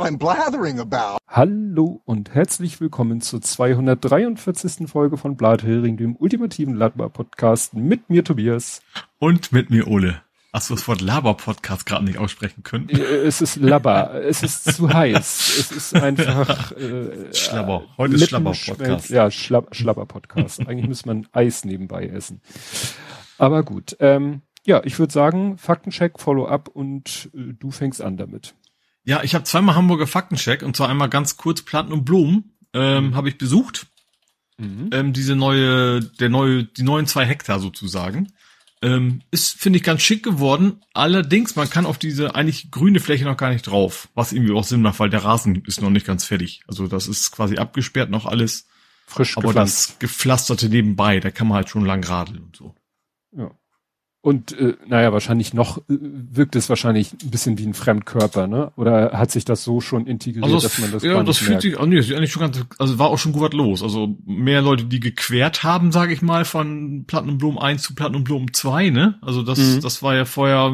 what I'm blathering about. Hallo und herzlich willkommen zur 243. Folge von Blathering, dem ultimativen Laber-Podcast mit mir Tobias. Und mit mir Ole. Hast du das Wort Laber-Podcast gerade nicht aussprechen können? Äh, Es ist Laber, es ist zu heiß, es ist einfach äh, Schlabber. Heute ist Schlabber-Podcast. Ja, Schlab Schlabber-Podcast. Eigentlich müsste man Eis nebenbei essen. Aber gut, ähm, ja, ich würde sagen, Faktencheck, Follow-up und äh, du fängst an damit. Ja, ich habe zweimal Hamburger Faktencheck und zwar einmal ganz kurz Platten und Blumen ähm, habe ich besucht. Ähm, diese neue, der neue, die neuen zwei Hektar sozusagen. Ähm, ist, finde ich, ganz schick geworden. Allerdings, man kann auf diese eigentlich grüne Fläche noch gar nicht drauf, was irgendwie auch Sinn macht, weil der Rasen ist noch nicht ganz fertig. Also das ist quasi abgesperrt noch alles. Frisch Aber gepflanzt. das Gepflasterte nebenbei, da kann man halt schon lang radeln und so. Ja. Und äh, naja, wahrscheinlich noch äh, wirkt es wahrscheinlich ein bisschen wie ein Fremdkörper, ne? Oder hat sich das so schon integriert, Also dass das, man das ja, gar das nicht fühlt merkt? sich, oh, nee, ist eigentlich schon ganz, also war auch schon gut was los. Also mehr Leute, die gequert haben, sage ich mal, von Platten und Blumen 1 zu Platten und Blumen 2, ne? Also das, Mhm. das war ja vorher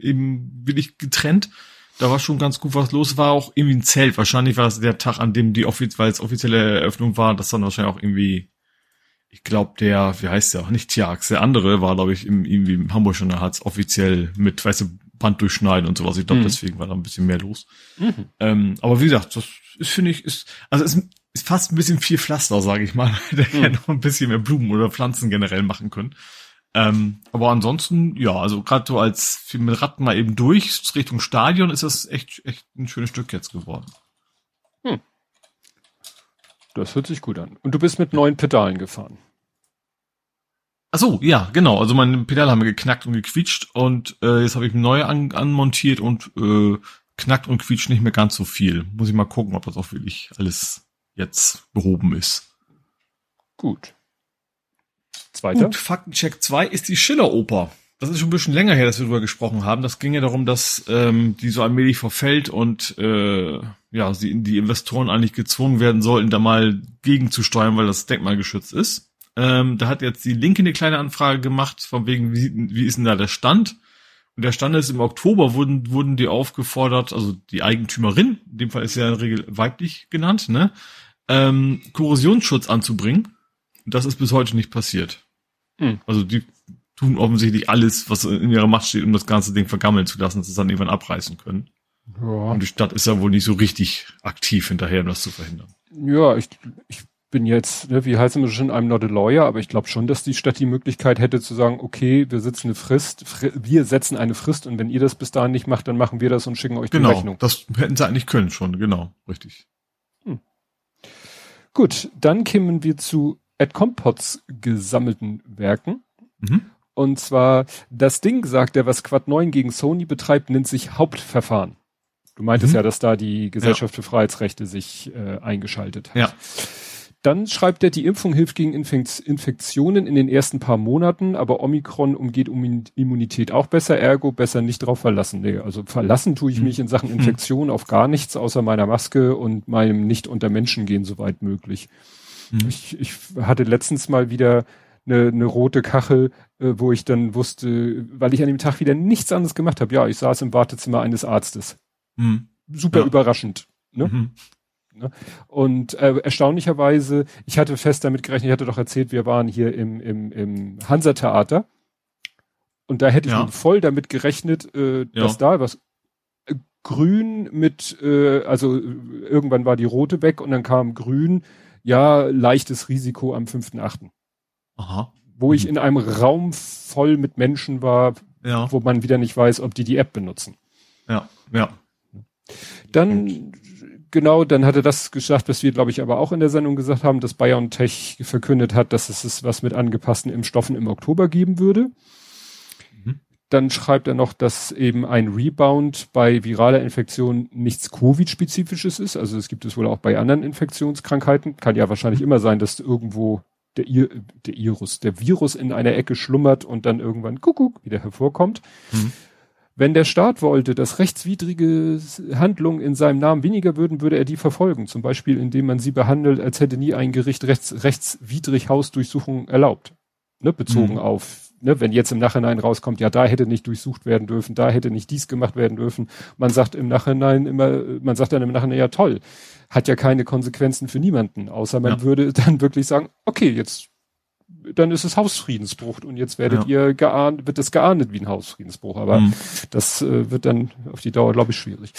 eben wirklich getrennt. Da war schon ganz gut was los. War auch irgendwie ein Zelt. Wahrscheinlich war es der Tag, an dem die offiz weil es offizielle Eröffnung war, das dann wahrscheinlich auch irgendwie, ich glaube, der, wie heißt der, nicht Tiax, der andere war, glaube ich, im, irgendwie in Hamburg schon, da hat's offiziell mit, weißt du, Band durchschneiden und sowas. Ich glaube, Mhm. deswegen war da ein bisschen mehr los. Mhm. Ähm, aber wie gesagt, das ist, finde ich, ist, also ist, ist fast ein bisschen viel Pflaster, sage ich mal. Da Mhm. hätte noch ein bisschen mehr Blumen oder Pflanzen generell machen können. Ähm, aber ansonsten, ja, also gerade so als mit Rad mal eben durch Richtung Stadion ist das echt, echt ein schönes Stück jetzt geworden. Das hört sich gut an. Und du bist mit neuen Pedalen gefahren. Ach so, ja, genau. Also meine Pedale haben geknackt und gequietscht und äh, jetzt habe ich neue an, anmontiert und äh, knackt und quietscht nicht mehr ganz so viel. Muss ich mal gucken, ob das auch wirklich alles jetzt behoben ist. Gut. Zweiter? Gut, Faktencheck 2 ist die Schiller-Oper. Das ist schon ein bisschen länger her, dass wir darüber gesprochen haben. Das ging ja darum, dass ähm, die so allmählich verfällt und äh, ja, sie, die Investoren eigentlich gezwungen werden sollten, da mal gegenzusteuern, weil das denkmalgeschützt ist. Ähm, da hat jetzt die Linke eine kleine Anfrage gemacht, von wegen, wie, wie ist denn da der Stand? Und der Stand ist, im Oktober wurden, wurden die aufgefordert, also die Eigentümerin, in dem Fall ist ja in der Regel weiblich genannt, ne, ähm, Korrosionsschutz anzubringen. Das ist bis heute nicht passiert. Hm. Also die tun offensichtlich alles, was in ihrer Macht steht, um das ganze Ding vergammeln zu lassen, dass sie es dann irgendwann abreißen können. Ja, Und die Stadt ist ja wohl nicht so richtig aktiv hinterher, um das zu verhindern. ja ich, ich bin jetzt, ne, wie heißt immer schon, I'm not a lawyer, aber ich glaube schon, dass die Stadt die Möglichkeit hätte zu sagen, okay, wir setzen eine Frist, fri wir setzen eine Frist und wenn ihr das bis dahin nicht macht, dann machen wir das und schicken euch die Genau, Rechnung. das hätten sie eigentlich können schon, genau, richtig. Gut, dann kämen wir zu Ed Compots gesammelten Werken. Mhm. Und zwar, das Ding, sagt er, was Quad 9 gegen Sony betreibt, nennt sich Hauptverfahren. Du meintest Mhm. ja, dass da die Gesellschaft für Freiheitsrechte sich äh, eingeschaltet hat. Ja. Dann schreibt er, die Impfung hilft gegen Infek Infektionen in den ersten paar Monaten, aber Omikron umgeht um Immunität auch besser, ergo besser nicht drauf verlassen. Nee, also verlassen tue ich Mhm. mich in Sachen Infektion auf gar nichts außer meiner Maske und meinem nicht unter Menschen gehen, soweit möglich. Mhm. Ich, ich hatte letztens mal wieder eine, eine rote Kachel, äh, wo ich dann wusste, weil ich an dem Tag wieder nichts anderes gemacht habe. Ja, ich saß im Wartezimmer eines Arztes. Mhm. Super Ja. überraschend. Ne? Mhm. Und äh, erstaunlicherweise, ich hatte fest damit gerechnet, ich hatte doch erzählt, wir waren hier im, im, im Hansa-Theater. Und da hätte ich Ja. voll damit gerechnet, äh, dass Ja. da was äh, grün mit, äh, also irgendwann war die rote weg und dann kam grün, ja, leichtes Risiko am 5.8. Aha. Wo ich Mhm. in einem Raum voll mit Menschen war, Ja, wo man wieder nicht weiß, ob die die App benutzen. ja, ja. Dann, genau, dann hat er das gesagt, was wir, glaube ich, aber auch in der Sendung gesagt haben, dass BioNTech verkündet hat, dass es was mit angepassten Impfstoffen im Oktober geben würde. Mhm. Dann schreibt er noch, dass eben ein Rebound bei viraler Infektion nichts Covid-spezifisches ist. Also es gibt es wohl auch bei anderen Infektionskrankheiten. Kann ja wahrscheinlich immer sein, dass irgendwo der, der Virus, der Virus in einer Ecke schlummert und dann irgendwann kuckuck wieder hervorkommt. Mhm. Wenn der Staat wollte, dass rechtswidrige Handlungen in seinem Namen weniger würden, würde er die verfolgen. Zum Beispiel, indem man sie behandelt, als hätte nie ein Gericht rechts, rechtswidrig Hausdurchsuchungen erlaubt. Ne, bezogen Mhm. auf ne, wenn jetzt im Nachhinein rauskommt, ja, da hätte nicht durchsucht werden dürfen, da hätte nicht dies gemacht werden dürfen. Man sagt im Nachhinein immer, man sagt dann im Nachhinein, ja toll, hat ja keine Konsequenzen für niemanden, außer man ja. würde dann wirklich sagen, okay, jetzt dann ist es Hausfriedensbruch und jetzt werdet ja. ihr geahnt, wird es geahndet wie ein Hausfriedensbruch. Aber mhm. das äh, wird dann auf die Dauer, glaube ich, schwierig.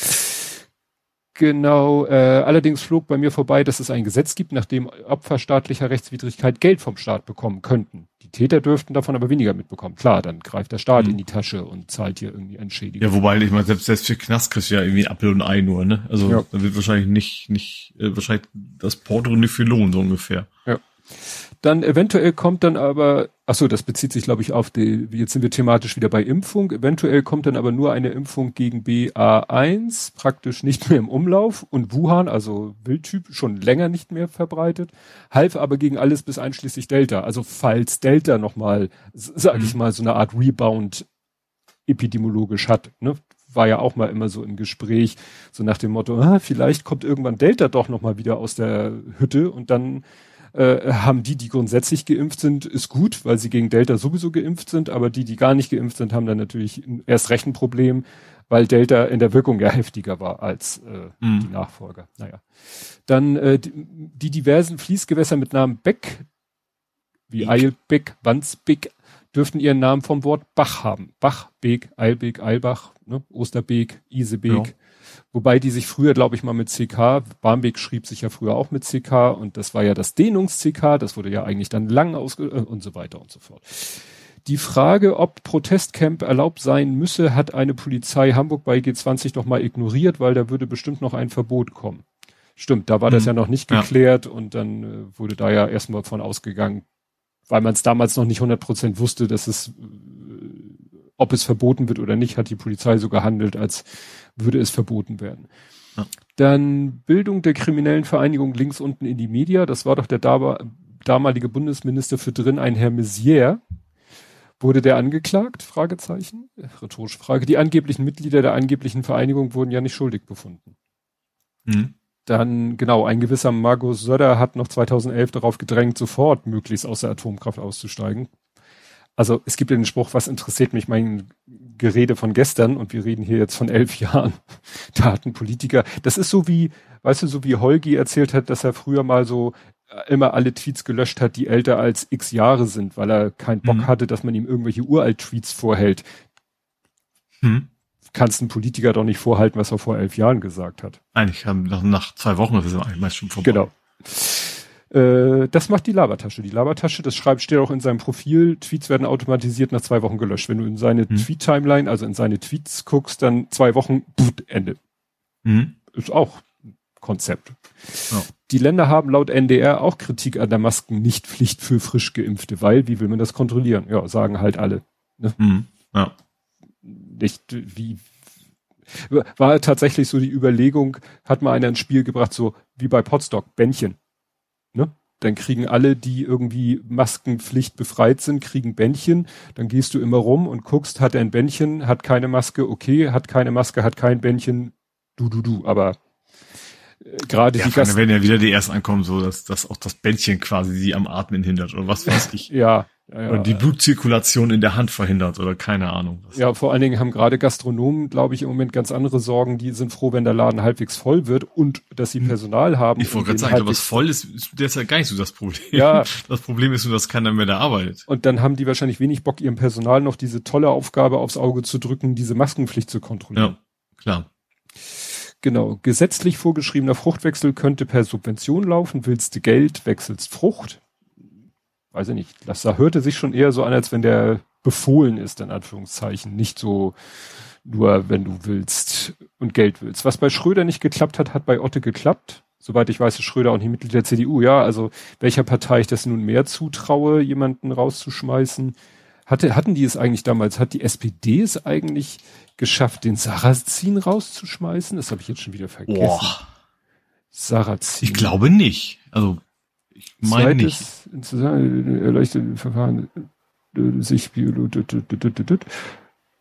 Genau, äh, allerdings flog bei mir vorbei, dass es ein Gesetz gibt, nachdem Opfer staatlicher Rechtswidrigkeit Geld vom Staat bekommen könnten. Die Täter dürften davon aber weniger mitbekommen. Klar, dann greift der Staat mhm. in die Tasche und zahlt hier irgendwie Entschädigung. Ja, wobei, ich meine, selbst, selbst für Knast kriegst du ja irgendwie Apfel und Ei nur, ne? Also ja. da wird wahrscheinlich nicht, nicht, äh, wahrscheinlich das Porto nicht für Lohn, so ungefähr. Ja. Dann eventuell kommt dann aber, ach so, das bezieht sich, glaube ich, auf die, jetzt sind wir thematisch wieder bei Impfung. Eventuell kommt dann aber nur eine Impfung gegen BA1, praktisch nicht mehr im Umlauf und Wuhan, also Wildtyp, schon länger nicht mehr verbreitet, half aber gegen alles bis einschließlich Delta. Also falls Delta nochmal, sage ich mhm. mal, so eine Art Rebound epidemiologisch hat, ne? war ja auch mal immer so im Gespräch, so nach dem Motto, ah, vielleicht kommt irgendwann Delta doch nochmal wieder aus der Hütte und dann äh, haben die, die grundsätzlich geimpft sind, ist gut, weil sie gegen Delta sowieso geimpft sind, aber die, die gar nicht geimpft sind, haben dann natürlich erst recht ein Problem, weil Delta in der Wirkung ja heftiger war als äh, mhm. die Nachfolger. Naja. Dann äh, die, die diversen Fließgewässer mit Namen Beck, wie Eilbeck, Wandsbeck, dürften ihren Namen vom Wort Bach haben. Bach, Beek, Eilbeek, Eilbach, ne? Osterbeek, Isebeek. Ja. Wobei die sich früher, glaube ich, mal mit CK, Barmbek schrieb sich ja früher auch mit CK und das war ja das Dehnungs-CK, das wurde ja eigentlich dann lang ausge äh, und so weiter und so fort. Die Frage, ob Protestcamp erlaubt sein müsse, hat eine Polizei Hamburg bei G20 doch mal ignoriert, weil da würde bestimmt noch ein Verbot kommen. Stimmt, da war das mhm. ja noch nicht geklärt ja. und dann äh, wurde da ja erstmal von ausgegangen, weil man es damals noch nicht 100 Prozent wusste, dass es, äh, ob es verboten wird oder nicht, hat die Polizei so gehandelt, als würde es verboten werden. Ja. Dann Bildung der kriminellen Vereinigung links unten in die Media. Das war doch der damalige Bundesminister für drin, ein Herr Messier. Wurde der angeklagt? Fragezeichen. Rhetorische Frage. Die angeblichen Mitglieder der angeblichen Vereinigung wurden ja nicht schuldig befunden. Mhm. Dann, genau, ein gewisser Margus Söder hat noch 2011 darauf gedrängt, sofort möglichst aus der Atomkraft auszusteigen also es gibt ja den Spruch, was interessiert mich mein Gerede von gestern und wir reden hier jetzt von elf Jahren. Da hat ein Politiker, das ist so wie, weißt du, so wie Holgi erzählt hat, dass er früher mal so äh, immer alle Tweets gelöscht hat, die älter als x Jahre sind, weil er keinen Bock mhm. hatte, dass man ihm irgendwelche Uralt-Tweets vorhält. Mhm. Kannst ein Politiker doch nicht vorhalten, was er vor elf Jahren gesagt hat. Eigentlich haben nach, nach zwei Wochen ist es eigentlich meist schon vorbei. Genau. Äh, das macht die Labertasche. Die Labertasche, das schreibt, steht auch in seinem Profil. Tweets werden automatisiert nach zwei Wochen gelöscht. Wenn du in seine hm. Tweet-Timeline, also in seine Tweets guckst, dann zwei Wochen, pff, Ende. Hm. Ist auch Konzept. Ja. Die Länder haben laut NDR auch Kritik an der Maskennichtpflicht für frisch Geimpfte, weil, wie will man das kontrollieren? Ja, sagen halt alle. Ne? Hm. Ja. Nicht wie, war tatsächlich so die Überlegung, hat mal einer ins Spiel gebracht, so wie bei Potstock, Bändchen. Ne? Dann kriegen alle, die irgendwie Maskenpflicht befreit sind, kriegen Bändchen. Dann gehst du immer rum und guckst, hat er ein Bändchen, hat keine Maske, okay, hat keine Maske, hat kein Bändchen, du, du, du. Aber gerade ja, die Gasten. werden ja wieder die ersten ankommen, so dass, dass auch das Bändchen quasi sie am Atmen hindert oder was weiß ich. ja, ja, ja, oder die Blutzirkulation in der Hand verhindert oder keine Ahnung. Ja, vor allen Dingen haben gerade Gastronomen, glaube ich, im Moment ganz andere Sorgen. Die sind froh, wenn der Laden halbwegs voll wird und dass sie hm. Personal haben. Ich wollte gerade sagen, was voll ist, der ist ja gar nicht so das Problem. Ja. Das Problem ist nur, dass keiner mehr da arbeitet. Und dann haben die wahrscheinlich wenig Bock, ihrem Personal noch diese tolle Aufgabe aufs Auge zu drücken, diese Maskenpflicht zu kontrollieren. Ja, klar. Genau. Gesetzlich vorgeschriebener Fruchtwechsel könnte per Subvention laufen. Willst du Geld, wechselst Frucht weiß ich nicht, das da hörte sich schon eher so an, als wenn der befohlen ist, in Anführungszeichen, nicht so nur, wenn du willst und Geld willst. Was bei Schröder nicht geklappt hat, hat bei Otte geklappt. Soweit ich weiß, ist Schröder auch nicht Mitglied der CDU. Ja, also welcher Partei ich das nun mehr zutraue, jemanden rauszuschmeißen. Hatte, hatten die es eigentlich damals, hat die SPD es eigentlich geschafft, den Sarrazin rauszuschmeißen? Das habe ich jetzt schon wieder vergessen. Boah. Sarrazin. Ich glaube nicht. Also ich meine nicht. Erleuchtete Verfahren äh, sich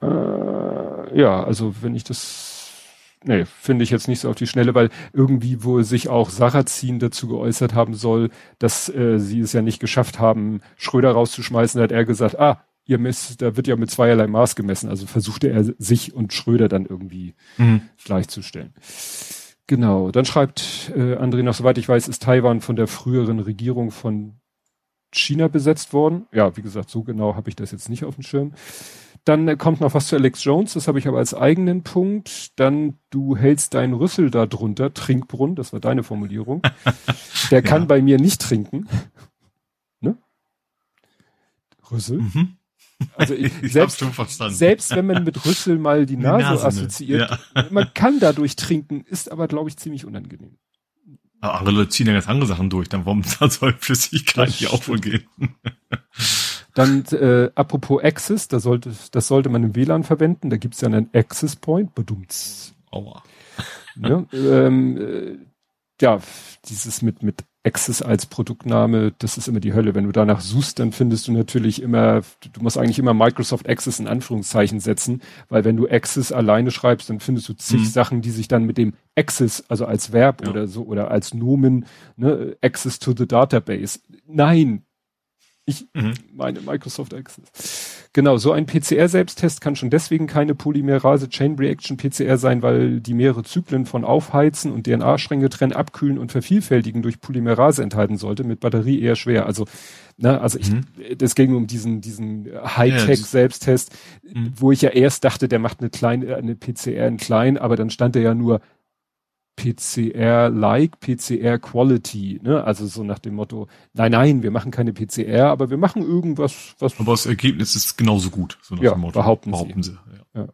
äh, ja, also wenn ich das nee, finde ich jetzt nicht so auf die Schnelle, weil irgendwie, wo sich auch Sarrazin dazu geäußert haben soll, dass äh, sie es ja nicht geschafft haben, Schröder rauszuschmeißen, hat er gesagt, ah, ihr messt, da wird ja mit zweierlei Maß gemessen, also versuchte er sich und Schröder dann irgendwie mhm. gleichzustellen. Genau, dann schreibt äh, André noch, soweit ich weiß, ist Taiwan von der früheren Regierung von China besetzt worden. Ja, wie gesagt, so genau habe ich das jetzt nicht auf dem Schirm. Dann äh, kommt noch was zu Alex Jones, das habe ich aber als eigenen Punkt. Dann, du hältst deinen Rüssel da drunter, Trinkbrunnen, das war deine Formulierung. Der kann ja. bei mir nicht trinken. Ne? Rüssel. Mhm. Also ich, ich selbst, selbst wenn man mit Rüssel mal die Nase, die Nase assoziiert, ja. man kann dadurch trinken, ist aber, glaube ich, ziemlich unangenehm. Aber andere Leute ziehen ja ganz andere Sachen durch, dann warum soll Flüssigkeit hier auch wohl gehen? Dann äh, apropos Access, da sollte, das sollte man im WLAN verwenden, da gibt's ja einen Access Point, bedumts. Aua. Ja, ähm, äh, ja, dieses mit, mit Access als Produktname, das ist immer die Hölle. Wenn du danach suchst, dann findest du natürlich immer, du musst eigentlich immer Microsoft Access in Anführungszeichen setzen, weil wenn du Access alleine schreibst, dann findest du zig mhm. Sachen, die sich dann mit dem Access, also als Verb ja. oder so, oder als Nomen, ne, Access to the Database. Nein, ich mhm. meine Microsoft Access. Genau, so ein PCR-Selbsttest kann schon deswegen keine Polymerase Chain Reaction PCR sein, weil die mehrere Zyklen von Aufheizen und DNA-Stränge trennen, abkühlen und vervielfältigen durch Polymerase enthalten sollte. Mit Batterie eher schwer. Also, ne, also ich, mhm. das ging um diesen, diesen Hightech-Selbsttest, mhm. wo ich ja erst dachte, der macht eine kleine, eine PCR in klein, aber dann stand er ja nur PCR-like, PCR-Quality, ne? Also so nach dem Motto, nein, nein, wir machen keine PCR, aber wir machen irgendwas, was. Aber das Ergebnis ist genauso gut, so nach ja, dem Motto. Behaupten, behaupten sie. sie ja. ja.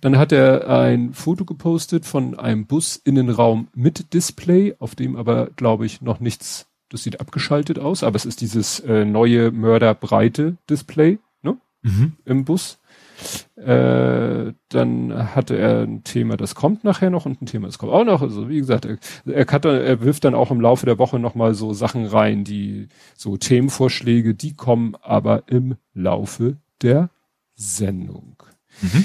Dann hat er ein Foto gepostet von einem Bus-Innenraum mit Display, auf dem aber, glaube ich, noch nichts, das sieht abgeschaltet aus, aber es ist dieses äh, neue Mörderbreite-Display, ne? Mhm. Im Bus. Äh, dann hatte er ein Thema, das kommt nachher noch und ein Thema, das kommt auch noch. Also wie gesagt, er, er, hat, er wirft dann auch im Laufe der Woche nochmal so Sachen rein, die so Themenvorschläge, die kommen aber im Laufe der Sendung. Mhm.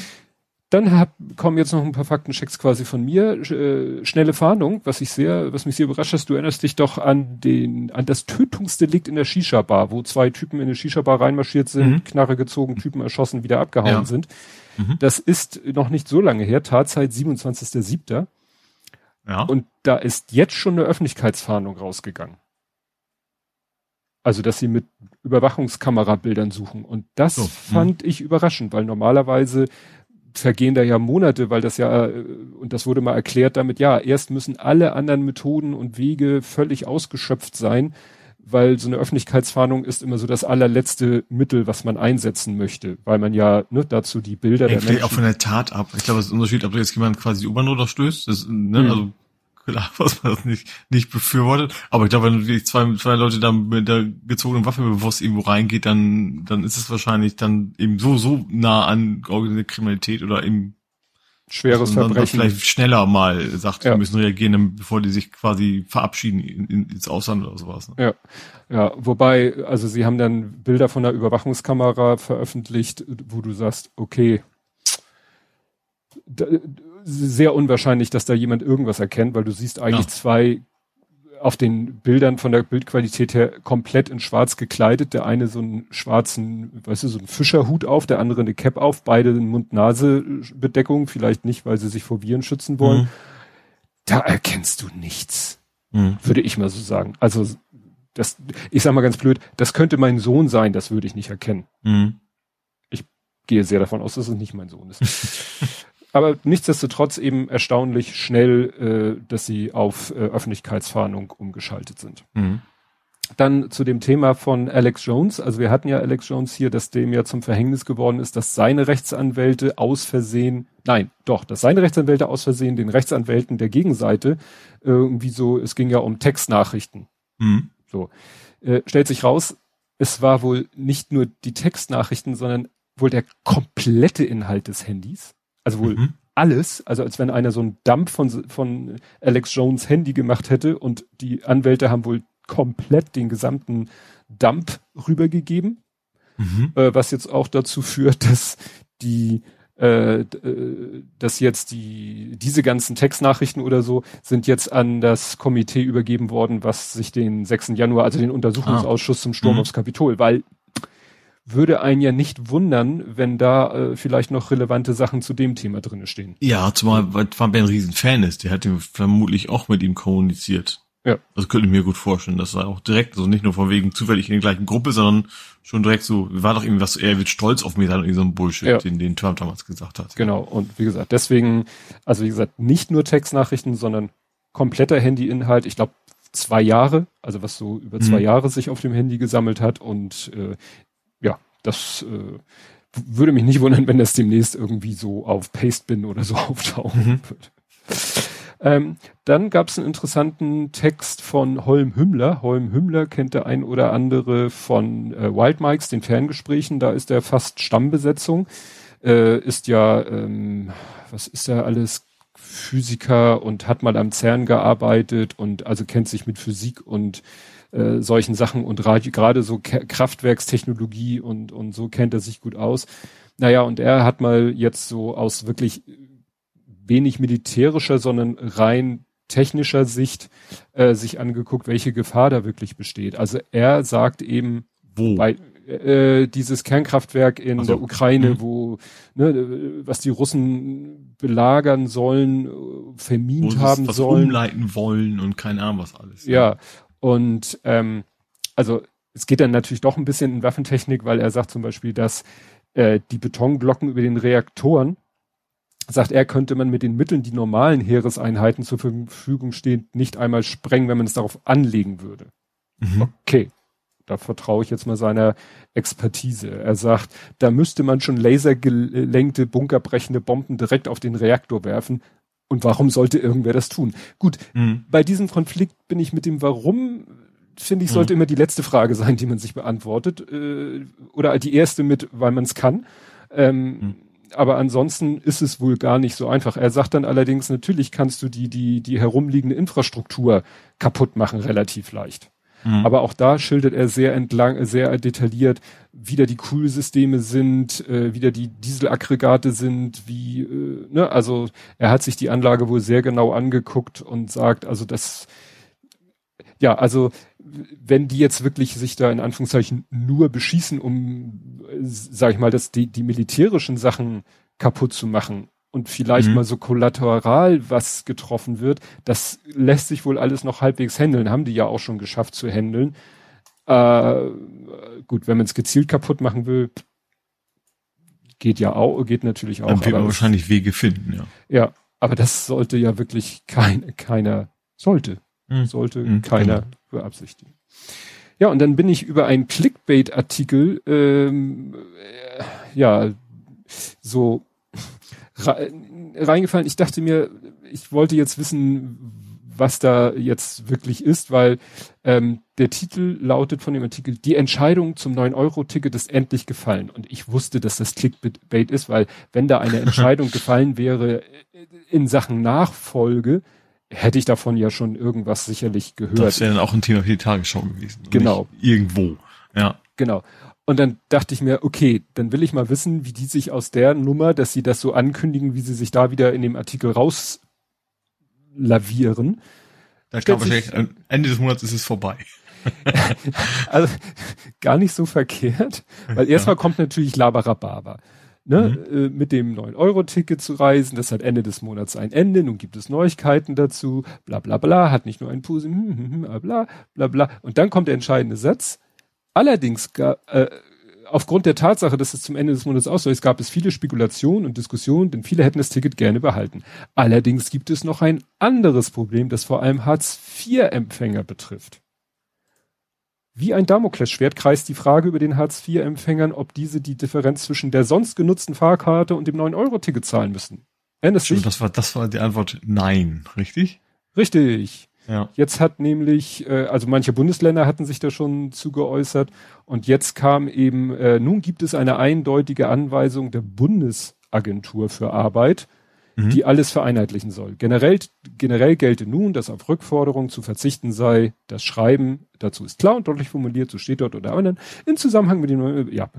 Dann hab, kommen jetzt noch ein paar Faktenchecks quasi von mir. Äh, schnelle Fahndung, was ich sehr, was mich sehr überrascht hast. Du erinnerst dich doch an den, an das Tötungsdelikt in der Shisha-Bar, wo zwei Typen in eine Shisha-Bar reinmarschiert sind, mhm. Knarre gezogen, Typen erschossen, wieder abgehauen ja. sind. Mhm. Das ist noch nicht so lange her, Tatzeit 27.07. Ja. Und da ist jetzt schon eine Öffentlichkeitsfahndung rausgegangen. Also, dass sie mit Überwachungskamerabildern suchen. Und das so, fand mh. ich überraschend, weil normalerweise vergehen da ja Monate, weil das ja, äh, und das wurde mal erklärt damit, ja, erst müssen alle anderen Methoden und Wege völlig ausgeschöpft sein, weil so eine Öffentlichkeitsfahndung ist immer so das allerletzte Mittel, was man einsetzen möchte, weil man ja ne, dazu die Bilder Hängt der Menschen... auch von der Tat ab. Ich glaube, es ist ein Unterschied, ob jetzt jemand quasi die U-Bahn runterstößt, das, ne, mhm. also klar, was man das nicht, nicht befürwortet. Aber ich glaube, wenn die zwei, zwei Leute da mit der gezogenen Waffe bewusst irgendwo reingeht, dann, dann ist es wahrscheinlich dann eben so, so nah an organisierte Kriminalität oder eben schweres Verbrechen. vielleicht schneller mal sagt, ja. wir müssen reagieren, bevor die sich quasi verabschieden in, in, ins Ausland oder sowas. Ne? Ja, ja, wobei, also sie haben dann Bilder von der Überwachungskamera veröffentlicht, wo du sagst, okay, sehr unwahrscheinlich, dass da jemand irgendwas erkennt, weil du siehst eigentlich ja. zwei auf den Bildern von der Bildqualität her komplett in schwarz gekleidet. Der eine so einen schwarzen, weißt du, so einen Fischerhut auf, der andere eine Cap auf, beide Mund-Nase-Bedeckung, vielleicht nicht, weil sie sich vor Viren schützen wollen. Mhm. Da erkennst du nichts, mhm. würde ich mal so sagen. Also das, ich sag mal ganz blöd, das könnte mein Sohn sein, das würde ich nicht erkennen. Mhm. Ich gehe sehr davon aus, dass es nicht mein Sohn ist. aber nichtsdestotrotz eben erstaunlich schnell, äh, dass sie auf äh, Öffentlichkeitsfahndung umgeschaltet sind. Mhm. Dann zu dem Thema von Alex Jones. Also wir hatten ja Alex Jones hier, dass dem ja zum Verhängnis geworden ist, dass seine Rechtsanwälte aus Versehen, nein, doch, dass seine Rechtsanwälte aus Versehen den Rechtsanwälten der Gegenseite äh, irgendwie so, es ging ja um Textnachrichten. Mhm. So. Äh, stellt sich raus, es war wohl nicht nur die Textnachrichten, sondern wohl der komplette Inhalt des Handys. Also wohl mhm. alles, also als wenn einer so einen Dump von, von Alex Jones Handy gemacht hätte und die Anwälte haben wohl komplett den gesamten Dump rübergegeben, mhm. äh, was jetzt auch dazu führt, dass die äh, äh, dass jetzt die diese ganzen Textnachrichten oder so sind jetzt an das Komitee übergeben worden, was sich den 6. Januar, also den Untersuchungsausschuss ah. zum Sturm mhm. aufs Kapitol, weil würde einen ja nicht wundern, wenn da äh, vielleicht noch relevante Sachen zu dem Thema drinne stehen. Ja, zumal weil Fabian ein Riesenfan ist. Der hat ja vermutlich auch mit ihm kommuniziert. Ja. Das könnte ich mir gut vorstellen, dass er auch direkt, also nicht nur von wegen zufällig in der gleichen Gruppe, sondern schon direkt so, war doch irgendwie was, er wird stolz auf mich sein und so ein Bullshit, Ja. den, den Trump damals gesagt hat. Genau. Und wie gesagt, deswegen, also wie gesagt, nicht nur Textnachrichten, sondern kompletter Handyinhalt. Ich glaube zwei Jahre, also was so über zwei Mhm. Jahre sich auf dem Handy gesammelt hat und äh, ja, das äh, würde mich nicht wundern, wenn das demnächst irgendwie so auf Pastebin oder so auftauchen Mhm. wird. Ähm, dann gab es einen interessanten Text von Holm Hümmler. Holm Hümmler kennt der ein oder andere von äh, Wild Mikes, den Ferngesprächen. Da ist er fast Stammbesetzung. Äh, ist ja, ähm, was ist er alles? Physiker und hat mal am CERN gearbeitet und also kennt sich mit Physik und äh, solchen Sachen und Radio, gerade so K Kraftwerkstechnologie und, und so kennt er sich gut aus. Naja, und er hat mal jetzt so aus wirklich wenig militärischer, sondern rein technischer Sicht äh, sich angeguckt, welche Gefahr da wirklich besteht. Also er sagt eben, Wo? bei äh, dieses Kernkraftwerk in Ach so. der Ukraine, Mhm. wo ne, was die Russen belagern sollen, äh, vermint haben was sollen. umleiten wollen und keine Ahnung was alles. Ja, und ähm, also es geht dann natürlich doch ein bisschen in Waffentechnik, weil er sagt zum Beispiel, dass äh, die Betonblocken über den Reaktoren, sagt er, könnte man mit den Mitteln, die normalen Heereseinheiten zur Verfügung stehen, nicht einmal sprengen, wenn man es darauf anlegen würde. Mhm. Okay, da vertraue ich jetzt mal seiner Expertise. Er sagt, da müsste man schon lasergelenkte, bunkerbrechende Bomben direkt auf den Reaktor werfen. Und warum sollte irgendwer das tun? Gut, Mhm. bei diesem Konflikt bin ich mit dem Warum, finde ich, sollte immer die letzte Frage sein, die man sich beantwortet. Äh, oder die erste mit, weil man es kann. Ähm, Hm. Aber ansonsten ist es wohl gar nicht so einfach. Er sagt dann allerdings, natürlich kannst du die, die, die herumliegende Infrastruktur kaputt machen, relativ leicht. Mhm. Aber auch da schildert er sehr entlang, sehr detailliert, wie da die Kühlsysteme sind, äh, wie da die Dieselaggregate sind, wie, äh, ne, also er hat sich die Anlage wohl sehr genau angeguckt und sagt, also das, ja, also wenn die jetzt wirklich sich da in Anführungszeichen nur beschießen, um, äh, sag ich mal, dass die, die militärischen Sachen kaputt zu machen und vielleicht Mhm. mal so kollateral was getroffen wird, das lässt sich wohl alles noch halbwegs handeln, haben die ja auch schon geschafft zu handeln. Äh, gut, wenn man es gezielt kaputt machen will, geht ja auch, geht natürlich auch. Dann wird man wahrscheinlich Wege finden, ja. ja, aber das sollte ja wirklich kein, keiner, sollte, Mhm. sollte Mhm, keiner beabsichtigen. Ja, und dann bin ich über einen Clickbait-Artikel, ähm, äh, ja, so reingefallen. Ich dachte mir, ich wollte jetzt wissen, was da jetzt wirklich ist, weil ähm, der Titel lautet von dem Artikel, die Entscheidung zum 9-Euro-Ticket ist endlich gefallen. Und ich wusste, dass das Clickbait ist, weil wenn da eine Entscheidung gefallen wäre äh, in Sachen Nachfolge, hätte ich davon ja schon irgendwas sicherlich gehört. Das wäre dann auch ein Thema für die Tagesschau gewesen. Genau. Irgendwo. Ja. Genau. Und dann dachte ich mir, okay, dann will ich mal wissen, wie die sich aus der Nummer, dass sie das so ankündigen, wie sie sich da wieder in dem Artikel rauslavieren. Da wahrscheinlich, am Ende des Monats ist es vorbei. Also gar nicht so verkehrt, weil erstmal kommt natürlich Labarababa. Ne, äh, mit dem 9-Euro-Ticket zu reisen, das hat Ende des Monats ein Ende, nun gibt es Neuigkeiten dazu, bla bla bla, hat nicht nur ein Puse, hm, hm, hm, bla bla bla bla. Und dann kommt der entscheidende Satz. Allerdings, äh, aufgrund der Tatsache, dass es zum Ende des Monats ausläuft, gab es viele Spekulationen und Diskussionen, denn viele hätten das Ticket gerne behalten. Allerdings gibt es noch ein anderes Problem, das vor allem Hartz-IV-Empfänger betrifft. Wie ein Damoklesschwert kreist die Frage über den Hartz-IV-Empfängern, ob diese die Differenz zwischen der sonst genutzten Fahrkarte und dem 9-Euro-Ticket zahlen müssen. Erinnerst dich? das war, das war die Antwort nein, richtig? Richtig. Ja. Jetzt hat nämlich, äh, also manche Bundesländer hatten sich da schon zu geäußert und jetzt kam eben, äh, nun gibt es eine eindeutige Anweisung der Bundesagentur für Arbeit, Mhm. die alles vereinheitlichen soll. Generell, generell gelte nun, dass auf Rückforderungen zu verzichten sei. Das Schreiben dazu ist klar und deutlich formuliert, so steht dort oder anderen, in Zusammenhang mit dem, ja,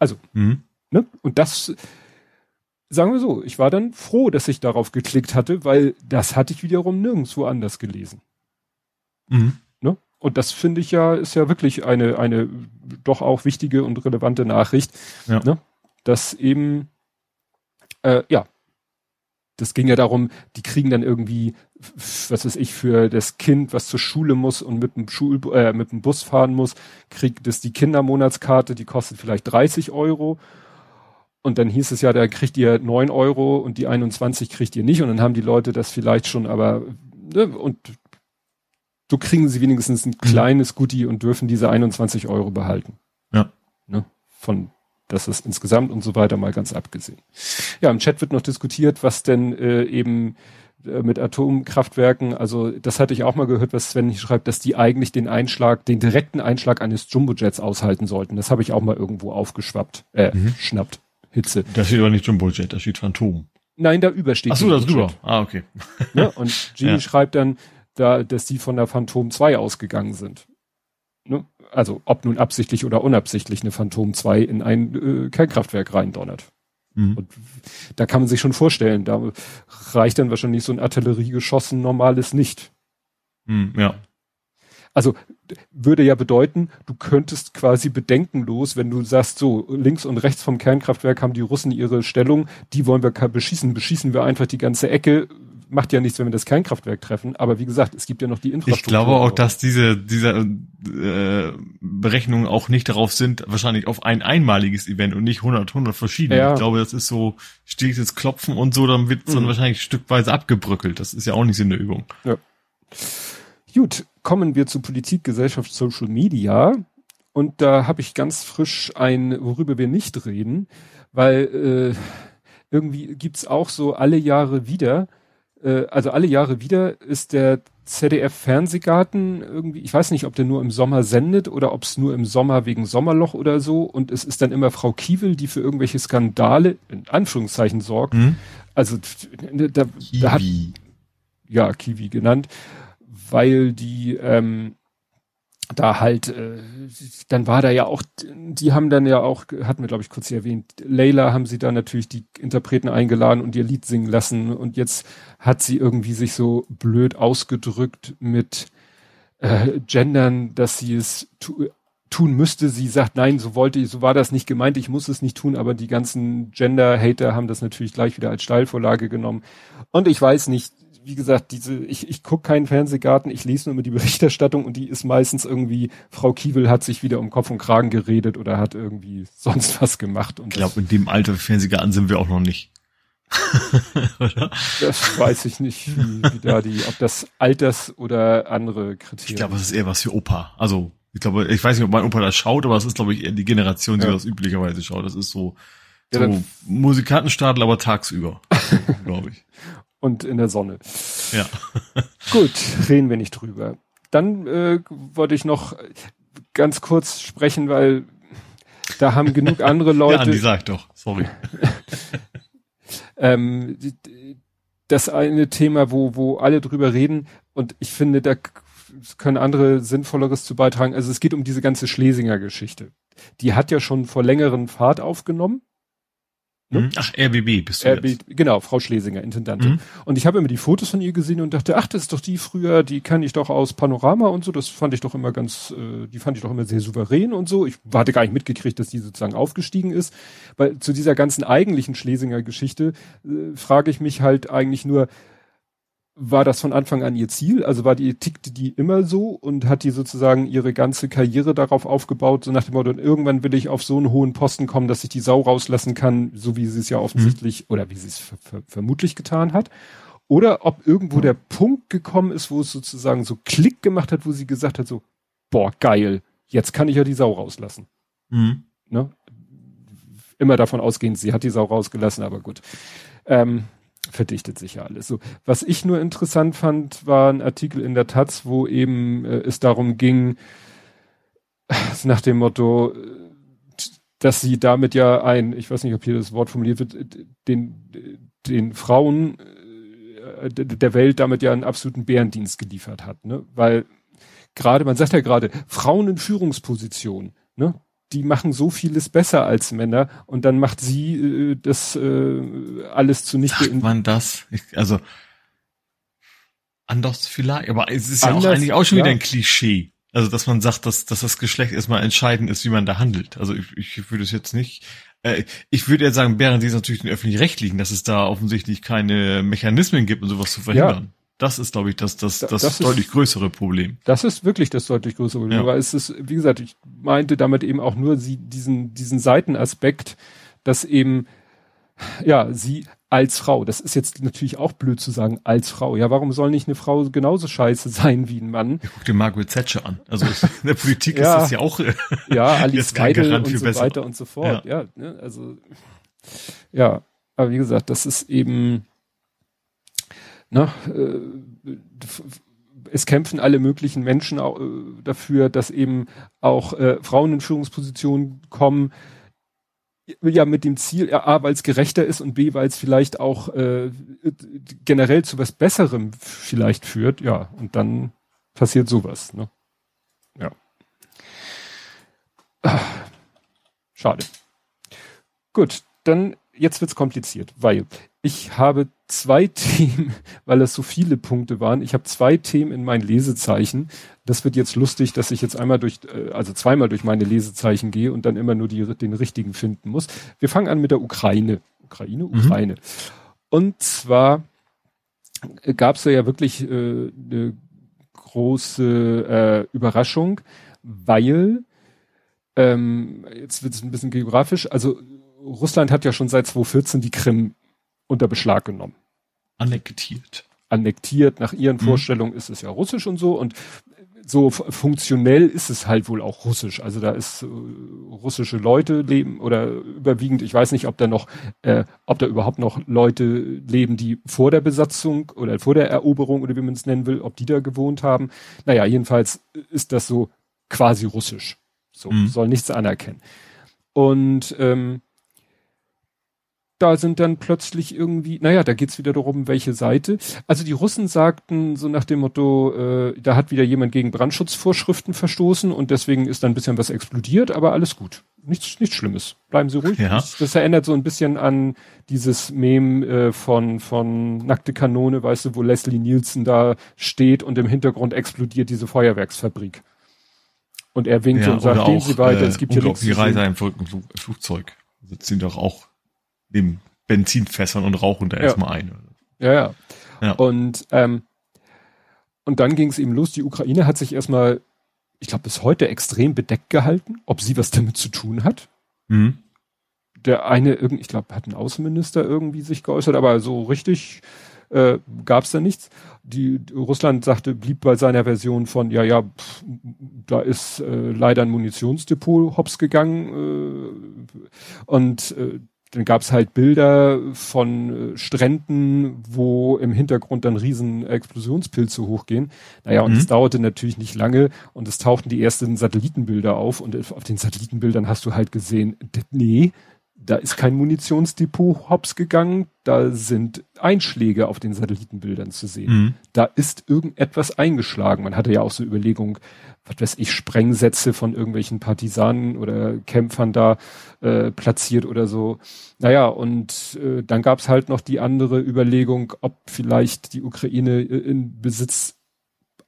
also, Mhm. ne, und das, sagen wir so, ich war dann froh, dass ich darauf geklickt hatte, weil das hatte ich wiederum nirgendwo anders gelesen. Mhm. Ne? Und das finde ich ja, ist ja wirklich eine, eine doch auch wichtige und relevante Nachricht, ja. ne? dass eben, äh, ja, das ging ja darum, die kriegen dann irgendwie, was weiß ich, für das Kind, was zur Schule muss und mit dem Schul äh, mit dem Bus fahren muss, kriegt das die Kindermonatskarte, die kostet vielleicht 30 Euro. Und dann hieß es ja, da kriegt ihr 9 Euro und die 21 kriegt ihr nicht. Und dann haben die Leute das vielleicht schon, aber ne, und so kriegen sie wenigstens ein mhm. kleines Goodie und dürfen diese 21 Euro behalten. Ja. Ne, von das ist insgesamt und so weiter mal ganz abgesehen. Ja, im Chat wird noch diskutiert, was denn äh, eben äh, mit Atomkraftwerken, also das hatte ich auch mal gehört, was Sven schreibt, dass die eigentlich den Einschlag, den direkten Einschlag eines Jumbojets aushalten sollten. Das habe ich auch mal irgendwo aufgeschwappt, äh, mhm. schnappt. Hitze. Da steht aber nicht Jumbojet, da steht Phantom. Nein, da übersteht. Ach so, da drüber. Ah, okay. Ne? Und Genie ja. schreibt dann, da, dass die von der Phantom 2 ausgegangen sind. Ne? also ob nun absichtlich oder unabsichtlich eine Phantom 2 in ein äh, Kernkraftwerk reindonnert. Mhm. Und da kann man sich schon vorstellen, da reicht dann wahrscheinlich so ein Artilleriegeschossen normales nicht. Mhm, ja. Also würde ja bedeuten, du könntest quasi bedenkenlos, wenn du sagst, so links und rechts vom Kernkraftwerk haben die Russen ihre Stellung, die wollen wir beschießen, beschießen wir einfach die ganze Ecke, macht ja nichts, wenn wir das Kernkraftwerk treffen. Aber wie gesagt, es gibt ja noch die Infrastruktur. Ich glaube auch, dass diese, diese äh, Berechnungen auch nicht darauf sind, wahrscheinlich auf ein einmaliges Event und nicht 100, 100 verschiedene. Ja. Ich glaube, das ist so stetes Klopfen und so, dann wird es mhm. dann wahrscheinlich stückweise abgebröckelt. Das ist ja auch nicht Sinn der Übung. Ja. Gut, kommen wir zu Politik, Gesellschaft, Social Media. Und da habe ich ganz frisch ein, worüber wir nicht reden, weil äh, irgendwie gibt's auch so alle Jahre wieder äh, also alle Jahre wieder ist der ZDF Fernsehgarten irgendwie, ich weiß nicht, ob der nur im Sommer sendet oder ob es nur im Sommer wegen Sommerloch oder so und es ist dann immer Frau Kiewel, die für irgendwelche Skandale in Anführungszeichen sorgt. Mhm. Also da, da hat ja Kiwi genannt, weil die ähm, da halt, äh, dann war da ja auch, die haben dann ja auch, hatten wir glaube ich kurz erwähnt, Layla haben sie da natürlich die Interpreten eingeladen und ihr Lied singen lassen und jetzt hat sie irgendwie sich so blöd ausgedrückt mit äh, Gendern, dass sie es tu tun müsste. Sie sagt, nein, so wollte ich, so war das nicht gemeint, ich muss es nicht tun, aber die ganzen Gender-Hater haben das natürlich gleich wieder als Steilvorlage genommen. Und ich weiß nicht, wie gesagt, diese, ich, ich gucke keinen Fernsehgarten, ich lese nur immer die Berichterstattung und die ist meistens irgendwie, Frau Kiewel hat sich wieder um Kopf und Kragen geredet oder hat irgendwie sonst was gemacht. Und ich glaube, in dem Alter Fernsehgarten sind wir auch noch nicht. das weiß ich nicht, wie, wie da die, ob das Alters oder andere Kriterien. Ich glaube, das ist eher was für Opa. Also, ich glaube, ich weiß nicht, ob mein Opa das schaut, aber es ist, glaube ich, eher die Generation, die ja. das üblicherweise schaut. Das ist so, so ja, Musikantenstadel, aber tagsüber, glaube ich und in der Sonne. Ja. Gut, reden wir nicht drüber. Dann äh, wollte ich noch ganz kurz sprechen, weil da haben genug andere Leute. ja, Andi, sag doch, sorry. ähm, das eine Thema, wo, wo alle drüber reden und ich finde, da können andere Sinnvolleres zu beitragen. Also es geht um diese ganze Schlesinger Geschichte. Die hat ja schon vor längeren Fahrt aufgenommen. Ne? Mhm. Ach, RBB bist du RB, jetzt. Genau, Frau Schlesinger, Intendantin. Mhm. Und ich habe immer die Fotos von ihr gesehen und dachte, ach, das ist doch die früher, die kann ich doch aus Panorama und so. Das fand ich doch immer ganz, äh, die fand ich doch immer sehr souverän und so. Ich hatte gar nicht mitgekriegt, dass die sozusagen aufgestiegen ist. Weil zu dieser ganzen eigentlichen Schlesinger Geschichte äh, frage ich mich halt eigentlich nur, war das von Anfang an ihr Ziel? Also war die, tickte die immer so und hat die sozusagen ihre ganze Karriere darauf aufgebaut, so nach dem Motto, irgendwann will ich auf so einen hohen Posten kommen, dass ich die Sau rauslassen kann, so wie sie es ja offensichtlich mhm. oder wie sie es vermutlich getan hat. Oder ob irgendwo mhm. der Punkt gekommen ist, wo es sozusagen so Klick gemacht hat, wo sie gesagt hat, so, boah, geil, jetzt kann ich ja die Sau rauslassen. Mhm. Ne? Immer davon ausgehend, sie hat die Sau rausgelassen, aber gut. Ähm, verdichtet sich ja alles. So, was ich nur interessant fand, war ein Artikel in der Taz, wo eben äh, es darum ging, nach dem Motto, dass sie damit ja ein, ich weiß nicht, ob hier das Wort formuliert wird, den, den Frauen äh, der Welt damit ja einen absoluten Bärendienst geliefert hat, ne? Weil gerade, man sagt ja gerade, Frauen in Führungsposition, ne? Die machen so vieles besser als Männer und dann macht sie äh, das äh, alles zunichte. Sagt man das? Ich, also anders vielleicht, aber es ist anders, ja auch eigentlich auch schon ja. wieder ein Klischee. Also, dass man sagt, dass, dass das Geschlecht erstmal entscheidend ist, wie man da handelt. Also, ich, ich würde es jetzt nicht, äh, ich würde jetzt sagen, während sie es natürlich den öffentlich-rechtlichen, dass es da offensichtlich keine Mechanismen gibt, um sowas zu verhindern. Ja. Das ist, glaube ich, das, das, das, das deutlich ist, größere Problem. Das ist wirklich das deutlich größere Problem. Ja. Weil es ist, wie gesagt, ich meinte damit eben auch nur sie, diesen, diesen Seitenaspekt, dass eben, ja, sie als Frau, das ist jetzt natürlich auch blöd zu sagen, als Frau. Ja, warum soll nicht eine Frau genauso scheiße sein wie ein Mann? Ja, guck dir Margaret Thatcher an. Also in der Politik ja, ist das ja auch ja, Alice Weidel und so besser. weiter und so fort. Ja, ja ne, also ja, aber wie gesagt, das ist eben ne, äh, es kämpfen alle möglichen Menschen auch, äh, dafür, dass eben auch äh, Frauen in Führungspositionen kommen, ja mit dem Ziel, A, weil es gerechter ist und B, weil es vielleicht auch äh, generell zu was Besserem vielleicht führt, ja, und dann passiert sowas, ne? Ja. Schade. Gut, dann jetzt wird's kompliziert, weil ich habe zwei Themen, weil es so viele Punkte waren. Ich habe zwei Themen in mein Lesezeichen. Das wird jetzt lustig, dass ich jetzt einmal durch, äh, also zweimal durch meine Lesezeichen gehe und dann immer nur die, den richtigen finden muss. Wir fangen an mit der Ukraine. Ukraine, mhm. Ukraine. Mhm. Und zwar gab es ja wirklich äh, eine große äh, Überraschung, weil ähm, jetzt wird es ein bisschen geografisch, also Russland hat ja schon seit 2014 die Krim unter Beschlag genommen. Annektiert. Annektiert. Nach ihren mhm. Vorstellungen ist es ja russisch und so und so funktionell ist es halt wohl auch russisch. Also da ist äh, russische Leute leben oder überwiegend, ich weiß nicht, ob da noch, äh, ob da überhaupt noch Leute leben, die vor der Besatzung oder vor der Eroberung oder wie man es nennen will, ob die da gewohnt haben. Naja, jedenfalls ist das so quasi russisch. So, mhm. soll nichts anerkennen. Und ähm, da sind dann plötzlich irgendwie, naja, da geht's wieder darum, welche Seite. Also die Russen sagten so nach dem Motto, äh, da hat wieder jemand gegen Brandschutzvorschriften verstoßen und deswegen ist dann ein bisschen was explodiert, aber alles gut. Nichts, nichts Schlimmes. Bleiben Sie ruhig. Ja. Das, das erinnert so ein bisschen an dieses Mem äh, von, von Nackte Kanone, weißt du, wo Leslie Nielsen da steht und im Hintergrund explodiert diese Feuerwerksfabrik. Und er winkt ja, und sagt, gehen Sie weiter, äh, es gibt hier nichts. Die Reise im Flugzeug sitzen doch auch neben Benzinfässern und rauchen da ja. erstmal ein. Ja, ja. ja. Und, ähm, und dann ging es eben los. Die Ukraine hat sich erstmal, ich glaube, bis heute extrem bedeckt gehalten, ob sie was damit zu tun hat. Mhm. Der eine, ich glaube, hat ein Außenminister irgendwie sich geäußert, aber so richtig äh, gab es da nichts. Die Russland sagte, blieb bei seiner Version von, ja, ja, pff, da ist äh, leider ein Munitionsdepot hops gegangen äh, und äh, dann gab es halt Bilder von äh, Stränden, wo im Hintergrund dann riesen Explosionspilze hochgehen. Naja, und es mhm. dauerte natürlich nicht lange und es tauchten die ersten Satellitenbilder auf und auf den Satellitenbildern hast du halt gesehen, nee, da ist kein Munitionsdepot hops gegangen, da sind Einschläge auf den Satellitenbildern zu sehen. Mhm. Da ist irgendetwas eingeschlagen. Man hatte ja auch so Überlegungen, was weiß ich, Sprengsätze von irgendwelchen Partisanen oder Kämpfern da äh, platziert oder so. Naja, und äh, dann gab's halt noch die andere Überlegung, ob vielleicht die Ukraine äh, in Besitz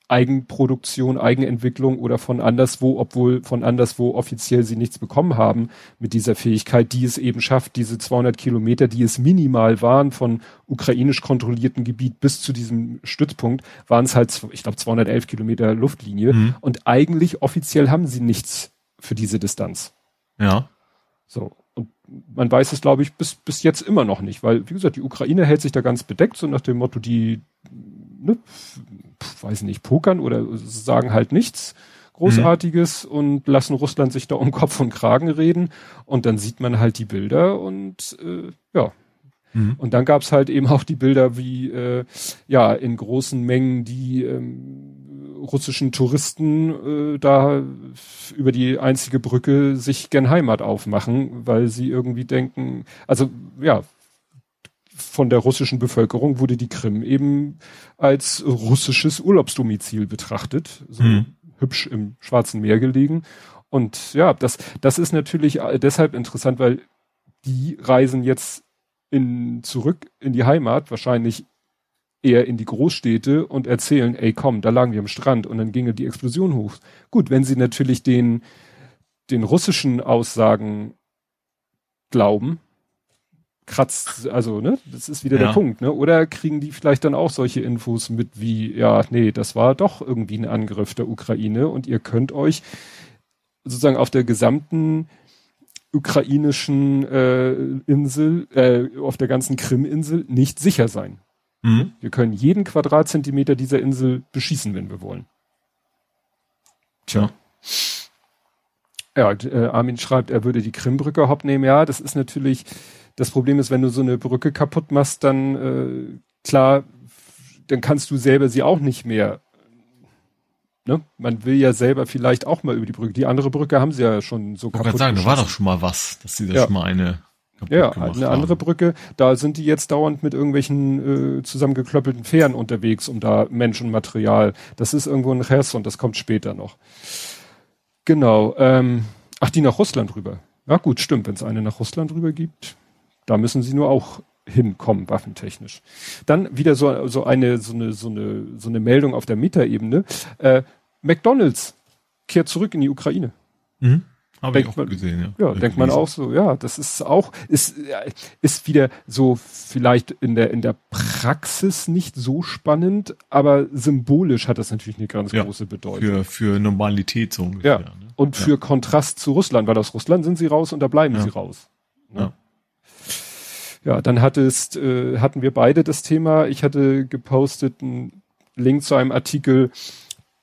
Eigenproduktion, Eigenentwicklung oder von anderswo, obwohl von anderswo offiziell sie nichts bekommen haben mit dieser Fähigkeit, die es eben schafft, diese 200 Kilometer, die es minimal waren von ukrainisch kontrollierten Gebiet bis zu diesem Stützpunkt, waren es halt, ich glaube, 211 Kilometer Luftlinie mhm. und eigentlich offiziell haben sie nichts für diese Distanz. Ja. So. Und man weiß es, glaube ich, bis, bis jetzt immer noch nicht, weil, wie gesagt, die Ukraine hält sich da ganz bedeckt, so nach dem Motto, die, ne, weiß nicht, pokern oder sagen halt nichts Großartiges mhm. und lassen Russland sich da um Kopf und Kragen reden. Und dann sieht man halt die Bilder und äh, ja. Mhm. Und dann gab's halt eben auch die Bilder, wie äh, ja in großen Mengen die ähm, russischen Touristen äh, da über die einzige Brücke sich gern Heimat aufmachen, weil sie irgendwie denken, also ja, von der russischen Bevölkerung wurde die Krim eben als russisches Urlaubsdomizil betrachtet, so mhm. hübsch im Schwarzen Meer gelegen. Und ja, das, das ist natürlich deshalb interessant, weil die reisen jetzt in, zurück in die Heimat, wahrscheinlich eher in die Großstädte und erzählen, ey komm, da lagen wir am Strand und dann ginge die Explosion hoch. Gut, wenn sie natürlich den, den russischen Aussagen glauben, kratzt, also, ne, das ist wieder ja. der Punkt, ne? Oder kriegen die vielleicht dann auch solche Infos mit wie, ja, nee, das war doch irgendwie ein Angriff der Ukraine und ihr könnt euch sozusagen auf der gesamten ukrainischen äh, Insel, äh, auf der ganzen Krim-Insel nicht sicher sein. Mhm. Wir können jeden Quadratzentimeter dieser Insel beschießen, wenn wir wollen. Tja. Ja, äh, Armin schreibt, er würde die Krimbrücke hopp nehmen. Ja, das ist natürlich, das Problem ist, wenn du so eine Brücke kaputt machst, dann äh, klar, dann kannst du selber sie auch nicht mehr. Ne? Man will ja selber vielleicht auch mal über die Brücke. Die andere Brücke haben sie ja schon so ich kaputt. Ich sagen, da war doch schon mal was, dass sie da ja. schon mal eine ja, eine haben. andere Brücke, da sind die jetzt dauernd mit irgendwelchen äh, zusammengeklöppelten Fähren unterwegs, um da Menschenmaterial. Das ist irgendwo ein und das kommt später noch. Genau. Ähm, ach, die nach Russland rüber. Ja gut, stimmt. Wenn es eine nach Russland rüber gibt, da müssen sie nur auch hinkommen, waffentechnisch. Dann wieder so, so eine, so eine, so eine, so eine Meldung auf der Metaebene. Äh, McDonalds kehrt zurück in die Ukraine. Mhm. Habe ich auch man, gesehen, ja. Ja, denkt man auch so, ja, das ist auch, ist, ist wieder so vielleicht in der, in der Praxis nicht so spannend, aber symbolisch hat das natürlich eine ganz ja, große Bedeutung. Für, für Normalität so ungefähr. Ja. Ne? Und für. Kontrast zu Russland, weil aus Russland sind sie raus und da bleiben sie raus. Ne? Ja. Dann hattest, äh, hatten wir beide das Thema. Ich hatte gepostet einen Link zu einem Artikel,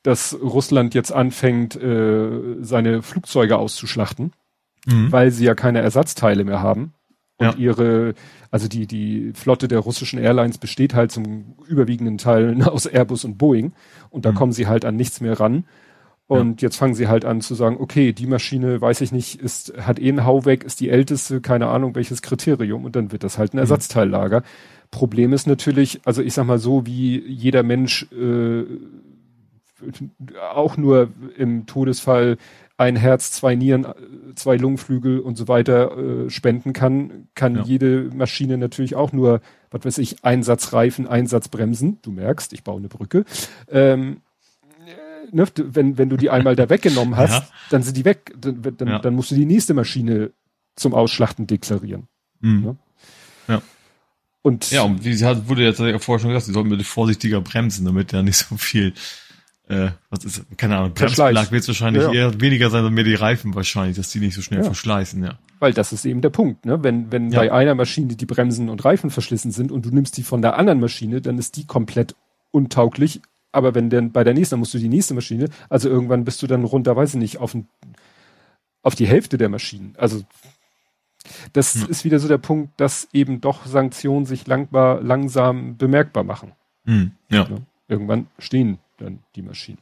dass Russland jetzt anfängt, äh, seine Flugzeuge auszuschlachten, mhm. weil sie ja keine Ersatzteile mehr haben. Und ja. ihre, also die, die Flotte der russischen Airlines besteht halt zum überwiegenden Teil aus Airbus und Boeing. Und da mhm. kommen sie halt an nichts mehr ran. Und ja. jetzt fangen sie halt an zu sagen, okay, die Maschine, weiß ich nicht, ist, hat eh ein Hau weg, ist die älteste, keine Ahnung welches Kriterium. Und dann wird das halt ein mhm. Ersatzteillager. Mhm. Problem ist natürlich, also ich sag mal so, wie jeder Mensch äh, auch nur im Todesfall ein Herz, zwei Nieren, zwei Lungenflügel und so weiter äh, spenden kann, kann ja. jede Maschine natürlich auch nur, was weiß ich, Einsatzreifen, Einsatzbremsen. Du merkst, ich baue eine Brücke. Ähm, ne, wenn, wenn du die einmal da weggenommen hast, ja. dann sind die weg. Dann, dann, ja. dann, musst du die nächste Maschine zum Ausschlachten deklarieren. Mhm. Ne? Ja. Und ja, und wie wurde jetzt ja vorher schon gesagt, sie sollten bitte vorsichtiger bremsen, damit ja nicht so viel äh, was ist, keine Ahnung, Bremsbelag wird es wahrscheinlich ja. eher weniger sein, sondern mehr die Reifen wahrscheinlich, dass die nicht so schnell verschleißen, ja. Weil das ist eben der Punkt, ne? Wenn, wenn bei einer Maschine die Bremsen und Reifen verschlissen sind und du nimmst die von der anderen Maschine, dann ist die komplett untauglich. Aber wenn denn bei der nächsten, dann musst du die nächste Maschine, also irgendwann bist du dann runter, weiß ich nicht, auf, ein, auf die Hälfte der Maschinen. Also das hm. ist wieder so der Punkt, dass eben doch Sanktionen sich langbar, langsam bemerkbar machen. Hm. Ja. Irgendwann stehen dann die Maschinen.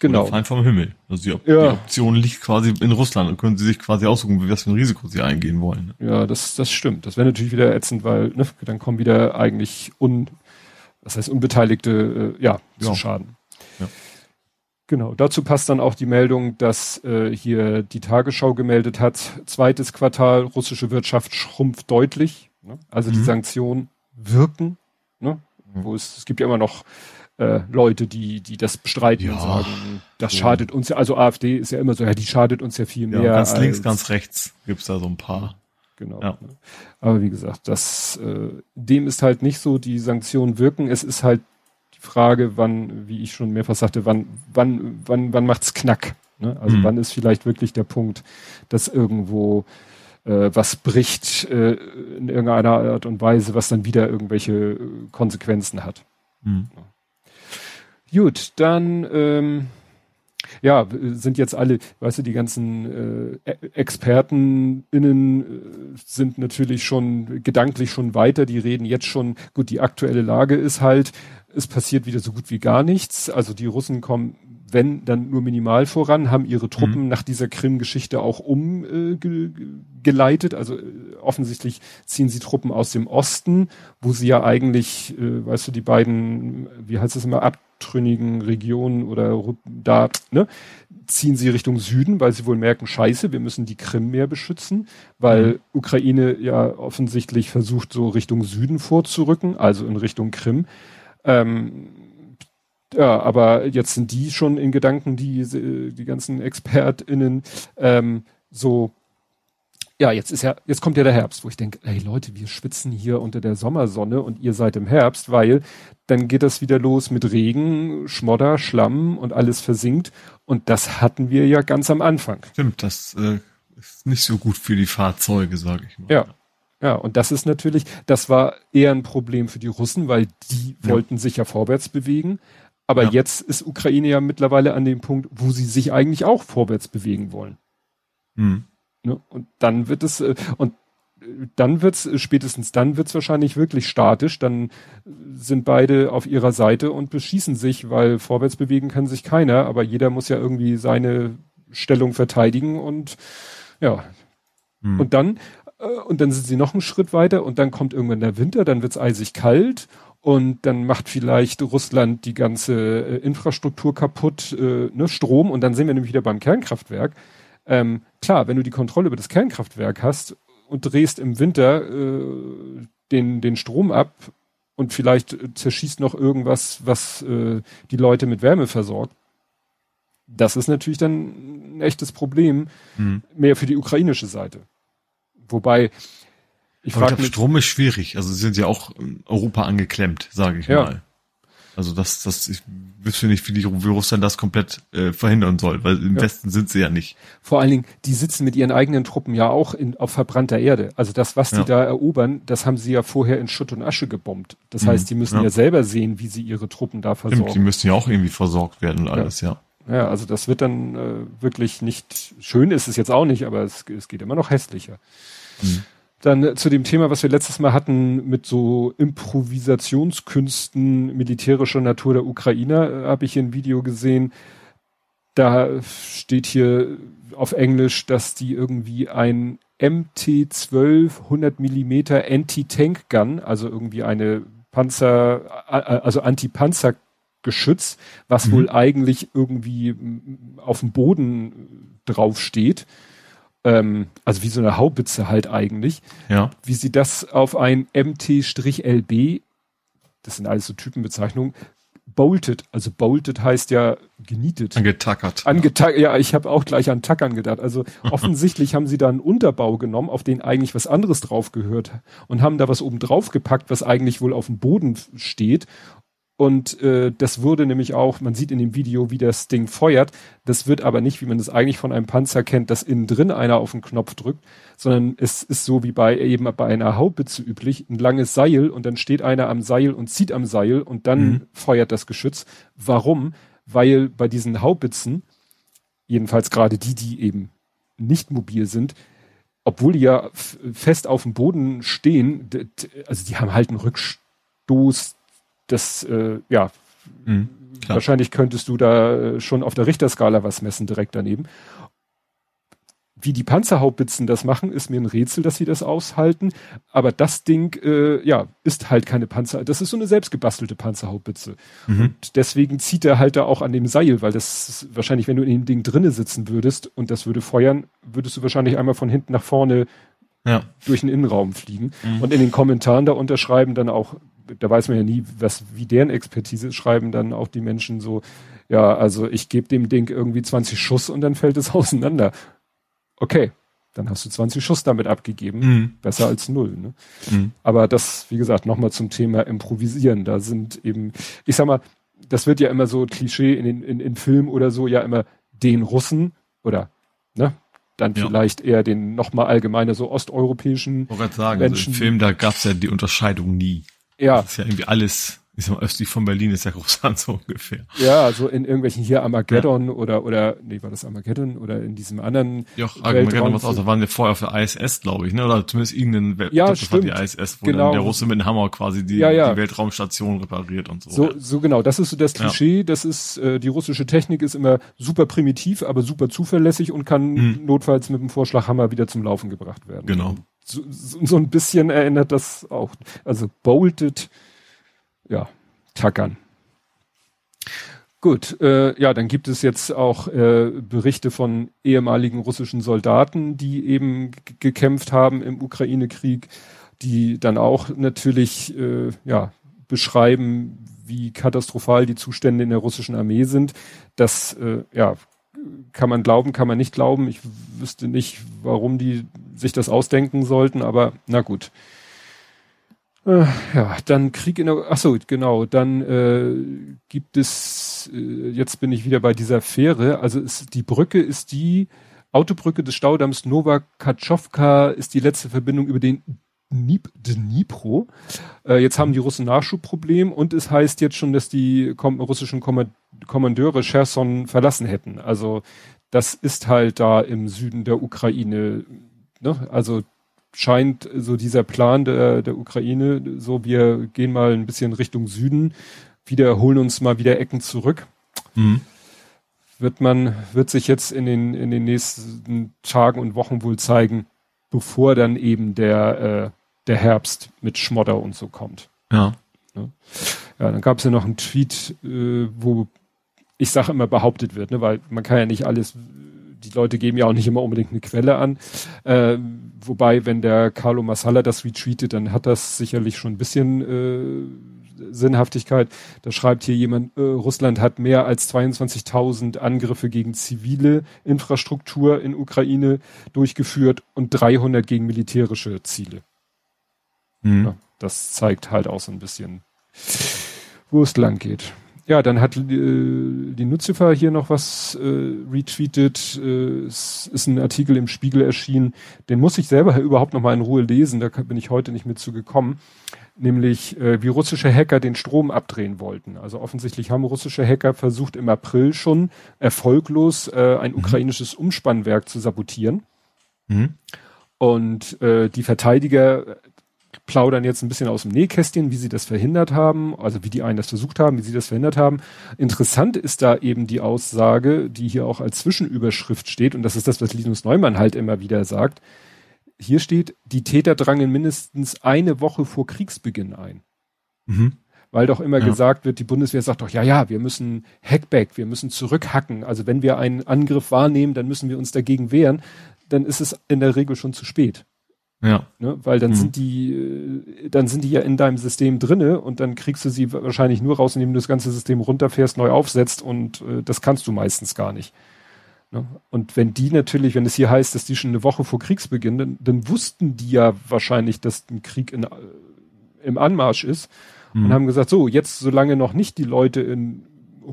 Genau. Oder fallen vom Himmel. Also die, Op ja. die, Option liegt quasi in Russland und können sie sich quasi aussuchen, was für ein Risiko sie eingehen wollen. Ja, das, das stimmt. Das wäre natürlich wieder ätzend, weil ne, dann kommen wieder eigentlich un, das heißt Unbeteiligte, äh, ja, ja, zu Schaden. Ja. Genau, dazu passt dann auch die Meldung, dass äh, hier die Tagesschau gemeldet hat, zweites Quartal, russische Wirtschaft schrumpft deutlich. Ne? Also mhm. die Sanktionen wirken. Ne? Mhm. Wo es, es gibt ja immer noch äh, Leute, die, die das bestreiten ja, und sagen, das so. schadet uns ja, also AfD ist ja immer so, ja, die schadet uns ja viel mehr. Ja, ganz links, ganz rechts gibt's da so ein paar. Genau. Ja. Aber wie gesagt, das, äh, dem ist halt nicht so, die Sanktionen wirken. Es ist halt die Frage, wann, wie ich schon mehrfach sagte, wann, wann, wann, wann macht's Knack? Ne? Also mhm. wann ist vielleicht wirklich der Punkt, dass irgendwo äh, was bricht äh, in irgendeiner Art und Weise, was dann wieder irgendwelche äh, Konsequenzen hat. Mhm. Gut, dann ähm, ja, sind jetzt alle, weißt du, die ganzen äh, ExpertenInnen äh, sind natürlich schon gedanklich schon weiter, die reden jetzt schon, gut, die aktuelle Lage ist halt, es passiert wieder so gut wie gar nichts. Also die Russen kommen, wenn, dann nur minimal voran, haben ihre Truppen mhm. nach dieser Krim-Geschichte auch umgeleitet. Äh, also äh, offensichtlich ziehen sie Truppen aus dem Osten, wo sie ja eigentlich, äh, weißt du, die beiden, wie heißt es immer, ab abtrünnigen Regionen oder da, ne, ziehen sie Richtung Süden, weil sie wohl merken, scheiße, wir müssen die Krim mehr beschützen, weil mhm. Ukraine ja offensichtlich versucht, so Richtung Süden vorzurücken, also in Richtung Krim. Ähm, ja, aber jetzt sind die schon in Gedanken, die, die ganzen ExpertInnen, ähm, so, ja, jetzt ist ja, jetzt kommt ja der Herbst, wo ich denke, ey Leute, wir schwitzen hier unter der Sommersonne und ihr seid im Herbst, weil dann geht das wieder los mit Regen, Schmodder, Schlamm und alles versinkt. Und das hatten wir ja ganz am Anfang. Stimmt, das äh, ist nicht so gut für die Fahrzeuge, sage ich mal. Ja. Ja, und das ist natürlich, das war eher ein Problem für die Russen, weil die ja. wollten sich ja vorwärts bewegen. Aber ja. jetzt ist Ukraine ja mittlerweile an dem Punkt, wo sie sich eigentlich auch vorwärts bewegen wollen. Mhm. Und dann wird es, äh, und dann wird's, äh, spätestens dann wird's wahrscheinlich wirklich statisch, dann sind beide auf ihrer Seite und beschießen sich, weil vorwärts bewegen kann sich keiner, aber jeder muss ja irgendwie seine Stellung verteidigen und ja. Hm. Und dann, und dann sind sie noch einen Schritt weiter und dann kommt irgendwann der Winter, dann wird's eisig kalt und dann macht vielleicht Russland die ganze Infrastruktur kaputt, äh, ne, Strom und dann sind wir nämlich wieder beim Kernkraftwerk. Ähm, klar, wenn du die Kontrolle über das Kernkraftwerk hast und drehst im Winter äh, den, den Strom ab und vielleicht zerschießt noch irgendwas, was äh, die Leute mit Wärme versorgt, das ist natürlich dann ein echtes Problem, mhm. mehr für die ukrainische Seite. Wobei, ich frage mich. Strom ist schwierig. Also sie sind ja auch Europa angeklemmt, sage ich ja. mal. Also das, das, ich wüsste nicht, wie, die, wie Russland das komplett äh, verhindern soll, weil im ja. Westen sind sie ja nicht. Vor allen Dingen, die sitzen mit ihren eigenen Truppen ja auch in, auf verbrannter Erde. Also das, was ja. die da erobern, das haben sie ja vorher in Schutt und Asche gebombt. Das mhm. heißt, die müssen ja. ja. selber sehen, wie sie ihre Truppen da versorgen. Stimmt, die müssen ja auch irgendwie versorgt werden und alles, ja. Ja, also das wird dann äh, wirklich nicht schön ist es jetzt auch nicht, aber es, es geht immer noch hässlicher. Mhm. Dann zu dem Thema, was wir letztes Mal hatten mit so Improvisationskünsten militärischer Natur der Ukrainer, äh, habe ich hier ein Video gesehen. Da steht hier auf Englisch, dass die irgendwie ein MT-12 100 Millimeter Anti-Tank-Gun, also irgendwie eine Panzer, also Anti-Panzer-Geschütz, was mhm. wohl eigentlich irgendwie auf dem Boden drauf steht, ähm, also wie so eine Haubitze halt eigentlich, ja. wie sie das auf ein MT-LB, das sind alles so Typenbezeichnungen, bolted, also bolted heißt ja genietet. Angetackert. Angetackert, ja, ich habe auch gleich an Tackern gedacht. Also offensichtlich haben sie da einen Unterbau genommen, auf den eigentlich was anderes drauf gehört und haben da was oben drauf gepackt, was eigentlich wohl auf dem Boden steht und äh, das wurde nämlich auch, man sieht in dem Video, wie das Ding feuert. Das wird aber nicht, wie man das eigentlich von einem Panzer kennt, dass innen drin einer auf den Knopf drückt, sondern es ist so wie bei eben bei einer Haubitze üblich, ein langes Seil und dann steht einer am Seil und zieht am Seil und dann mhm. feuert das Geschütz. Warum? Weil bei diesen Haubitzen, jedenfalls gerade die, die eben nicht mobil sind, obwohl die ja fest auf dem Boden stehen, also die haben halt einen Rückstoß, das, äh, ja, mhm, wahrscheinlich könntest du da äh, schon auf der Richterskala was messen direkt daneben. Wie die Panzerhaubbitzen das machen, ist mir ein Rätsel, dass sie das aushalten. Aber das Ding, äh, ja, ist halt keine Panzer. Das ist so eine selbstgebastelte Panzerhaubitze. Mhm. Und deswegen zieht er halt da auch an dem Seil, weil das wahrscheinlich, wenn du in dem Ding drinnen sitzen würdest und das würde feuern, würdest du wahrscheinlich einmal von hinten nach vorne ja. durch den Innenraum fliegen. Mhm. Und in den Kommentaren da unterschreiben dann auch da weiß man ja nie, was, wie deren Expertise schreiben dann auch die Menschen so, ja, also ich gebe dem Ding irgendwie 20 Schuss und dann fällt es auseinander. Okay, dann hast du 20 Schuss damit abgegeben. Mhm. Besser als null. Ne? Mhm. Aber das, wie gesagt, nochmal zum Thema Improvisieren. Da sind eben, ich sag mal, das wird ja immer so Klischee in den in, in Filmen oder so ja immer den Russen oder ne, dann ja. vielleicht eher den nochmal allgemeiner so osteuropäischen ich sagen, Menschen. Also Im Film, da gab's ja die Unterscheidung nie. Ja. Das ist ja irgendwie alles, ich sag mal, östlich von Berlin ist ja Russland so ungefähr. Ja, so in irgendwelchen hier Armageddon ja. oder, oder, nee, war das Armageddon oder in diesem anderen. Ja, Armageddon was aus, da waren wir vorher auf der ISS, glaube ich, ne, oder zumindest irgendein, Welt, ja, das war die ISS, wo genau. dann der Russe mit dem Hammer quasi die, ja, ja. die Weltraumstation repariert und so. So, so genau, das ist so das Klischee, das ist, äh, die russische Technik ist immer super primitiv, aber super zuverlässig und kann hm. notfalls mit dem Vorschlaghammer wieder zum Laufen gebracht werden. Genau so, so ein bisschen erinnert das auch. Also bolted, ja, tackern. Gut, äh, ja, dann gibt es jetzt auch äh, Berichte von ehemaligen russischen Soldaten, die eben gekämpft haben im Ukraine-Krieg, die dann auch natürlich äh, ja beschreiben, wie katastrophal die Zustände in der russischen Armee sind. Das äh, ja kann man glauben, kann man nicht glauben. Ich wüsste nicht, warum die sich das ausdenken sollten, aber na gut. Äh, ja, dann Krieg in der, ach so, genau, dann äh, gibt es, äh, jetzt bin ich wieder bei dieser Fähre, also ist, die Brücke ist die Autobrücke des Staudamms Nova Katschowka ist die letzte Verbindung über den Dnipro. Äh, jetzt haben die Russen Nachschubproblem und es heißt jetzt schon, dass die kom russischen Kommandeure Cherson verlassen hätten. Also das ist halt da im Süden der Ukraine. Ne? Also scheint so dieser Plan der, der Ukraine, so wir gehen mal ein bisschen Richtung Süden, wieder holen uns mal wieder Ecken zurück. Mhm. Wird man, wird sich jetzt in den, in den nächsten Tagen und Wochen wohl zeigen, bevor dann eben der, äh, der Herbst mit Schmodder und so kommt. Ja. Ne? Ja, dann gab es ja noch einen Tweet, äh, wo ich sage immer behauptet wird, ne, weil man kann ja nicht alles, die Leute geben ja auch nicht immer unbedingt eine Quelle an. Äh, wobei, wenn der Carlo Massala das retweetet, dann hat das sicherlich schon ein bisschen äh, Sinnhaftigkeit. Da schreibt hier jemand, äh, Russland hat mehr als 22.000 Angriffe gegen zivile Infrastruktur in Ukraine durchgeführt und 300 gegen militärische Ziele. Mhm. Das zeigt halt auch so ein bisschen, wo es lang geht. Ja, dann hat äh, die Nutzifer hier noch was äh, retweetet. Äh, es ist ein Artikel im Spiegel erschienen. Den muss ich selber überhaupt noch mal in Ruhe lesen. Da bin ich heute nicht mit zugekommen. Nämlich, äh, wie russische Hacker den Strom abdrehen wollten. Also offensichtlich haben russische Hacker versucht im April schon erfolglos äh, ein mhm. ukrainisches Umspannwerk zu sabotieren. Mhm. Und äh, die Verteidiger plaudern jetzt ein bisschen aus dem Nähkästchen, wie sie das verhindert haben, also wie die einen das versucht haben, wie sie das verhindert haben. Interessant ist da eben die Aussage, die hier auch als Zwischenüberschrift steht, und das ist das, was Linus Neumann halt immer wieder sagt. Hier steht, die Täter drangen mindestens eine Woche vor Kriegsbeginn ein. Mhm. Weil doch immer ja. gesagt wird, die Bundeswehr sagt doch, ja, ja, wir müssen Hackback, wir müssen zurückhacken. Also wenn wir einen Angriff wahrnehmen, dann müssen wir uns dagegen wehren. Dann ist es in der Regel schon zu spät. Ja. Ne? Weil dann mhm. sind die, äh, dann sind die ja in deinem System drinne und dann kriegst du sie wahrscheinlich nur raus, indem du das ganze System runterfährst, neu aufsetzt und äh, das kannst du meistens gar nicht. Ne? Und wenn die natürlich, wenn es hier heißt, dass die schon eine Woche vor Kriegsbeginn, dann, dann wussten die ja wahrscheinlich, dass ein Krieg in, äh, im Anmarsch ist mhm. und haben gesagt, so, jetzt, solange noch nicht die Leute in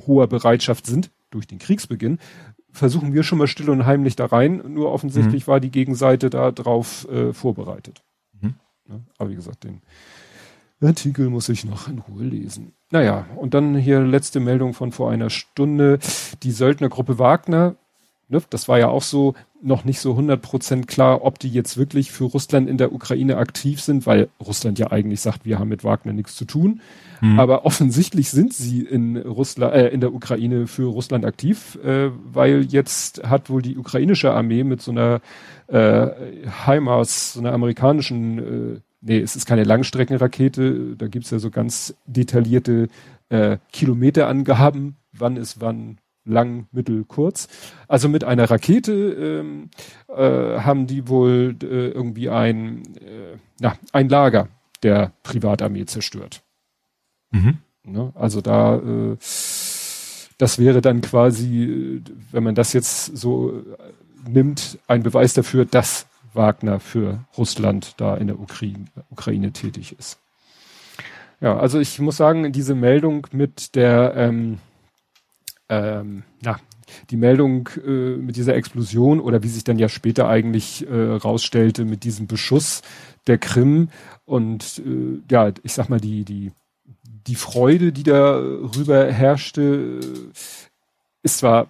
hoher Bereitschaft sind, durch den Kriegsbeginn, versuchen wir schon mal still und heimlich da rein. Nur offensichtlich mhm. war die Gegenseite da drauf äh, vorbereitet. Mhm. Ja, aber wie gesagt, den Artikel muss ich noch in Ruhe lesen. Naja, und dann hier letzte Meldung von vor einer Stunde. Die Söldnergruppe Wagner ne, das war ja auch so noch nicht so 100% klar, ob die jetzt wirklich für Russland in der Ukraine aktiv sind, weil Russland ja eigentlich sagt, wir haben mit Wagner nichts zu tun. Mhm. Aber offensichtlich sind sie in Russland, äh, in der Ukraine für Russland aktiv, äh, weil jetzt hat wohl die ukrainische Armee mit so einer äh, HIMARS, so einer amerikanischen, äh, nee, es ist keine Langstreckenrakete, da gibt's ja so ganz detaillierte äh, Kilometerangaben, wann ist wann lang, mittel, kurz. Also mit einer Rakete ähm, äh, haben die wohl äh, irgendwie ein, äh, na, ein Lager der Privatarmee zerstört. Mhm. Ne? Also da, äh, das wäre dann quasi, wenn man das jetzt so äh, nimmt, ein Beweis dafür, dass Wagner für Russland da in der Ukraine, Ukraine tätig ist. Ja, also ich muss sagen, diese Meldung mit der ähm, ähm, ja, die Meldung äh, mit dieser Explosion oder wie sich dann ja später eigentlich äh, rausstellte mit diesem Beschuss der Krim und äh, ja, ich sag mal die die die Freude, die da rüber herrschte, äh, ist zwar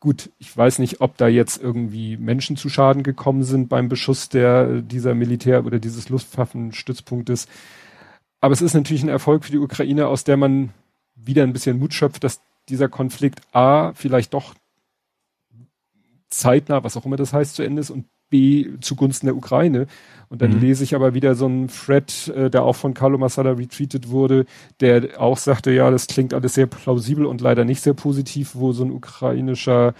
gut, ich weiß nicht, ob da jetzt irgendwie Menschen zu Schaden gekommen sind beim Beschuss der dieser Militär- oder dieses Luftwaffenstützpunktes, aber es ist natürlich ein Erfolg für die Ukraine, aus der man wieder ein bisschen Mut schöpft, dass dieser Konflikt A vielleicht doch zeitnah, was auch immer das heißt, zu Ende ist und B zugunsten der Ukraine. Und dann mhm. lese ich aber wieder so einen Thread, äh, der auch von Carlo Massada retweetet wurde, der auch sagte, ja, das klingt alles sehr plausibel und leider nicht sehr positiv, wo so ein ukrainischer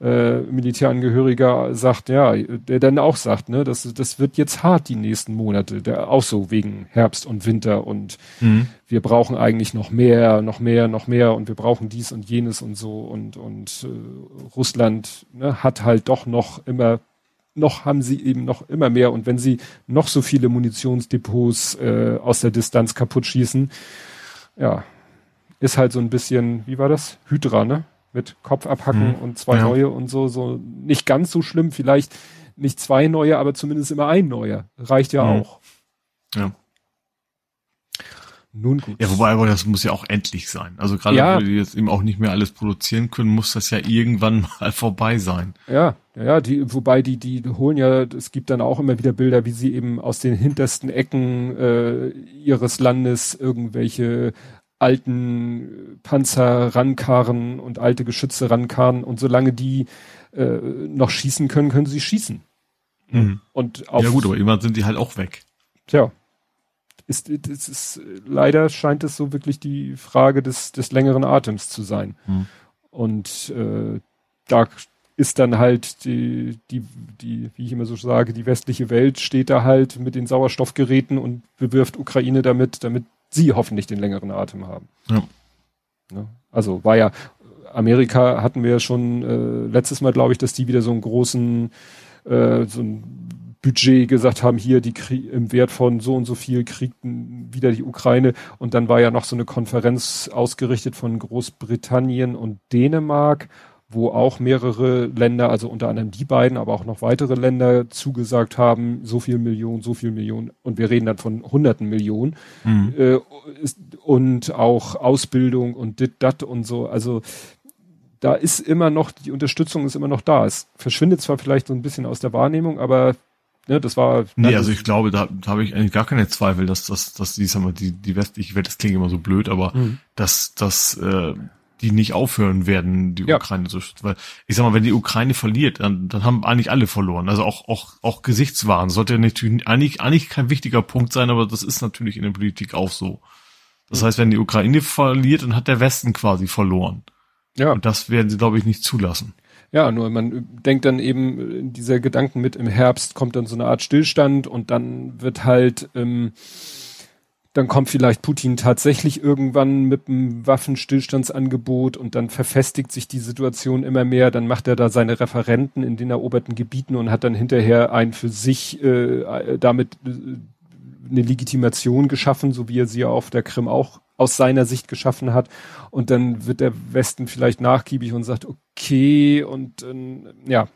äh, Militärangehöriger sagt, ja, der dann auch sagt, ne, das, das wird jetzt hart die nächsten Monate, der auch so wegen Herbst und Winter und mhm. wir brauchen eigentlich noch mehr, noch mehr, noch mehr und wir brauchen dies und jenes und so und und äh, Russland ne, hat halt doch noch immer noch haben sie eben noch immer mehr und wenn sie noch so viele Munitionsdepots äh, aus der Distanz kaputt schießen, ja, ist halt so ein bisschen, wie war das? Hydra, ne? mit Kopf abhacken hm. und zwei ja. neue und so, so nicht ganz so schlimm, vielleicht nicht zwei neue, aber zumindest immer ein neuer. Reicht ja hm. auch. Ja. Nun gut. Ja, wobei aber das muss ja auch endlich sein. Also gerade ja. weil die jetzt eben auch nicht mehr alles produzieren können, muss das ja irgendwann mal vorbei sein. Ja, ja, die, wobei die, die holen ja, es gibt dann auch immer wieder Bilder, wie sie eben aus den hintersten Ecken äh, ihres Landes irgendwelche alten Panzer rankarren und alte Geschütze rankarren und solange die äh, noch schießen können, können sie schießen. Mhm. Und auf, ja gut, aber irgendwann sind die halt auch weg. Tja. Ist, ist, ist, leider scheint es so wirklich die Frage des, des längeren Atems zu sein. Mhm. Und äh, da ist dann halt die, die, die, wie ich immer so sage, die westliche Welt steht da halt mit den Sauerstoffgeräten und bewirft Ukraine damit, damit sie hoffentlich den längeren Atem haben. Ja. ja. Also war ja, Amerika hatten wir ja schon äh, letztes Mal, glaube ich, dass die wieder so einen großen, äh, so ein Budget gesagt haben, hier die Krieg, im Wert von so und so viel kriegten wieder die Ukraine und dann war ja noch so eine Konferenz ausgerichtet von Großbritannien und Dänemark wo auch mehrere Länder, also unter anderem die beiden, aber auch noch weitere Länder zugesagt haben, so viel Millionen, so viel Millionen, und wir reden dann von hunderten Millionen, mhm. äh, und auch Ausbildung und dit, dat und so, also da ist immer noch, die Unterstützung ist immer noch da. Es verschwindet zwar vielleicht so ein bisschen aus der Wahrnehmung, aber ne, das war. Nee, also ich glaube, da, da habe ich eigentlich gar keine Zweifel, dass, dass, dass die, sag mal, die, die westliche Welt, das klingt immer so blöd, aber mhm. dass, dass äh, die nicht aufhören werden, die ja. Ukraine zu schützen. Weil ich sag mal, wenn die Ukraine verliert, dann, dann haben eigentlich alle verloren. Also auch, auch, auch Gesichtswahn sollte natürlich eigentlich, eigentlich kein wichtiger Punkt sein, aber das ist natürlich in der Politik auch so. Das heißt, wenn die Ukraine verliert, dann hat der Westen quasi verloren. Ja. Und das werden sie, glaube ich, nicht zulassen. Ja, nur man denkt dann eben, dieser Gedanken mit im Herbst kommt dann so eine Art Stillstand und dann wird halt, ähm, dann kommt vielleicht Putin tatsächlich irgendwann mit einem Waffenstillstandsangebot und dann verfestigt sich die Situation immer mehr. Dann macht er da seine Referenten in den eroberten Gebieten und hat dann hinterher ein für sich äh, damit äh, eine Legitimation geschaffen, so wie er sie ja auf der Krim auch aus seiner Sicht geschaffen hat. Und dann wird der Westen vielleicht nachgiebig und sagt, okay, und äh, ja,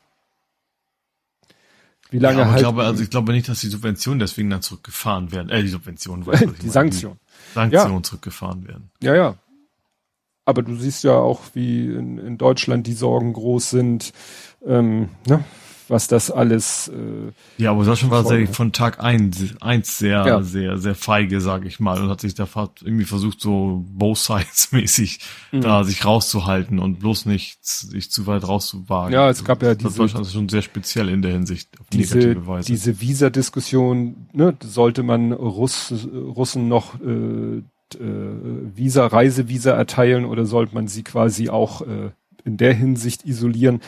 wie lange ja, halt. Ich glaube, also ich glaube nicht, dass die Subventionen deswegen dann zurückgefahren werden. Äh, die Subventionen, weißt, die Sanktionen. Sanktionen ja. zurückgefahren werden. Ja, ja. Aber du siehst ja auch, wie in, in Deutschland die Sorgen groß sind. Ähm, ne? Was das alles. Äh, ja, aber Sascha war sehr, von Tag eins, eins sehr, ja. sehr, sehr feige, sag ich mal, und hat sich da irgendwie versucht, so both sides mäßig mhm. da sich rauszuhalten und bloß nicht sich zu weit rauszuwagen. Ja, es gab ja diese. Deutschland ist schon sehr speziell in der Hinsicht auf diese, negative Weise. Diese Visa-Diskussion, ne, sollte man Russ, Russen noch äh, äh, Visa, Reisevisa erteilen oder sollte man sie quasi auch äh, in der Hinsicht isolieren?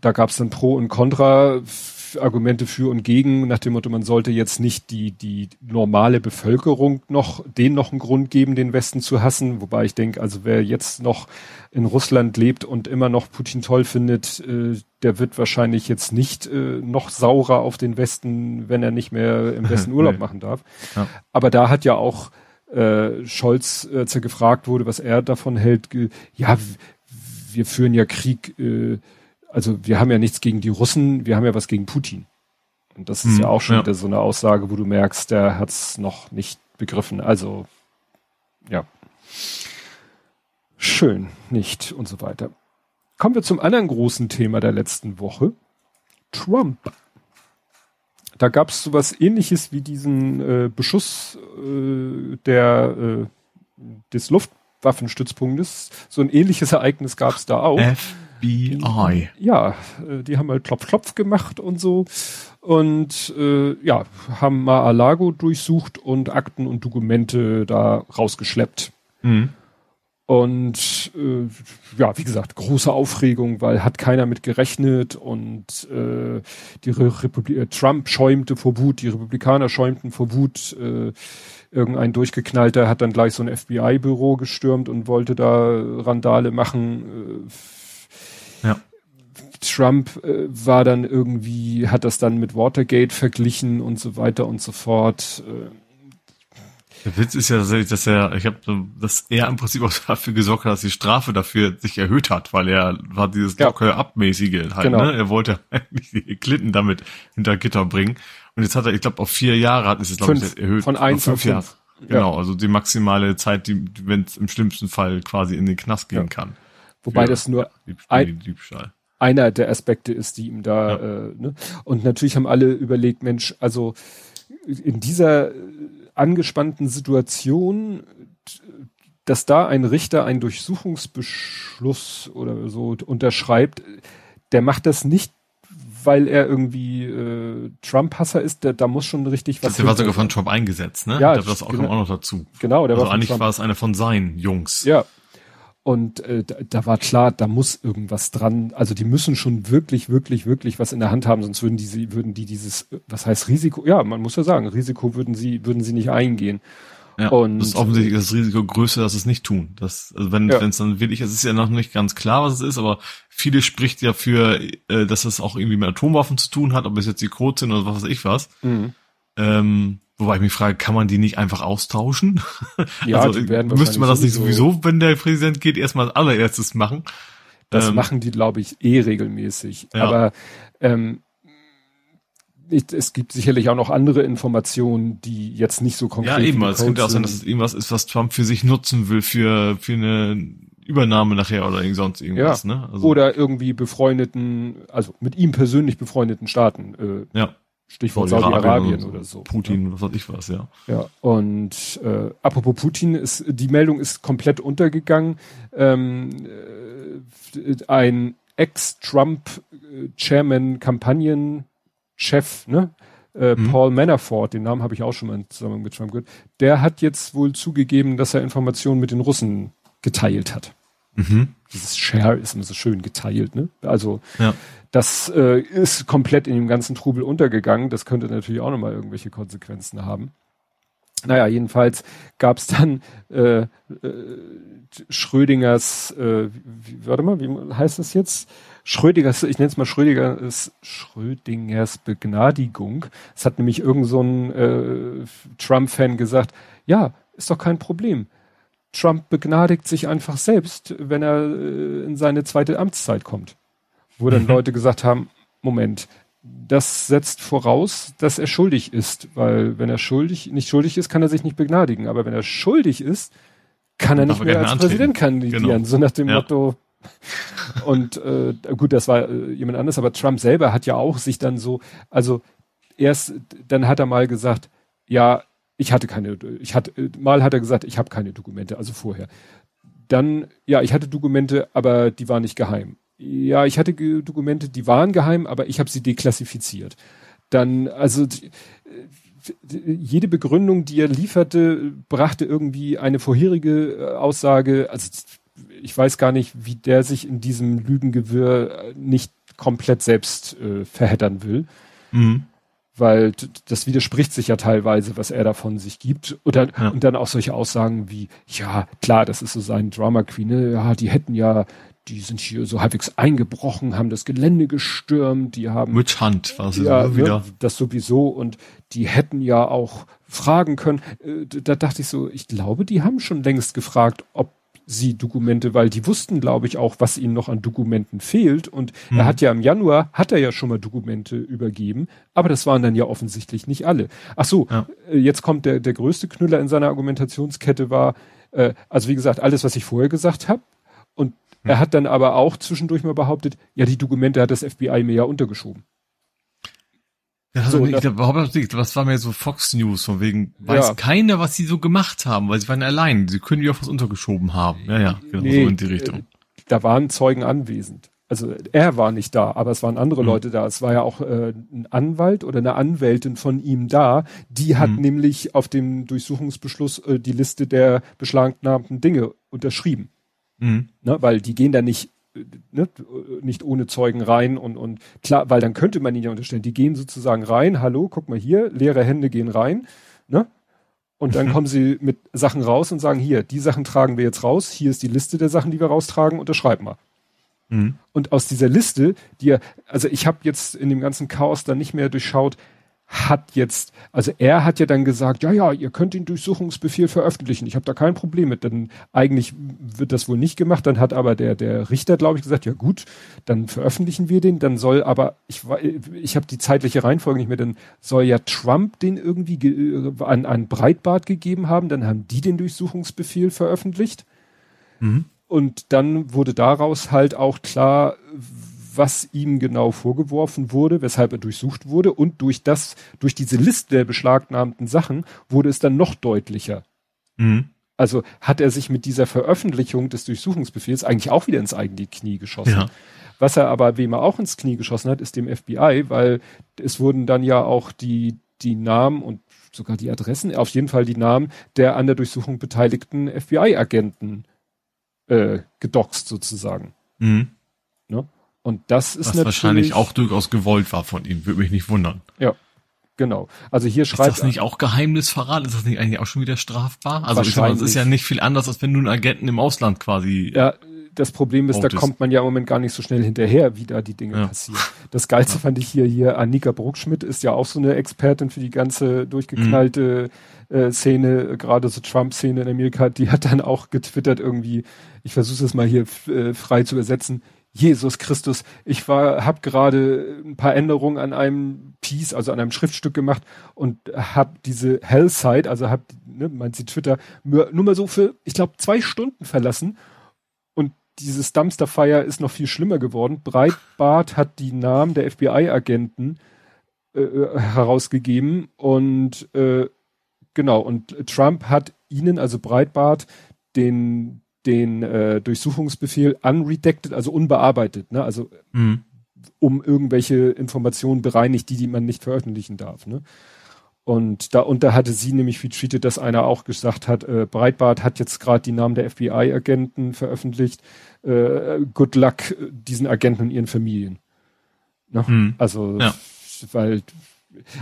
Da gab es dann Pro und Contra Argumente für und gegen, nach dem Motto, man sollte jetzt nicht die, die normale Bevölkerung noch, den noch einen Grund geben, den Westen zu hassen. Wobei ich denke, also wer jetzt noch in Russland lebt und immer noch Putin toll findet, äh, der wird wahrscheinlich jetzt nicht äh, noch saurer auf den Westen, wenn er nicht mehr im Westen Urlaub nee. machen darf. Ja. Aber da hat ja auch äh, Scholz, als er gefragt wurde, was er davon hält, ja, wir führen ja Krieg äh, also wir haben ja nichts gegen die Russen, wir haben ja was gegen Putin. Und das ist hm, ja auch schon ja. wieder so eine Aussage, wo du merkst, der hat es noch nicht begriffen. Also, ja. Schön, nicht und so weiter. Kommen wir zum anderen großen Thema der letzten Woche. Trump. Da gab es sowas ähnliches wie diesen äh, Beschuss äh, der, äh, des Luftwaffenstützpunktes. So ein ähnliches Ereignis gab es da auch. F FBI. Ja, äh, die haben halt Klopf, Klopf gemacht und so. Und äh, ja, haben Mar-a-Lago durchsucht und Akten und Dokumente da rausgeschleppt. Mhm. Und äh, ja, wie gesagt, große Aufregung, weil hat keiner mit gerechnet und äh, die Re Republik äh, Trump schäumte vor Wut, die Republikaner schäumten vor Wut. Äh, irgendein durchgeknallter hat dann gleich so ein FBI-Büro gestürmt und wollte da Randale machen. Äh, ja. Trump äh, war dann irgendwie, hat das dann mit Watergate verglichen und so weiter und so fort. Äh, der Witz ist ja tatsächlich, dass er, ich habe, dass er im Prinzip auch dafür gesorgt hat, dass die Strafe dafür sich erhöht hat, weil er war dieses ja. Locker-Abmäßige halt, genau. ne? Er wollte eigentlich die Clinton damit hinter Gitter bringen. Und jetzt hat er, ich glaube, auf vier Jahre hat es jetzt, glaube ich, erhöht. Von eins auf fünf Jahre. Genau, ja. also die maximale Zeit, die, wenn es im schlimmsten Fall quasi in den Knast gehen ja. kann. Wobei das nur ein, einer der Aspekte ist, die ihm da, ja. äh, ne? Und natürlich haben alle überlegt, Mensch, also in dieser angespannten Situation, dass da ein Richter einen Durchsuchungsbeschluss oder so unterschreibt, der macht das nicht, weil er irgendwie äh, Trump-Hasser ist, der, da muss schon richtig was. Der war sogar von Trump eingesetzt, ne? Ja, der das auch, genau, auch noch dazu. Genau, der also war eigentlich Trump. war es einer von seinen Jungs. Ja, und äh, da, da war klar, da muss irgendwas dran. Also die müssen schon wirklich, wirklich, wirklich was in der Hand haben, sonst würden die, würden die dieses, was heißt Risiko? Ja, man muss ja sagen, Risiko würden sie, würden sie nicht eingehen. Ja, und das ist offensichtlich das Risiko größer, dass es nicht tun. Das, also wenn ja. es dann wirklich, es ist ja noch nicht ganz klar, was es ist, aber viele spricht ja für, äh, dass es auch irgendwie mit Atomwaffen zu tun hat, ob es jetzt die Code sind oder was weiß ich was. Mhm. Ähm, Wobei ich mich frage, kann man die nicht einfach austauschen? Ja, also, müsste man das nicht sowieso, wenn der Präsident geht, erstmal als allererstes machen? Das ähm, machen die, glaube ich, eh regelmäßig. Ja. Aber ähm, ich, es gibt sicherlich auch noch andere Informationen, die jetzt nicht so konkret sind. Ja, eben. Es könnte auch sein, dass es irgendwas ist, was Trump für sich nutzen will, für, für eine Übernahme nachher oder sonst irgendwas. Ja. Ne? Also, oder irgendwie befreundeten, also mit ihm persönlich befreundeten Staaten. Äh, ja Stichwort Saudi-Arabien oder, so. Putin, was weiß ich was, ja. Ja, und äh, apropos Putin, ist, die Meldung ist komplett untergegangen. Ähm, äh, ein Ex-Trump-Chairman, Kampagnenchef, ne? Äh, mhm. Paul Manafort, den Namen habe ich auch schon mal in Zusammenhang mit Trump gehört, der hat jetzt wohl zugegeben, dass er Informationen mit den Russen geteilt hat. Mhm. Dieses Share ist immer so schön geteilt, ne? Also ja. das äh, ist komplett in dem ganzen Trubel untergegangen. Das könnte natürlich auch nochmal irgendwelche Konsequenzen haben. Naja, jedenfalls gab es dann äh, äh, Schrödingers, äh, wie, warte mal, wie heißt das jetzt? Schrödingers, ich nenne es mal Schrödingers, Schrödingers Begnadigung. Es hat nämlich irgend so ein äh, Trump-Fan gesagt, ja, ist doch kein Problem Trump begnadigt sich einfach selbst, wenn er äh, in seine zweite Amtszeit kommt. Wo dann mhm. Leute gesagt haben, Moment, das setzt voraus, dass er schuldig ist, weil wenn er schuldig, nicht schuldig ist, kann er sich nicht begnadigen, aber wenn er schuldig ist, kann er nicht mehr als antreten. Präsident kandidieren, genau. so nach dem ja. Motto. Und äh, gut, das war äh, jemand anderes, aber Trump selber hat ja auch sich dann so, also erst, dann hat er mal gesagt, ja, ich hatte keine, ich hatte, mal hat er gesagt, ich habe keine Dokumente, also vorher. Dann, ja, ich hatte Dokumente, aber die waren nicht geheim. Ja, ich hatte Dokumente, die waren geheim, aber ich habe sie deklassifiziert. Dann, also jede Begründung, die er lieferte, brachte irgendwie eine vorherige äh, Aussage. Also ich weiß gar nicht, wie der sich in diesem Lügengewirr nicht komplett selbst äh, verheddern will. Mhm weil das widerspricht sich ja teilweise, was er davon sich gibt. Oder, ja. Und dann auch solche Aussagen wie, ja, klar, das ist so sein Drama Queen, ne? ja, die hätten ja, die sind hier so halbwegs eingebrochen, haben das Gelände gestürmt, die haben. Mit Hand war es ja, ne, wieder. das sowieso und die hätten ja auch fragen können. Äh, da dachte ich so, ich glaube, die haben schon längst gefragt, ob sie Dokumente, weil die wussten, glaube ich, auch, was ihnen noch an Dokumenten fehlt. Und mhm. er hat ja im Januar, hat er ja schon mal Dokumente übergeben, aber das waren dann ja offensichtlich nicht alle. Ach so, ja. Äh, jetzt kommt der, der größte Knüller in seiner Argumentationskette war, äh, also wie gesagt, alles, was ich vorher gesagt habe. Und mhm. er hat dann aber auch zwischendurch mal behauptet, ja, die Dokumente hat das FBI mir ja untergeschoben. Ja, so, ich glaube, das war mir so Fox News, von wegen, weiß ja. keiner, was sie so gemacht haben, weil sie waren allein. Sie können ja auch was untergeschoben haben. Ja, ja, genau, nee, so in die Richtung. Äh, da waren Zeugen anwesend. also er war nicht da, aber es waren andere mhm. Leute da. Es war ja auch äh, ein Anwalt oder eine Anwältin von ihm da, die hat mhm. nämlich auf dem Durchsuchungsbeschluss äh, die Liste der beschlagnahmten Dinge unterschrieben. Mhm. Ne, weil die gehen da nicht ne, nicht ohne Zeugen rein und, und klar, weil dann könnte man ihn ja unterstellen, die gehen sozusagen rein, hallo, guck mal hier, leere Hände gehen rein, ne? Und dann mhm. kommen sie mit Sachen raus und sagen, hier, die Sachen tragen wir jetzt raus, hier ist die Liste der Sachen, die wir raustragen, unterschreib mal. Mhm. Und aus dieser Liste, die er, also ich habe jetzt in dem ganzen Chaos dann nicht mehr durchschaut, hat jetzt, also er hat ja dann gesagt, ja, ja, ihr könnt den Durchsuchungsbefehl veröffentlichen. Ich habe da kein Problem mit. Denn eigentlich wird das wohl nicht gemacht. Dann hat aber der, der Richter, glaube ich, gesagt, ja gut, dann veröffentlichen wir den. Dann soll aber, ich, ich habe die zeitliche Reihenfolge nicht mehr, dann soll ja Trump den irgendwie an, an Breitbart gegeben haben. Dann haben die den Durchsuchungsbefehl veröffentlicht. Mhm. Und dann wurde daraus halt auch klar, was ihm genau vorgeworfen wurde, weshalb er durchsucht wurde. Und durch das, durch diese Liste der beschlagnahmten Sachen wurde es dann noch deutlicher. Mhm. Also hat er sich mit dieser Veröffentlichung des Durchsuchungsbefehls eigentlich auch wieder ins eigene Knie geschossen. Ja. Was er aber, wem er auch ins Knie geschossen hat, ist dem FBI, weil es wurden dann ja auch die, die Namen und sogar die Adressen, auf jeden Fall die Namen der an der Durchsuchung beteiligten FBI-Agenten äh, gedoxt sozusagen. Mhm. Und das ist Was wahrscheinlich auch durchaus gewollt war von ihm, würde mich nicht wundern. Ja, genau. Also hier schreibt. Ist das nicht auch Geheimnisverrat? Ist das nicht eigentlich auch schon wieder strafbar? Also ich sag es ist ja nicht viel anders, als wenn du einen Agenten im Ausland quasi. Ja, das Problem ist, da kommt man ja im Moment gar nicht so schnell hinterher, wie da die Dinge ja. passieren. Das Geilste ja. fand ich hier, hier Annika Bruckschmidt ist ja auch so eine Expertin für die ganze durchgeknallte mhm. äh, Szene, gerade so Trump-Szene in Amerika, die hat dann auch getwittert irgendwie, ich versuche es mal hier äh, frei zu übersetzen, Jesus Christus, ich war, habe gerade ein paar Änderungen an einem Piece, also an einem Schriftstück gemacht und habe diese Hellside, also habe, ne, meint sie Twitter, nur, nur mal so für, ich glaube, zwei Stunden verlassen dieses Dumpster Fire ist noch viel schlimmer geworden. Breitbart hat die Namen der FBI-Agenten äh, äh, herausgegeben und äh, genau, und Trump hat ihnen, also Breitbart, den, den äh, Durchsuchungsbefehl unredacted, also unbearbeitet, ne? also mhm. um irgendwelche Informationen bereinigt, die, die man nicht veröffentlichen darf. Ne? Und da und da hatte sie nämlich retweetet, dass einer auch gesagt hat, äh, Breitbart hat jetzt gerade die Namen der FBI-Agenten veröffentlicht. Äh, good luck diesen Agenten und ihren Familien. Ne? Hm. Also, ja. weil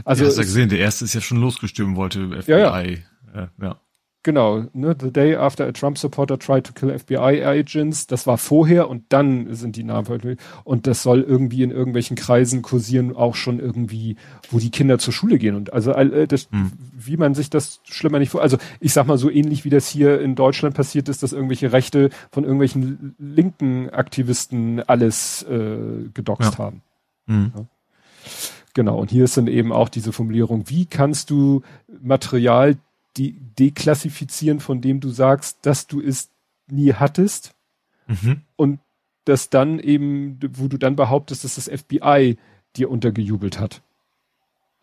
also ja, hast du ja gesehen, der erste ist ja schon losgestürmt wollte, FBI. Ja, ja. Äh, ja. Genau, ne, the day after a Trump supporter tried to kill FBI agents, das war vorher und dann sind die Namen veröffentlicht. Und das soll irgendwie in irgendwelchen Kreisen kursieren, auch schon irgendwie, wo die Kinder zur Schule gehen. Und also äh, das, hm. wie man sich das schlimmer nicht vor. Also ich sag mal so ähnlich wie das hier in Deutschland passiert ist, dass irgendwelche Rechte von irgendwelchen linken Aktivisten alles äh, gedoxt ja. haben. Hm. Ja. Genau, und hier ist dann eben auch diese Formulierung, wie kannst du Material die deklassifizieren, von dem du sagst, dass du es nie hattest. Mhm. Und das dann eben, wo du dann behauptest, dass das FBI dir untergejubelt hat.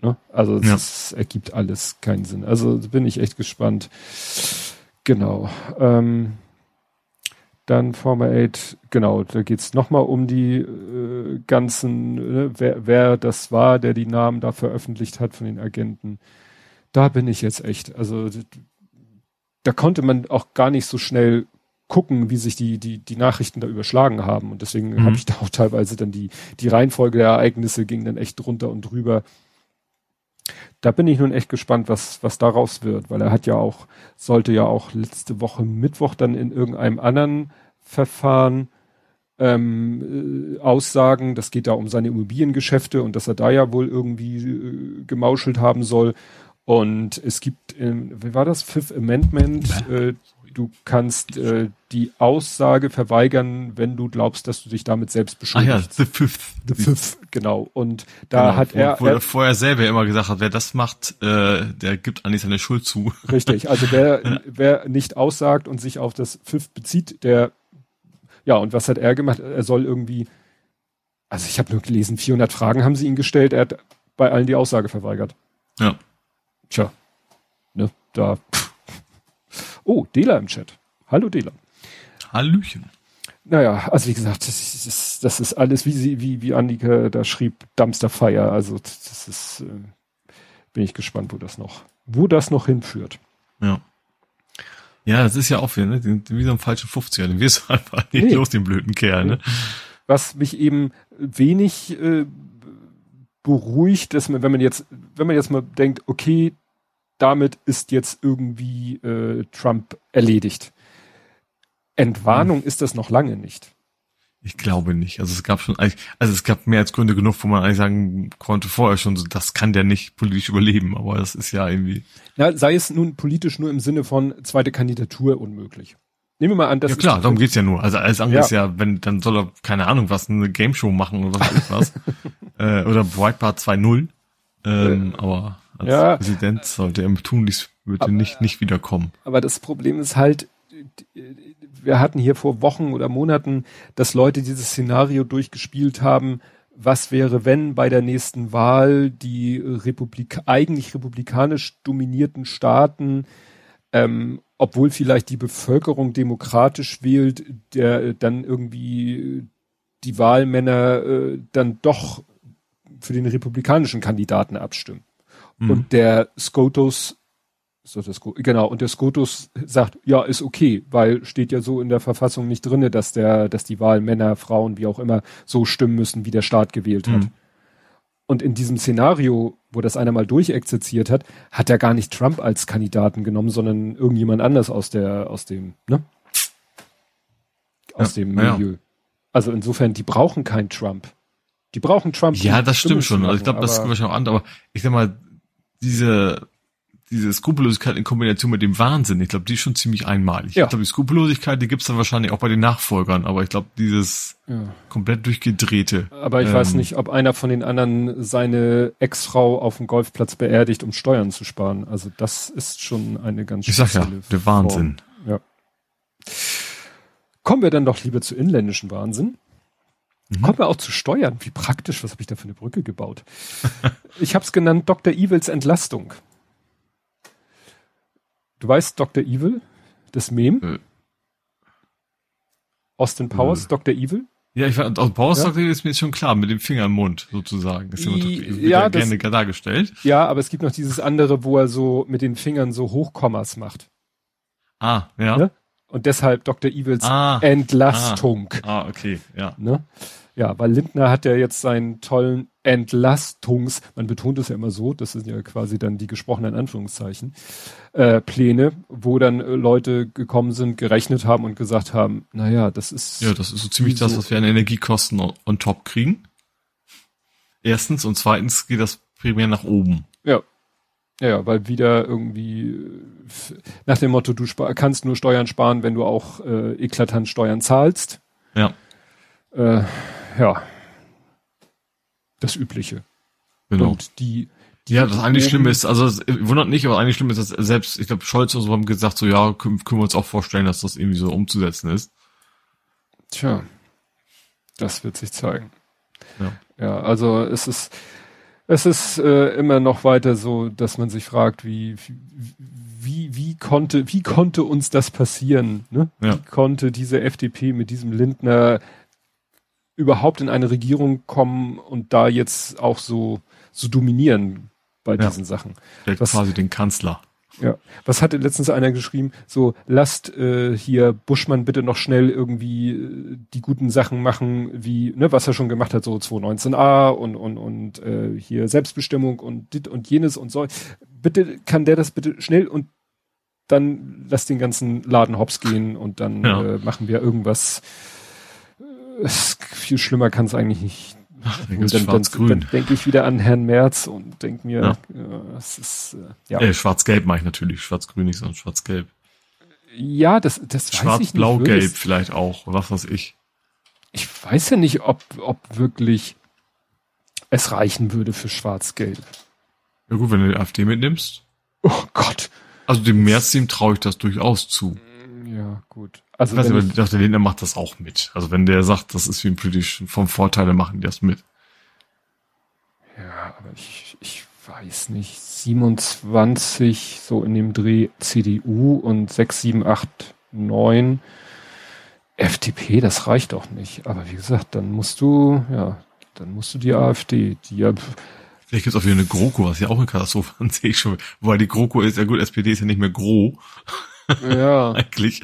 Ne? Also ja. das ergibt alles keinen Sinn. Also bin ich echt gespannt. Genau. Ähm, dann Former 8, genau, da geht's nochmal um die äh, ganzen, äh, wer, wer das war, der die Namen da veröffentlicht hat von den Agenten da bin ich jetzt echt, also da konnte man auch gar nicht so schnell gucken, wie sich die, die, die Nachrichten da überschlagen haben. Und deswegen mhm. habe ich da auch teilweise dann die, die Reihenfolge der Ereignisse ging dann echt drunter und drüber. Da bin ich nun echt gespannt, was, was daraus wird, weil er hat ja auch, sollte ja auch letzte Woche Mittwoch dann in irgendeinem anderen Verfahren ähm, äh, Aussagen, das geht da um seine Immobiliengeschäfte und dass er da ja wohl irgendwie äh, gemauschelt haben soll. Und es gibt, ähm, wie war das, Fifth Amendment, äh, du kannst äh, die Aussage verweigern, wenn du glaubst, dass du dich damit selbst beschuldigst. Ah ja, The Fifth. The Fifth, genau. Und da genau, hat er... Wo, er vorher selber immer gesagt hat, wer das macht, äh, der gibt eigentlich seine Schuld zu. Richtig, also wer, wer nicht aussagt und sich auf das Fifth bezieht, der... Ja, und was hat er gemacht? Er soll irgendwie... Also ich habe nur gelesen, 400 Fragen haben sie ihn gestellt, er hat bei allen die Aussage verweigert. Ja. Tja, ne, da. Oh, Dela im Chat. Hallo Dela. Hallöchen. Naja, also wie gesagt, das, das, das ist alles, wie sie, wie, wie Annika da schrieb, Dumpster Fire. Also das ist, äh, bin ich gespannt, wo das noch, wo das noch hinführt. Ja. Ja, das ist ja auch wieder, ne? Wie so ein falschen 50er, den wirst du einfach nicht nee. los, den blöden Kerl, ne? Was mich eben wenig äh, beruhigt, dass man, wenn man jetzt, wenn man jetzt mal denkt, okay, damit ist jetzt irgendwie äh, Trump erledigt. Entwarnung hm. ist das noch lange nicht. Ich glaube nicht. Also es gab schon, also es gab mehr als Gründe genug, wo man eigentlich sagen konnte vorher schon, so, das kann der nicht politisch überleben, aber das ist ja irgendwie. Ja, sei es nun politisch nur im Sinne von zweite Kandidatur unmöglich. Nehmen wir mal an, das Ja klar, darum geht's ja nur. Also alles andere ja. ist ja, wenn, dann soll er, keine Ahnung, was, eine Game Show machen oder was was. äh, oder Breitbart 2.0. Ähm, äh, aber als ja. Präsident sollte er tun, dies würde aber, nicht, nicht wiederkommen. Aber das Problem ist halt, wir hatten hier vor Wochen oder Monaten, dass Leute dieses Szenario durchgespielt haben, was wäre, wenn bei der nächsten Wahl die Republik eigentlich republikanisch dominierten Staaten, ähm, obwohl vielleicht die Bevölkerung demokratisch wählt, der dann irgendwie die Wahlmänner äh, dann doch für den republikanischen Kandidaten abstimmen. Mhm. Und der SCOTUS so das, genau, und der Scotus sagt, ja, ist okay, weil steht ja so in der Verfassung nicht drinne, dass der, dass die Wahl Männer, Frauen, wie auch immer, so stimmen müssen, wie der Staat gewählt hat. Mhm. Und in diesem Szenario, wo das einer mal durchexerziert hat, hat er gar nicht Trump als Kandidaten genommen, sondern irgendjemand anders aus der, aus dem, ne? Aus ja, dem Milieu. Ja. Also insofern, die brauchen keinen Trump. Die brauchen Trump. Ja, das stimmt schon. Also ich glaube, das kommt schon auch an, aber ich sag mal, diese diese Skrupellosigkeit in Kombination mit dem Wahnsinn, ich glaube, die ist schon ziemlich einmalig. Ja. Ich glaube, die Skrupellosigkeit, die gibt's dann wahrscheinlich auch bei den Nachfolgern, aber ich glaube, dieses ja. komplett durchgedrehte. Aber ich ähm, weiß nicht, ob einer von den anderen seine Ex-Frau auf dem Golfplatz beerdigt, um Steuern zu sparen. Also das ist schon eine ganz Ich sag ja, der Wahnsinn. Ja. Kommen wir dann doch lieber zu inländischen Wahnsinn. Mhm. Kommen wir auch zu Steuern. Wie praktisch, was habe ich da für eine Brücke gebaut? ich habe es genannt Dr. Evils Entlastung. Du weißt Dr. Evil? Das Meme? Äh. Austin Powers, äh. Dr. Evil? Ja, ich war, aus Powers ja? Dr. Evil ist mir schon klar, mit dem Finger im Mund sozusagen. Das ist immer I, ja, das, gerne dargestellt. Ja, aber es gibt noch dieses andere, wo er so mit den Fingern so Hochkommas macht. Ah, ja. Ne? Und deshalb Dr. Evils ah, Entlastung. Ah, ah, okay, ja. Ne? Ja, weil Lindner hat ja jetzt seinen tollen Entlastungs, man betont es ja immer so, das sind ja quasi dann die gesprochenen Anführungszeichen, äh, Pläne, wo dann äh, Leute gekommen sind, gerechnet haben und gesagt haben, naja, das ist. Ja, das ist so ziemlich das, was wir an Energiekosten on, on top kriegen. Erstens und zweitens geht das primär nach oben. Ja. Ja, weil wieder irgendwie äh, nach dem Motto, du kannst nur Steuern sparen, wenn du auch äh, eklatant Steuern zahlst. Ja. Äh, ja, das Übliche. Genau. Und die, die ja, das eigentlich schlimm ist, also es wundert nicht, aber eigentlich schlimm ist, dass selbst, ich glaube, Scholz und so haben gesagt, so ja, können, können wir uns auch vorstellen, dass das irgendwie so umzusetzen ist. Tja, das wird sich zeigen. Ja, ja also es ist, es ist äh, immer noch weiter so, dass man sich fragt, wie, wie, wie konnte, wie konnte uns das passieren? Ne? Ja. Wie konnte diese FDP mit diesem Lindner überhaupt in eine Regierung kommen und da jetzt auch so, so dominieren bei ja. diesen Sachen. Der was, quasi den Kanzler. Ja, was hatte letztens einer geschrieben? So, lasst äh, hier Buschmann bitte noch schnell irgendwie äh, die guten Sachen machen, wie, ne, was er schon gemacht hat, so 219a und, und, und äh, hier Selbstbestimmung und dit und jenes und so. Bitte kann der das bitte schnell und dann lasst den ganzen Laden hops gehen und dann ja. äh, machen wir irgendwas viel schlimmer kann es eigentlich nicht. Ach, dann, dann, dann denke ich wieder an Herrn Merz und denke mir, ja. äh, es ist äh, ja. Äh, Schwarz-Gelb mache ich natürlich, Schwarz-Grün nicht, sondern Schwarz-Gelb. Ja, das, das Schwarz-Blau-Gelb vielleicht auch, was weiß ich. Ich weiß ja nicht, ob, ob wirklich es reichen würde für Schwarz-Gelb. Ja gut, wenn du die AfD mitnimmst. Oh Gott. Also dem Merz-Team traue ich das durchaus zu. Ja, gut. Also ich weiß nicht, ich dachte, der Lindner macht das auch mit. Also wenn der sagt, das ist wie ein politisch vom Vorteil, machen die das mit. Ja, aber ich, ich weiß nicht. 27 so in dem Dreh CDU und 6, 7, 8, 9 FDP, das reicht doch nicht. Aber wie gesagt, dann musst du, ja, dann musst du die AfD, die ja. Vielleicht gibt's auch wieder eine GroKo, was ja auch eine Katastrophe an sehe ich schon. Wobei die GroKo ist, ja gut, SPD ist ja nicht mehr Gro. Ja. Eigentlich.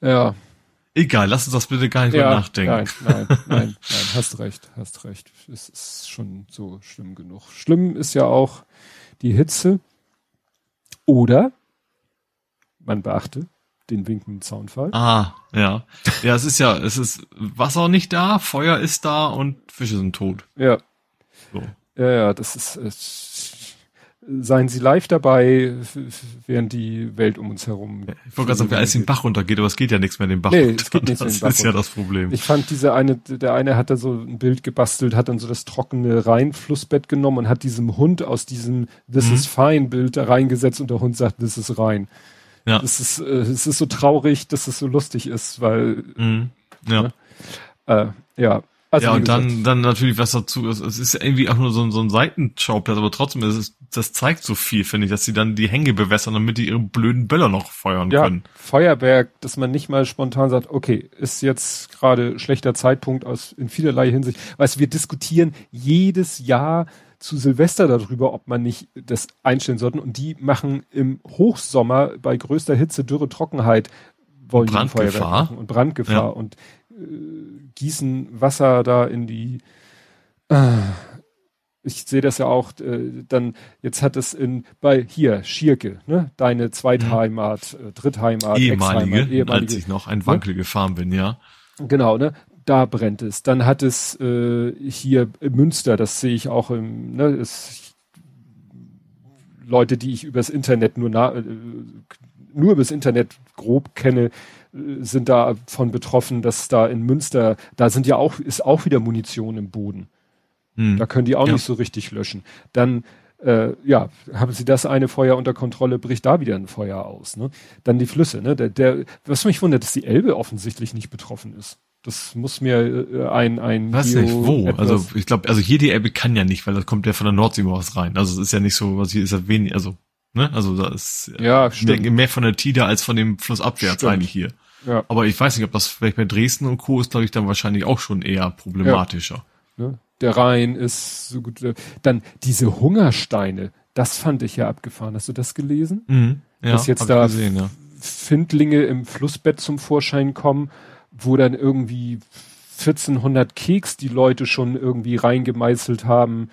Ja. Egal, lass uns das bitte gar nicht ja, mehr nachdenken. Nein, nein, nein, nein, hast recht, hast recht. Es ist schon so schlimm genug. Schlimm ist ja auch die Hitze. Oder, man beachte, den winkenden Zaunfall. Ah, ja. Ja, es ist ja, es ist Wasser nicht da, Feuer ist da und Fische sind tot. Ja. So. Ja, ja, das ist, es, seien Sie live dabei, während die Welt um uns herum. Ich wollte gerade sagen, wer alles den Bach runtergeht, aber es geht ja nichts mehr den Bach nee, runter. Es geht nicht das den Bach ist runter. ja das Problem. Ich fand diese eine, der eine hat da so ein Bild gebastelt, hat dann so das trockene Rheinflussbett genommen und hat diesem Hund aus diesem This mhm. is fine Bild da reingesetzt und der Hund sagt, this is rein. Ja. Es ist, äh, es ist so traurig, dass es so lustig ist, weil, mhm. ja. Ne? Äh, ja. Also, ja, und dann, dann natürlich was dazu, es ist irgendwie auch nur so, so ein Seitenschauplatz, aber trotzdem, ist es, das zeigt so viel, finde ich, dass sie dann die Hänge bewässern, damit die ihre blöden Böller noch feuern ja, können. Feuerwerk, dass man nicht mal spontan sagt, okay, ist jetzt gerade schlechter Zeitpunkt aus, in vielerlei Hinsicht. Weißt du, wir diskutieren jedes Jahr zu Silvester darüber, ob man nicht das einstellen sollte. Und die machen im Hochsommer bei größter Hitze, Dürre, Trockenheit wollen Brandgefahr. Und Brandgefahr ja. und äh, gießen Wasser da in die. Äh, ich sehe das ja auch, äh, dann, jetzt hat es in, bei, hier, Schierke, ne, deine Zweitheimat, mhm. äh, Drittheimat, ehemalige, ehemalige, als ich noch ein Wankel ne? gefahren bin, ja. Genau, ne, da brennt es. Dann hat es äh, hier in Münster, das sehe ich auch im, ne, ist, Leute, die ich übers Internet nur na, äh, nur übers Internet grob kenne, äh, sind davon betroffen, dass da in Münster, da sind ja auch, ist auch wieder Munition im Boden. Hm. Da können die auch ja. nicht so richtig löschen. Dann äh, ja, haben sie das eine Feuer unter Kontrolle, bricht da wieder ein Feuer aus. Ne? Dann die Flüsse, ne? Der, der, was mich wundert, dass die Elbe offensichtlich nicht betroffen ist. Das muss mir äh, ein ein Was nicht, wo? Also ich glaube, also hier die Elbe kann ja nicht, weil das kommt ja von der Nordsee aus rein. Also es ist ja nicht so, was hier ist ja wenig, also ne, also da ist ja, ich denke mehr von der Tida als von dem Fluss abwärts stimmt. eigentlich hier. Ja. Aber ich weiß nicht, ob das vielleicht bei Dresden und Co. ist, glaube ich, dann wahrscheinlich auch schon eher problematischer. Ja. Ne? Der Rhein ist so gut. Dann diese Hungersteine, das fand ich ja abgefahren. Hast du das gelesen? Mhm. Ja, Dass jetzt da gesehen, ja. Findlinge im Flussbett zum Vorschein kommen wo dann irgendwie 1400 Keks die Leute schon irgendwie reingemeißelt haben.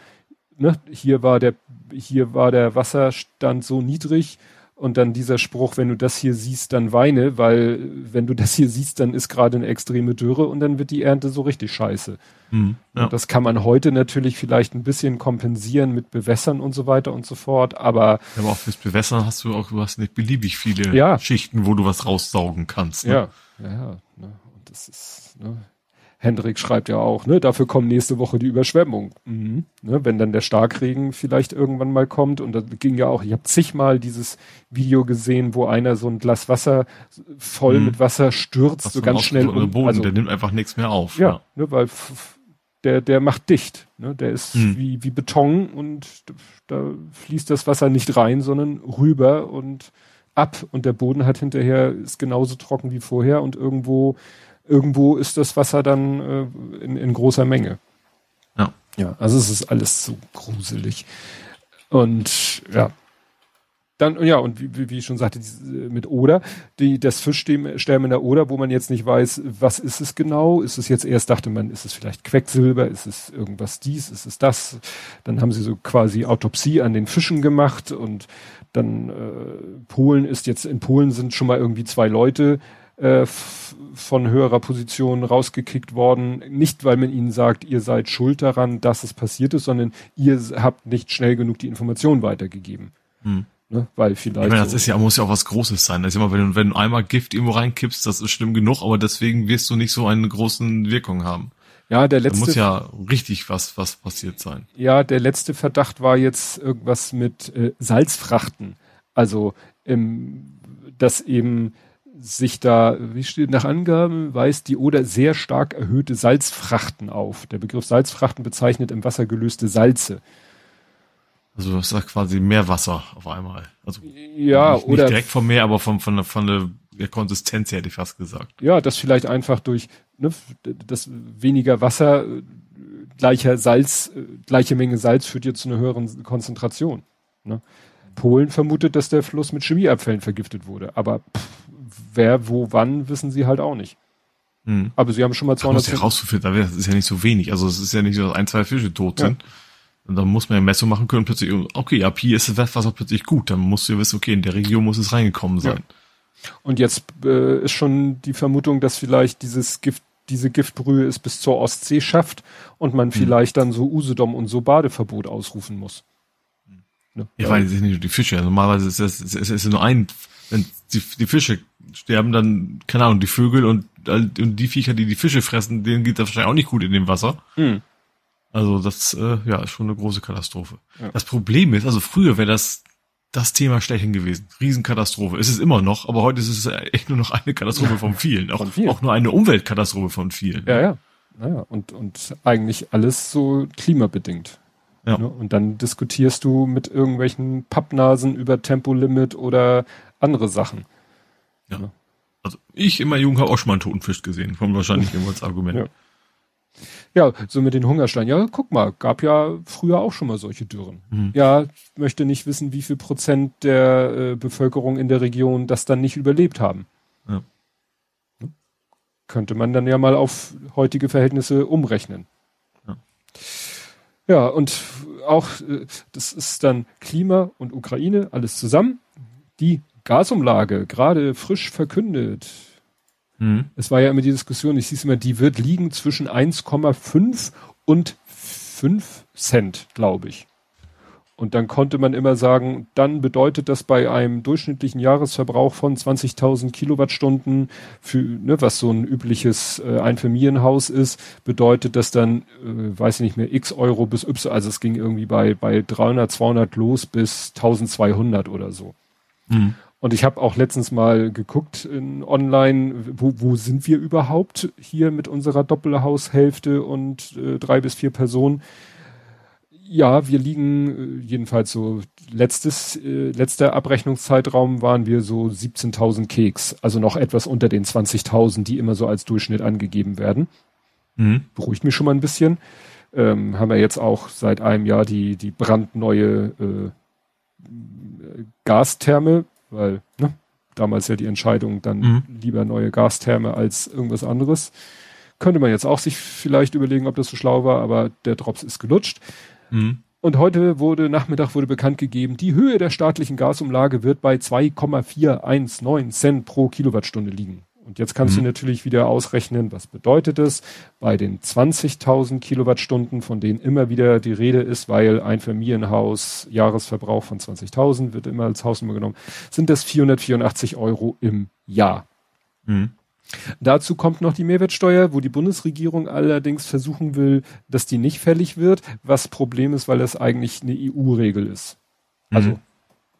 Ne? Hier war der, hier war der Wasserstand so niedrig und dann dieser Spruch, wenn du das hier siehst, dann weine, weil wenn du das hier siehst, dann ist gerade eine extreme Dürre und dann wird die Ernte so richtig scheiße. Mhm, ja. das kann man heute natürlich vielleicht ein bisschen kompensieren mit Bewässern und so weiter und so fort, aber. Ja, aber auch fürs Bewässern hast du auch, du hast nicht beliebig viele ja. Schichten, wo du was raussaugen kannst. Ne? Ja, ja, ja. Ne? das ist, ne? Hendrik schreibt ja auch, ne, dafür kommen nächste Woche die Überschwemmung. Mhm. Ne, wenn dann der Starkregen vielleicht irgendwann mal kommt und da ging ja auch, ich habe zigmal dieses Video gesehen, wo einer so ein Glas Wasser voll mhm. mit Wasser stürzt, Was so ganz schnell. Um, Boden, also, der nimmt einfach nichts mehr auf. Ja, ja. Ne, weil der, der macht dicht. Ne? Der ist mhm. wie, wie Beton und da fließt das Wasser nicht rein, sondern rüber und ab und der Boden hat hinterher ist genauso trocken wie vorher und irgendwo irgendwo ist das Wasser dann äh, in, in großer Menge. Ja. Ja, also es ist alles so gruselig. Und ja, dann, ja, und wie, wie ich schon sagte, mit Oder, die, das Fischsterben in der Oder, wo man jetzt nicht weiß, was ist es genau? Ist es jetzt erst, dachte man, ist es vielleicht Quecksilber? Ist es irgendwas dies? Ist es das? Dann haben sie so quasi Autopsie an den Fischen gemacht und dann äh, Polen ist jetzt, in Polen sind schon mal irgendwie zwei Leute äh, von höherer Position rausgekickt worden. Nicht, weil man ihnen sagt, ihr seid schuld daran, dass es passiert ist, sondern ihr habt nicht schnell genug die Information weitergegeben. Hm. Ne? Weil vielleicht. Ich meine, das so ist ja, muss ja auch was Großes sein. Das ist immer, wenn du, wenn du einmal Gift irgendwo reinkippst, das ist schlimm genug, aber deswegen wirst du nicht so eine großen Wirkung haben. Ja, der letzte. Da muss ja richtig was, was passiert sein. Ja, der letzte Verdacht war jetzt irgendwas mit äh, Salzfrachten. Also, ähm, dass eben sich da, wie steht nach Angaben, weist die Oder sehr stark erhöhte Salzfrachten auf. Der Begriff Salzfrachten bezeichnet im Wasser gelöste Salze. Also das ist quasi Meerwasser auf einmal. Also ja, nicht, oder nicht direkt vom Meer, aber von, von, von der der Konsistenz hätte ich fast gesagt. Ja, das vielleicht einfach durch ne, das weniger Wasser, gleicher Salz, gleiche Menge Salz führt jetzt zu einer höheren Konzentration. Ne? Polen vermutet, dass der Fluss mit Chemieabfällen vergiftet wurde, aber pff, wer, wo, wann, wissen sie halt auch nicht. Hm. Aber sie haben schon mal 200. Das ja rauszufinden, aber das ist ja nicht so wenig. Also es ist ja nicht so, dass ein, zwei Fische tot sind. Ja. Und dann muss man ja Messung machen können, plötzlich, okay, ab hier ist das Wasser plötzlich gut. Dann musst du ja wissen, okay, in der Region muss es reingekommen sein. Ja. Und jetzt äh, ist schon die Vermutung, dass vielleicht dieses Gift, diese Giftbrühe es bis zur Ostsee schafft und man hm. vielleicht dann so Usedom und so Badeverbot ausrufen muss. Ne? Ja, weil es sind nicht nur die Fische. Also normalerweise ist es, es ist nur ein, wenn die, die Fische sterben, dann, keine Ahnung, die Vögel und, und die Viecher, die die Fische fressen, denen geht das wahrscheinlich auch nicht gut in dem Wasser. Mhm. Also das, äh, ja, ist schon eine große Katastrophe. Ja. Das Problem ist, also früher wäre das das Thema Stechen gewesen. Riesenkatastrophe. Ist es immer noch, aber heute ist es echt nur noch eine Katastrophe von vielen. Auch, von vielen. auch nur eine Umweltkatastrophe von vielen. Ja, ja. Naja, und, und eigentlich alles so klimabedingt. Ja. Ne? Und dann diskutierst du mit irgendwelchen Pappnasen über Tempolimit oder andere Sachen. Ja. Ne? Also ich in meiner Jugend habe auch schon mal einen toten Fisch gesehen. Kommt wahrscheinlich immer als Argument. Ja. Ja, so mit den Hungersteinen. Ja, guck mal, gab ja früher auch schon mal solche Dürren. Mhm. Ja, ich möchte nicht wissen, wie viel Prozent der äh, Bevölkerung in der Region das dann nicht überlebt haben. Ja. Ne? Könnte man dann ja mal auf heutige Verhältnisse umrechnen. Ja. Ja, und auch, äh, das ist dann Klima und Ukraine, alles zusammen. Die Gasumlage, gerade frisch verkündet. Mhm. Es war ja immer die Diskussion, ich sehe es immer, die wird liegen zwischen 1,5 und 5 Cent, glaube ich. Und dann konnte man immer sagen, dann bedeutet das bei einem durchschnittlichen Jahresverbrauch von 20.000 Kilowattstunden, für, ne, was so ein übliches äh, Einfamilienhaus ist, bedeutet das dann, äh, weiß ich nicht mehr, x Euro bis y, also es ging irgendwie bei, bei 300, 200 los bis 1200 oder so. Mhm. Und ich habe auch letztens mal geguckt in online, wo, wo sind wir überhaupt hier mit unserer Doppelhaushälfte und äh, drei bis vier Personen ja, wir liegen äh, jedenfalls so letztes äh, letzter Abrechnungszeitraum waren wir so 17.000 Keks, also noch etwas unter den 20.000, die immer so als Durchschnitt angegeben werden. Mhm. Beruhigt mich schon mal ein bisschen. Ähm, haben wir jetzt auch seit einem Jahr die die brandneue äh, Gastherme, weil ne, damals ja die Entscheidung dann mhm. lieber neue Gastherme als irgendwas anderes. Könnte man jetzt auch sich vielleicht überlegen, ob das so schlau war, aber der Drops ist gelutscht. Mhm. Und heute wurde, Nachmittag wurde bekannt gegeben, die Höhe der staatlichen Gasumlage wird bei 2,419 Cent pro Kilowattstunde liegen. Und jetzt kannst mhm. du natürlich wieder ausrechnen, was bedeutet es bei den 20.000 Kilowattstunden, von denen immer wieder die Rede ist, weil ein Familienhaus Jahresverbrauch von 20.000 wird immer als Hausnummer genommen, sind das 484 Euro im Jahr. Mhm. Dazu kommt noch die Mehrwertsteuer, wo die Bundesregierung allerdings versuchen will, dass die nicht fällig wird, was Problem ist, weil das eigentlich eine EU-Regel ist. Also mhm.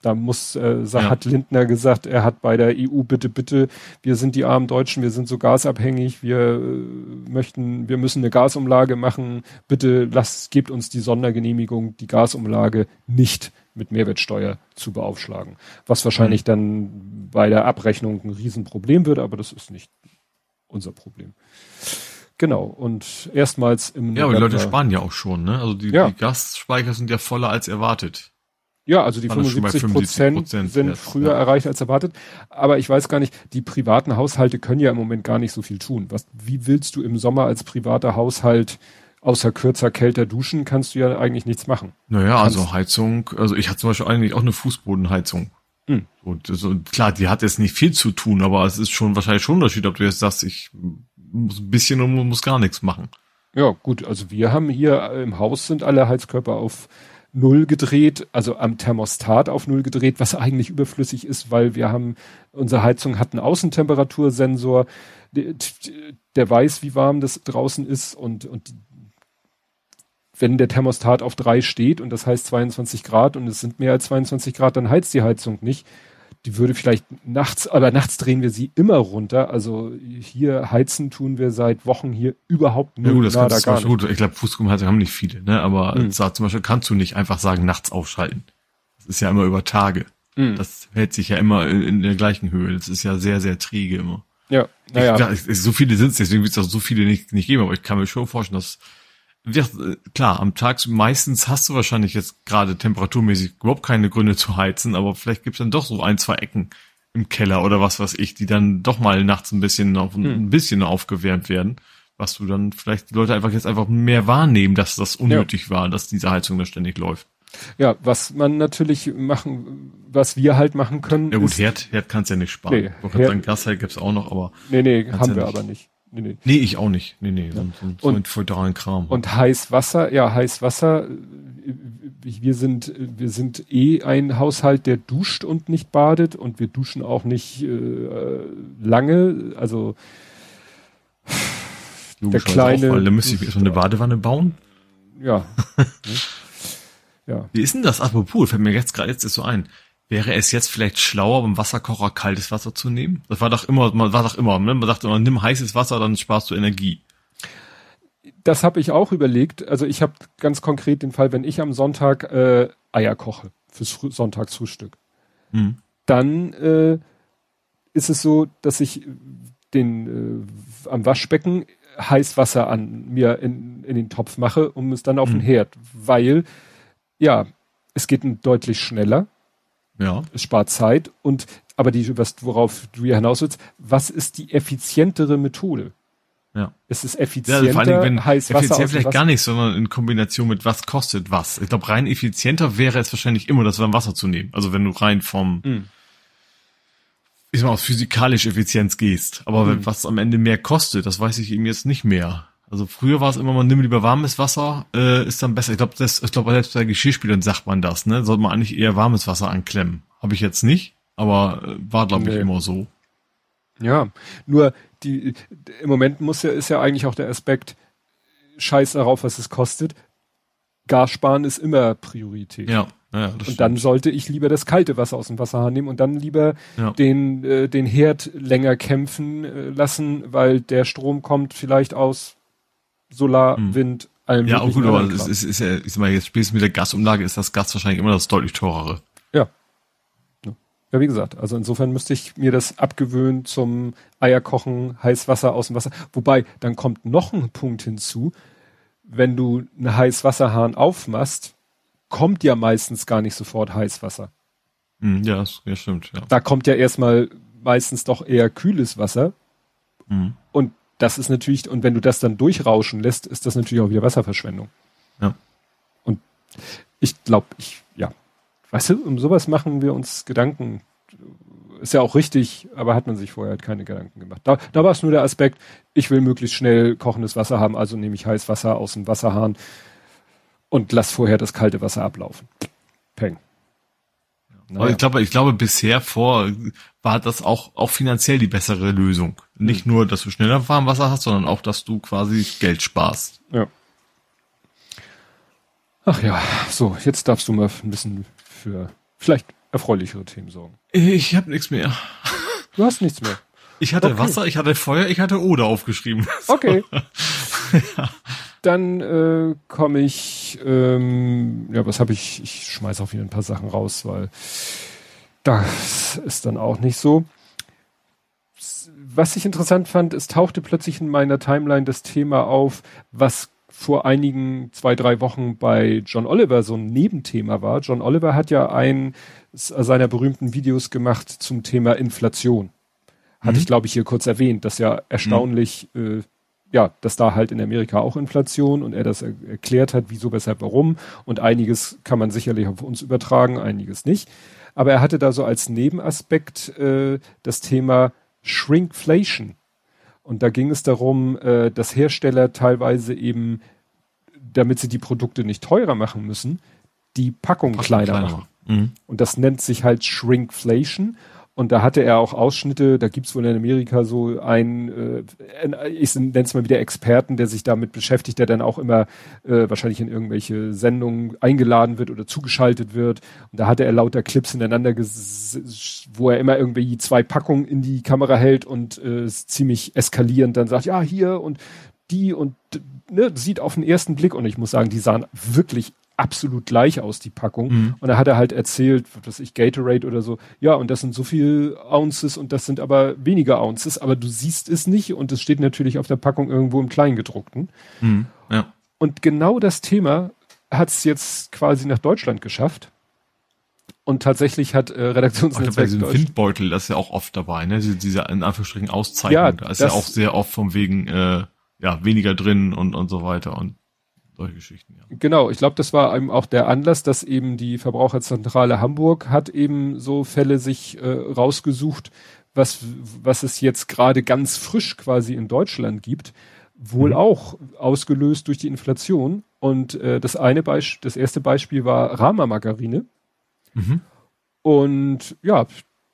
Da muss, äh, ja. hat Lindner gesagt, er hat bei der EU bitte, bitte, wir sind die armen Deutschen, wir sind so gasabhängig, wir äh, möchten, wir müssen eine Gasumlage machen, bitte lasst, gebt uns die Sondergenehmigung, die Gasumlage nicht mit Mehrwertsteuer zu beaufschlagen. Was wahrscheinlich mhm. dann bei der Abrechnung ein Riesenproblem wird, aber das ist nicht unser Problem. Genau, und erstmals im Ja, aber die Leute sparen ja auch schon, ne? Also die, ja. die Gasspeicher sind ja voller als erwartet. Ja, also die 75 Prozent sind jetzt, früher ja. erreicht als erwartet. Aber ich weiß gar nicht, die privaten Haushalte können ja im Moment gar nicht so viel tun. Was, wie willst du im Sommer als privater Haushalt außer kürzer, kälter duschen kannst du ja eigentlich nichts machen. Naja, also Heizung, also ich hatte zum Beispiel eigentlich auch eine Fußbodenheizung. Hm. Und so, klar, die hat jetzt nicht viel zu tun, aber es ist schon wahrscheinlich schon ein Unterschied, ob du jetzt sagst, ich muss ein bisschen und muss gar nichts machen. Ja, gut, also wir haben hier im Haus sind alle Heizkörper auf Null gedreht, also am Thermostat auf Null gedreht, was eigentlich überflüssig ist, weil wir haben, unsere Heizung hat einen Außentemperatursensor, der, weiß, wie warm das draußen ist und, und wenn der Thermostat auf drei steht und das heißt 22 Grad und es sind mehr als 22 Grad, dann heizt die Heizung nicht. Die würde vielleicht nachts, aber nachts drehen wir sie immer runter. Also hier heizen tun wir seit Wochen hier überhaupt nicht. Ja, gut, das nada, gar nicht. Gut. Ich glaube, Fußbodenheizung haben nicht viele, ne? Aber mhm. zum Beispiel kannst du nicht einfach sagen, nachts aufschalten. Das ist ja immer über Tage. Mhm. Das hält sich ja immer in, in, der gleichen Höhe. Das ist ja sehr, sehr träge immer. Ja, naja. Ich, so viele sind es, deswegen wird es auch so viele nicht, nicht geben, aber ich kann mir schon vorstellen, dass ja, klar, am Tag meistens hast du wahrscheinlich jetzt gerade temperaturmäßig überhaupt keine Gründe zu heizen, aber vielleicht gibt's dann doch so ein, zwei Ecken im Keller oder was weiß ich, die dann doch mal nachts ein bisschen auf, hm. ein bisschen aufgewärmt werden, was du dann vielleicht die Leute einfach jetzt einfach mehr wahrnehmen, dass das unnötig ja. war, dass diese Heizung da ständig läuft. Ja, was man natürlich machen, was wir halt machen können. Ja gut, ist, Herd, Herd kannst ja nicht sparen. Nee, Herd, sagen, Gasherd gibt's auch noch, aber. Nee, nee, haben ja wir nicht. aber nicht. Nee, nee. nee, ich auch nicht. Nee, nee, ja. so, so und, feudalen Kram. Und heiß Wasser, ja, heiß Wasser, wir sind, wir sind eh ein Haushalt, der duscht und nicht badet und wir duschen auch nicht äh, lange, also der kleine. Weil da müsste ich erstmal eine Badewanne bauen. Ja. Ja. Wie ist denn das? Apropos, fällt mir jetzt gerade jetzt ist so ein. Wäre es jetzt vielleicht schlauer, beim Wasserkocher kaltes Wasser zu nehmen? Das war doch immer, man war doch immer, ne? Man sagte immer, nimm heißes Wasser, dann sparst du Energie. Das habe ich auch überlegt. Also ich habe ganz konkret den Fall, wenn ich am Sonntag äh, Eier koche fürs Früh Sonntagsfrühstück, hm. dann äh, ist es so, dass ich den äh, am Waschbecken heiß Wasser an mir in, in den Topf mache, um es dann auf hm. den Herd, weil ja, es geht deutlich schneller. Ja. Es spart Zeit und aber die, was, worauf du ja hinaus willst, was ist die effizientere Methode? Ja. Es ist effizienter, ja, vor allem, wenn heiß Wasser effizient vielleicht gar nicht, sondern in Kombination mit was kostet was. Ich glaube, rein effizienter wäre es wahrscheinlich immer, das Wasser zu nehmen. Also wenn du rein vom, mm. ich sag mal, aus physikalisch Effizienz gehst. Aber mm. was am Ende mehr kostet, das weiß ich eben jetzt nicht mehr. Also früher war es immer, man nimmt lieber warmes Wasser, äh, ist dann besser. Ich glaube, das, ich glaube, selbst bei Geschirrspülern sagt man das, ne? Sollte man eigentlich eher warmes Wasser anklemmen. Habe ich jetzt nicht, aber äh, war, glaube ich, immer so. Ja, nur die im Moment muss ja, ist ja eigentlich auch der Aspekt, scheiß darauf, was es kostet. Gas sparen ist immer Priorität. Ja. Ja, und stimmt. dann sollte ich lieber das kalte Wasser aus dem Wasserhahn nehmen und dann lieber ja. den, äh, den Herd länger kämpfen äh, lassen, weil der Strom kommt vielleicht aus Solar, hm. Wind, allem Ja, auch gut, aber es ist, ist ja, ich sag mal, jetzt spielst du mit der Gasumlage, ist das Gas wahrscheinlich immer das deutlich teurere. Ja. Ja, wie gesagt, also insofern müsste ich mir das abgewöhnen zum Eierkochen, Heißwasser aus dem Wasser. Wobei, dann kommt noch ein Punkt hinzu, wenn du einen Heißwasserhahn aufmachst, kommt ja meistens gar nicht sofort Heißwasser. Hm, ja, ja, stimmt, ja. Da kommt ja erstmal meistens doch eher kühles Wasser. Mhm. Und das ist natürlich, und wenn du das dann durchrauschen lässt, ist das natürlich auch wieder Wasserverschwendung. Ja. Und ich glaube, ich, ja, weißt du, um sowas machen wir uns Gedanken. Ist ja auch richtig, aber hat man sich vorher halt keine Gedanken gemacht. Da, da war es nur der Aspekt, ich will möglichst schnell kochendes Wasser haben, also nehme ich heiß Wasser aus dem Wasserhahn und lass vorher das kalte Wasser ablaufen. Peng. Naja. Ich glaube, ich glaube, bisher vor war das auch, auch finanziell die bessere Lösung. Nicht hm. nur, dass du schneller Warmwasser hast, sondern auch, dass du quasi Geld sparst. Ja. Ach ja, so, jetzt darfst du mal ein bisschen für vielleicht erfreulichere Themen sorgen. Ich habe nichts mehr. Du hast nichts mehr. Ich hatte okay. Wasser, ich hatte Feuer, ich hatte Oder aufgeschrieben. Okay. ja. Dann äh, komme ich, ähm, ja, was habe ich? Ich schmeiß auch wieder ein paar Sachen raus, weil das ist dann auch nicht so. Was ich interessant fand, es tauchte plötzlich in meiner Timeline das Thema auf, was vor einigen zwei, drei Wochen bei John Oliver so ein Nebenthema war. John Oliver hat ja ein seiner berühmten Videos gemacht zum Thema Inflation. Hatte mhm. ich, glaube ich, hier kurz erwähnt, dass ja erstaunlich mhm. äh, ja, dass da halt in Amerika auch Inflation und er das er erklärt hat, wieso, weshalb, warum. Und einiges kann man sicherlich auf uns übertragen, einiges nicht. Aber er hatte da so als Nebenaspekt äh, das Thema Shrinkflation. Und da ging es darum, äh, dass Hersteller teilweise eben, damit sie die Produkte nicht teurer machen müssen, die Packung, Packung kleiner, kleiner machen. Mhm. Und das nennt sich halt Shrinkflation. Und da hatte er auch Ausschnitte, da gibt's wohl in Amerika so einen, äh, ich nenne es mal wieder Experten, der sich damit beschäftigt, der dann auch immer äh, wahrscheinlich in irgendwelche Sendungen eingeladen wird oder zugeschaltet wird. Und da hatte er lauter Clips hintereinander, wo er immer irgendwie zwei Packungen in die Kamera hält und äh, ziemlich eskalierend dann sagt, ja, hier und die und ne, sieht auf den ersten Blick, und ich muss sagen, die sahen wirklich absolut gleich aus, die Packung. Mhm. Und da hat er halt erzählt, was weiß ich, Gatorade oder so, ja, und das sind so viel Ounces und das sind aber weniger Ounces, aber du siehst es nicht und es steht natürlich auf der Packung irgendwo im Kleingedruckten. Mhm. Ja. Und genau das Thema hat es jetzt quasi nach Deutschland geschafft. Und tatsächlich hat äh, Auch bei Redaktionsnetzwerk diesem Windbeutel, das ist ja auch oft dabei, ne? Diese, diese in Anführungsstrichen Auszeichnung, Ja, da ist ja auch sehr oft von wegen, äh, ja, weniger drin und, und so weiter und solche Geschichten, ja. Genau, ich glaube, das war eben auch der Anlass, dass eben die Verbraucherzentrale Hamburg hat eben so Fälle sich äh, rausgesucht, was, was es jetzt gerade ganz frisch quasi in Deutschland gibt, wohl Mhm. auch ausgelöst durch die Inflation. Und äh, das eine Beispiel, das erste Beispiel war Rama-Margarine. Mhm. Und ja,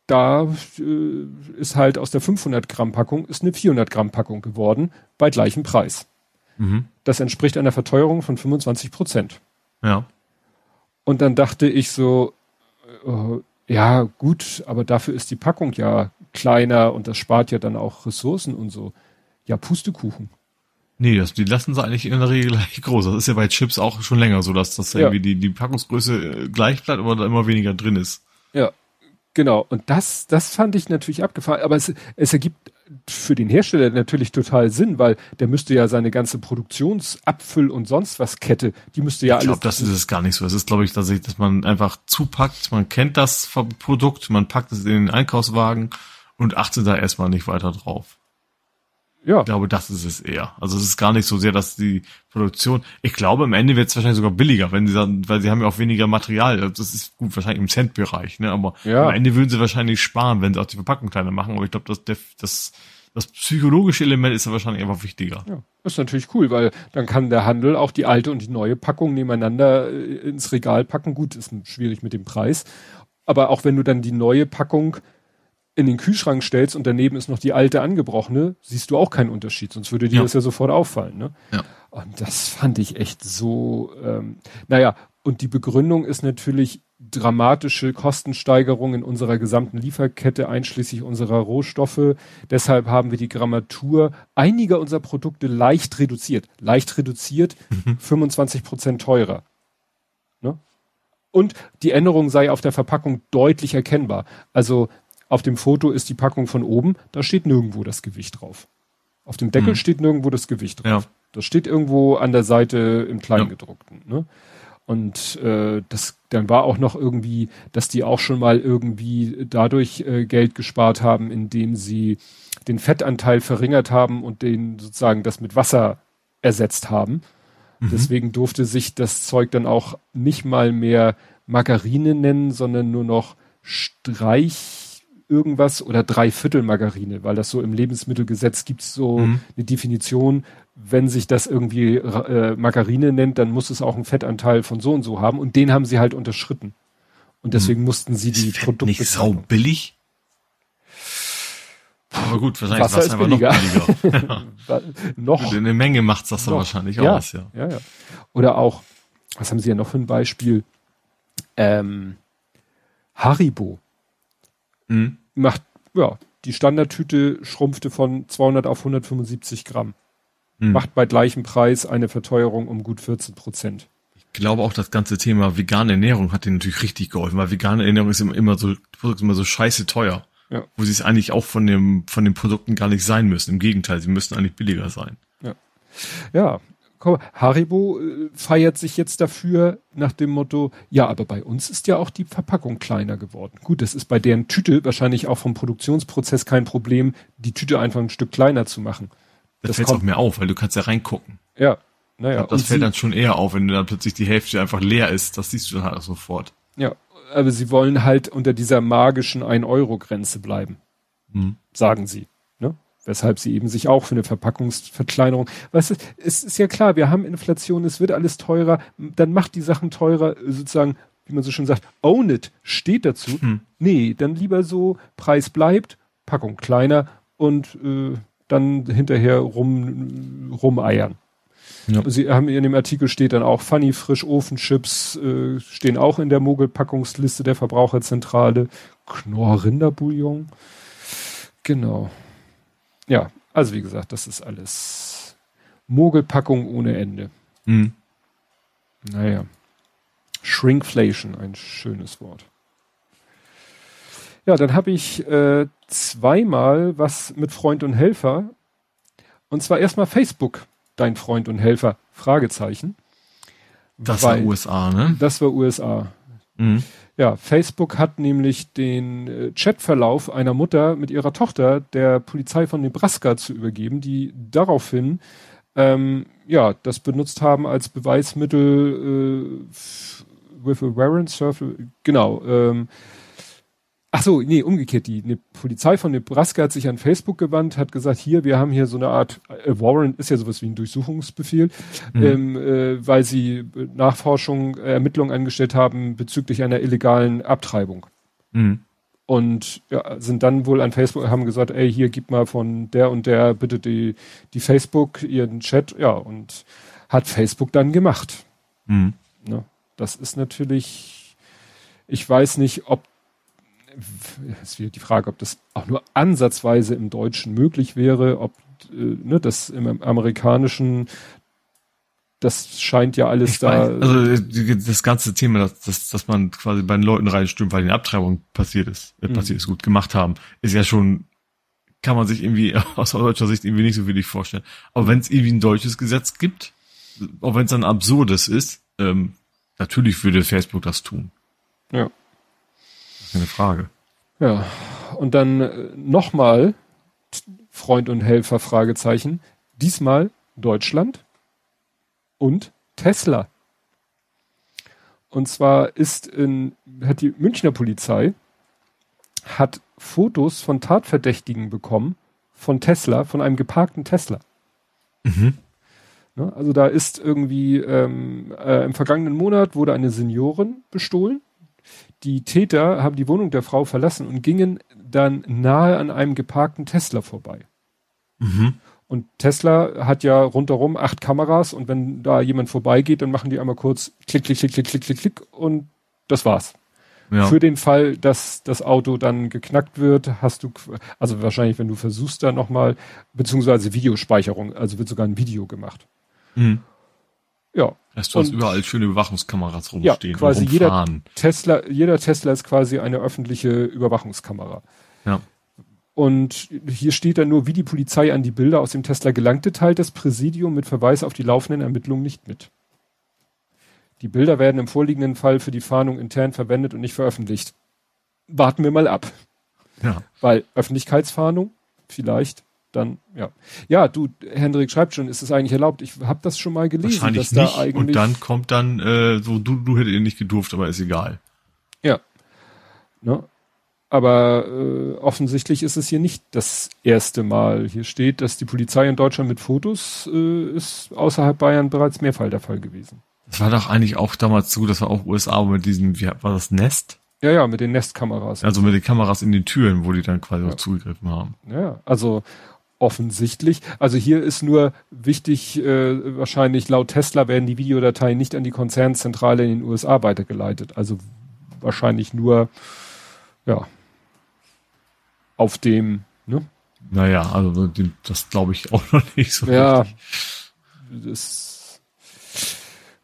da äh, ist halt aus der 500 Gramm Packung ist eine 400 Gramm Packung geworden bei gleichem Preis. Mhm. Das entspricht einer Verteuerung von 25 Prozent. Ja. Und dann dachte ich so, äh, ja gut, aber dafür ist die Packung ja kleiner und das spart ja dann auch Ressourcen und so. Ja, Pustekuchen. Nee, das, die lassen sie eigentlich in der Regel gleich groß. Das ist ja bei Chips auch schon länger so, dass das Ja. irgendwie die, die Packungsgröße äh, gleich bleibt, aber da immer weniger drin ist. Ja, genau. Und das, das fand ich natürlich abgefahren. Aber es, es ergibt für den Hersteller natürlich total Sinn, weil der müsste ja seine ganze Produktionsabfüll und sonst was Kette, die müsste ja Ich glaube, alles. das ist es gar nicht so. Es ist, glaube ich, dass, ich, dass man einfach zupackt, man kennt das Produkt, man packt es in den Einkaufswagen und achtet da erstmal nicht weiter drauf. Ja, Ich glaube, das ist es eher. Also es ist gar nicht so sehr, dass die Produktion, ich glaube, am Ende wird es wahrscheinlich sogar billiger, wenn sie dann, weil sie haben ja auch weniger Material. Das ist gut, wahrscheinlich im Centbereich, ne? Aber Ja. am Ende würden sie wahrscheinlich sparen, wenn sie auch die Verpackung kleiner machen. Aber ich glaube, das, das, das, das psychologische Element ist ja wahrscheinlich einfach wichtiger. ja, ist natürlich cool, weil dann kann der Handel auch die alte und die neue Packung nebeneinander äh, ins Regal packen. Gut, ist schwierig mit dem Preis. Aber auch wenn du dann die neue Packung in den Kühlschrank stellst und daneben ist noch die alte angebrochene, siehst du auch keinen Unterschied, sonst würde dir Ja. das ja sofort auffallen. Ne? Ja. Und das fand ich echt so, ähm, naja, und die Begründung ist natürlich dramatische Kostensteigerung in unserer gesamten Lieferkette, einschließlich unserer Rohstoffe. Deshalb haben wir die Grammatur einiger unserer Produkte leicht reduziert. Leicht reduziert, 25 Prozent teurer. Ne? Und die Änderung sei auf der Verpackung deutlich erkennbar. Also auf dem Foto ist die Packung von oben, da steht nirgendwo das Gewicht drauf. Auf dem Deckel Mhm. steht nirgendwo das Gewicht drauf. Ja. Das steht irgendwo an der Seite im Kleingedruckten. Ne? Und äh, das dann war auch noch irgendwie, dass die auch schon mal irgendwie dadurch äh, Geld gespart haben, indem sie den Fettanteil verringert haben und den sozusagen das mit Wasser ersetzt haben. Deswegen durfte sich das Zeug dann auch nicht mal mehr Margarine nennen, sondern nur noch Streich irgendwas oder Dreiviertel Margarine, weil das so im Lebensmittelgesetz gibt's so Mhm. eine Definition, wenn sich das irgendwie äh, Margarine nennt, dann muss es auch einen Fettanteil von so und so haben und den haben sie halt unterschritten. Und deswegen mussten sie die Produkte nicht sau billig? Aber gut, wahrscheinlich Wasser Wasser ist einfach noch billiger. billiger. Noch Eine Menge macht's das dann wahrscheinlich ja, aus, ja. ja, ja. Oder auch, was haben Sie ja noch für ein Beispiel? Ähm, Haribo Mhm. Macht, ja, die Standardtüte schrumpfte von 200 auf 175 Gramm. Mhm. Macht bei gleichem Preis eine Verteuerung um gut 14 Prozent. Ich glaube auch, das ganze Thema vegane Ernährung hat denen natürlich richtig geholfen, weil vegane Ernährung ist immer, immer so, immer so scheiße teuer. Ja. Wo sie es eigentlich auch von dem, von den Produkten gar nicht sein müssen. Im Gegenteil, sie müssten eigentlich billiger sein. Ja, komm, Haribo äh, feiert sich jetzt dafür nach dem Motto, ja, aber bei uns ist ja auch die Verpackung kleiner geworden. Gut, das ist bei deren Tüte wahrscheinlich auch vom Produktionsprozess kein Problem, die Tüte einfach ein Stück kleiner zu machen. Das, Das fällt auch mehr auf, weil du kannst ja reingucken. Ja, naja. Glaub, das fällt dann schon eher auf, wenn dann plötzlich die Hälfte einfach leer ist. Das siehst du dann halt auch sofort. Ja, aber sie wollen halt unter dieser magischen 1-Euro-Grenze bleiben, Mhm. sagen sie. Weshalb sie eben sich auch für eine Verpackungsverkleinerung. Weißt du, es ist ja klar, wir haben Inflation, es wird alles teurer, dann macht die Sachen teurer, sozusagen, wie man so schön sagt, own it, steht dazu. Hm. Nee, dann lieber so, Preis bleibt, Packung kleiner und äh, dann hinterher rum, rumeiern. Ja. Sie haben in dem Artikel steht dann auch Funny Frisch Ofenchips äh, stehen auch in der Mogelpackungsliste der Verbraucherzentrale. Knorr Rinderbouillon. Genau. Ja, also wie gesagt, das ist alles Mogelpackung ohne Ende. Mhm. Naja. Shrinkflation, ein schönes Wort. Ja, dann habe ich äh, zweimal was mit Freund und Helfer. Und zwar erstmal Facebook, dein Freund und Helfer, Fragezeichen. Das Weil, war USA, ne? Das war USA. Mhm. Ja, Facebook hat nämlich den äh, Chatverlauf einer Mutter mit ihrer Tochter der Polizei von Nebraska zu übergeben, die daraufhin ähm, ja das benutzt haben als Beweismittel äh, with a warrant surf, genau ähm, Ach so, nee, umgekehrt. Die ne, Polizei von Nebraska hat sich an Facebook gewandt, hat gesagt, hier, wir haben hier so eine Art, äh, Warrant ist ja sowas wie ein Durchsuchungsbefehl, mhm. ähm, äh, weil sie Nachforschung, Ermittlungen angestellt haben bezüglich einer illegalen Abtreibung. Mhm. Und ja, sind dann wohl an Facebook, haben gesagt, ey, hier gib mal von der und der bitte die, die Facebook, ihren Chat, ja, und hat Facebook dann gemacht. Mhm. Ne? Das ist natürlich, ich weiß nicht, ob es wird die Frage, ob das auch nur ansatzweise im Deutschen möglich wäre, ob äh, ne, das im amerikanischen, das scheint ja alles ich da. Weiß, also das ganze Thema, dass, dass, dass man quasi bei den Leuten reinstürmt, weil die Abtreibung passiert ist, äh, mhm. passiert ist, gut gemacht haben, ist ja schon, kann man sich irgendwie aus deutscher Sicht irgendwie nicht so wenig vorstellen. Aber wenn es irgendwie ein deutsches Gesetz gibt, auch wenn es dann absurdes ist, ähm, natürlich würde Facebook das tun. Ja. Keine Frage. Ja, und dann äh, nochmal Freund und Helfer, Fragezeichen. Diesmal Deutschland und Tesla. Und zwar ist in, hat die Münchner Polizei hat Fotos von Tatverdächtigen bekommen von Tesla, von einem geparkten Tesla. Mhm. Ne, also da ist irgendwie ähm, äh, im vergangenen Monat wurde eine Seniorin bestohlen die Täter haben die Wohnung der Frau verlassen und gingen dann nahe an einem geparkten Tesla vorbei. Mhm. Und Tesla hat ja rundherum acht Kameras und wenn da jemand vorbeigeht, dann machen die einmal kurz klick, klick, klick, klick, klick, klick, klick und das war's. Ja. Für den Fall, dass das Auto dann geknackt wird, hast du, also wahrscheinlich, wenn du versuchst da nochmal, beziehungsweise Videospeicherung, also wird sogar ein Video gemacht. Mhm. Ja. Heißt, du und, hast überall schöne Überwachungskameras rumstehen. Ja, quasi jeder Tesla, jeder Tesla ist quasi eine öffentliche Überwachungskamera. Ja. Und hier steht dann nur, wie die Polizei an die Bilder aus dem Tesla gelangte, teilt das Präsidium mit Verweis auf die laufenden Ermittlungen nicht mit. Die Bilder werden im vorliegenden Fall für die Fahndung intern verwendet und nicht veröffentlicht. Warten wir mal ab. Ja. Weil Öffentlichkeitsfahndung, vielleicht, dann, ja. Ja, du, Hendrik schreibt schon, ist es eigentlich erlaubt? Ich habe das schon mal gelesen. Wahrscheinlich dass nicht. Da eigentlich und dann kommt dann, äh, so, du, du hättest ihn nicht gedurft, aber ist egal. Ja. Ne? Aber äh, offensichtlich ist es hier nicht das erste Mal. Hier steht, dass die Polizei in Deutschland mit Fotos äh, ist außerhalb Bayern bereits mehrfach der Fall gewesen. Das war doch eigentlich auch damals so, das war auch USA mit diesem, wie war das Nest? Ja, ja, mit den Nestkameras. Also mit den Kameras in den Türen, wo die dann quasi ja. auch zugegriffen haben. Ja, also offensichtlich. Also hier ist nur wichtig, äh, wahrscheinlich laut Tesla werden die Videodateien nicht an die Konzernzentrale in den USA weitergeleitet. Also wahrscheinlich nur, ja, auf dem, ne? Naja, also das glaube ich auch noch nicht so ja, richtig. Das,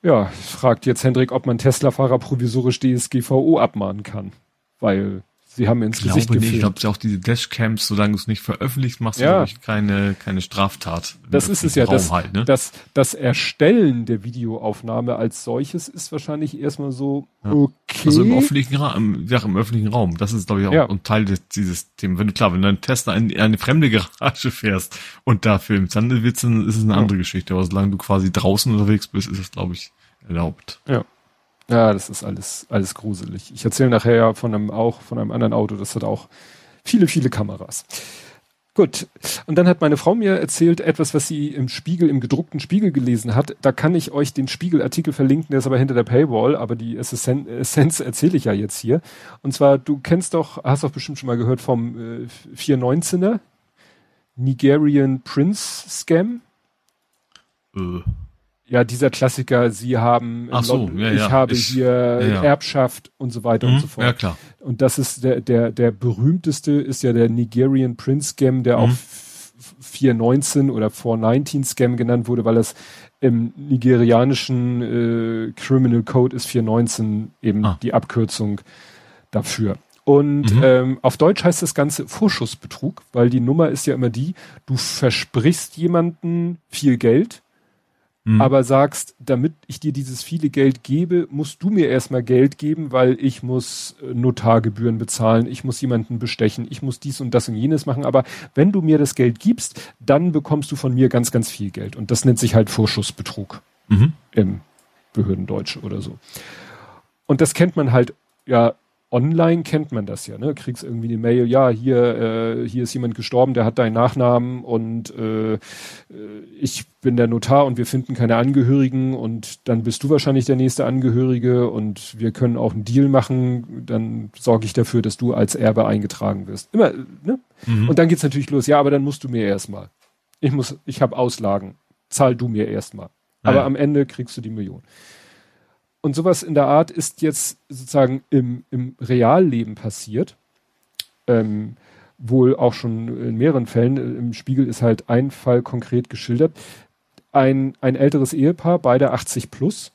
ja, fragt jetzt Hendrik, ob man Tesla-Fahrer provisorisch DSGVO abmahnen kann. Weil Sie haben ins ich Gesicht glaube nicht, Ich glaube, auch diese Dashcams, solange du es nicht veröffentlicht, machst ja. du keine keine Straftat. Das ist es ja. Das, halt, ne? das, das Erstellen der Videoaufnahme als solches ist wahrscheinlich erstmal so ja. okay. Also im öffentlichen Raum, ja, im öffentlichen Raum. Das ist glaube ich auch ja. ein Teil des, dieses Themen. Wenn du klar, wenn du einen Tesla in eine fremde Garage fährst und da filmst, dann wird's dann ist es eine andere Geschichte. Aber solange du quasi draußen unterwegs bist, ist es glaube ich erlaubt. Ja. Ja, das ist alles, alles gruselig. Ich erzähle nachher ja von einem auch, von einem anderen Auto, das hat auch viele, viele Kameras. Gut. Und dann hat meine Frau mir erzählt etwas, was sie im Spiegel, im gedruckten Spiegel gelesen hat. Da kann ich euch den Spiegelartikel verlinken, der ist aber hinter der Paywall, aber die Essenz erzähle ich ja jetzt hier. Und zwar, du kennst doch, hast doch bestimmt schon mal gehört vom äh, 419er Nigerian Prince Scam. Äh. Ja, dieser Klassiker, Sie haben, Ach so, ja, ich ja. habe ich, hier ja, Erbschaft und so weiter mhm, und so fort. Ja, klar. Und das ist der, der, der berühmteste ist ja der Nigerian Prince Scam, der mhm. auch 419 oder 419 Scam genannt wurde, weil es im nigerianischen äh, Criminal Code ist 419 eben ah. die Abkürzung dafür. Und mhm. ähm, auf Deutsch heißt das Ganze Vorschussbetrug, weil die Nummer ist ja immer die, du versprichst jemanden viel Geld, mhm. aber sagst, damit ich dir dieses viele Geld gebe, musst du mir erstmal Geld geben, weil ich muss äh, Notargebühren bezahlen, ich muss jemanden bestechen, ich muss dies und das und jenes machen. Aber wenn du mir das Geld gibst, dann bekommst du von mir ganz, ganz viel Geld. Und das nennt sich halt Vorschussbetrug mhm. im Behördendeutsch oder so. Und das kennt man halt ja online kennt man das ja, ne? Kriegst irgendwie eine Mail, ja, hier, äh, hier ist jemand gestorben, der hat deinen Nachnamen und äh, äh, ich bin der Notar und wir finden keine Angehörigen und dann bist du wahrscheinlich der nächste Angehörige und wir können auch einen Deal machen, dann sorge ich dafür, dass du als Erbe eingetragen wirst. Immer, ne? Mhm. Und dann geht's natürlich los, ja, aber dann musst du mir erstmal. Ich muss, ich habe Auslagen. Zahl du mir erstmal. Aber ja. am Ende kriegst du die Million. Und sowas in der Art ist jetzt sozusagen im, im Realleben passiert. Ähm, wohl auch schon in mehreren Fällen. Im Spiegel ist halt ein Fall konkret geschildert. Ein, ein älteres Ehepaar, beide 80 plus,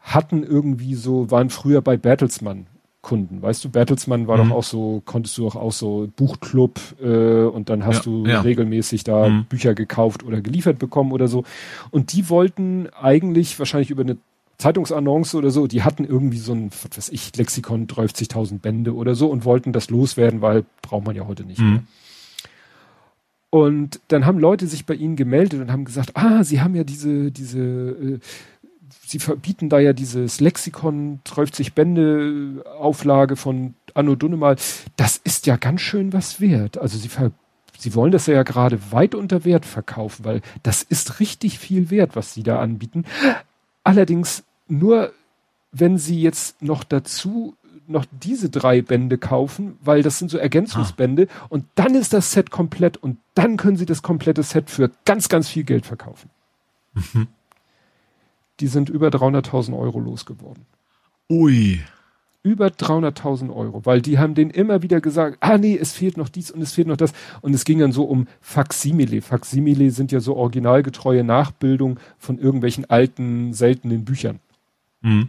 hatten irgendwie so, waren früher bei Bertelsmann Kunden. Weißt du, Bertelsmann war mhm. doch auch so, konntest du doch auch so Buchclub äh, und dann hast ja, du ja. regelmäßig da mhm. Bücher gekauft oder geliefert bekommen oder so. Und die wollten eigentlich wahrscheinlich über eine Zeitungsannonce oder so, die hatten irgendwie so ein, was weiß ich, Lexikon 30.000 Bände oder so und wollten das loswerden, weil braucht man ja heute nicht mhm. mehr. Und dann haben Leute sich bei ihnen gemeldet und haben gesagt, ah, sie haben ja diese, diese, äh, sie verbieten da ja dieses Lexikon 30 Bände Auflage von Anno Dunnemal. Das ist ja ganz schön was wert. Also sie ver Sie wollen das ja gerade weit unter Wert verkaufen, weil das ist richtig viel wert, was sie da anbieten. Allerdings nur, wenn Sie jetzt noch dazu noch diese drei Bände kaufen, weil das sind so Ergänzungsbände ah. und dann ist das Set komplett und dann können Sie das komplette Set für ganz, ganz viel Geld verkaufen. Mhm. Die sind über 300.000 Euro losgeworden. Ui. Über 300.000 Euro, weil die haben denen immer wieder gesagt, ah nee, es fehlt noch dies und es fehlt noch das. Und es ging dann so um Faximile. Faximile sind ja so originalgetreue Nachbildung von irgendwelchen alten, seltenen Büchern. Mhm.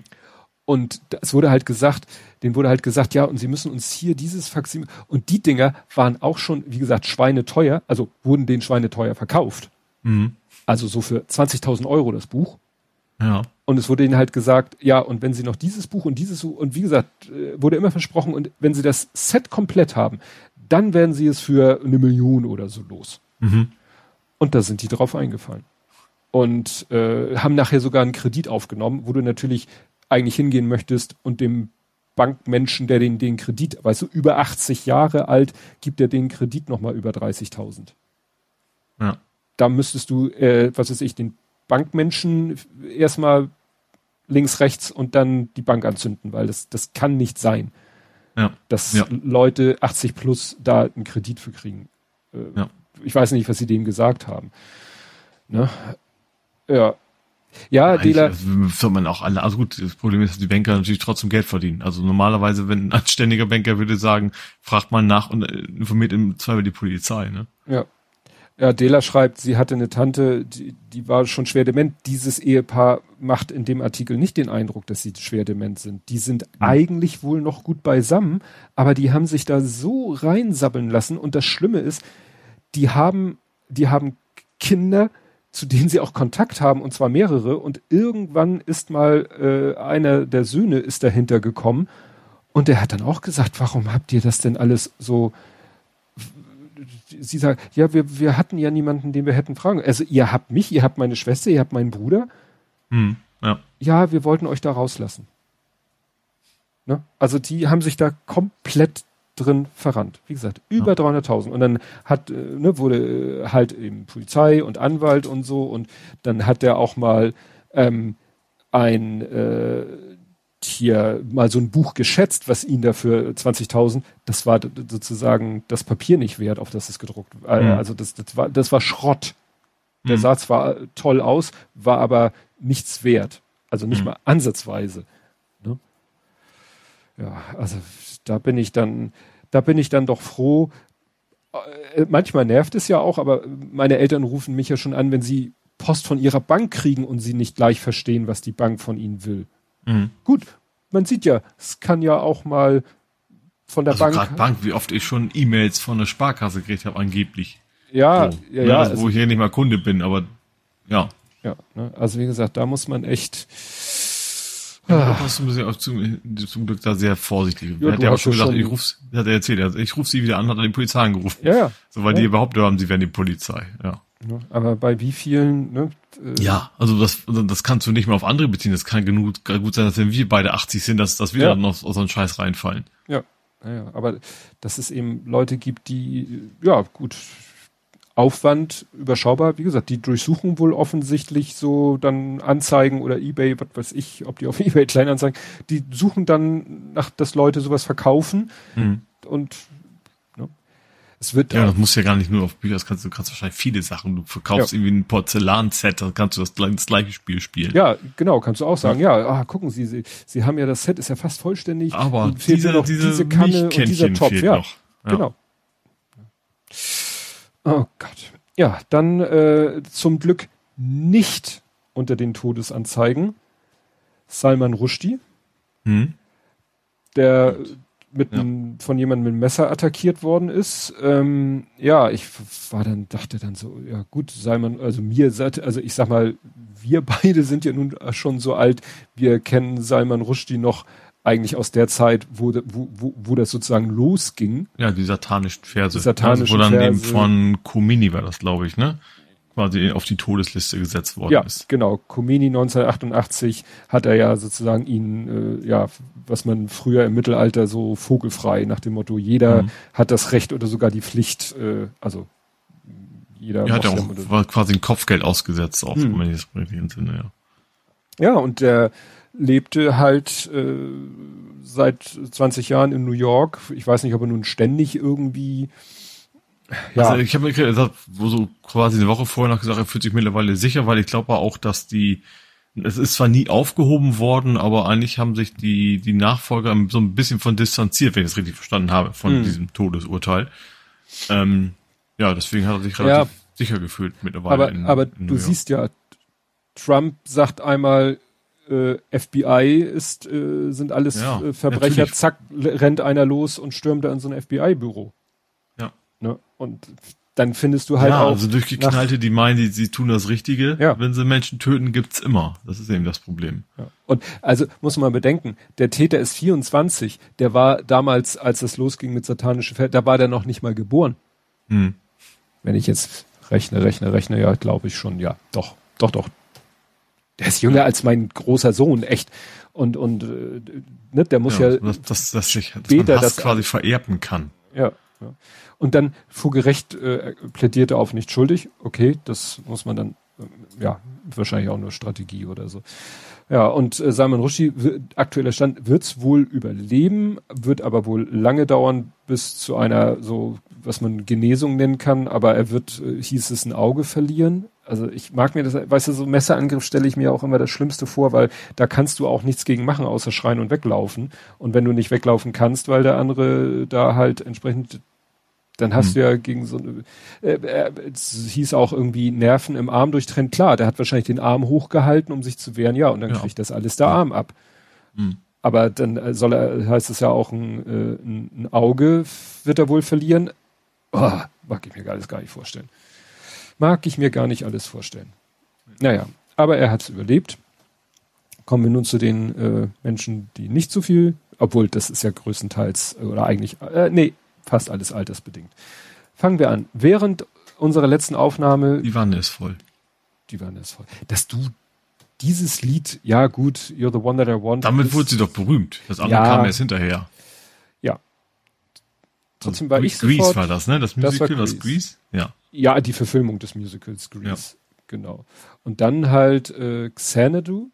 Und es wurde halt gesagt, denen wurde halt gesagt, ja, und sie müssen uns hier dieses Faximile, und die Dinger waren auch schon, wie gesagt, schweineteuer, also wurden den schweineteuer verkauft. Mhm. Also so für 20.000 Euro das Buch. Ja. Und es wurde ihnen halt gesagt, ja, und wenn sie noch dieses Buch und dieses und wie gesagt, äh, wurde immer versprochen, und wenn sie das Set komplett haben, dann werden sie es für eine Million oder so los. Mhm. Und da sind die drauf eingefallen. Und äh, haben nachher sogar einen Kredit aufgenommen, wo du natürlich eigentlich hingehen möchtest und dem Bankmenschen, der den, den Kredit, weißt du, über 80 Jahre alt, gibt er den Kredit nochmal über 30.000. Ja. Da müsstest du, äh, was weiß ich, den Bankmenschen erstmal links, rechts und dann die Bank anzünden, weil das, das kann nicht sein. Ja. Dass ja. Leute 80 plus da einen Kredit für kriegen. Äh, ja. Ich weiß nicht, was sie dem gesagt haben. Ne? Ja. Ja, Eigentlich, Dela. Also, man auch alle, also gut, das Problem ist, dass die Banker natürlich trotzdem Geld verdienen. Also normalerweise, wenn ein anständiger Banker würde sagen, fragt mal nach und äh, informiert im Zweifel die Polizei, ne? Ja. Ja, Dela schreibt, sie hatte eine Tante, die, die war schon schwer dement. Dieses Ehepaar macht in dem Artikel nicht den Eindruck, dass sie schwer dement sind. Die sind mhm. eigentlich wohl noch gut beisammen, aber die haben sich da so reinsabbeln lassen. Und das Schlimme ist, die haben, die haben Kinder, zu denen sie auch Kontakt haben, und zwar mehrere. Und irgendwann ist mal äh, einer der Söhne ist dahinter gekommen und der hat dann auch gesagt, warum habt ihr das denn alles so sie sagt, ja, wir, wir hatten ja niemanden, den wir hätten fragen. Also ihr habt mich, ihr habt meine Schwester, ihr habt meinen Bruder. Hm, ja. ja, wir wollten euch da rauslassen. Ne? Also die haben sich da komplett drin verrannt. Wie gesagt, über ja. 300.000. Und dann hat, äh, ne, wurde äh, halt eben Polizei und Anwalt und so. Und dann hat der auch mal ähm, ein äh, hier mal so ein Buch geschätzt, was ihn dafür 20.000, das war sozusagen das Papier nicht wert, auf das es gedruckt war. Mhm. Also das, das war, das war Schrott. Der mhm. sah zwar toll aus, war aber nichts wert. Also nicht mhm. mal ansatzweise. Ne? Ja, also da bin ich dann, da bin ich dann doch froh. Äh, manchmal nervt es ja auch, aber meine Eltern rufen mich ja schon an, wenn sie Post von ihrer Bank kriegen und sie nicht gleich verstehen, was die Bank von ihnen will. Mhm. Gut, man sieht ja, es kann ja auch mal von der Also Bank. gerade Bank, wie oft ich schon E-Mails von der Sparkasse gekriegt habe, angeblich. Ja, So, ja, ne, ja. also, wo ich hier nicht mal Kunde bin, aber ja. Ja, ne? also wie gesagt, da muss man echt. Ja, du hast ein bisschen auch zum, zum Glück da sehr vorsichtig. Ja, er hat ja auch schon ja gesagt, schon- ich ruf's, hat er erzählt, also ich rufe sie wieder an, hat er die Polizei angerufen. Ja, ja. So, weil Ja. die behauptet haben, sie wären die Polizei, ja. ne? Aber bei wie vielen, ne? äh, Ja, also das, das kannst du nicht mehr auf andere beziehen. Das kann genug, gut sein, dass wenn wir beide 80 sind, dass, dass wir Ja. dann noch aus so einen Scheiß reinfallen. Ja, ja, ja, aber dass es eben Leute gibt, die, ja, gut, Aufwand überschaubar, wie gesagt, die durchsuchen wohl offensichtlich so dann Anzeigen oder Ebay, was weiß ich, ob die auf Ebay Kleinanzeigen, die suchen dann nach, dass Leute sowas verkaufen Mhm. und ne, es wird Ja, das muss ja gar nicht nur auf Bücher, das kannst du kannst wahrscheinlich viele Sachen. Du verkaufst irgendwie ein Porzellanset, dann kannst du das, das gleiche Spiel spielen. Ja, genau, kannst du auch sagen. Ja, ah, gucken Sie, Sie, Sie haben ja das Set, ist ja fast vollständig. Aber Ihnen fehlt diese, diese, Kanne und dieser Topf. fehlt Ja, noch. Ja. Oh Gott. Ja, dann äh, zum Glück nicht unter den Todesanzeigen Salman Rushdie, Hm? der mit einem, von jemandem mit einem Messer attackiert worden ist. Ähm, ja, ich war dann, dachte dann so, ja gut, Salman, also mir, also ich sag mal, wir beide sind ja nun schon so alt, wir kennen Salman Rushdie noch eigentlich aus der Zeit, wo, wo, wo, wo das sozusagen losging. Ja, die satanischen Verse. Die satanischen wo dann eben Verse. von Khomeini war das, glaube ich, ne? Quasi auf die Todesliste gesetzt worden Ja, ist. genau. Khomeini 1988 hat er ja sozusagen ihn, äh, ja, was man früher im Mittelalter so vogelfrei nach dem Motto, jeder Mhm. hat das Recht oder sogar die Pflicht, äh, also jeder Er hat ja auch war quasi ein Kopfgeld ausgesetzt, auch, Hm. wenn ich das richtig entsinne, ja. Ja, und der lebte halt äh, seit 20 Jahren in New York. Ich weiß nicht, ob er nun ständig irgendwie ja, Also ich habe mir gesagt, wo so quasi eine Woche vorher noch gesagt, er fühlt sich mittlerweile sicher, weil ich glaube auch, dass die, es ist zwar nie aufgehoben worden, aber eigentlich haben sich die, die Nachfolger so ein bisschen von distanziert, wenn ich das richtig verstanden habe, von Hm. diesem Todesurteil. Ähm, ja, deswegen hat er sich Ja. relativ sicher gefühlt mittlerweile. aber, in, aber in du siehst ja, Trump sagt einmal, äh, FBI ist, äh, sind alles Ja, äh, Verbrecher, natürlich. zack, rennt einer los und stürmt da in so ein FBI-Büro. Ja. Ne? Und dann findest du halt ja, auch. also durchgeknallte, die meinen, die, sie tun das Richtige. Ja. Wenn sie Menschen töten, gibt's immer. Das ist eben das Problem. Ja. Und also muss man bedenken, der Täter ist 24, der war damals, als es losging mit satanische Fälle, da war der noch nicht mal geboren. Hm. Wenn ich jetzt rechne, rechne, rechne, ja, glaube ich schon, ja, doch, doch, doch. Der ist jünger als mein großer Sohn, echt. Und, und, äh, ne, der muss ja, Ja, dass, dass, dass sich dass später man Hass das- quasi vererben kann. ja, ja. Und dann vor Gericht äh, plädierte auf nicht schuldig. Okay, das muss man dann, äh, ja, wahrscheinlich auch nur Strategie oder so. Ja, und äh, Salman Rushdie, aktueller Stand, wird's wohl überleben, wird aber wohl lange dauern bis zu einer so, was man Genesung nennen kann, aber er wird, äh, hieß es, ein Auge verlieren. Also ich mag mir das, weißt du, so Messerangriff stelle ich mir auch immer das Schlimmste vor, weil da kannst du auch nichts gegen machen, außer schreien und weglaufen. Und wenn du nicht weglaufen kannst, weil der andere da halt entsprechend dann hast Hm. du ja gegen so eine, äh, äh, es hieß auch irgendwie Nerven im Arm durchtrennt. Klar, der hat wahrscheinlich den Arm hochgehalten, um sich zu wehren, ja, und dann Ja. kriegt das alles der Arm ab. Hm. Aber dann äh, soll er, heißt es ja auch, ein, äh, ein, ein Auge wird er wohl verlieren. Oh, mag ich mir alles gar nicht vorstellen. Mag ich mir gar nicht alles vorstellen. Naja, aber er hat es überlebt. Kommen wir nun zu den äh, Menschen, die nicht so viel, obwohl das ist ja größtenteils oder eigentlich, äh, nee, fast alles altersbedingt. Fangen wir an. Während unserer letzten Aufnahme, Die Wanne ist voll. die waren das voll, dass du dieses Lied, ja gut, You're the One That I Want. Damit ist- wurde sie doch berühmt. Das andere Ja. kam erst hinterher. Ja. Trotzdem war ich Grease sofort, war das, ne? Das Das war Musical, das Grease. Grease? Ja. ja, die Verfilmung des Musicals Grease, genau. Und dann halt äh, Xanadu,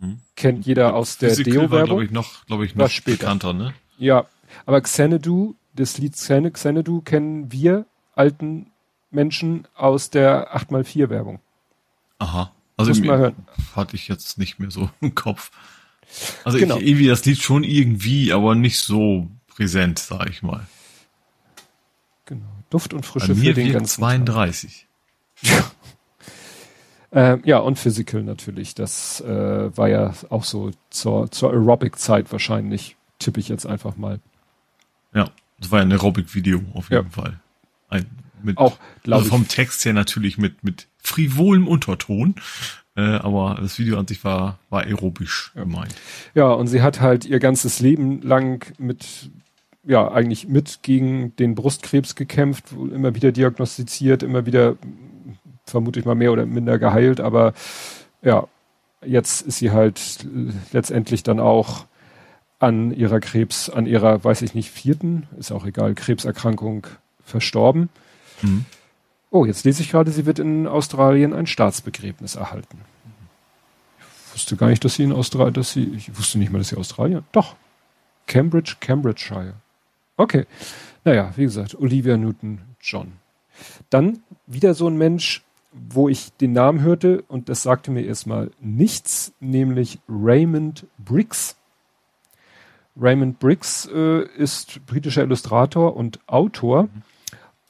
Mhm. kennt jeder aus der war, glaube Deo-Werbung. ich, noch, glaube ich, War noch später. bekannter, ne? Ja, aber Xanadu, das Lied Xan- Xanadu kennen wir alten Menschen aus der 8x4-Werbung. Aha. Also Muss irgendwie mal hören. hatte ich jetzt nicht mehr so im Kopf. Also Genau. ich, irgendwie das Lied schon irgendwie, aber nicht so präsent, sag ich mal. Genau. Duft und Bei Frische für mir den wirkt ganzen 32. Tag. Äh, ja, und Physical natürlich. Das äh, war ja auch so zur, zur Aerobic-Zeit wahrscheinlich, tippe ich jetzt einfach mal. Ja, das war ja ein Aerobic-Video auf jeden ja. Fall. Ein, mit, auch also vom Text her natürlich mit, mit frivolem Unterton. Äh, aber das Video an sich war, war aerobisch ja. gemeint. Ja, und sie hat halt ihr ganzes Leben lang mit, ja, eigentlich mit gegen den Brustkrebs gekämpft, immer wieder diagnostiziert, immer wieder, vermute ich mal mehr oder minder geheilt, aber ja, jetzt ist sie halt letztendlich dann auch an ihrer Krebs, an ihrer, weiß ich nicht, vierten, ist auch egal, Krebserkrankung verstorben. Mhm. Oh, jetzt lese ich gerade, sie wird in Australien ein Staatsbegräbnis erhalten. Ich wusste gar nicht, dass sie in Australien, dass sie, ich wusste nicht mal, dass sie Australien, doch. Cambridge, Cambridgeshire. Okay. Naja, wie gesagt, Olivia Newton-John. Dann wieder so ein Mensch, wo ich den Namen hörte und das sagte mir erstmal nichts, nämlich Raymond Briggs. Raymond Briggs äh, ist britischer Illustrator und Autor.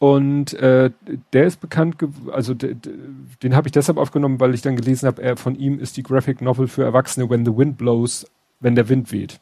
Und äh, der ist bekannt, also den habe ich deshalb aufgenommen, weil ich dann gelesen habe, von ihm ist die Graphic Novel für Erwachsene When the Wind Blows, wenn der Wind weht.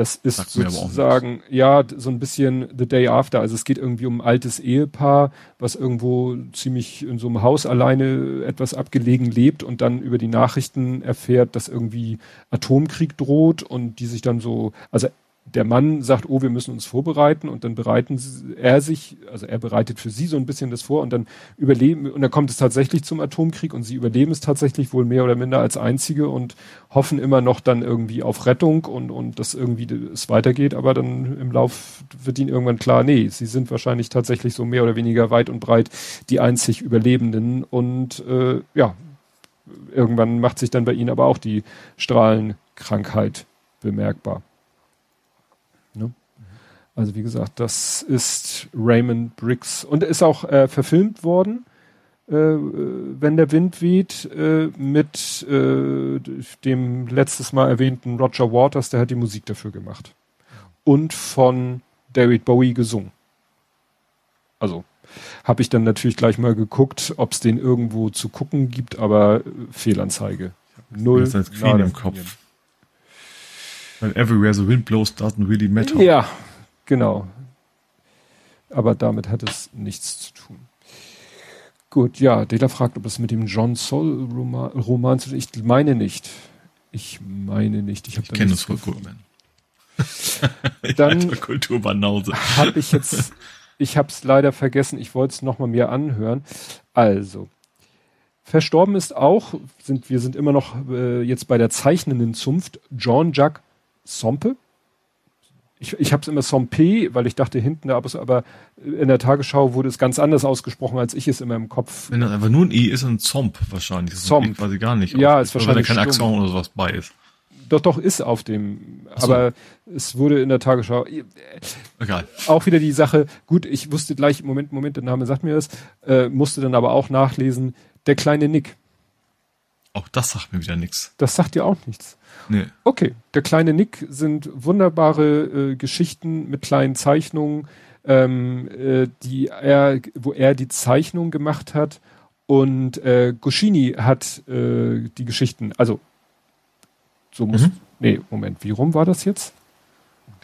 Das ist Sagt sozusagen, ja, so ein bisschen The Day After. Also es geht irgendwie um ein altes Ehepaar, was irgendwo ziemlich in so einem Haus alleine etwas abgelegen lebt und dann über die Nachrichten erfährt, dass irgendwie Atomkrieg droht und die sich dann so, also der Mann sagt, oh, wir müssen uns vorbereiten und dann bereiten sie, er sich, also er bereitet für sie so ein bisschen das vor und dann überleben, und dann kommt es tatsächlich zum Atomkrieg und sie überleben es tatsächlich wohl mehr oder minder als einzige und hoffen immer noch dann irgendwie auf Rettung und, und dass irgendwie es weitergeht, aber dann im Lauf wird ihnen irgendwann klar, nee, sie sind wahrscheinlich tatsächlich so mehr oder weniger weit und breit die einzig Überlebenden und äh, ja, irgendwann macht sich dann bei ihnen aber auch die Strahlenkrankheit bemerkbar. Also wie gesagt, das ist Raymond Briggs und ist auch äh, verfilmt worden, äh, wenn der Wind weht, äh, mit äh, dem letztes Mal erwähnten Roger Waters, der hat die Musik dafür gemacht. Und von David Bowie gesungen. Also habe ich dann natürlich gleich mal geguckt, ob es den irgendwo zu gucken gibt, aber äh, Fehlanzeige. Null. Das ist im Kopf. Weil everywhere the wind blows doesn't really matter. Ja, genau. Aber damit hat es nichts zu tun. Gut, ja, Data fragt, ob es mit dem John Sol Roman, Roman zu tun Ich meine nicht. Ich meine nicht. Ich, ich kenne es voll gut, man. Dann Kulturbanause. habe ich jetzt, ich habe es leider vergessen. Ich wollte es nochmal mir anhören. Also, verstorben ist auch, sind wir sind immer noch äh, jetzt bei der zeichnenden Zunft Jean Jacques Sompe. Ich, ich habe es immer Sompe, weil ich dachte hinten, aber in der Tagesschau wurde es ganz anders ausgesprochen, als ich es immer im Kopf. Wenn das einfach nur ein I ist, ein Zomp wahrscheinlich. Das Zomp. Quasi gar nicht. Ja, ist wahrscheinlich. Weil da kein Akzent oder sowas bei ist. Doch, doch, ist auf dem. So. Aber es wurde in der Tagesschau. Egal. Auch wieder die Sache, gut, ich wusste gleich, Moment, Moment, der Name sagt mir das, äh, musste dann aber auch nachlesen, der kleine Nick. Auch das sagt mir wieder nichts. Das sagt dir auch nichts. Nee. Okay, der kleine Nick sind wunderbare äh, Geschichten mit kleinen Zeichnungen, ähm, äh, die er, wo er die Zeichnung gemacht hat und äh, Goscini hat äh, die Geschichten. Also so muss. Mhm. Nee, Moment, wie rum war das jetzt?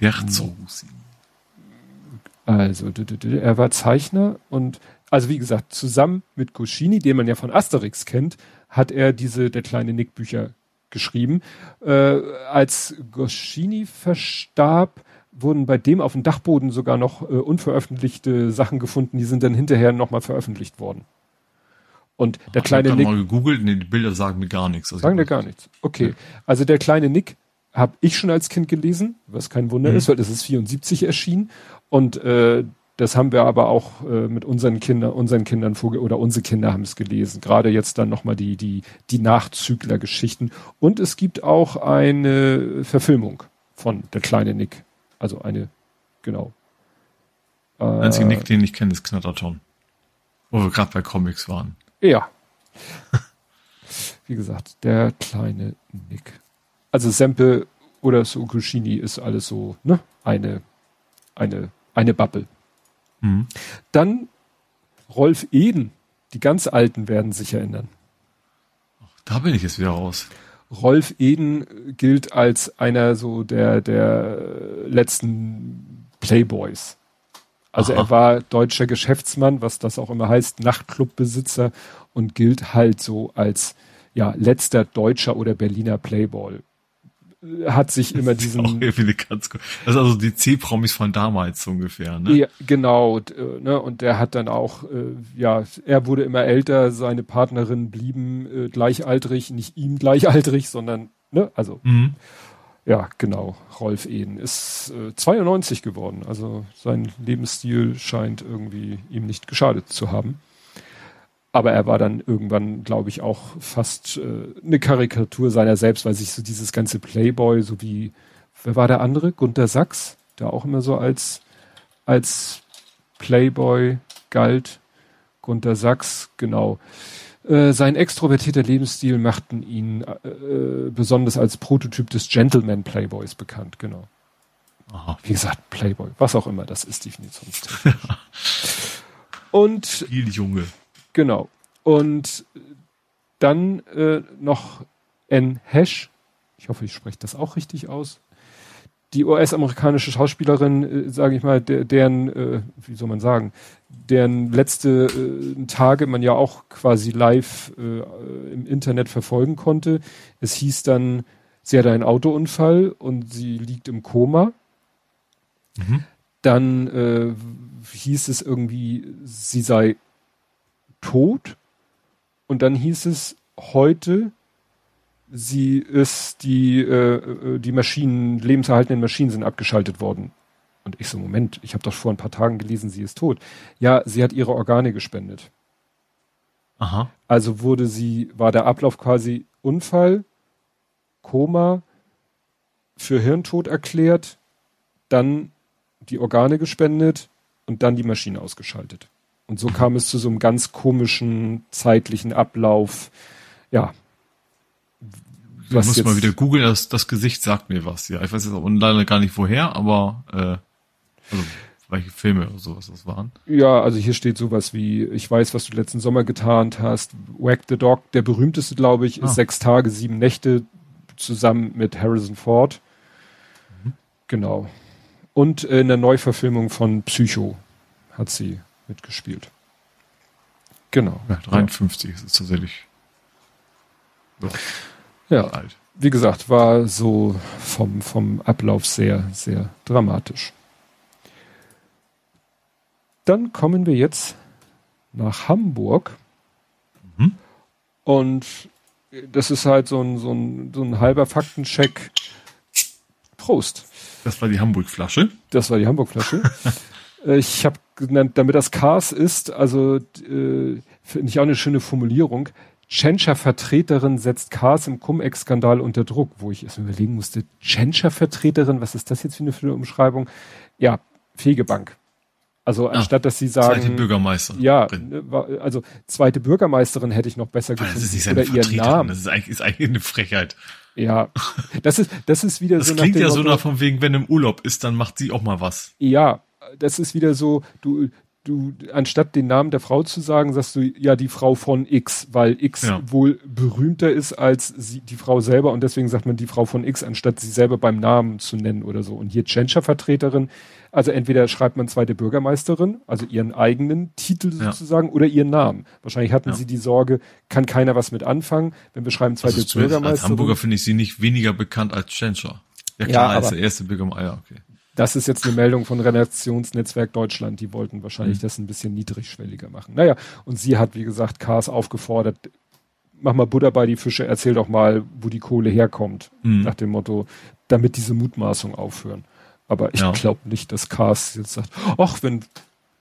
Ja, so. Also er war Zeichner und also wie gesagt zusammen mit Goscini, den man ja von Asterix kennt, hat er diese der kleine Nick Bücher geschrieben. Äh, als Goscini verstarb, wurden bei dem auf dem Dachboden sogar noch äh, unveröffentlichte Sachen gefunden, die sind dann hinterher nochmal veröffentlicht worden. Und der Ach, kleine ich Nick. mal gegoogelt, nee, die Bilder sagen mir gar nichts. Also sagen dir gar nichts. Okay. Also der kleine Nick habe ich schon als Kind gelesen, was kein Wunder mhm. ist, weil es ist 74 erschienen. Und äh, das haben wir aber auch äh, mit unseren Kindern, unseren Kindern vorge oder unsere Kinder haben es gelesen. Gerade jetzt dann nochmal die, die, die Nachzügler-Geschichten. Und es gibt auch eine Verfilmung von Der kleine Nick. Also eine, genau. Der einzige äh, Nick, den ich kenne, ist Knatterton. Wo wir gerade bei Comics waren. Ja. Wie gesagt, der kleine Nick. Also Sempe oder Sukushini ist alles so, ne? Eine, eine, eine Bubble. Mhm. Dann Rolf Eden. Die ganz Alten werden sich erinnern. Da bin ich jetzt wieder raus. Rolf Eden gilt als einer so der, der letzten Playboys. Also Aha. er war deutscher Geschäftsmann, was das auch immer heißt, Nachtclubbesitzer und gilt halt so als ja letzter deutscher oder Berliner Playboy hat sich immer diesen. Ganz cool. Das ist also die C-Promis von damals so ungefähr, ne? Ja, genau, und, äh, ne, und der hat dann auch, äh, ja, er wurde immer älter, seine Partnerin blieben äh, gleichaltrig, nicht ihm gleichaltrig, sondern, ne, also. Mhm. Ja, genau. Rolf Eden ist äh, 92 geworden. Also sein Lebensstil scheint irgendwie ihm nicht geschadet zu haben. Aber er war dann irgendwann, glaube ich, auch fast äh, eine Karikatur seiner selbst, weil sich so dieses ganze Playboy, so wie, wer war der andere? Gunter Sachs, der auch immer so als, als Playboy galt. Gunter Sachs, genau. Äh, sein extrovertierter Lebensstil machten ihn äh, äh, besonders als Prototyp des Gentleman Playboys bekannt, genau. Aha. Wie gesagt, Playboy, was auch immer das ist, definitionstechnisch. Und. Viel Junge. Genau. Und dann äh, noch N. Hash. Ich hoffe, ich spreche das auch richtig aus. Die US-amerikanische Schauspielerin, äh, sage ich mal, der, deren, äh, wie soll man sagen, deren letzte äh, Tage man ja auch quasi live äh, im Internet verfolgen konnte. Es hieß dann, sie hatte einen Autounfall und sie liegt im Koma. Mhm. Dann äh, hieß es irgendwie, sie sei tot. Und dann hieß es heute, sie ist die, äh, äh, die Maschinen, lebenserhaltenden Maschinen sind abgeschaltet worden. Und ich so, Moment, ich habe doch vor ein paar Tagen gelesen, sie ist tot. Ja, sie hat ihre Organe gespendet. Aha. Also wurde sie, war der Ablauf quasi Unfall, Koma, für Hirntod erklärt, dann die Organe gespendet und dann die Maschine ausgeschaltet. Und so kam es zu so einem ganz komischen zeitlichen Ablauf. Ja. Du musst mal wieder googeln, das, das Gesicht sagt mir was. Ja, ich weiß jetzt auch leider gar nicht woher, aber äh, also welche Filme oder sowas das waren. Ja, also hier steht sowas wie, ich weiß, was du letzten Sommer getan hast. Whack the Dog, der berühmteste, glaube ich, ah. ist sechs Tage, sieben Nächte zusammen mit Harrison Ford. Mhm. Genau. Und in der Neuverfilmung von Psycho hat sie mitgespielt. Genau. Ja, 53 ja. ist es tatsächlich. So ja. Alt. Wie gesagt, war so vom, vom Ablauf sehr, sehr dramatisch. Dann kommen wir jetzt nach Hamburg. Mhm. Und das ist halt so ein, so ein, so ein halber Faktencheck. Prost. Das war die Hamburg-Flasche. Das war die Hamburg-Flasche. Äh, ich habe genannt, damit das Cars ist, also äh, finde ich auch eine schöne Formulierung. Tschentscher-Vertreterin setzt Cars im Cum-Ex-Skandal unter Druck, wo ich erst überlegen musste, Tschentscher-Vertreterin, was ist das jetzt für eine, für eine Umschreibung? Ja, Fegebank. Also ah, anstatt dass sie sagen. Zweite Bürgermeisterin. Ja, ne, also zweite Bürgermeisterin hätte ich noch besser gefunden. Das ist nicht seine Namen. Das ist eigentlich, ist eigentlich eine Frechheit. Ja, das ist, das ist wieder das so. Das klingt ja so nach von wegen, wenn im Urlaub ist, dann macht sie auch mal was. Ja, das ist wieder so, du, du, anstatt den Namen der Frau zu sagen, sagst du ja die Frau von X, weil X ja. wohl berühmter ist als sie, die Frau selber und deswegen sagt man die Frau von X, anstatt sie selber beim Namen zu nennen oder so. Und hier Tschentscher-Vertreterin, also entweder schreibt man zweite Bürgermeisterin, also ihren eigenen Titel ja. sozusagen, oder ihren Namen. Wahrscheinlich hatten ja. sie die Sorge, kann keiner was mit anfangen, wenn wir schreiben zweite also Bürgermeisterin. Als Hamburger finde ich sie nicht weniger bekannt als Tschentscher. Ja klar, ja, als der erste Bürgermeister, ja, okay. Das ist jetzt eine Meldung von Redaktionsnetzwerk Deutschland. Die wollten wahrscheinlich mhm. das ein bisschen niedrigschwelliger machen. Naja, und sie hat, wie gesagt, Kars aufgefordert, mach mal Butter bei die Fische, erzähl doch mal, wo die Kohle herkommt. Mhm. Nach dem Motto, damit diese Mutmaßung aufhören. Aber ich ja. glaube nicht, dass Kars jetzt sagt, ach, wenn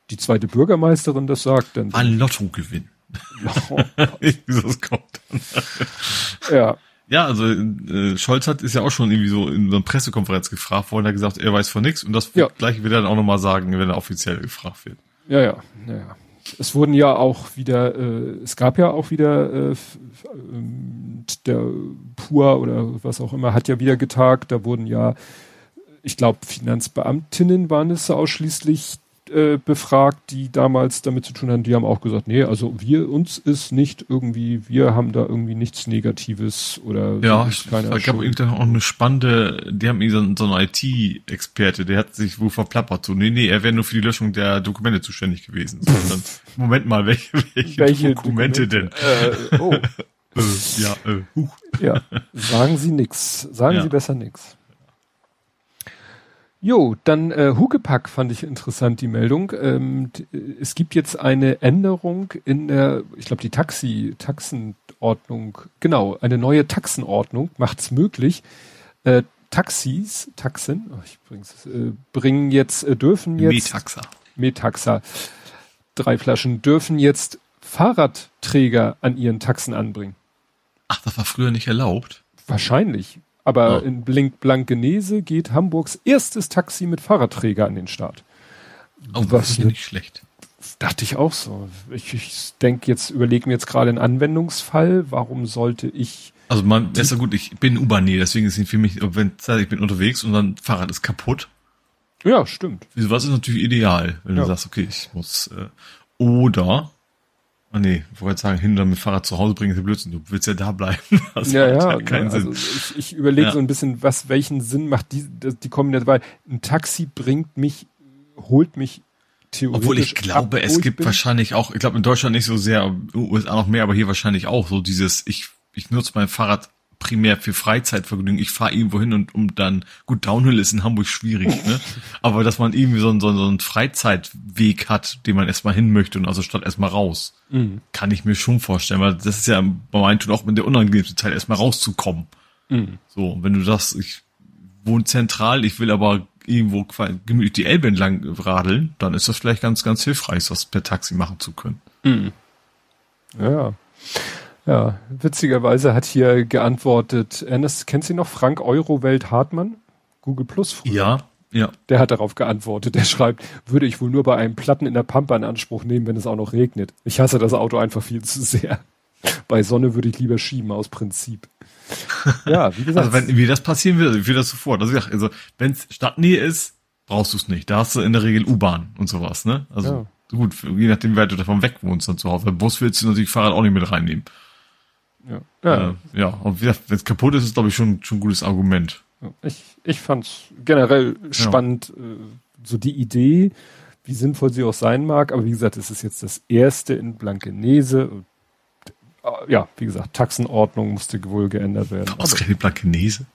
die zweite Bürgermeisterin das sagt, dann. Ein Lottogewinn. Oh, das kommt dann. ja. Ja, also äh, Scholz hat ist ja auch schon irgendwie so in so einer Pressekonferenz gefragt worden, er hat gesagt, er weiß von nichts und das ja. gleiche wird er dann auch nochmal sagen, wenn er offiziell gefragt wird. Ja, ja, ja, ja. Es wurden ja auch wieder, äh, es gab ja auch wieder äh, ähm, der Pur oder was auch immer hat ja wieder getagt, da wurden ja, ich glaube, Finanzbeamtinnen waren es ausschließlich, äh, befragt, die damals damit zu tun haben, die haben auch gesagt, nee, also wir, uns ist nicht irgendwie, wir haben da irgendwie nichts Negatives oder ja, ich, ich gab irgendwie auch eine spannende, die haben irgendwie so, so einen IT-Experte, der hat sich wohl verplappert, so, nee, nee, er wäre nur für die Löschung der Dokumente zuständig gewesen. So, dann, Moment mal, welche, welche, welche Dokumente, Dokumente, denn? Äh, oh. äh, ja, äh, huch. ja, sagen Sie nix, sagen ja. Sie besser nix. Jo, dann äh, Hugepack fand ich interessant, die Meldung. Ähm, es gibt jetzt eine Änderung in der, ich glaube, die Taxi, Taxenordnung, genau, eine neue Taxenordnung macht es möglich. Äh, Taxis, Taxen, oh, ich bring's, äh, bringen jetzt, äh, dürfen jetzt. Metaxa. Metaxa. Drei Flaschen dürfen jetzt Fahrradträger an ihren Taxen anbringen. Ach, das war früher nicht erlaubt. Wahrscheinlich. Aber oh. in Blink Blankenese geht Hamburgs erstes Taxi mit Fahrradträger an den Start. Oh, das ist ja nicht schlecht. Dachte ich auch so. Ich, ich denke jetzt, überlegen wir jetzt gerade einen Anwendungsfall. Warum sollte ich. Also man, ist ja gut, ich bin U-Bahn-Nähe, deswegen ist es für mich, wenn ich bin unterwegs und dann Fahrrad ist kaputt. Ja, stimmt. Was ist natürlich ideal, wenn ja. du sagst, okay, ich muss, äh, oder Ah nee, ich wollte sagen, hin und mit Fahrrad zu Hause bringen ist ja Blödsinn. Du willst ja da bleiben. Das ja, ja, ja keinen also Sinn. Ich, ich überlege ja. so ein bisschen, was, welchen Sinn macht die, die kommen jetzt, weil ein Taxi bringt mich, holt mich theoretisch. Obwohl ich glaube, ab, es gibt wahrscheinlich auch, ich glaube in Deutschland nicht so sehr, USA noch mehr, aber hier wahrscheinlich auch so dieses, ich, ich nutze mein Fahrrad primär für Freizeitvergnügen. Ich fahre irgendwo hin und um dann, gut, Downhill ist in Hamburg schwierig, ne? Aber dass man irgendwie so, einen, so, einen Freizeitweg hat, den man erstmal hin möchte und also statt erstmal raus, mhm. kann ich mir schon vorstellen, weil das ist ja bei meinen Tun auch mit der unangenehmsten Zeit, erstmal rauszukommen. Mhm. So, wenn du das, ich wohne zentral, ich will aber irgendwo gemütlich die Elbe entlang radeln, dann ist das vielleicht ganz, ganz hilfreich, das per Taxi machen zu können. Mhm. Ja. Ja, witzigerweise hat hier geantwortet, Ernest, kennt Sie noch Frank Eurowelt Hartmann? Google Plus früher. Ja, ja. Der hat darauf geantwortet. Der schreibt, würde ich wohl nur bei einem Platten in der Pampa in Anspruch nehmen, wenn es auch noch regnet. Ich hasse das Auto einfach viel zu sehr. Bei Sonne würde ich lieber schieben, aus Prinzip. Ja, wie gesagt. Also wenn wie das passieren würde, ich will das sofort. Also, also wenn es Stadtnähe ist, brauchst du es nicht. Da hast du in der Regel U-Bahn und sowas, ne? Also ja. gut, je nachdem, wie weit du davon weg wohnst dann zu Hause. Bus willst du natürlich Fahrrad auch nicht mit reinnehmen. Ja. Ja, äh, ja. und wenn es kaputt ist, ist glaube ich schon, schon ein gutes Argument. Ich, ich fand's generell spannend, ja. Äh, so die Idee, wie sinnvoll sie auch sein mag, aber wie gesagt, es ist jetzt das erste in Blankenese. Äh, ja, wie gesagt, Taxenordnung musste wohl geändert werden. Ausgerechnet Blankenese?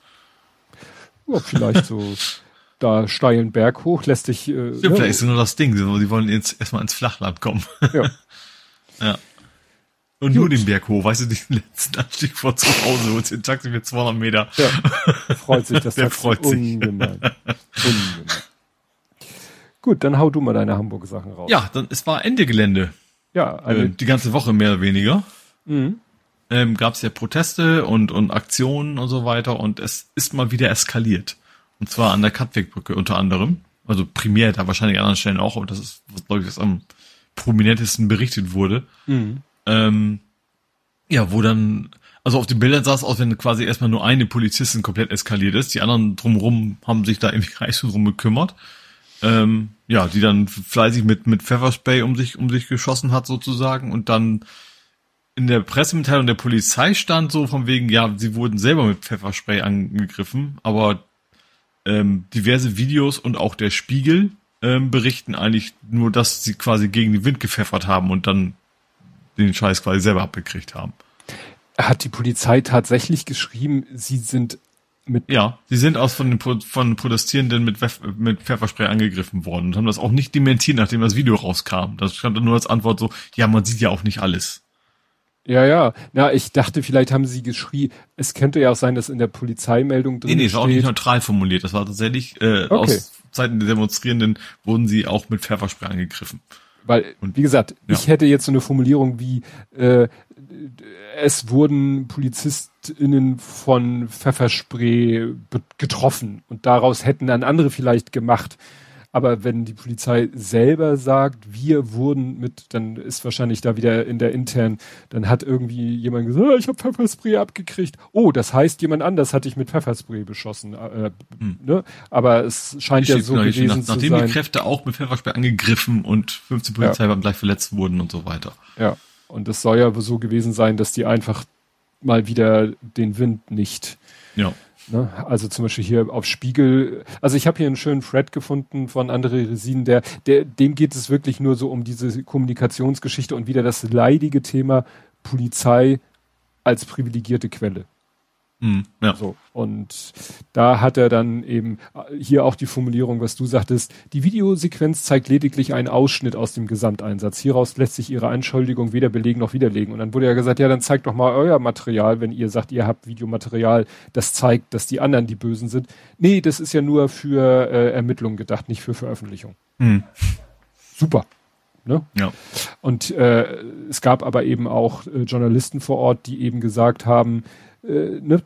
Ja, vielleicht so da steilen Berg hoch, lässt dich. Äh, ja, vielleicht ist nur das Ding, die wollen jetzt erstmal ins Flachland kommen. Ja. ja. Und Gut. nur den Berg hoch, weißt du, den letzten Anstieg vor zu Hause und den Taxi mit 200 Meter. Ja, freut sich das Der Taxi freut sich. Ungemein. ungemein. Gut, dann hau du mal deine Hamburg-Sachen raus. Ja, dann es war Ende Gelände. Ja, äh, die ganze Woche mehr oder weniger. Mhm. Ähm, Gab es ja Proteste und, und Aktionen und so weiter und es ist mal wieder eskaliert. Und zwar an der Katwegbrücke unter anderem. Also primär, da wahrscheinlich an anderen Stellen auch, aber das ist, glaube ich, was am prominentesten berichtet wurde. Mhm. Ähm, ja, wo dann, also auf den Bildern sah es aus, wenn quasi erstmal nur eine Polizistin komplett eskaliert ist. Die anderen drumherum haben sich da irgendwie reiß drum gekümmert. Ähm, ja, die dann fleißig mit, mit Pfefferspray um sich, um sich geschossen hat sozusagen und dann in der Pressemitteilung der Polizei stand so von wegen, ja, sie wurden selber mit Pfefferspray angegriffen, aber ähm, diverse Videos und auch der Spiegel ähm, berichten eigentlich nur, dass sie quasi gegen den Wind gepfeffert haben und dann den Scheiß quasi selber abgekriegt haben. Hat die Polizei tatsächlich geschrieben, sie sind mit. Ja, sie sind aus von den von Protestierenden mit, mit Pfefferspray angegriffen worden und haben das auch nicht dementiert, nachdem das Video rauskam. Das stand dann nur als Antwort so, ja, man sieht ja auch nicht alles. Ja, ja. Na, ich dachte, vielleicht haben sie geschrien. Es könnte ja auch sein, dass in der Polizeimeldung drin Nee, nee, war auch nicht neutral formuliert. Das war tatsächlich, äh, okay. aus Seiten der Demonstrierenden wurden sie auch mit Pfefferspray angegriffen. Weil, und, wie gesagt, ja. ich hätte jetzt so eine Formulierung wie, äh, es wurden PolizistInnen von Pfefferspray getroffen und daraus hätten dann andere vielleicht gemacht. Aber wenn die Polizei selber sagt, wir wurden mit, dann ist wahrscheinlich da wieder in der internen, dann hat irgendwie jemand gesagt, ah, ich habe Pfefferspray abgekriegt. Oh, das heißt, jemand anders hat dich mit Pfefferspray beschossen. Äh, hm. ne? Aber es scheint ja so gewesen nach, zu nachdem sein. Nachdem die Kräfte auch mit Pfefferspray angegriffen und 15 Polizei ja. gleich verletzt wurden und so weiter. Ja, und es soll ja so gewesen sein, dass die einfach mal wieder den Wind nicht ja Ne? Also zum Beispiel hier auf Spiegel, also ich habe hier einen schönen Thread gefunden von André Resin, der, der, dem geht es wirklich nur so um diese Kommunikationsgeschichte und wieder das leidige Thema Polizei als privilegierte Quelle. Mhm, ja. So. Und da hat er dann eben hier auch die Formulierung, was du sagtest, die Videosequenz zeigt lediglich einen Ausschnitt aus dem Gesamteinsatz. Hieraus lässt sich ihre Anschuldigung weder belegen noch widerlegen. Und dann wurde ja gesagt, ja, dann zeigt doch mal euer Material, wenn ihr sagt, ihr habt Videomaterial, das zeigt, dass die anderen die Bösen sind. Nee, das ist ja nur für äh, Ermittlungen gedacht, nicht für Veröffentlichung. Mhm. Super. Ne? Ja. Und äh, es gab aber eben auch äh, Journalisten vor Ort, die eben gesagt haben, äh, ne,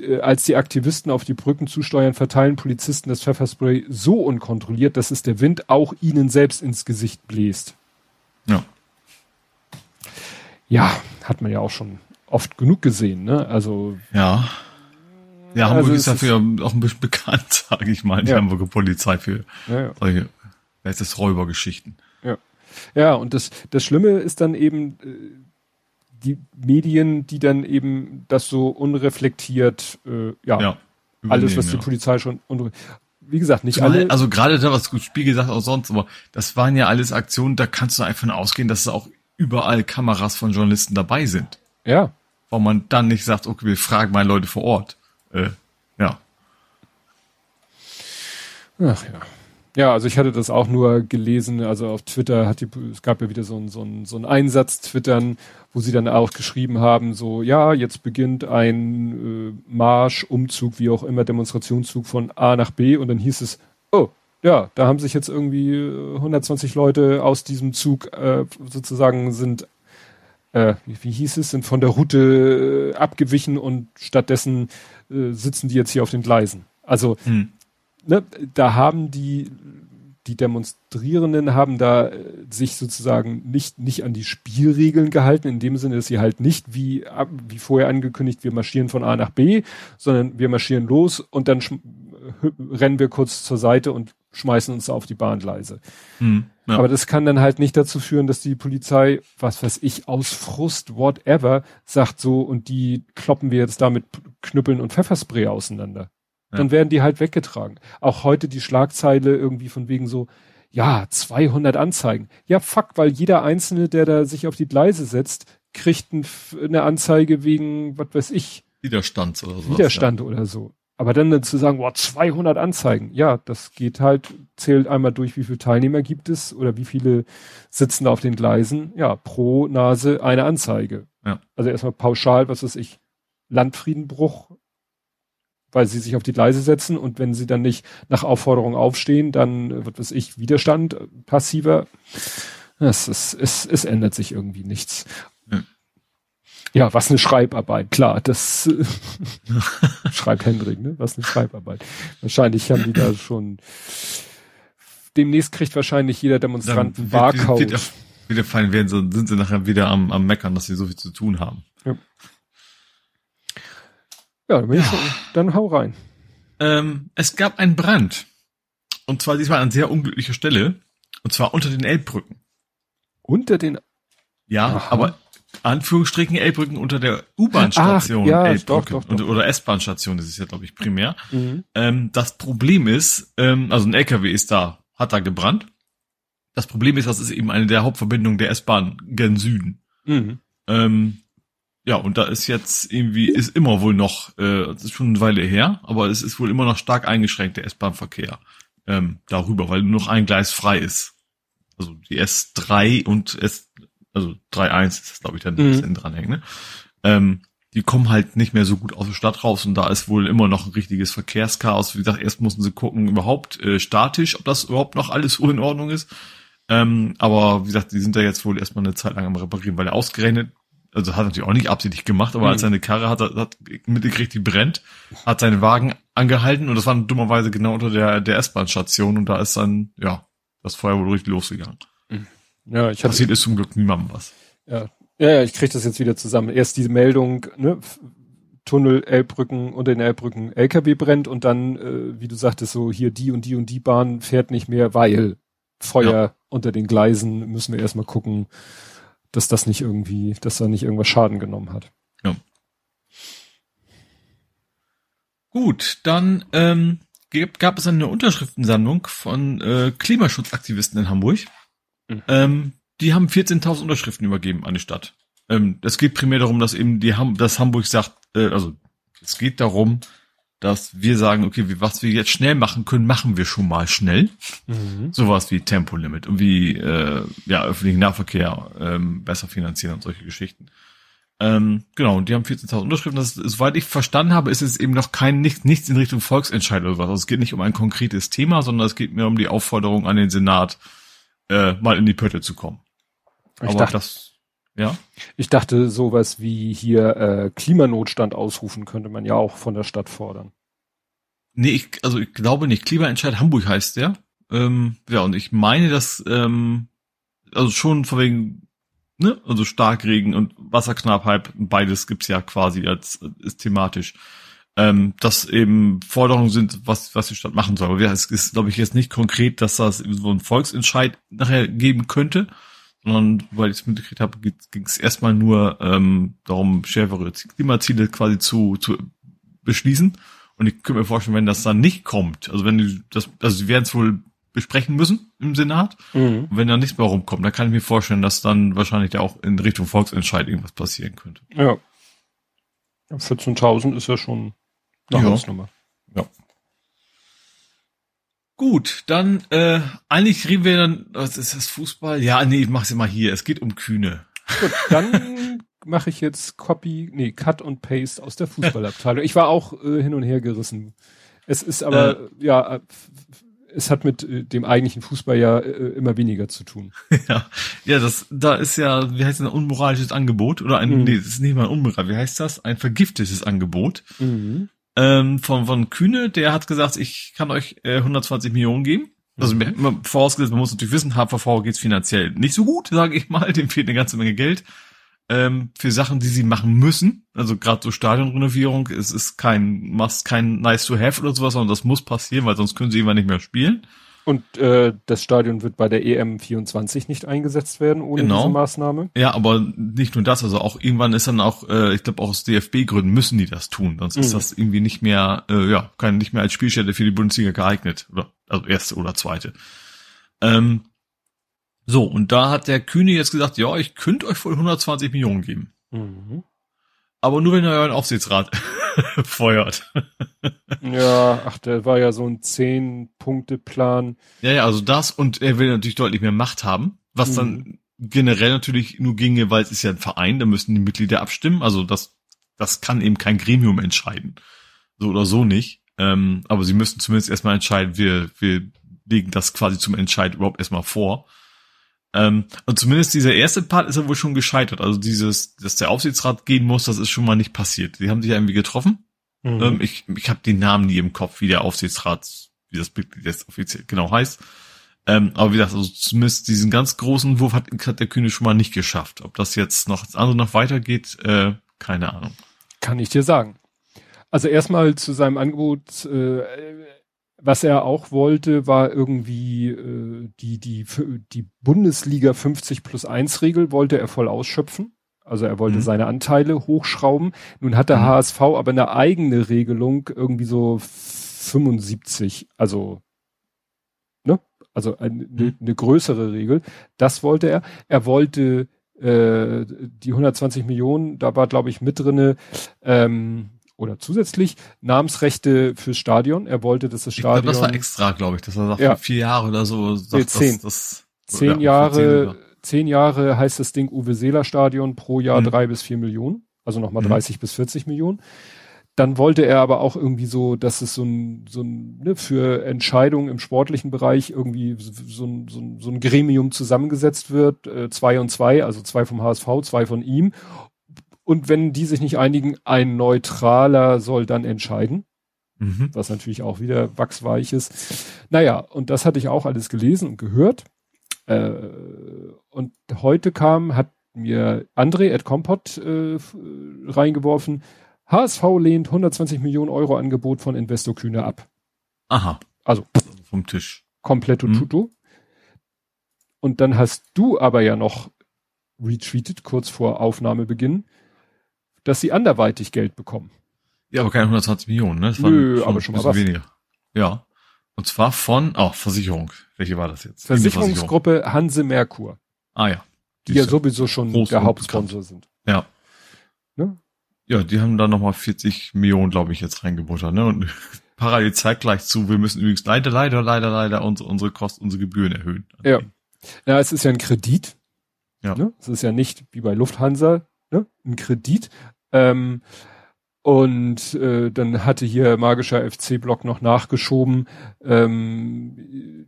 äh, als die Aktivisten auf die Brücken zusteuern, verteilen Polizisten das Pfefferspray so unkontrolliert, dass es der Wind auch ihnen selbst ins Gesicht bläst. Ja. Ja, hat man ja auch schon oft genug gesehen, ne? Also. Ja. Ja, Hamburg also ist dafür ist auch ein bisschen bekannt, sage ich mal, die ja. Hamburger Polizei für ja, ja. solche, Räubergeschichten. Ja. Ja, und das, das Schlimme ist dann eben, äh, die Medien, die dann eben das so unreflektiert, äh, ja, ja alles, was die ja. Polizei schon, wie gesagt, nicht Zumal, alle. Also gerade da, was Spiegel sagt, auch sonst, aber das waren ja alles Aktionen, da kannst du einfach ausgehen, dass es auch überall Kameras von Journalisten dabei sind. Ja. Warum man dann nicht sagt, okay, wir fragen mal Leute vor Ort. Äh, ja. Ach ja. Ja, also ich hatte das auch nur gelesen, also auf Twitter hat die, es gab ja wieder so ein, so so ein Einsatz twittern, wo sie dann auch geschrieben haben, so, ja, jetzt beginnt ein äh, Marsch, Umzug, wie auch immer, Demonstrationszug von A nach B und dann hieß es, oh, ja, da haben sich jetzt irgendwie 120 äh, Leute aus diesem Zug äh, sozusagen sind, äh, wie, wie hieß es, sind von der Route äh, abgewichen und stattdessen äh, sitzen die jetzt hier auf den Gleisen. Also hm ne, da haben die die Demonstrierenden haben da äh, sich sozusagen nicht, nicht an die Spielregeln gehalten, in dem Sinne, dass sie halt nicht wie, wie vorher angekündigt, wir marschieren von A nach B, sondern wir marschieren los und dann rennen wir kurz zur Seite und schmeißen uns auf die Bahngleise. Hm, ja. Aber das kann dann halt nicht dazu führen, dass die Polizei, was weiß ich, aus Frust, whatever, sagt so und die kloppen wir jetzt da mit Knüppeln und Pfefferspray auseinander. Dann werden die halt weggetragen. Auch heute die Schlagzeile irgendwie von wegen so, ja, 200 Anzeigen. Ja, fuck, weil jeder Einzelne, der da sich auf die Gleise setzt, kriegt ein, eine Anzeige wegen, was weiß ich. Widerstand oder so. Widerstand ja. oder so. Aber dann, dann zu sagen, boah, 200 Anzeigen. Ja, das geht halt, zählt einmal durch, wie viele Teilnehmer gibt es oder wie viele sitzen da auf den Gleisen. Ja, pro Nase eine Anzeige. Ja. Also erstmal pauschal, was weiß ich, Landfriedenbruch, weil sie sich auf die Gleise setzen und wenn sie dann nicht nach Aufforderung aufstehen, dann, äh, was weiß ich, Widerstand, äh, passiver. Es, es, es, es ändert sich irgendwie nichts. Ja, ja was eine Schreibarbeit, klar, das äh, schreibt Hendrik, ne? Was eine Schreibarbeit. Wahrscheinlich haben die da schon demnächst kriegt wahrscheinlich jeder Demonstrant einen Barcode. Wieder, wieder fallen werden, so sind sie nachher wieder am, am Meckern, dass sie so viel zu tun haben. Ja. Ja, dann, ja. Schon, dann hau rein. Ähm, es gab einen Brand. Und zwar diesmal an sehr unglücklicher Stelle. Und zwar unter den Elbbrücken. Unter den. Ja, Aha. aber Anführungsstrichen Elbbrücken unter der U-Bahn-Station ja, Elbbrücke doch, doch, doch. oder S-Bahn-Station, das ist ja, glaube ich, primär. Mhm. Ähm, das Problem ist, ähm, also ein LKW ist da, hat da gebrannt. Das Problem ist, das ist eben eine der Hauptverbindungen der S-Bahn gen Süden. Mhm. Ähm, ja, und da ist jetzt irgendwie, ist immer wohl noch, äh, das ist schon eine Weile her, aber es ist wohl immer noch stark eingeschränkt, der S-Bahn-Verkehr ähm, darüber, weil nur noch ein Gleis frei ist. Also die S3 und S, also 3.1 ist das, glaube ich, dann mhm. bisschen dranhängen, ne? Ähm, die kommen halt nicht mehr so gut aus der Stadt raus und da ist wohl immer noch ein richtiges Verkehrschaos. Wie gesagt, erst mussten sie gucken, überhaupt äh, statisch, ob das überhaupt noch alles so in Ordnung ist. Ähm, aber wie gesagt, die sind da jetzt wohl erstmal eine Zeit lang am Reparieren, weil er ausgerechnet also hat natürlich auch nicht absichtlich gemacht, aber mhm. als seine Karre hat, hat mitgekriegt, die brennt, hat seinen Wagen angehalten und das war dummerweise genau unter der, der S-Bahn-Station und da ist dann, ja, das Feuer wohl richtig losgegangen. Mhm. Ja, ich hatte, Passiert ist zum Glück niemandem was. Ja, ja, ja ich kriege das jetzt wieder zusammen. Erst diese Meldung, ne, Tunnel, Elbbrücken, unter den Elbbrücken LKW brennt und dann, äh, wie du sagtest, so hier die und die und die Bahn fährt nicht mehr, weil Feuer ja. unter den Gleisen, müssen wir erstmal gucken, dass das nicht irgendwie, dass da nicht irgendwas Schaden genommen hat. Ja. Gut, dann ähm, gab es eine Unterschriftensammlung von äh, Klimaschutzaktivisten in Hamburg. Mhm. Ähm, die haben 14.000 Unterschriften übergeben an die Stadt. Ähm, es geht primär darum, dass eben die Ham dass Hamburg sagt, äh, also es geht darum, dass wir sagen, okay, was wir jetzt schnell machen können, machen wir schon mal schnell. Mhm. Sowas wie Tempolimit und wie äh, ja öffentlichen Nahverkehr ähm, besser finanzieren und solche Geschichten. Ähm, genau, und die haben 14.000 Unterschriften. Das ist, soweit ich verstanden habe, ist es eben noch kein nichts, nichts in Richtung Volksentscheid oder was. Also es geht nicht um ein konkretes Thema, sondern es geht mehr um die Aufforderung an den Senat, äh, mal in die Pötte zu kommen. Ich Aber dachte, das, ja. Ich dachte, sowas wie hier äh, Klimanotstand ausrufen könnte man ja auch von der Stadt fordern. Nee, ich, also ich glaube nicht. Klimaentscheid Hamburg heißt der. Ähm, ja, und ich meine, dass ähm, also schon von wegen, ne, also Starkregen und Wasserknappheit, beides gibt's ja quasi als ist thematisch. Ähm, dass eben Forderungen sind, was was die Stadt machen soll. Aber es ist, glaube ich, jetzt nicht konkret, dass das so ein Volksentscheid nachher geben könnte, sondern weil ich es mitgekriegt habe, ging es erstmal nur ähm, darum, schärfere Klimaziele quasi zu, zu beschließen. Und ich könnte mir vorstellen, wenn das dann nicht kommt, also wenn die das, also sie werden es wohl besprechen müssen im Senat. Mhm. Und wenn da nichts mehr rumkommt, dann kann ich mir vorstellen, dass dann wahrscheinlich ja auch in Richtung Volksentscheid irgendwas passieren könnte. Ja. 14.000 ist ja schon eine ja. Hausnummer. Gut, dann äh, eigentlich reden wir dann, was ist das Fußball? Ja, nee, ich mach's immer hier. Es geht um Kühne. Gut, dann mache ich jetzt Copy, nee, Cut und Paste aus der Fußballabteilung. Ich war auch äh, hin und her gerissen. Es ist aber, äh, ja, äh, es hat mit äh, dem eigentlichen Fußball ja äh, immer weniger zu tun. Ja, ja, das, da ist ja, wie heißt das, ein unmoralisches Angebot oder ein, mhm. nee, das ist nicht mal unmoral, wie heißt das? Ein vergiftetes Angebot. Mhm ähm, von, von Kühne, der hat gesagt, ich kann euch äh, 120 Millionen geben. Also mhm. vorausgesetzt, man muss natürlich wissen, HVV geht's finanziell nicht so gut, sage ich mal, dem fehlt eine ganze Menge Geld ähm, für Sachen, die sie machen müssen. Also gerade so Stadionrenovierung, es ist kein must, kein nice to have oder sowas, sondern das muss passieren, weil sonst können sie immer nicht mehr spielen. Und äh, das Stadion wird bei der EM 24 nicht eingesetzt werden ohne genau. diese Maßnahme. Ja, aber nicht nur das, also auch irgendwann ist dann auch, äh, ich glaube auch aus DFB-Gründen müssen die das tun, sonst mhm. ist das irgendwie nicht mehr, äh, ja, kann nicht mehr als Spielstätte für die Bundesliga geeignet, oder also erste oder zweite. Ähm, so, und da hat der Kühne jetzt gesagt, ja, ich könnte euch wohl 120 Millionen geben. Mhm. Aber nur wenn ihr euren Aufsichtsrat feuert. ja, ach, der war ja so ein Zehn-Punkte-Plan. Ja, ja, also das und er will natürlich deutlich mehr Macht haben, was mhm. dann generell natürlich nur ginge, weil es ist ja ein Verein, da müssen die Mitglieder abstimmen. Also das, das kann eben kein Gremium entscheiden. So oder so nicht. Ähm, aber sie müssen zumindest erstmal entscheiden, wir, wir legen das quasi zum Entscheid überhaupt erstmal vor. Ähm, und zumindest dieser erste Part ist ja wohl schon gescheitert. Also dieses, dass der Aufsichtsrat gehen muss, das ist schon mal nicht passiert. Die haben sich ja irgendwie getroffen. Mhm. Ähm, ich ich habe den Namen nie im Kopf, wie der Aufsichtsrat, wie das Mitglied jetzt offiziell genau heißt. Ähm, aber wie gesagt, also zumindest diesen ganz großen Wurf hat, hat der Kühne schon mal nicht geschafft. Ob das jetzt noch das andere noch weitergeht, äh, keine Ahnung. Kann ich dir sagen. Also erstmal zu seinem Angebot, äh, was er auch wollte, war irgendwie äh, die, die, die Bundesliga 50 plus 1 Regel wollte er voll ausschöpfen. Also er wollte mhm. seine Anteile hochschrauben. Nun hat der mhm. HSV aber eine eigene Regelung, irgendwie so 75, also, ne? Also eine, mhm. eine größere Regel. Das wollte er. Er wollte äh, die 120 Millionen, da war, glaube ich, mit drinne, ähm, oder zusätzlich Namensrechte fürs Stadion. Er wollte, dass das Stadion. Glaub, das war extra, glaube ich, dass er sagt, ja. vier Jahre oder so. Sagt, nee, zehn. Das, das, zehn Jahre, zehn Jahre heißt das Ding Uwe Seeler Stadion pro Jahr mhm. drei bis vier Millionen. Also nochmal mhm. 30 bis 40 Millionen. Dann wollte er aber auch irgendwie so, dass es so ein, so ein ne, für Entscheidungen im sportlichen Bereich irgendwie so ein, so ein, so ein Gremium zusammengesetzt wird, äh, zwei und zwei, also zwei vom HSV, zwei von ihm Und wenn die sich nicht einigen, ein Neutraler soll dann entscheiden. Mhm. Was natürlich auch wieder wachsweich ist. Naja, und das hatte ich auch alles gelesen und gehört. Äh, und heute kam, hat mir André at Compot äh, reingeworfen, HSV lehnt 120 Millionen Euro Angebot von Investor Kühne ab. Aha. Also vom Tisch. Kompletto Mhm. tuto. Und dann hast du aber ja noch retweetet, kurz vor Aufnahmebeginn, dass sie anderweitig Geld bekommen. Ja, aber keine 120 Millionen, ne? Das Nö, aber schon ein mal was. weniger. Ja. Und zwar von, oh, Versicherung. Welche war das jetzt? Irgendeine Versicherung. Versicherungsgruppe Hanse Merkur, Ah ja. die ja ist sowieso schon der Hauptsponsor sind. Ja. Ne? Ja, die haben da nochmal 40 Millionen, glaube ich, jetzt reingebuttert, ne? Und parallel zeigt gleich zu, wir müssen übrigens leider, leider, leider, leider unsere, unsere Kosten, unsere Gebühren erhöhen. Ja. Ja, es ist ja ein Kredit. Ja. Ne? Es ist ja nicht wie bei Lufthansa ne? ein Kredit. Ähm, und äh, dann hatte hier magischer FC-Block noch nachgeschoben, ähm,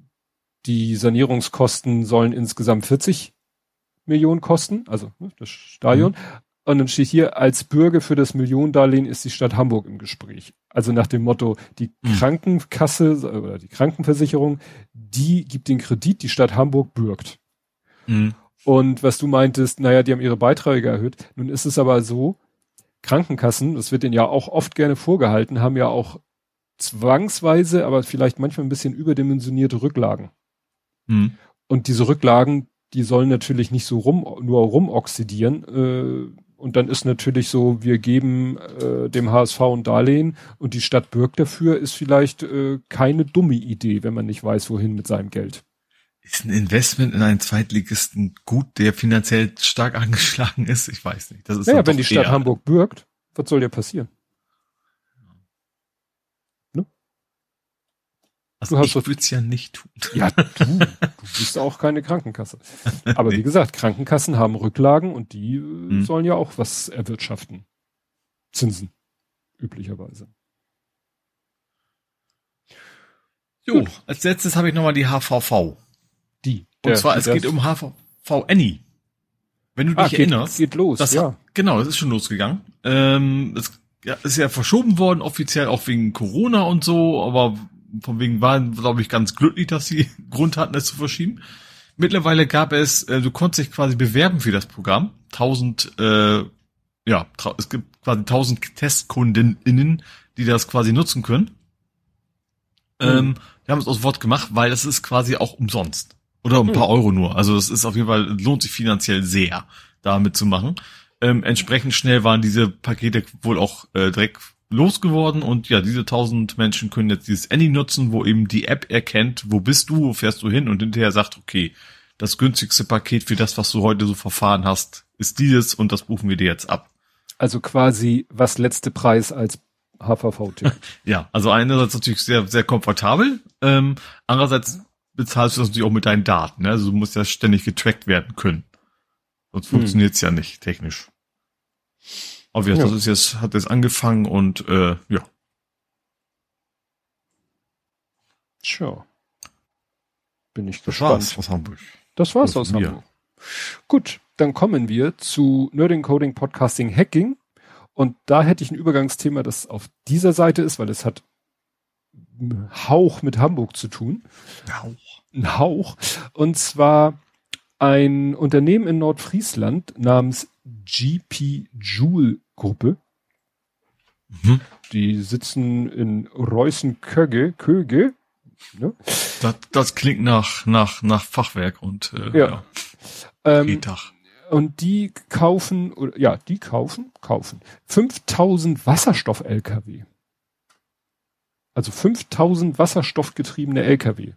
die Sanierungskosten sollen insgesamt 40 Millionen kosten, also ne, das Stadion. Und dann steht hier, als Bürger für das Millionendarlehen ist die Stadt Hamburg im Gespräch. Also nach dem Motto, die Mhm. Krankenkasse oder die Krankenversicherung, die gibt den Kredit, die Stadt Hamburg bürgt. Mhm. Und was du meintest, naja, die haben ihre Beiträge erhöht. Nun ist es aber so, Krankenkassen, das wird denen ja auch oft gerne vorgehalten, haben ja auch zwangsweise, aber vielleicht manchmal ein bisschen überdimensionierte Rücklagen. Mhm. Und diese Rücklagen, die sollen natürlich nicht so rum, nur rumoxidieren. Äh, und dann ist natürlich so, wir geben äh, dem HSV ein Darlehen und die Stadt bürgt dafür, ist vielleicht äh, keine dumme Idee, wenn man nicht weiß, wohin mit seinem Geld. Ist ein Investment in einen Zweitligisten gut, der finanziell stark angeschlagen ist? Ich weiß nicht. Das ist Naja, wenn die Stadt eher- Hamburg bürgt, was soll dir passieren? Also du hast ich doch- würde es ja nicht tun. Ja, du, du bist auch keine Krankenkasse. Aber wie gesagt, Krankenkassen haben Rücklagen und die äh, Hm. sollen ja auch was erwirtschaften. Zinsen, üblicherweise. Jo, als letztes habe ich nochmal die HVV. Und zwar, es geht um HVV Annie. Wenn du dich ah, geht, erinnerst. geht los, Das, ja. Genau, das ist schon losgegangen. Ähm, es ja, ist ja verschoben worden, offiziell auch wegen Corona und so, aber von wegen waren, glaube ich, ganz glücklich, dass sie Grund hatten, es zu verschieben. Mittlerweile gab es, äh, du konntest dich quasi bewerben für das Programm. 1000, äh, ja, es gibt quasi 1000 TestkundenInnen, die das quasi nutzen können. Ähm, die haben es aus Wort gemacht, weil das ist quasi auch umsonst. Oder ein paar Euro nur. Also es ist auf jeden Fall, lohnt sich finanziell sehr, da mitzumachen. Ähm, entsprechend schnell waren diese Pakete wohl auch äh, direkt losgeworden und ja, diese 1000 Menschen können jetzt dieses Any nutzen, wo eben die App erkennt, wo bist du, wo fährst du hin und hinterher sagt, okay, das günstigste Paket für das, was du heute so verfahren hast, ist dieses und das buchen wir dir jetzt ab. Also quasi was letzte Preis als HVV-Ticket. Ja, also einerseits natürlich sehr, sehr komfortabel, ähm, andererseits bezahlst du das natürlich auch mit deinen Daten. Ne? Also du musst ja ständig getrackt werden können. Sonst Hm. funktioniert's ja nicht technisch. Aber ja, das ist jetzt, hat jetzt angefangen und äh, ja. Tja. Bin ich Das war's gespannt. aus Hamburg. Das war's aus mir. Hamburg. Gut, dann kommen wir zu Nerding Coding Podcasting Hacking. Und da hätte ich ein Übergangsthema, das auf dieser Seite ist, weil es hat Hauch mit Hamburg zu tun. Ein Hauch. Und zwar ein Unternehmen in Nordfriesland namens GP Joule Gruppe. Mhm. Die sitzen in Reußen-Köge, Köge. Ne? Das, das klingt nach, nach, nach Fachwerk und äh, Ja. ja. Ähm. Und die kaufen, oder, ja, die kaufen, kaufen 5000 Wasserstoff-LKW. Also 5000 wasserstoffgetriebene LKW,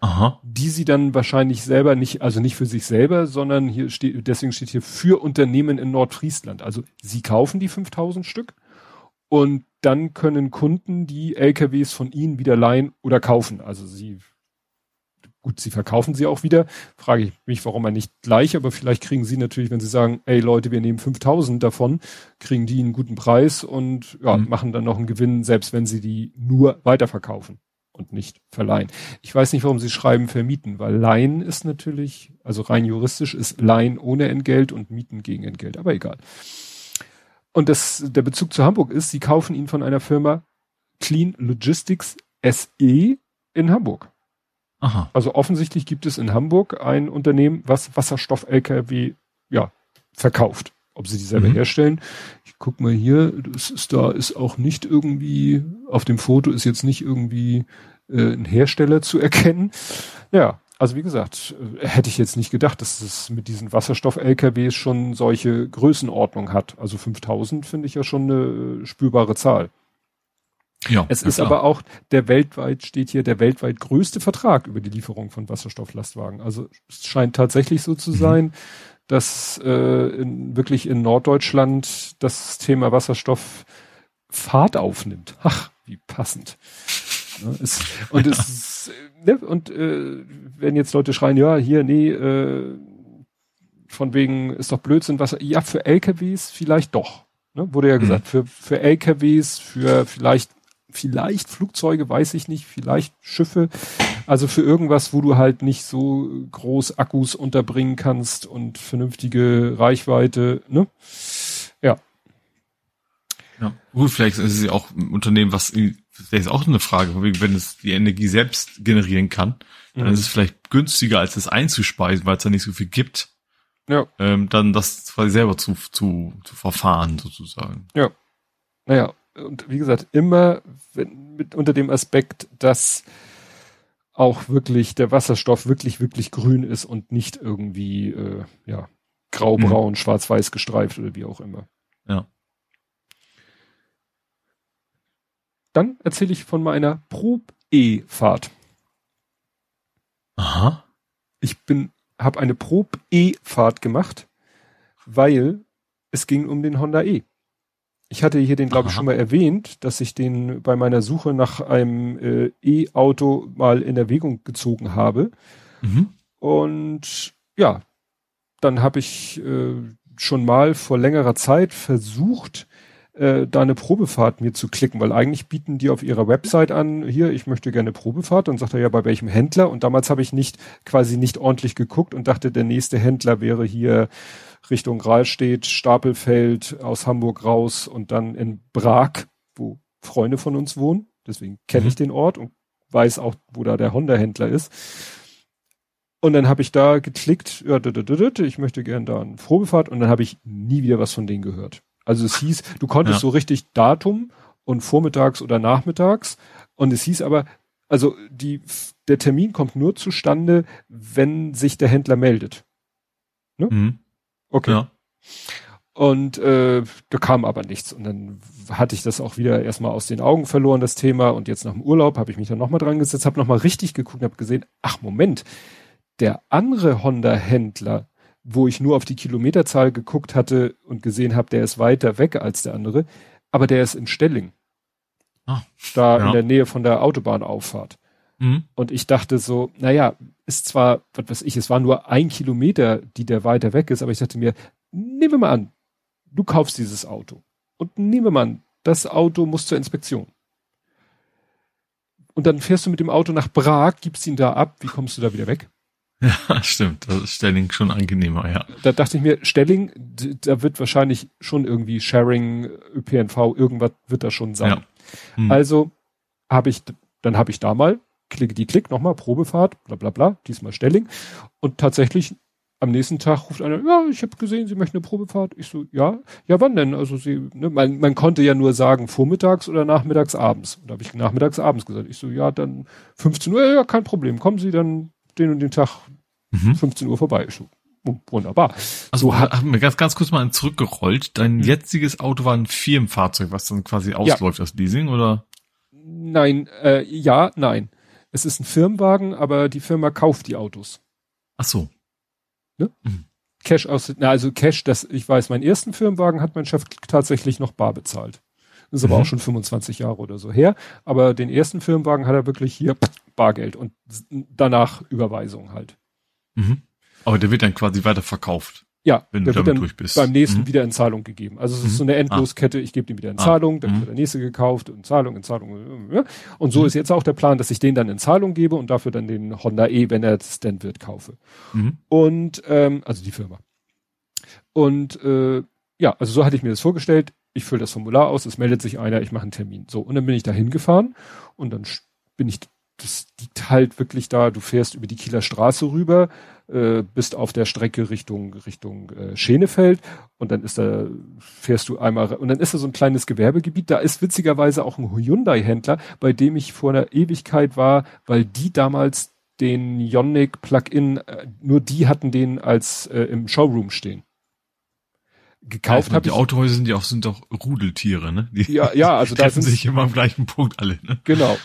Aha. die sie dann wahrscheinlich selber nicht, also nicht für sich selber, sondern hier steht, deswegen steht hier für Unternehmen in Nordfriesland. Also sie kaufen die 5000 Stück und dann können Kunden die LKWs von ihnen wieder leihen oder kaufen. Also sie, gut, sie verkaufen sie auch wieder. Frage ich mich, warum man nicht gleich, aber vielleicht kriegen sie natürlich, wenn sie sagen, ey Leute, wir nehmen 5000 davon, kriegen die einen guten Preis und ja, Mhm. machen dann noch einen Gewinn, selbst wenn sie die nur weiterverkaufen und nicht verleihen. Ich weiß nicht, warum sie schreiben vermieten, weil leihen ist natürlich, also rein juristisch ist leihen ohne Entgelt und mieten gegen Entgelt, aber egal. Und das, der Bezug zu Hamburg ist, sie kaufen ihn von einer Firma Clean Logistics SE in Hamburg. Aha. Also offensichtlich gibt es in Hamburg ein Unternehmen, was Wasserstoff-LKW, ja, verkauft. Ob sie die selber mhm. herstellen. Ich guck mal hier, das ist da, ist auch nicht irgendwie, auf dem Foto ist jetzt nicht irgendwie äh, ein Hersteller zu erkennen. Ja, also wie gesagt, äh, hätte ich jetzt nicht gedacht, dass es mit diesen Wasserstoff-LKWs schon solche Größenordnung hat. Also 5000 finde ich ja schon eine äh, spürbare Zahl. Ja, es ist klar. aber auch der weltweit steht hier der weltweit größte Vertrag über die Lieferung von Wasserstofflastwagen. Also es scheint tatsächlich so zu mhm. sein, dass äh, in, wirklich in Norddeutschland das Thema Wasserstoff Fahrt aufnimmt. Ach, wie passend. Ne, es, und es ne, und äh, wenn jetzt Leute schreien, ja, hier, nee, äh, von wegen ist doch Blödsinn, Wasser. Ja, für LKWs vielleicht doch. Ne, wurde ja mhm. gesagt, für, für LKWs, für vielleicht vielleicht Flugzeuge, weiß ich nicht, vielleicht Schiffe. Also für irgendwas, wo du halt nicht so groß Akkus unterbringen kannst und vernünftige Reichweite, ne? Ja. Ja, gut, vielleicht ist es ja auch ein Unternehmen, was, vielleicht ist auch eine Frage, wenn es die Energie selbst generieren kann, dann mhm. ist es vielleicht günstiger, als es einzuspeisen, weil es da nicht so viel gibt. Ja. Ähm, dann das quasi selber zu, zu, zu verfahren, sozusagen. Ja. Naja, und wie gesagt, immer wenn, mit unter dem Aspekt, dass auch wirklich der Wasserstoff wirklich, wirklich grün ist und nicht irgendwie, äh, ja, graubraun, mhm. schwarz-weiß gestreift oder wie auch immer. Ja. Dann erzähle ich von meiner Prob-E-Fahrt. Aha. Ich bin, habe eine Prob-E-Fahrt gemacht, weil es ging um den Honda E. Ich hatte hier den, glaube ich, schon mal erwähnt, dass ich den bei meiner Suche nach einem äh, E-Auto mal in Erwägung gezogen habe. Mhm. Und ja, dann habe ich äh, schon mal vor längerer Zeit versucht, äh, da eine Probefahrt mir zu klicken, weil eigentlich bieten die auf ihrer Website an, hier, ich möchte gerne Probefahrt und sagt er ja, bei welchem Händler? Und damals habe ich nicht, quasi nicht ordentlich geguckt und dachte, der nächste Händler wäre hier Richtung Rahlstedt, Stapelfeld, aus Hamburg raus und dann in Prag, wo Freunde von uns wohnen. Deswegen kenne mhm. ich den Ort und weiß auch, wo da der Honda-Händler ist. Und dann habe ich da geklickt, ja, ich möchte gern da eine Probefahrt und dann habe ich nie wieder was von denen gehört. Also es hieß, du konntest ja. so richtig Datum und vormittags oder nachmittags und es hieß aber, also die, der Termin kommt nur zustande, wenn sich der Händler meldet. Ne? Mhm. Okay. Ja. Und äh, da kam aber nichts. Und dann hatte ich das auch wieder erstmal aus den Augen verloren, das Thema. Und jetzt nach dem Urlaub habe ich mich dann nochmal dran gesetzt, habe nochmal richtig geguckt und habe gesehen, ach Moment, der andere Honda-Händler, wo ich nur auf die Kilometerzahl geguckt hatte und gesehen habe, der ist weiter weg als der andere, aber der ist in Stelling. Ah, da ja. in der Nähe von der Autobahnauffahrt. Mhm. Und ich dachte so, naja, ist zwar, was weiß ich, es war nur ein Kilometer, die der weiter weg ist, aber ich dachte mir, nehmen wir mal an, du kaufst dieses Auto. Und nehmen wir mal an, das Auto muss zur Inspektion. Und dann fährst du mit dem Auto nach Prag, gibst ihn da ab, wie kommst du da wieder weg? Ja, stimmt. Das ist Stelling schon angenehmer, ja. Da dachte ich mir, Stelling, da wird wahrscheinlich schon irgendwie Sharing, ÖPNV, irgendwas wird da schon sein. Ja. Hm. Also habe ich, dann habe ich da mal klicke die Klick, nochmal, Probefahrt, bla bla bla, diesmal Stelling. Und tatsächlich am nächsten Tag ruft einer, ja, ich habe gesehen, Sie möchten eine Probefahrt. Ich so, ja, ja, wann denn? Also Sie, ne, man, man konnte ja nur sagen, vormittags oder nachmittags abends. Und da habe ich nachmittags abends gesagt. Ich so, ja, dann 15 Uhr, ja, kein Problem. Kommen Sie dann den und den Tag mhm. 15 Uhr vorbei. So, wunderbar. Also so haben wir ganz, ganz kurz mal zurückgerollt. Dein mhm. jetziges Auto war ein Firmenfahrzeug, was dann quasi ausläuft, ja. das Leasing, oder? Nein, äh, ja, nein. Es ist ein Firmenwagen, aber die Firma kauft die Autos. Ach so. Ne? Mhm. Cash aus, na, also Cash, das, ich weiß, meinen ersten Firmenwagen hat mein Chef tatsächlich noch bar bezahlt. Das ist mhm. aber auch schon 25 Jahre oder so her. Aber den ersten Firmenwagen hat er wirklich hier Bargeld und danach Überweisung halt. Mhm. Aber der wird dann quasi weiterverkauft. Ja, wenn der wird dann beim nächsten mhm. wieder in Zahlung gegeben. Also es mhm. ist so eine Endloskette, ich gebe den wieder in ah. Zahlung, dann mhm. wird der nächste gekauft, in Zahlung, in Zahlung. Und so mhm. ist jetzt auch der Plan, dass ich den dann in Zahlung gebe und dafür dann den Honda E, wenn er es denn wird, kaufe. Mhm. Und ähm, also die Firma. Und äh, ja, also so hatte ich mir das vorgestellt. Ich fülle das Formular aus, es meldet sich einer, ich mache einen Termin. So, und dann bin ich da hingefahren und dann bin ich, das liegt halt wirklich da, du fährst über die Kieler Straße rüber, äh, bist auf der Strecke Richtung Richtung äh, Schenefeld und dann ist da fährst du einmal und dann ist da so ein kleines Gewerbegebiet. Da ist witzigerweise auch ein Hyundai-Händler, bei dem ich vor einer Ewigkeit war, weil die damals den Ioniq Plug-in, äh, nur die hatten den als äh, im Showroom stehen. Gekauft ja, habe Die Autohäuser sind ja auch sind doch Rudeltiere, ne? Die ja, ja, also da sind sich immer am gleichen Punkt alle. Ne? Genau.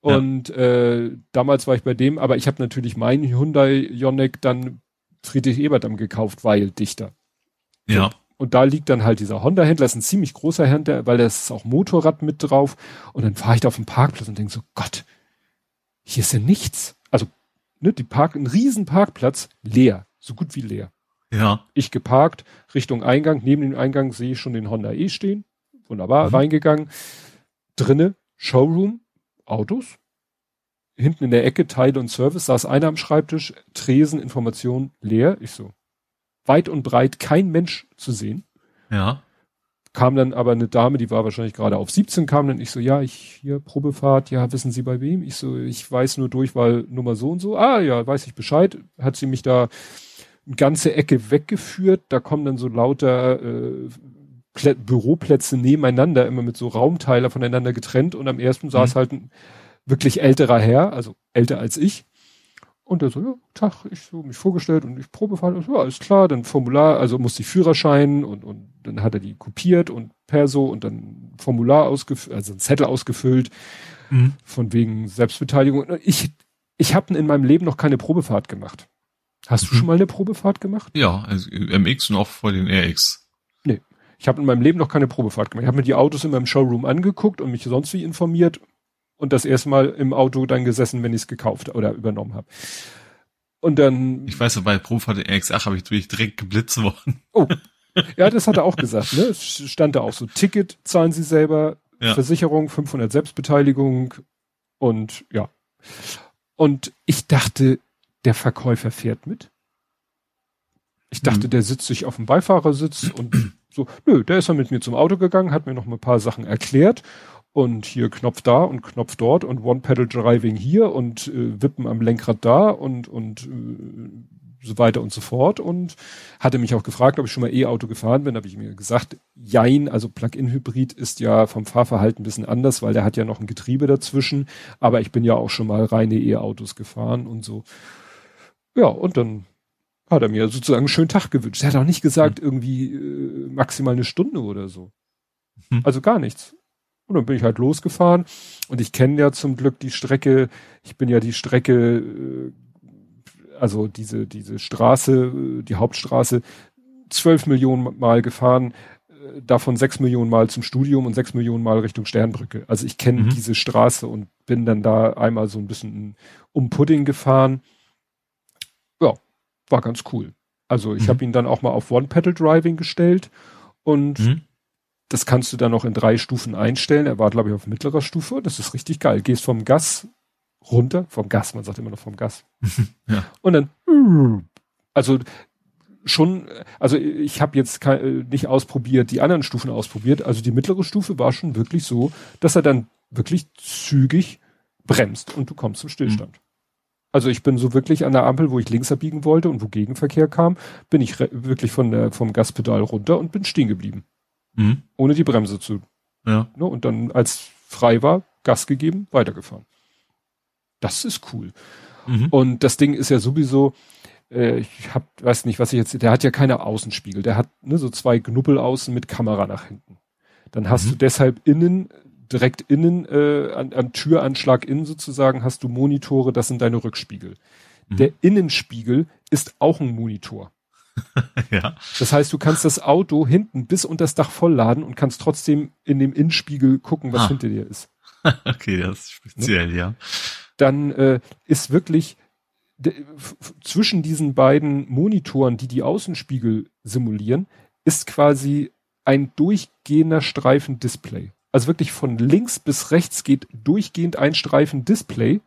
Und ja. äh, damals war ich bei dem, aber ich habe natürlich meinen Hyundai Ioniq dann Friedrich Eberdamm gekauft, weil dichter. Ja. Und da liegt dann halt dieser Honda-Händler, ist ein ziemlich großer Händler, weil da ist auch Motorrad mit drauf. Und dann fahre ich da auf dem Parkplatz und denke so, Gott, hier ist ja nichts. Also, ne, die Park, ein riesen Parkplatz, leer, so gut wie leer. Ja. Ich geparkt, Richtung Eingang, neben dem Eingang sehe ich schon den Honda E stehen. Wunderbar, mhm. reingegangen. Drinne, Showroom, Autos. Hinten in der Ecke Teile und Service saß einer am Schreibtisch, Tresen, Information leer. Ich so, weit und breit kein Mensch zu sehen. Ja. Kam dann aber eine Dame, die war wahrscheinlich gerade auf 17, kam dann, ich so, ja, ich hier Probefahrt, ja, wissen Sie bei wem? Ich so, ich weiß nur Durchwahl Nummer so und so. Ah, ja, weiß ich Bescheid. Hat sie mich da eine ganze Ecke weggeführt. Da kommen dann so lauter äh, Plä Büroplätze nebeneinander, immer mit so Raumteiler voneinander getrennt und am ersten mhm. saß halt ein wirklich älterer Herr, also älter als ich. Und der so, ja, Tag, ich so mich vorgestellt und ich Probefahrt, ja, alles klar, dann Formular, also musste ich Führerschein und, und dann hat er die kopiert und Perso und dann Formular ausgefüllt, also ein Zettel ausgefüllt, mhm. von wegen Selbstbeteiligung. Ich, ich habe in meinem Leben noch keine Probefahrt gemacht. Hast mhm. du schon mal eine Probefahrt gemacht? Ja, also MX und auch vor den RX. Nee. Ich habe in meinem Leben noch keine Probefahrt gemacht. Ich habe mir die Autos in meinem Showroom angeguckt und mich sonst wie informiert und das erste Mal im Auto dann gesessen, wenn ich es gekauft oder übernommen habe. Und dann. Ich weiß, bei Probefahrt RX8 habe ich durch direkt geblitzt worden. Oh. Ja, das hat er auch gesagt, ne? Es stand da auch so, Ticket zahlen sie selber, ja. Versicherung, 500 Selbstbeteiligung und ja. Und ich dachte, der Verkäufer fährt mit. Ich dachte, mhm. der sitzt sich auf dem Beifahrersitz und so, nö, der ist dann mit mir zum Auto gegangen, hat mir noch ein paar Sachen erklärt und hier Knopf da und Knopf dort und One-Pedal-Driving hier und äh, Wippen am Lenkrad da und, und äh, so weiter und so fort und hatte mich auch gefragt, ob ich schon mal E-Auto gefahren bin, habe ich mir gesagt, jein, also Plug-in-Hybrid ist ja vom Fahrverhalten ein bisschen anders, weil der hat ja noch ein Getriebe dazwischen, aber ich bin ja auch schon mal reine E-Autos gefahren und so. Ja, und dann hat er mir sozusagen einen schönen Tag gewünscht. Er hat auch nicht gesagt, mhm. irgendwie äh, maximal eine Stunde oder so. Mhm. Also gar nichts. Und dann bin ich halt losgefahren. Und ich kenne ja zum Glück die Strecke. Ich bin ja die Strecke, äh, also diese, diese Straße, äh, die Hauptstraße, zwölf Millionen Mal gefahren, äh, davon sechs Millionen Mal zum Studium und sechs Millionen Mal Richtung Sternbrücke. Also ich kenne mhm. diese Straße und bin dann da einmal so ein bisschen um Pudding gefahren. War ganz cool. Also ich mhm. habe ihn dann auch mal auf One-Pedal-Driving gestellt und mhm. das kannst du dann noch in drei Stufen einstellen. Er war, glaube ich, auf mittlerer Stufe. Das ist richtig geil. Gehst vom Gas runter, vom Gas, man sagt immer noch vom Gas. ja. Und dann, also schon, also ich habe jetzt nicht ausprobiert, die anderen Stufen ausprobiert. Also die mittlere Stufe war schon wirklich so, dass er dann wirklich zügig bremst und du kommst zum Stillstand. Mhm. Also ich bin so wirklich an der Ampel, wo ich links abbiegen wollte und wo Gegenverkehr kam, bin ich wirklich von der, vom Gaspedal runter und bin stehen geblieben. Mhm. Ohne die Bremse zu. Ja. Ne, und dann, als frei war, Gas gegeben, weitergefahren. Das ist cool. Mhm. Und das Ding ist ja sowieso, äh, ich hab, weiß nicht, was ich jetzt, der hat ja keine Außenspiegel, der hat ne, so zwei Knuppel außen mit Kamera nach hinten. Dann hast mhm. du deshalb innen direkt innen, äh, an, am Türanschlag innen sozusagen hast du Monitore, das sind deine Rückspiegel. Mhm. Der Innenspiegel ist auch ein Monitor. ja. Das heißt, du kannst das Auto hinten bis unter das Dach vollladen und kannst trotzdem in dem Innenspiegel gucken, was ah. hinter dir ist. okay, das ist speziell, ne? ja. Dann äh, ist wirklich zwischen diesen beiden Monitoren, die die Außenspiegel simulieren, ist quasi ein durchgehender Streifen Display also wirklich von links bis rechts geht durchgehend ein Streifen Display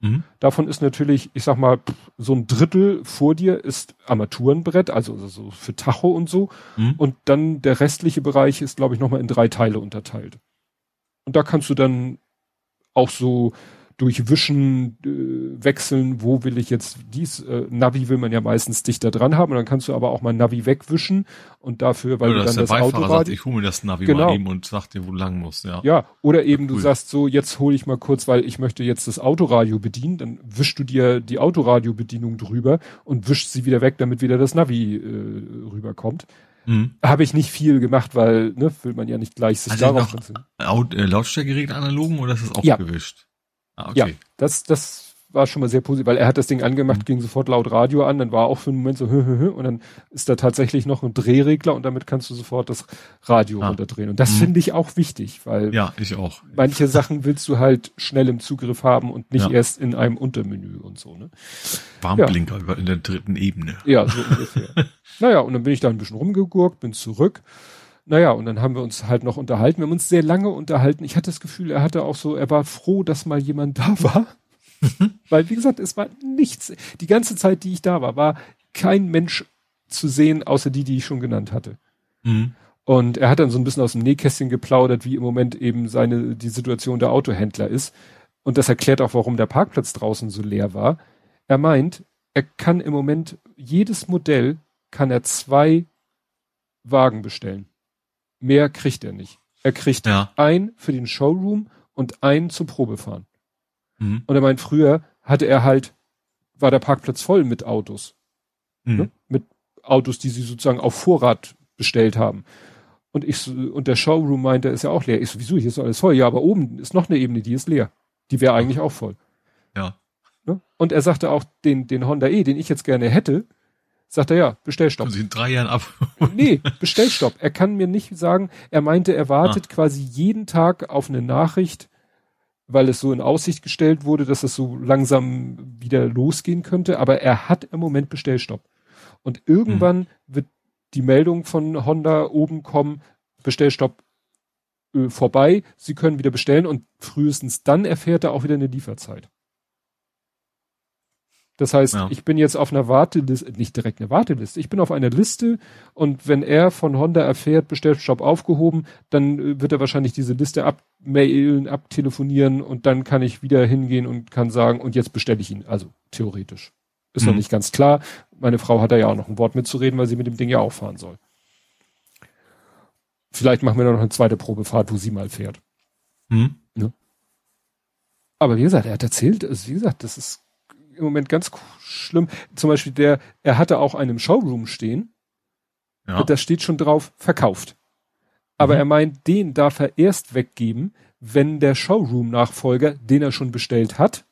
Mhm. Davon ist natürlich, ich sag mal, so ein Drittel vor dir ist Armaturenbrett, also so für Tacho und so. Mhm. Und dann der restliche Bereich ist, glaube ich, nochmal in drei Teile unterteilt. Und da kannst du dann auch so durch Wischen äh, wechseln, wo will ich jetzt dies, äh, Navi will man ja meistens dichter dran haben und dann kannst du aber auch mal Navi wegwischen und dafür, weil oder du dann das Autoradio... Sagt, ich hole mir das Navi genau. mal eben und sag dir, wo lang muss, ja. Ja, oder eben cool. du sagst so, jetzt hole ich mal kurz, weil ich möchte jetzt das Autoradio bedienen, dann wischst du dir die Autoradio-Bedienung drüber und wischst sie wieder weg, damit wieder das Navi äh, rüberkommt. Mhm. Habe ich nicht viel gemacht, weil, ne, will man ja nicht gleich sich also darauf noch äh, Lautstärkegerät analogen oder ist das auch ja. gewischt? Ah, okay. Ja, das, das war schon mal sehr positiv, weil er hat das Ding angemacht, mhm. ging sofort laut Radio an, dann war auch für einen Moment so hö, hö, hö, und dann ist da tatsächlich noch ein Drehregler und damit kannst du sofort das Radio ah. runterdrehen. Und das mhm. finde ich auch wichtig, weil ja, ich auch. manche Sachen willst du halt schnell im Zugriff haben und nicht ja. erst in einem Untermenü und so. Ne? Warnblinker ja. in der dritten Ebene. Ja, so ungefähr. naja, und dann bin ich da ein bisschen rumgegurkt, bin zurück. Naja, und dann haben wir uns halt noch unterhalten. Wir haben uns sehr lange unterhalten. Ich hatte das Gefühl, er hatte auch so, er war froh, dass mal jemand da war. Weil, wie gesagt, es war nichts. Die ganze Zeit, die ich da war, war kein Mensch zu sehen, außer die, die ich schon genannt hatte. Mhm. Und er hat dann so ein bisschen aus dem Nähkästchen geplaudert, wie im Moment eben seine, die Situation der Autohändler ist. Und das erklärt auch, warum der Parkplatz draußen so leer war. Er meint, er kann im Moment jedes Modell kann er zwei Wagen bestellen. Mehr kriegt er nicht. Er kriegt ja. ein für den Showroom und einen zum Probefahren. Mhm. Und er meint, früher hatte er halt, war der Parkplatz voll mit Autos. Mhm. Ne? Mit Autos, die sie sozusagen auf Vorrat bestellt haben. Und ich, und der Showroom meinte, ist ja auch leer. Ich so, wieso, hier ist alles voll. Ja, aber oben ist noch eine Ebene, die ist leer. Die wäre eigentlich auch voll. Ja. Ne? Und er sagte auch, den, den Honda E, den ich jetzt gerne hätte, sagt er ja, Bestellstopp. Sie in drei Jahren ab. nee, Bestellstopp. Er kann mir nicht sagen, er meinte, er wartet ah. quasi jeden Tag auf eine Nachricht, weil es so in Aussicht gestellt wurde, dass es so langsam wieder losgehen könnte, aber er hat im Moment Bestellstopp. Und irgendwann hm. wird die Meldung von Honda oben kommen, Bestellstopp äh, vorbei, Sie können wieder bestellen und frühestens dann erfährt er auch wieder eine Lieferzeit. Das heißt, ja. ich bin jetzt auf einer Warteliste, nicht direkt eine Warteliste, ich bin auf einer Liste und wenn er von Honda erfährt, Bestellstopp aufgehoben, dann äh, wird er wahrscheinlich diese Liste abmailen, abtelefonieren und dann kann ich wieder hingehen und kann sagen, und jetzt bestelle ich ihn. Also theoretisch. Ist mhm. noch nicht ganz klar. Meine Frau hat da ja auch noch ein Wort mitzureden, weil sie mit dem Ding ja auch fahren soll. Vielleicht machen wir noch eine zweite Probefahrt, wo sie mal fährt. Mhm. Ne? Aber wie gesagt, er hat erzählt, also wie gesagt, das ist im Moment ganz schlimm. Zum Beispiel der, er hatte auch einen Showroom stehen. Ja. Da steht schon drauf, verkauft. Aber mhm. er meint, den darf er erst weggeben, wenn der Showroom-Nachfolger, den er schon bestellt hat,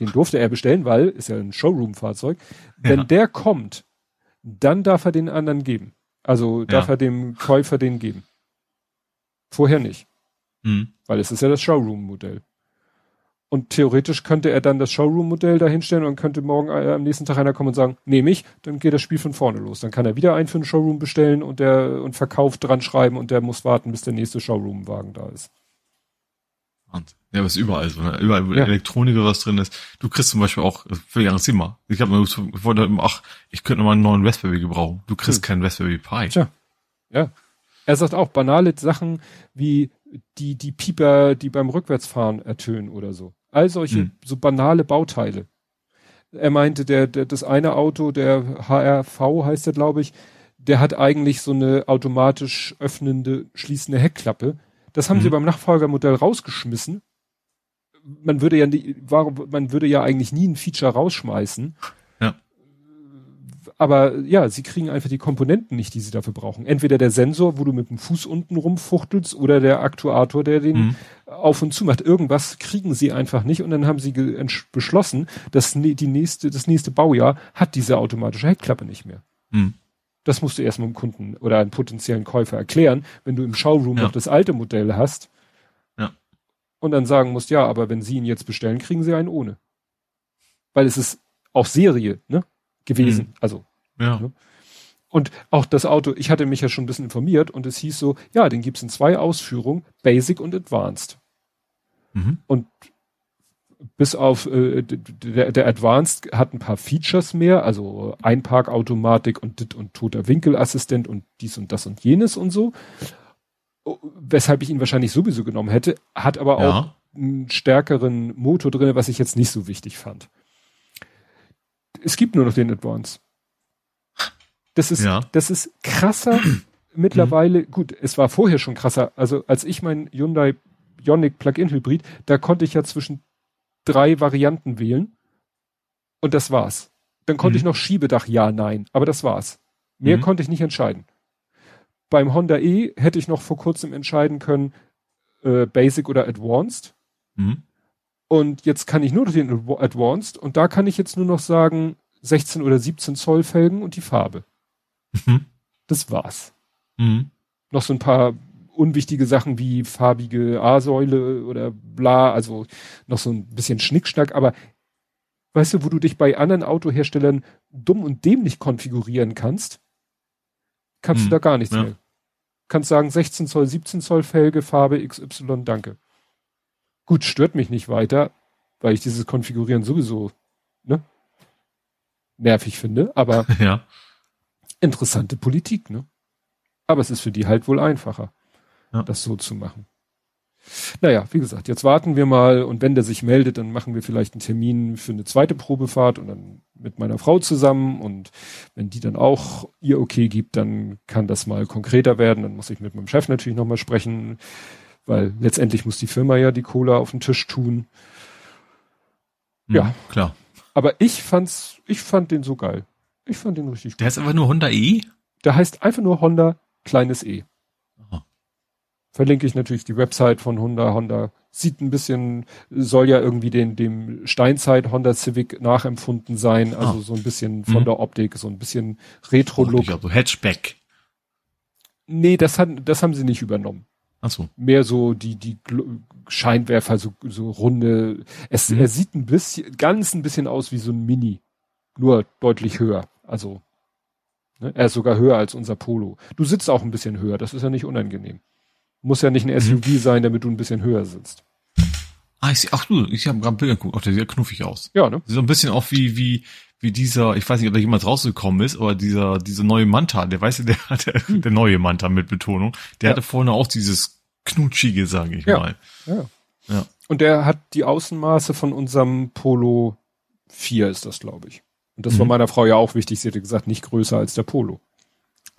den durfte er bestellen, weil ist ja ein Showroom-Fahrzeug. Wenn ja. der kommt, dann darf er den anderen geben. Also darf ja. er dem Käufer den geben. Vorher nicht. Mhm. Weil es ist ja das Showroom-Modell. Und theoretisch könnte er dann das Showroom-Modell dahinstellen und könnte morgen äh, am nächsten Tag einer kommen und sagen, nehme ich, dann geht das Spiel von vorne los. Dann kann er wieder einen für den Showroom bestellen und der und Verkauf dran schreiben und der muss warten, bis der nächste Showroom-Wagen da ist. Ja, was überall so, ne? überall ja. Elektronik oder was drin ist. Du kriegst zum Beispiel auch, völlig anderes Thema. Ich habe mir immer, ach, ich könnte noch mal einen neuen Raspberry gebrauchen. Du kriegst hm. keinen Raspberry Pi. Tja. Ja. Er sagt auch banale Sachen wie die, die Pieper, die beim Rückwärtsfahren ertönen oder so. All solche hm. so banale Bauteile. Er meinte, der, der, das eine Auto, der HRV heißt der, glaube ich, der hat eigentlich so eine automatisch öffnende, schließende Heckklappe. Das haben hm. sie beim Nachfolgermodell rausgeschmissen. Man würde ja, nie, warum, man würde ja eigentlich nie ein Feature rausschmeißen aber ja, sie kriegen einfach die Komponenten nicht, die sie dafür brauchen. Entweder der Sensor, wo du mit dem Fuß unten rumfuchtelst, oder der Aktuator, der den mhm. auf und zu macht. Irgendwas kriegen sie einfach nicht und dann haben sie beschlossen, dass die nächste, das nächste Baujahr hat diese automatische Heckklappe nicht mehr. Mhm. Das musst du erstmal dem Kunden oder einem potenziellen Käufer erklären, wenn du im Showroom ja. noch das alte Modell hast. Ja. Und dann sagen musst, ja, aber wenn sie ihn jetzt bestellen, kriegen sie einen ohne. Weil es ist auch Serie, ne? Gewesen. Mhm. Also ja. Ne? Und auch das Auto, ich hatte mich ja schon ein bisschen informiert und es hieß so, ja, den gibt's in zwei Ausführungen, Basic und Advanced. Mhm. Und bis auf äh, der, der Advanced hat ein paar Features mehr, also Einparkautomatik und dit und toter Winkelassistent und dies und das und jenes und so. Oh, weshalb ich ihn wahrscheinlich sowieso genommen hätte, hat aber ja. auch einen stärkeren Motor drin, was ich jetzt nicht so wichtig fand. Es gibt nur noch den Advance. Das ist, ja. das ist krasser mittlerweile. Mhm. Gut, es war vorher schon krasser. Also als ich mein Hyundai Ioniq Plug-in Hybrid, da konnte ich ja zwischen drei Varianten wählen. Und das war's. Dann konnte mhm. ich noch Schiebedach, ja, nein. Aber das war's. Mehr mhm. konnte ich nicht entscheiden. Beim Honda E hätte ich noch vor kurzem entscheiden können, äh, Basic oder Advanced. Mhm. Und jetzt kann ich nur noch den Advanced und da kann ich jetzt nur noch sagen 16 oder 17 Zoll Felgen und die Farbe. Mhm. Das war's. Mhm. Noch so ein paar unwichtige Sachen wie farbige A-Säule oder bla, also noch so ein bisschen Schnickschnack, aber weißt du, wo du dich bei anderen Autoherstellern dumm und dämlich konfigurieren kannst, kannst hm, du da gar nichts ja. mehr. Kannst sagen 16 Zoll, 17 Zoll Felge, Farbe XY, danke. Gut, stört mich nicht weiter, weil ich dieses Konfigurieren sowieso ne, nervig finde, aber ja. Interessante Politik, ne? Aber es ist für die halt wohl einfacher ja. das so zu machen. Naja, wie gesagt, jetzt warten wir mal und wenn der sich meldet, dann machen wir vielleicht einen Termin für eine zweite Probefahrt und dann mit meiner Frau zusammen und wenn die dann auch ihr okay gibt, dann kann das mal konkreter werden. Dann muss ich mit meinem Chef natürlich nochmal sprechen, weil letztendlich muss die Firma ja die Cola auf den Tisch tun. Hm, ja, klar. Aber ich fand's, ich fand den so geil. Ich fand den richtig gut. Der heißt einfach nur Honda E? Der heißt einfach nur Honda kleines E verlinke ich natürlich die Website von Honda. Honda sieht ein bisschen, soll ja irgendwie den, dem Steinzeit Honda Civic nachempfunden sein. Also oh. so ein bisschen von mhm. der Optik, so ein bisschen Retro-Look. Oh, also Hatchback. Nee, das hat, das haben sie nicht übernommen. Ach so. Mehr so die, die Scheinwerfer, so, so runde. Es, mhm. er sieht ein bisschen, ganz ein bisschen aus wie so ein Mini. Nur deutlich höher. Also, ne, er ist sogar höher als unser Polo. Du sitzt auch ein bisschen höher. Das ist ja nicht unangenehm. Muss ja nicht ein SUV mhm. sein, damit du ein bisschen höher sitzt. Ah, ich, ach du, ich habe gerade Bilder geguckt, auch der sieht ja knuffig aus. Ja, ne? Sieht so ein bisschen auch wie, wie, wie dieser, ich weiß nicht, ob da jemand rausgekommen ist, aber dieser, dieser neue Manta, der weißt du, der hatte, hm. der neue Manta mit Betonung, der ja. hatte vorne auch dieses knutschige, sage ich ja. mal. Ja. ja. Und der hat die Außenmaße von unserem Polo 4 ist das, glaube ich. Und das mhm. war meiner Frau ja auch wichtig. Sie hatte gesagt, nicht größer als der Polo.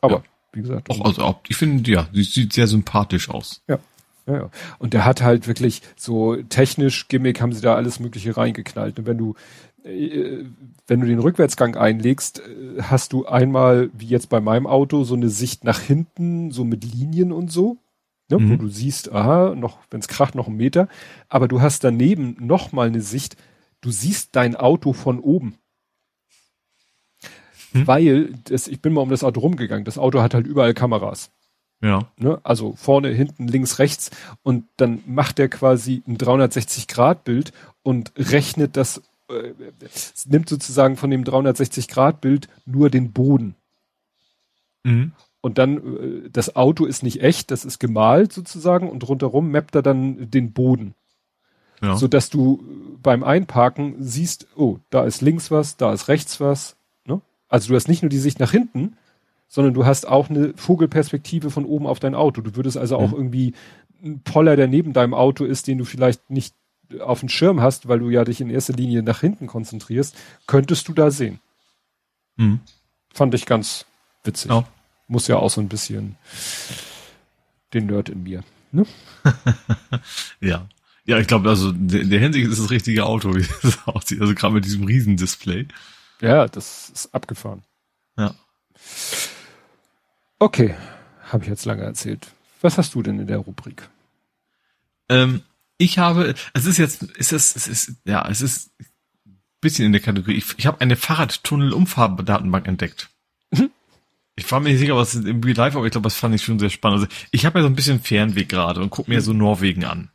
Aber ja wie gesagt. Auch, also auch, ich finde, ja, sie sieht sehr sympathisch aus. Ja. Ja, ja. Und der hat halt wirklich so technisch Gimmick haben sie da alles Mögliche reingeknallt. Und wenn du, äh, wenn du den Rückwärtsgang einlegst, äh, hast du einmal, wie jetzt bei meinem Auto, so eine Sicht nach hinten, so mit Linien und so. Ne, mhm. Wo du siehst, aha, noch, wenn es kracht, noch einen Meter. Aber du hast daneben noch mal eine Sicht, du siehst dein Auto von oben hm? weil das, ich bin mal um das Auto rumgegangen. Das Auto hat halt überall Kameras. Ja. Ne? Also vorne, hinten, links, rechts. Und dann macht er quasi ein 360-Grad-Bild und rechnet das, äh, nimmt sozusagen von dem 360-Grad-Bild nur den Boden. Mhm. Und dann, äh, das Auto ist nicht echt, das ist gemalt sozusagen und rundherum mappt er dann den Boden. Ja. So dass du beim Einparken siehst, oh, da ist links was, da ist rechts was, also du hast nicht nur die Sicht nach hinten, sondern du hast auch eine Vogelperspektive von oben auf dein Auto. Du würdest also mhm. auch irgendwie ein Poller, der neben deinem Auto ist, den du vielleicht nicht auf dem Schirm hast, weil du ja dich in erster Linie nach hinten konzentrierst, könntest du da sehen. Mhm. Fand ich ganz witzig. Ja. Muss ja auch so ein bisschen den Nerd in mir. Ne? ja. Ja, ich glaube, also in der Hinsicht ist das richtige Auto, wie es aussieht. Also gerade mit diesem Riesendisplay. Ja, das ist abgefahren. Ja. Okay, habe ich jetzt lange erzählt. Was hast du denn in der Rubrik? Ähm, ich habe, es ist jetzt, es ist, es ist, ja, es ist ein bisschen in der Kategorie. Ich, ich habe eine Fahrradtunnel-Umfahrdatenbank entdeckt. Mhm. Ich war mir nicht sicher, was im Real Life, aber ich glaube, das fand ich schon sehr spannend. Also ich habe ja so ein bisschen Fernweg gerade und guck mir so Norwegen an.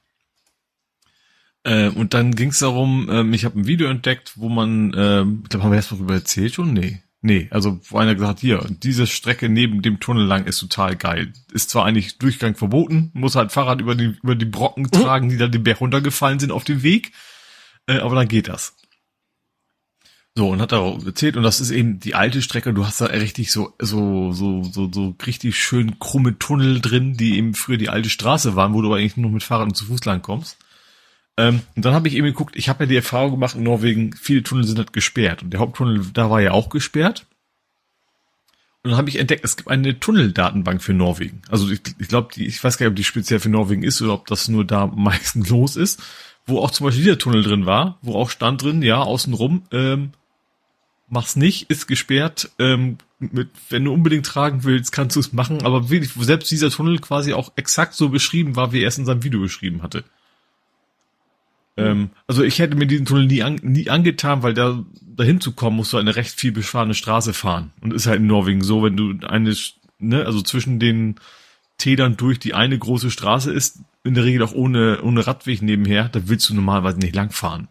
Äh, und dann ging es darum, ähm, ich habe ein Video entdeckt, wo man, ähm, ich glaube, haben wir erst mal darüber erzählt schon? Nee. Nee, also wo einer gesagt hat, hier, diese Strecke neben dem Tunnel lang ist total geil. Ist zwar eigentlich Durchgang verboten, muss halt Fahrrad über die, über die Brocken mhm. tragen, die da den Berg runtergefallen sind auf dem Weg. äh, aber dann geht das. So, und hat er erzählt, und das ist eben die alte Strecke, du hast da richtig so, so, so, so, so richtig schön krumme Tunnel drin, die eben früher die alte Straße waren, wo du eigentlich nur mit Fahrrad und zu Fuß lang kommst. Ähm, und dann habe ich eben geguckt, ich habe ja die Erfahrung gemacht, in Norwegen, viele Tunnel sind halt gesperrt. Und der Haupttunnel, da war ja auch gesperrt. Und dann habe ich entdeckt, es gibt eine Tunneldatenbank für Norwegen. Also ich, ich glaube, ich weiß gar nicht, ob die speziell für Norwegen ist oder ob das nur da meistens los ist, wo auch zum Beispiel dieser Tunnel drin war, wo auch stand drin, ja, außenrum, ähm, mach's nicht, ist gesperrt. Ähm, mit, wenn du unbedingt tragen willst, kannst du es machen. Aber wirklich, selbst dieser Tunnel quasi auch exakt so beschrieben war, wie er es in seinem Video beschrieben hatte. Ähm, also ich hätte mir diesen Tunnel nie, an, nie angetan, weil da dahin zu kommen, musst du eine recht viel befahrene Straße fahren. Und ist halt in Norwegen so, wenn du eine, ne, also zwischen den Tedern durch die eine große Straße ist, in der Regel auch ohne, ohne Radweg nebenher, da willst du normalerweise nicht langfahren.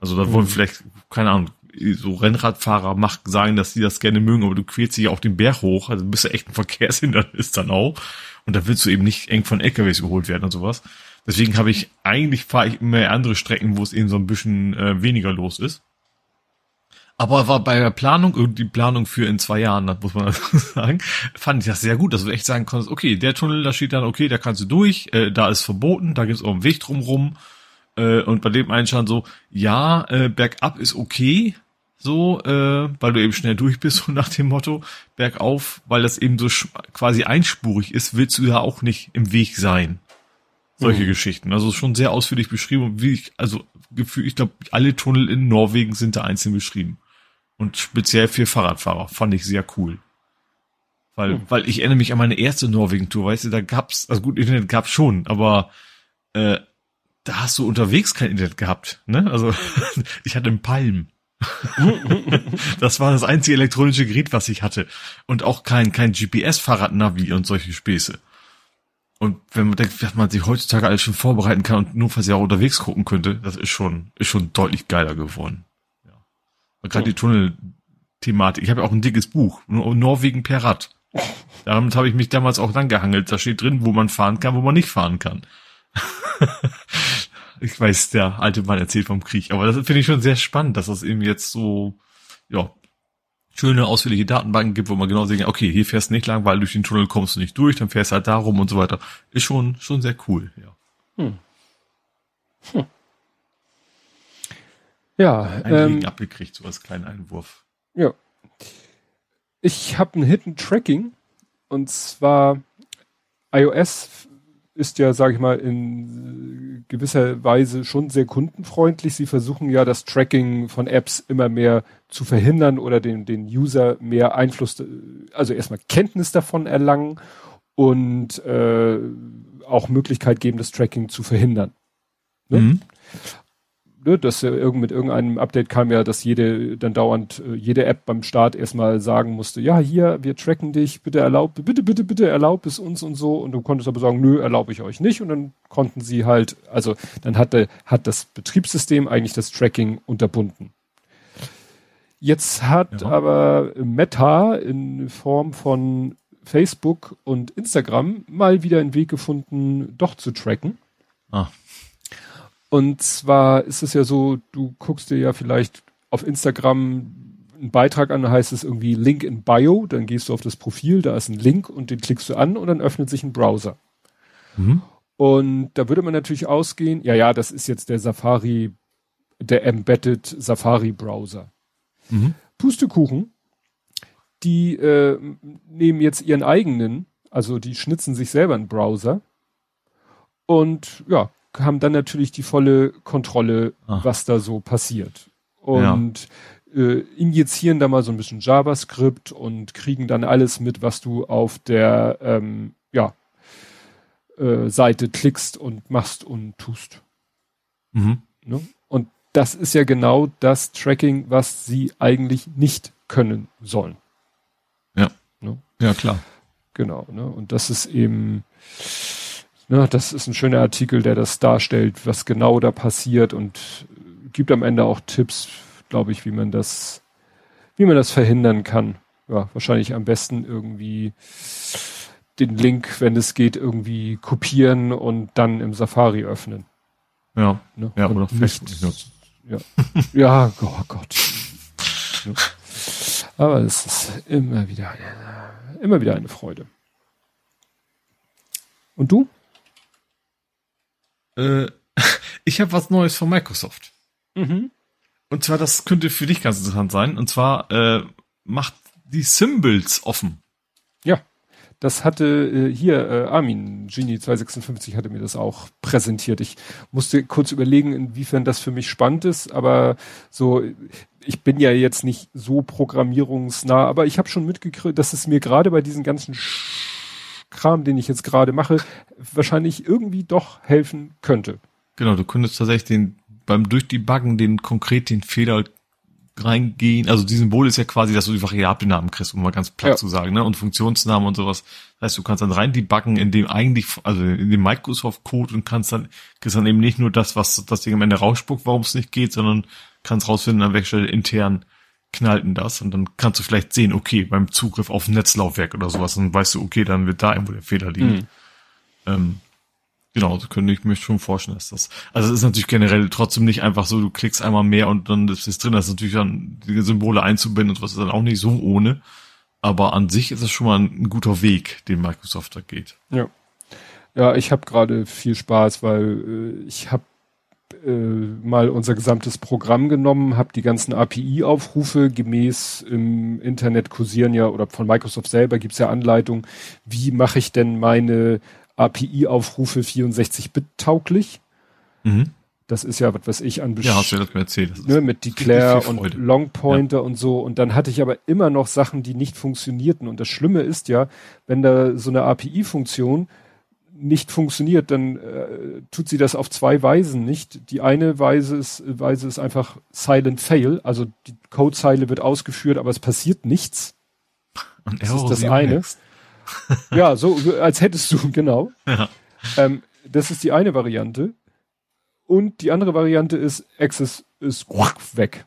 Also da wollen mhm. vielleicht, keine Ahnung, so Rennradfahrer macht sagen, dass die das gerne mögen, aber du quälst dich auf den Berg hoch, also bist du echt ein Verkehrshindernis dann auch. Und da willst du eben nicht eng von LKWs geholt werden und sowas. Deswegen habe ich, eigentlich fahre ich immer andere Strecken, wo es eben so ein bisschen äh, weniger los ist. Aber war bei der Planung, und die Planung für in zwei Jahren, das muss man sagen, fand ich das sehr gut, dass du echt sagen konntest, okay, der Tunnel, da steht dann, okay, da kannst du durch, äh, da ist verboten, da gibt es auch einen Weg drumrum. Äh, und bei dem einen stand so, ja, äh, bergab ist okay, so, äh, weil du eben schnell durch bist, so nach dem Motto, bergauf, weil das eben so quasi einspurig ist, willst du ja auch nicht im Weg sein. Solche mhm. Geschichten. Also schon sehr ausführlich beschrieben, wie ich, also Gefühl, ich glaube, alle Tunnel in Norwegen sind da einzeln beschrieben. Und speziell für Fahrradfahrer fand ich sehr cool. Weil, mhm. weil ich erinnere mich an meine erste Norwegen-Tour, weißt du, da gab's, also gut, Internet gab's schon, aber äh, da hast du unterwegs kein Internet gehabt, ne? Also ich hatte einen Palm. das war das einzige elektronische Gerät, was ich hatte. Und auch kein, kein GPS-Fahrradnavi und solche Späße. Und wenn man denkt, dass man sich heutzutage alles schon vorbereiten kann und nur falls ja auch unterwegs gucken könnte, das ist schon, ist schon deutlich geiler geworden. Ja. Gerade ja. die Tunnel-Thematik. Ich habe ja auch ein dickes Buch, Norwegen per Rad. Damit habe ich mich damals auch dann gehangelt. Da steht drin, wo man fahren kann, wo man nicht fahren kann. ich weiß, der alte Mann erzählt vom Krieg, aber das finde ich schon sehr spannend, dass das eben jetzt so, ja, schöne, ausführliche Datenbanken gibt, wo man genau sehen kann, okay, hier fährst du nicht lang, weil durch den Tunnel kommst du nicht durch, dann fährst du halt darum und so weiter. Ist schon, schon sehr cool, ja. Hm. Hm. Ja, ähm, abgekriegt, so als kleinen Einwurf. Ja. Ich habe ein Hidden Tracking und zwar iOS ist ja, sage ich mal, in gewisser Weise schon sehr kundenfreundlich. Sie versuchen ja das Tracking von Apps immer mehr zu verhindern oder den, den User mehr Einfluss, also erstmal Kenntnis davon erlangen und äh, auch Möglichkeit geben, das Tracking zu verhindern. Ne? Mhm ne, dass äh, mit irgendeinem Update kam ja, dass jede dann dauernd äh, jede App beim Start erstmal sagen musste, ja, hier, wir tracken dich, bitte erlaub, bitte, bitte, bitte erlaub es uns und so. Und du konntest aber sagen, nö, erlaube ich euch nicht. Und dann konnten sie halt, also dann hatte, hat das Betriebssystem eigentlich das Tracking unterbunden. Jetzt hat ja. aber Meta in Form von Facebook und Instagram mal wieder einen Weg gefunden, doch zu tracken. Ah. Und zwar ist es ja so, du guckst dir ja vielleicht auf Instagram einen Beitrag an, da heißt es irgendwie Link in Bio, dann gehst du auf das Profil, da ist ein Link und den klickst du an und dann öffnet sich ein Browser. Mhm. Und da würde man natürlich ausgehen, ja, ja, das ist jetzt der Safari, der Embedded Safari Browser. Mhm. Pustekuchen, die äh, nehmen jetzt ihren eigenen, also die schnitzen sich selber einen Browser und ja, haben dann natürlich die volle Kontrolle, Ach. was da so passiert. Und ja. äh, injizieren da mal so ein bisschen JavaScript und kriegen dann alles mit, was du auf der ähm, ja, äh, Seite klickst und machst und tust. Mhm. Ne? Und das ist ja genau das Tracking, was sie eigentlich nicht können sollen. Ja. Ne? Ja, klar. Genau. Ne? Und das ist eben Ne, das ist ein schöner Artikel, der das darstellt, was genau da passiert und gibt am Ende auch Tipps, glaube ich, wie man das, wie man das verhindern kann. Ja, wahrscheinlich am besten irgendwie den Link, wenn es geht, irgendwie kopieren und dann im Safari öffnen. Ja. Ne? Ja, oder nicht, Ja, ja oh Gott. Aber es ist immer wieder, immer wieder eine Freude. Und du? Äh, ich habe was Neues von Microsoft. Mhm. Und zwar, das könnte für dich ganz interessant sein. Und zwar äh, macht die Symbols offen. Ja, das hatte äh, hier äh, Armin, Genie 256 hatte mir das auch präsentiert. Ich musste kurz überlegen, inwiefern das für mich spannend ist, aber so, ich bin ja jetzt nicht so programmierungsnah, aber ich habe schon mitgekriegt, dass es mir gerade bei diesen ganzen Kram, den ich jetzt gerade mache, wahrscheinlich irgendwie doch helfen könnte. Genau, du könntest tatsächlich den beim Durchdebuggen den konkret den Fehler reingehen. Also die Symbol ist ja quasi, dass du die Variablennamen kriegst, um mal ganz platt ja. zu sagen, ne? Und Funktionsnamen und sowas. Das heißt, du kannst dann rein debuggen in dem eigentlich, also in dem Microsoft-Code und kannst dann, kriegst dann eben nicht nur das, was das Ding am Ende rausspuckt, warum es nicht geht, sondern kannst rausfinden, an welcher Stelle intern knallt denn das und dann kannst du vielleicht sehen, okay, beim Zugriff auf Netzlaufwerk oder sowas, dann weißt du, okay, dann wird da irgendwo der Fehler liegen. Mhm. Ähm, Genau, so könnte ich mir schon vorstellen, dass das. Also es ist natürlich generell trotzdem nicht einfach so, du klickst einmal mehr und dann ist es drin. Das ist natürlich dann die Symbole einzubinden und was ist dann auch nicht so ohne. Aber an sich ist es schon mal ein, guter Weg, den Microsoft da geht. Ja. Ja, ich habe gerade viel Spaß, weil äh, ich habe äh, mal unser gesamtes Programm genommen, habe die ganzen API-Aufrufe gemäß im Internet kursieren ja oder von Microsoft selber gibt's ja Anleitungen, wie mache ich denn meine API-Aufrufe 64-Bit tauglich. Mhm. Das ist ja, was weiß ich, an Ja, hast du ja das mir erzählt. Das ne, mit Declare und Longpointer ja. und so. Und dann hatte ich aber immer noch Sachen, die nicht funktionierten. Und das Schlimme ist ja, wenn da so eine API-Funktion nicht funktioniert, dann äh, tut sie das auf zwei Weisen nicht. Die eine Weise ist, Weise ist einfach Silent Fail, also die Codezeile wird ausgeführt, aber es passiert nichts. Und das ist das eine. Next ja, so als hättest du, genau. Ja. Ähm, das ist die eine Variante. Und die andere Variante ist, Access ist weg.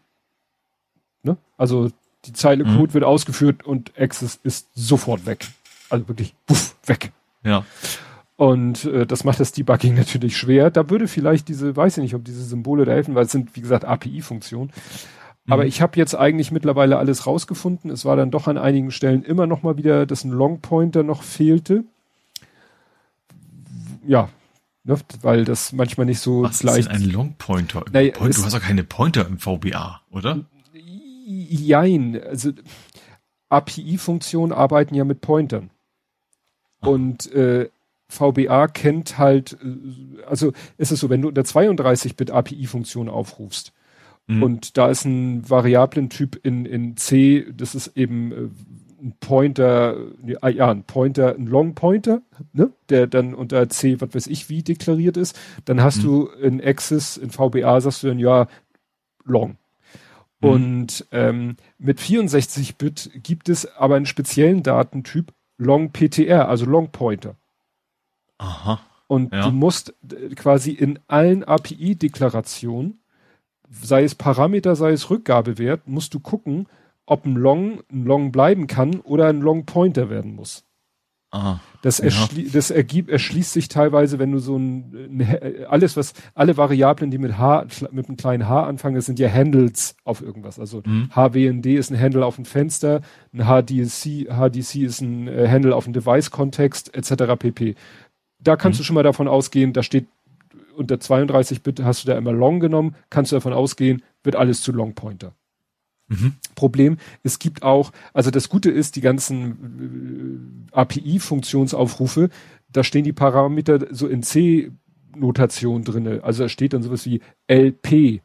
Ne? Also die Zeile mhm. Code wird ausgeführt und Access ist sofort weg. Also wirklich puff, weg. Ja. Und äh, das macht das Debugging natürlich schwer. Da würde vielleicht diese, weiß ich nicht, ob diese Symbole da helfen, weil es sind, wie gesagt, API-Funktionen. Aber mhm. ich habe jetzt eigentlich mittlerweile alles rausgefunden. Es war dann doch an einigen Stellen immer noch mal wieder, dass ein Long Pointer noch fehlte. Ja, ne, weil das manchmal nicht so Was leicht. Was ist denn ein Long Pointer? Naja, du hast doch keine Pointer im VBA, oder? Jein. Also API-Funktionen arbeiten ja mit Pointern. Ah. Und äh, VBA kennt halt, äh, also ist es so, wenn du unter 32-Bit API-Funktion aufrufst, Mhm. Und da ist ein Variablentyp in, in C, das ist eben äh, ein Pointer, ja, ein Pointer, ein Long Pointer, ne, der dann unter C, was weiß ich, wie deklariert ist. Dann hast mhm. du in Access, in VBA sagst du dann ja Long. Mhm. Und ähm, mit 64-Bit gibt es aber einen speziellen Datentyp Long PTR, also Long Pointer. Aha. Und ja. du musst äh, quasi in allen API-Deklarationen sei es Parameter, sei es Rückgabewert, musst du gucken, ob ein Long ein Long bleiben kann oder ein Long Pointer werden muss. Aha, das, erschli ja. das ergibt, erschließt sich teilweise, wenn du so ein, ein, alles was, alle Variablen, die mit H, mit einem kleinen H anfangen, das sind ja Handles auf irgendwas. Also mhm. HWND ist ein Handle auf ein Fenster, ein HDC, HDC ist ein äh, Handle auf einen Device-Kontext, etc. pp. Da kannst mhm. du schon mal davon ausgehen, da steht unter 32 Bit hast du da immer Long genommen, kannst du davon ausgehen, wird alles zu Long Pointer. Mhm. Problem, es gibt auch, also das Gute ist, die ganzen äh, API-Funktionsaufrufe, da stehen die Parameter so in C-Notation drinne. Also da steht dann sowas wie LP.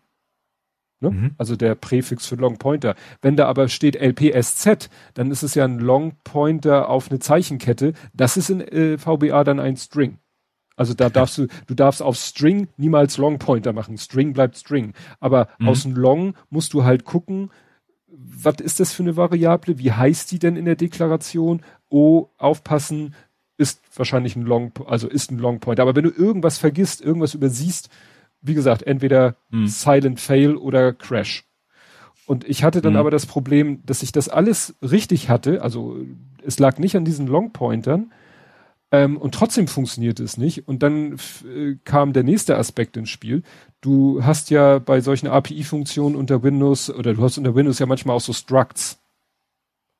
Ne? Mhm. Also der Präfix für Long Pointer. Wenn da aber steht LPSZ, dann ist es ja ein Long Pointer auf eine Zeichenkette. Das ist in äh, VBA dann ein String. Also da darfst du, du darfst auf String niemals Long Pointer machen. String bleibt String. Aber mhm. aus dem Long musst du halt gucken, was ist das für eine Variable? Wie heißt die denn in der Deklaration? Oh, aufpassen, ist wahrscheinlich ein Long, also ist ein Long Pointer. Aber wenn du irgendwas vergisst, irgendwas übersiehst, wie gesagt, entweder mhm. Silent Fail oder Crash. Und ich hatte dann mhm. aber das Problem, dass ich das alles richtig hatte. Also es lag nicht an diesen Long Pointern, Ähm, und trotzdem funktioniert es nicht. Und dann äh, kam der nächste Aspekt ins Spiel. Du hast ja bei solchen API-Funktionen unter Windows oder du hast unter Windows ja manchmal auch so Structs.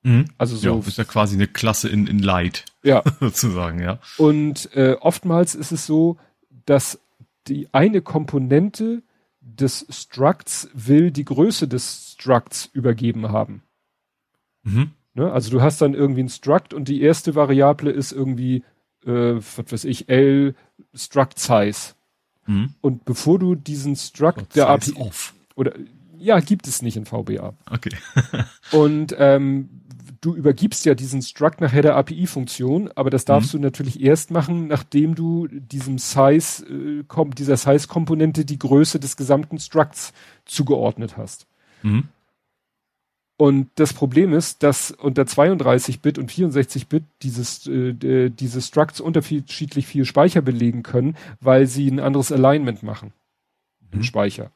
Mhm. Also so. Ja, ist ja quasi eine Klasse in, in Light. Ja. sozusagen, ja. Und äh, oftmals ist es so, dass die eine Komponente des Structs will die Größe des Structs übergeben haben. Mhm. Ne? Also du hast dann irgendwie ein Struct und die erste Variable ist irgendwie, äh, was weiß ich, L Struct Size. Mhm. Und bevor du diesen Struct der API oder ja, gibt es nicht in VBA. Okay. und ähm, du übergibst ja diesen Struct nachher der API-Funktion, aber das darfst mhm. du natürlich erst machen, nachdem du diesem Size, äh, dieser Size-Komponente die Größe des gesamten Structs zugeordnet hast. Mhm. Und das Problem ist, dass unter 32-Bit und 64-Bit dieses, äh, diese Structs unterschiedlich viel Speicher belegen können, weil sie ein anderes Alignment machen im mhm. Speicher.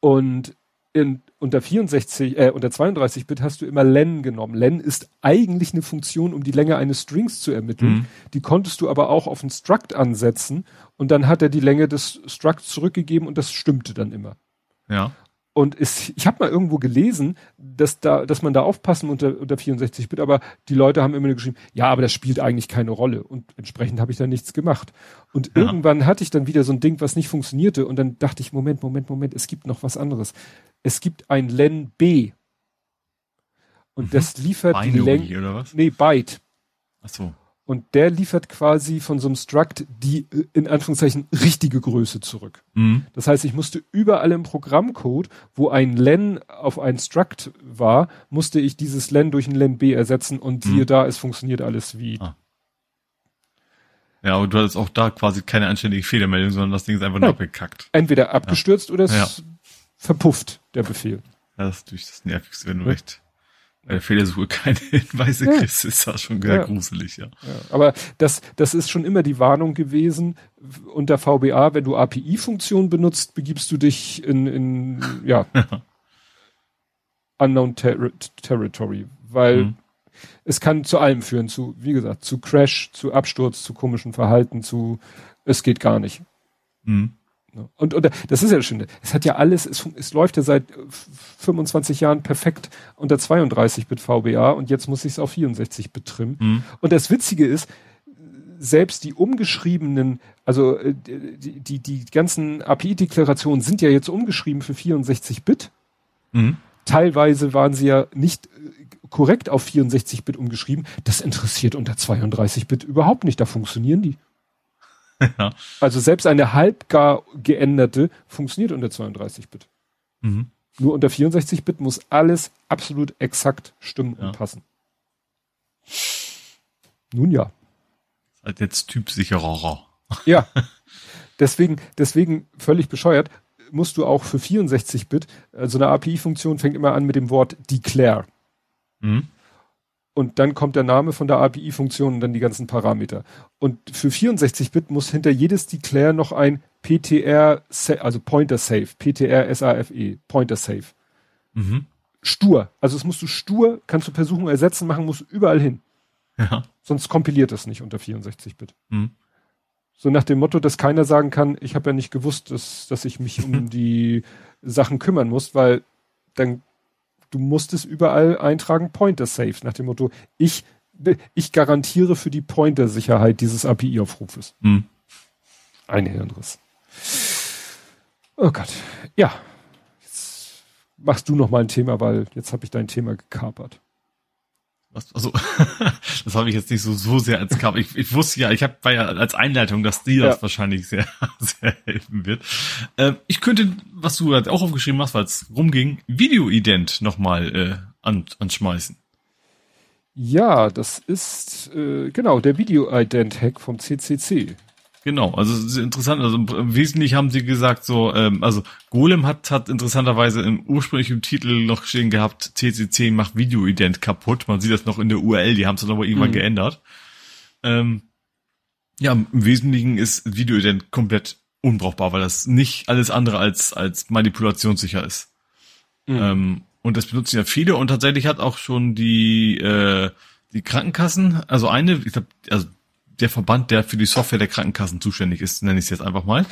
Und in, unter 64, äh, unter 32-Bit hast du immer len genommen. Len ist eigentlich eine Funktion, um die Länge eines Strings zu ermitteln. Mhm. Die konntest du aber auch auf ein Struct ansetzen und dann hat er die Länge des Structs zurückgegeben und das stimmte dann immer. Ja. Und ist, ich habe mal irgendwo gelesen, dass da, dass man da aufpassen unter, unter 64-Bit, aber die Leute haben immer nur geschrieben, ja, aber das spielt eigentlich keine Rolle. Und entsprechend habe ich da nichts gemacht. Und ja. irgendwann hatte ich dann wieder so ein Ding, was nicht funktionierte. Und dann dachte ich, Moment, Moment, Moment, es gibt noch was anderes. Es gibt ein Len B. Und mhm. das liefert Binary, die Länge. oder was? Nee, Byte. Ach so. Und der liefert quasi von so einem Struct die äh, in Anführungszeichen richtige Größe zurück. Mhm. Das heißt, ich musste überall im Programmcode, wo ein len auf ein Struct war, musste ich dieses len durch ein len b ersetzen und mhm. siehe da, es funktioniert alles wie. Ah. Ja, aber du hattest auch da quasi keine anständige Fehlermeldung, sondern das Ding ist einfach nur abgekackt. Entweder abgestürzt ja. oder es ja. verpufft, der Befehl. Ja, das ist durch das Nervigste, wenn du ja. recht bei der Fehlersuche keine Hinweise ja. kriegst, ist das schon sehr ja. gruselig, ja. ja. Aber das, das ist schon immer die Warnung gewesen unter VBA, wenn du API-Funktionen benutzt, begibst du dich in, in ja, unknown ter territory, weil mhm. es kann zu allem führen, zu, wie gesagt, zu Crash, zu Absturz, zu komischen Verhalten, zu, es geht gar nicht. Mhm. Ne? Und, und das ist ja das Schöne. Es hat ja alles, es, es läuft ja seit 25 Jahren perfekt unter 32-Bit VBA und jetzt muss ich es auf 64-Bit trimmen. Mhm. Und das Witzige ist, selbst die umgeschriebenen, also äh, die, die, die ganzen API-Deklarationen sind ja jetzt umgeschrieben für 64-Bit. Mhm. Teilweise waren sie ja nicht äh, korrekt auf 64-Bit umgeschrieben. Das interessiert unter 32-Bit überhaupt nicht. Da funktionieren die. ja. Also selbst eine halbgar geänderte funktioniert unter 32-Bit. Mhm. Nur unter 64-Bit muss alles absolut exakt stimmen ja. und passen. Nun ja. Seid jetzt typsicherer. Ja. Deswegen, deswegen völlig bescheuert, musst du auch für 64-Bit, also eine API-Funktion fängt immer an mit dem Wort declare. Mhm und dann kommt der Name von der API-Funktion und dann die ganzen Parameter. Und für 64-Bit muss hinter jedes Declare noch ein PTR, also Pointer Safe, PTR SAFE, Pointer Safe. Mhm. Stur. Also es musst du stur, kannst du per Suchen ersetzen, machen, musst überall hin. Ja. Sonst kompiliert es nicht unter 64-Bit. Mhm. So nach dem Motto, dass keiner sagen kann, ich habe ja nicht gewusst, dass, dass ich mich um die Sachen kümmern muss, weil dann du musst es überall eintragen, Pointer Safe, nach dem Motto, ich, ich garantiere für die Pointer-Sicherheit dieses API-Aufrufes. Hm. Ein Hirnriss. Oh Gott. Ja. Jetzt machst du noch mal ein Thema, weil jetzt habe ich dein Thema gekapert. Was, also, das habe ich jetzt nicht so, so sehr als Cover. Ich, ich wusste ja, ich habe ja als Einleitung, dass dir das ja. wahrscheinlich sehr, sehr helfen wird. Ähm, ich könnte, was du halt auch aufgeschrieben hast, weil es rumging, Videoident nochmal äh, an, anschmeißen. Ja, das ist äh, genau der Video-Ident-Hack vom CCC. Genau, also interessant. Also im Wesentlichen haben sie gesagt, so, ähm, also Golem hat hat interessanterweise im ursprünglichen Titel noch stehen gehabt, CC10 macht Videoident kaputt. Man sieht das noch in der URL, die haben es dann aber irgendwann mhm. geändert. Ähm, ja, im Wesentlichen ist Videoident komplett unbrauchbar, weil das nicht alles andere als als manipulationssicher ist. Mhm. Ähm, und das benutzen ja viele und tatsächlich hat auch schon die äh, die Krankenkassen, also eine, ich glaube, also der Verband, der für die Software der Krankenkassen zuständig ist, nenne ich es jetzt einfach mal,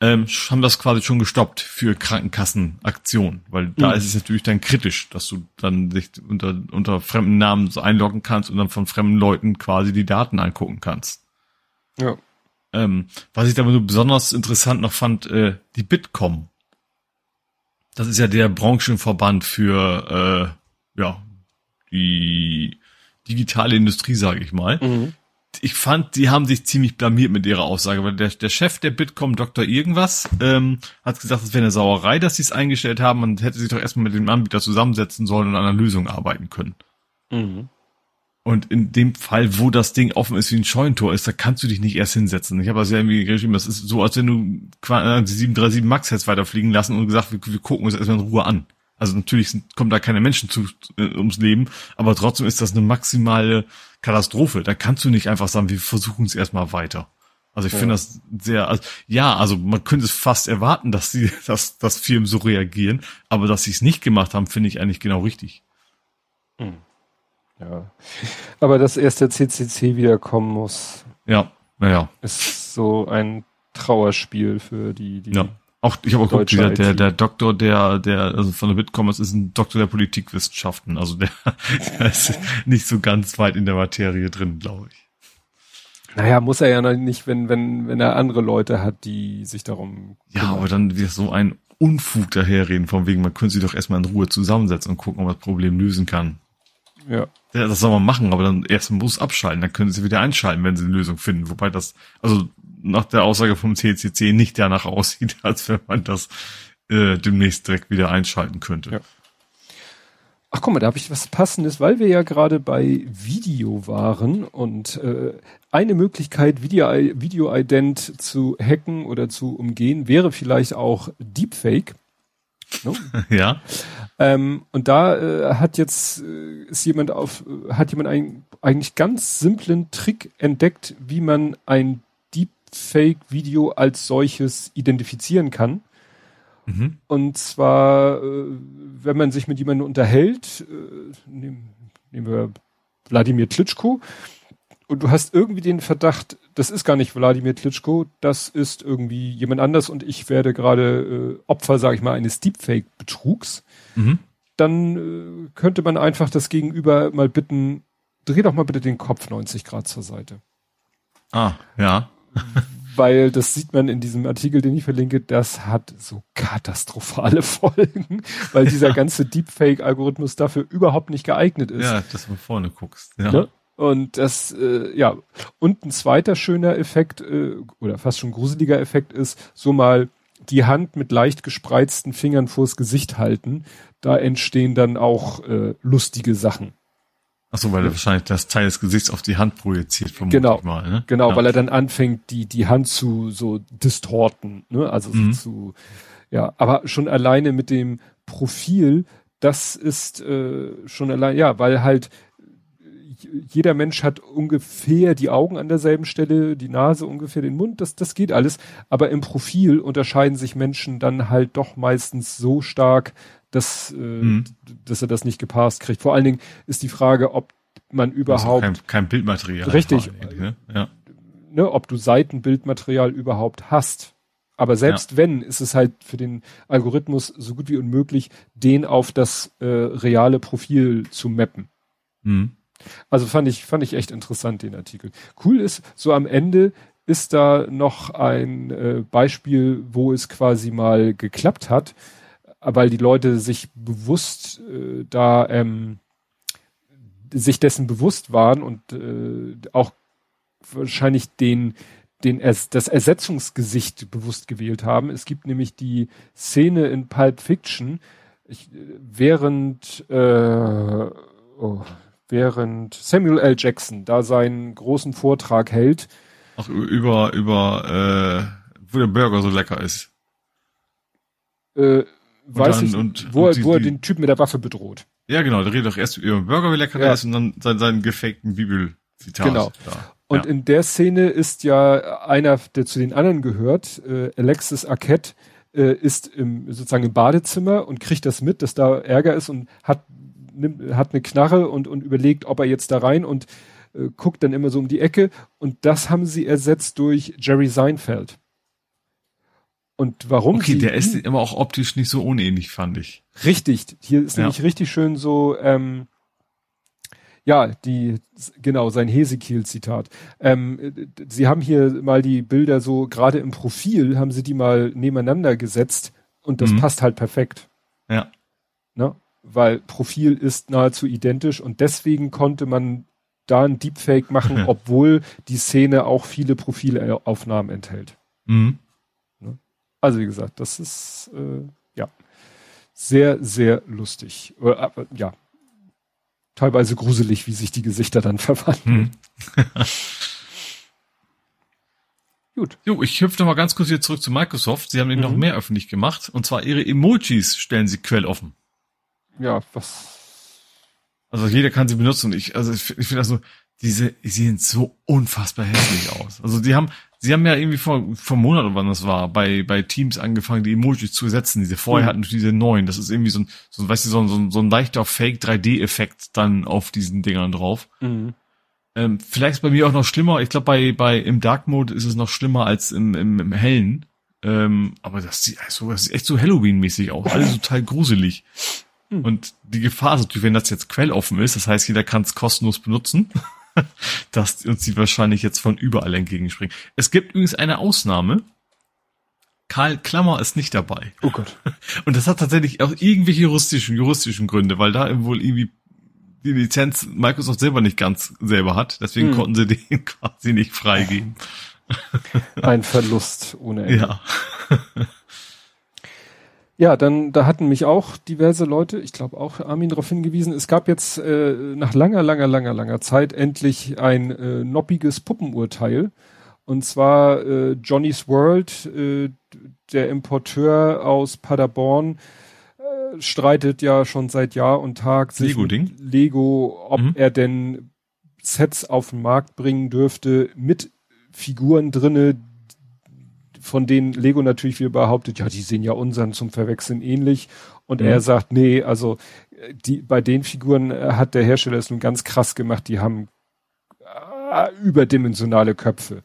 ähm, haben das quasi schon gestoppt für Krankenkassenaktionen, weil da mhm. ist es natürlich dann kritisch, dass du dann dich unter, unter fremden Namen so einloggen kannst und dann von fremden Leuten quasi die Daten angucken kannst. Ja. Ähm, was ich aber nur besonders interessant noch fand, äh, die Bitkom. Das ist ja der Branchenverband für äh, ja die digitale Industrie, sage ich mal. Mhm ich fand, die haben sich ziemlich blamiert mit ihrer Aussage, weil der, der Chef der Bitkom, Dr. Irgendwas, ähm, hat gesagt, es wäre eine Sauerei, dass sie es eingestellt haben. Man hätte sich doch erstmal mit dem Anbieter zusammensetzen sollen und an einer Lösung arbeiten können. Mhm. Und in dem Fall, wo das Ding offen ist wie ein Scheunentor ist, da kannst du dich nicht erst hinsetzen. Ich habe das ja irgendwie geschrieben, das ist so, als wenn du die 737 Max hättest weiterfliegen lassen und gesagt, wir, wir gucken uns erstmal in Ruhe an. Also natürlich sind, kommen da keine Menschen zu, äh, ums Leben, aber trotzdem ist das eine maximale Katastrophe. Da kannst du nicht einfach sagen, wir versuchen es erstmal weiter. Also ich ja. finde das sehr, also, ja, also man könnte es fast erwarten, dass sie, dass, dass Firmen so reagieren, aber dass sie es nicht gemacht haben, finde ich eigentlich genau richtig. Hm. Ja. Aber dass erst der CCC wiederkommen muss. Ja, naja. Ist so ein Trauerspiel für die, die ja. Auch ich habe auch geguckt, der, der, der Doktor, der, der, also von der Bitcommers ist ein Doktor der Politikwissenschaften. Also der, der ist nicht so ganz weit in der Materie drin, glaube ich. Naja, muss er ja noch nicht, wenn, wenn, wenn er andere Leute hat, die sich darum. Ja, aber dann wird so ein Unfug daherreden, von wegen, man könnte sie doch erstmal in Ruhe zusammensetzen und gucken, ob man das Problem lösen kann. Ja. ja. Das soll man machen, aber dann erst muss abschalten, dann können sie wieder einschalten, wenn sie eine Lösung finden. Wobei das, also nach der Aussage vom CCC nicht danach aussieht, als wenn man das äh, demnächst direkt wieder einschalten könnte. Ja. Ach guck mal, da habe ich was Passendes, weil wir ja gerade bei Video waren und äh, eine Möglichkeit, Video-Ident Video zu hacken oder zu umgehen, wäre vielleicht auch Deepfake. No? ja. Ähm, und da äh, hat jetzt äh, ist jemand auf, äh, hat jemand einen eigentlich ganz simplen Trick entdeckt, wie man ein Fake-Video als solches identifizieren kann. Mhm. Und zwar, äh, wenn man sich mit jemandem unterhält, äh, nehmen, nehmen wir Wladimir Klitschko, und du hast irgendwie den Verdacht, das ist gar nicht Wladimir Klitschko, das ist irgendwie jemand anders und ich werde gerade äh, Opfer, sage ich mal, eines Deepfake-Betrugs, mhm. dann äh, könnte man einfach das Gegenüber mal bitten, dreh doch mal bitte den Kopf 90 Grad zur Seite. Ah, ja. weil das sieht man in diesem Artikel, den ich verlinke, das hat so katastrophale Folgen, weil dieser ganze Deepfake-Algorithmus dafür überhaupt nicht geeignet ist. Ja, dass du vorne guckst. Ja. Ne? Und das, äh, ja, und ein zweiter schöner Effekt äh, oder fast schon gruseliger Effekt ist, so mal die Hand mit leicht gespreizten Fingern vors Gesicht halten. Da entstehen dann auch äh, lustige Sachen. Ach so, weil er wahrscheinlich das Teil des Gesichts auf die Hand projiziert, vermutlich genau, mal. Ne? Genau, ja. weil er dann anfängt, die, die Hand zu so distorten, ne? Also mhm. so zu, ja, aber schon alleine mit dem Profil, das ist äh, schon allein, ja, weil halt jeder Mensch hat ungefähr die Augen an derselben Stelle, die Nase ungefähr den Mund, das, das geht alles. Aber im Profil unterscheiden sich Menschen dann halt doch meistens so stark, dass, äh, mhm. dass er das nicht gepasst kriegt. Vor allen Dingen ist die Frage, ob man überhaupt kein, kein, Bildmaterial richtig, ne? Ja. ne, ob du Seitenbildmaterial überhaupt hast. Aber selbst ja. wenn, ist es halt für den Algorithmus so gut wie unmöglich, den auf das äh, reale Profil zu mappen. Mhm. Also fand ich, fand ich echt interessant, den Artikel. Cool ist, so am Ende ist da noch ein äh, Beispiel, wo es quasi mal geklappt hat weil die Leute sich bewusst äh, da ähm, sich dessen bewusst waren und äh, auch wahrscheinlich den den das Ersetzungsgesicht bewusst gewählt haben. Es gibt nämlich die Szene in Pulp Fiction, ich, während äh, oh, während Samuel L. Jackson da seinen großen Vortrag hält. Ach, über über äh, wo der Burger so lecker ist. Äh, weiß dann, ich, und, wo, und die, wo er den Typ mit der Waffe bedroht. Ja, genau, der redet doch erst über Burger, wie lecker ja. er ist, und dann seinen, seinen gefakten Bibelzitat. Genau. Da. Und ja. in der Szene ist ja einer, der zu den anderen gehört, äh, Alexis Arquette, äh, ist im, sozusagen im Badezimmer und kriegt das mit, dass da Ärger ist und hat, nimmt, hat eine Knarre und, und überlegt, ob er jetzt da rein und äh, guckt dann immer so um die Ecke und das haben sie ersetzt durch Jerry Seinfeld. Und warum? Okay, der ist immer auch optisch nicht so unähnlich, fand ich. Richtig, hier ist Ja. nämlich richtig schön so, ähm, ja, die, genau, sein Hesekiel-Zitat. Ähm, äh, sie haben hier mal die Bilder so, gerade im Profil, haben sie die mal nebeneinander gesetzt und das Mhm. passt halt perfekt, Ja. ne? Weil Profil ist nahezu identisch und deswegen konnte man da ein Deepfake machen, obwohl die Szene auch viele Profilaufnahmen enthält. Mhm. Also wie gesagt, das ist äh, ja sehr, sehr lustig. Äh, ja, teilweise gruselig, wie sich die Gesichter dann verwandeln. Mhm. Gut. Jo, ich hüpfe noch mal ganz kurz hier zurück zu Microsoft. Sie haben nämlich Mhm. noch mehr öffentlich gemacht. Und zwar ihre Emojis stellen sie quelloffen. Ja, was? Also jeder kann sie benutzen. Ich, also ich, ich finde das so, diese, die sehen so unfassbar hässlich aus. Also die haben, sie haben ja irgendwie vor, vor Monaten, wann das war, bei, bei Teams angefangen, die Emojis zu setzen. Diese vorher Mhm. hatten diese neuen. Das ist irgendwie so ein, so ein, weißt du, so ein, so ein, so ein leichter Fake 3D-Effekt dann auf diesen Dingern drauf. Mhm. Ähm, vielleicht ist bei mir auch noch schlimmer. Ich glaube, bei, bei im Dark Mode ist es noch schlimmer als im, im, im hellen. Ähm, aber das sieht, also, das sieht echt so Halloween-mäßig aus. Alles total gruselig. Hm. Und die Gefahr ist natürlich, wenn das jetzt quelloffen ist, das heißt, jeder kann es kostenlos benutzen, dass uns die wahrscheinlich jetzt von überall entgegenspringen. Es gibt übrigens eine Ausnahme. Karl Klammer ist nicht dabei. Oh Gott. Und das hat tatsächlich auch irgendwelche juristischen, juristischen Gründe, weil da wohl irgendwie die Lizenz Microsoft selber nicht ganz selber hat. Deswegen Hm. konnten sie den quasi nicht freigeben. Ein Verlust ohne Ende. Ja. Ja, dann, da hatten mich auch diverse Leute, ich glaube auch Armin darauf hingewiesen, es gab jetzt äh, nach langer, langer, langer, langer Zeit endlich ein äh, noppiges Puppenurteil. Und zwar äh, Johnny's World, äh, der Importeur aus Paderborn, äh, streitet ja schon seit Jahr und Tag sich Lego-Ding? mit Lego, ob Mhm. er denn Sets auf den Markt bringen dürfte mit Figuren drinne, von denen Lego natürlich wieder behauptet, ja, die sehen ja unseren zum Verwechseln ähnlich. Und Mhm. er sagt, nee, also äh, die, bei den Figuren äh, hat der Hersteller es nun ganz krass gemacht, die haben äh, überdimensionale Köpfe.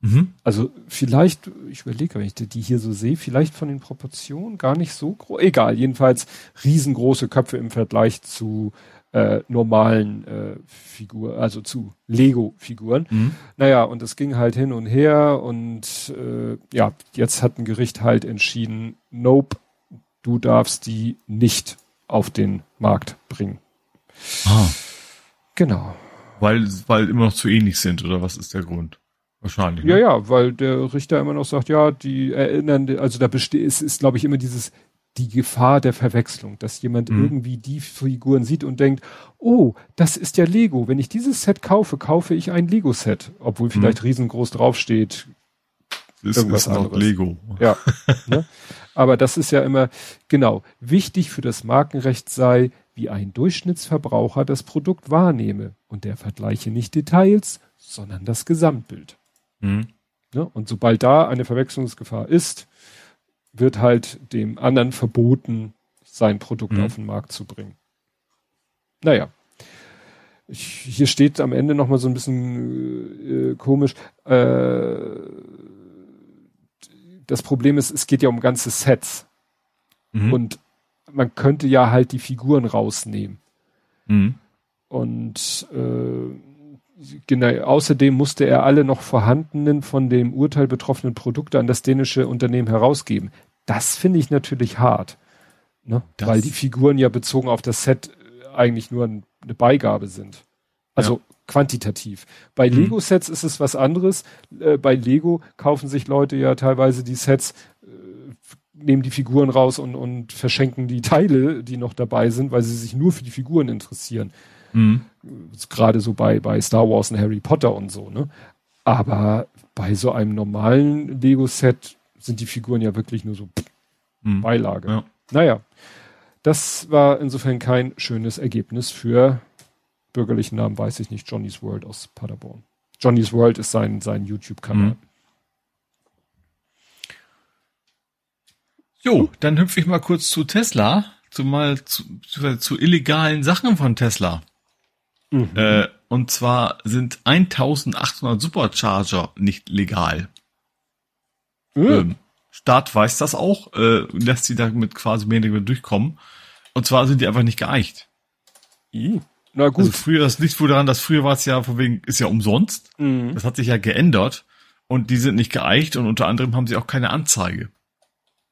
Mhm. Also vielleicht, ich überlege, wenn ich die hier so sehe, vielleicht von den Proportionen gar nicht so groß. Egal, jedenfalls riesengroße Köpfe im Vergleich zu äh, normalen äh, Figuren, also zu Lego-Figuren. Mhm. Naja, und es ging halt hin und her und äh, ja, jetzt hat ein Gericht halt entschieden, nope, du darfst die nicht auf den Markt bringen. Ah, Genau. weil, weil immer noch zu ähnlich sind, oder was ist der Grund? Wahrscheinlich. ne? Ja, ja, weil der Richter immer noch sagt, ja, die erinnern, also da besteht, es ist, glaube ich, immer dieses, die Gefahr der Verwechslung, dass jemand Mhm. irgendwie die Figuren sieht und denkt, oh, das ist ja Lego. Wenn ich dieses Set kaufe, kaufe ich ein Lego-Set, obwohl vielleicht riesengroß draufsteht. ist, irgendwas ist noch anderes. Lego. Ja. ne? Aber das ist ja immer, genau, wichtig für das Markenrecht sei, wie ein Durchschnittsverbraucher das Produkt wahrnehme. Und der vergleiche nicht Details, sondern das Gesamtbild. Mhm. Ne? Und sobald da eine Verwechslungsgefahr ist, wird halt dem anderen verboten, sein Produkt Mhm. auf den Markt zu bringen. Naja. Ich, hier steht am Ende nochmal so ein bisschen äh, komisch. Äh, das Problem ist, es geht ja um ganze Sets. Mhm. Und man könnte ja halt die Figuren rausnehmen. Mhm. Und äh, genau, außerdem musste er alle noch vorhandenen von dem Urteil betroffenen Produkte an das dänische Unternehmen herausgeben. Das finde ich natürlich hart. Ne? Weil die Figuren ja bezogen auf das Set äh, eigentlich nur ein, eine Beigabe sind. Also quantitativ. Bei Mhm. Lego-Sets ist es was anderes. Äh, bei Lego kaufen sich Leute ja teilweise die Sets, äh, nehmen die Figuren raus und, und verschenken die Teile, die noch dabei sind, weil sie sich nur für die Figuren interessieren Mhm. gerade so bei, bei Star Wars und Harry Potter und so, ne? Aber bei so einem normalen Lego-Set sind die Figuren ja wirklich nur so Mhm. Beilage. Ja. Naja, das war insofern kein schönes Ergebnis für bürgerlichen Namen, weiß ich nicht, Johnny's World aus Paderborn. Johnny's World ist sein, sein YouTube-Kanal. Mhm. Jo, dann hüpfe ich mal kurz zu Tesla, zu mal zu, zu, zu illegalen Sachen von Tesla. Mhm. Äh, und zwar sind 1800 Supercharger nicht legal. Mhm. Ähm, Staat weiß das auch, äh, lässt sie damit quasi mehr oder weniger durchkommen. Und zwar sind die einfach nicht geeicht. I. Na gut. Also früher, das liegt wohl daran, dass früher war es ja von wegen, ist ja umsonst. Mhm. Das hat sich ja geändert. Und die sind nicht geeicht und unter anderem haben sie auch keine Anzeige.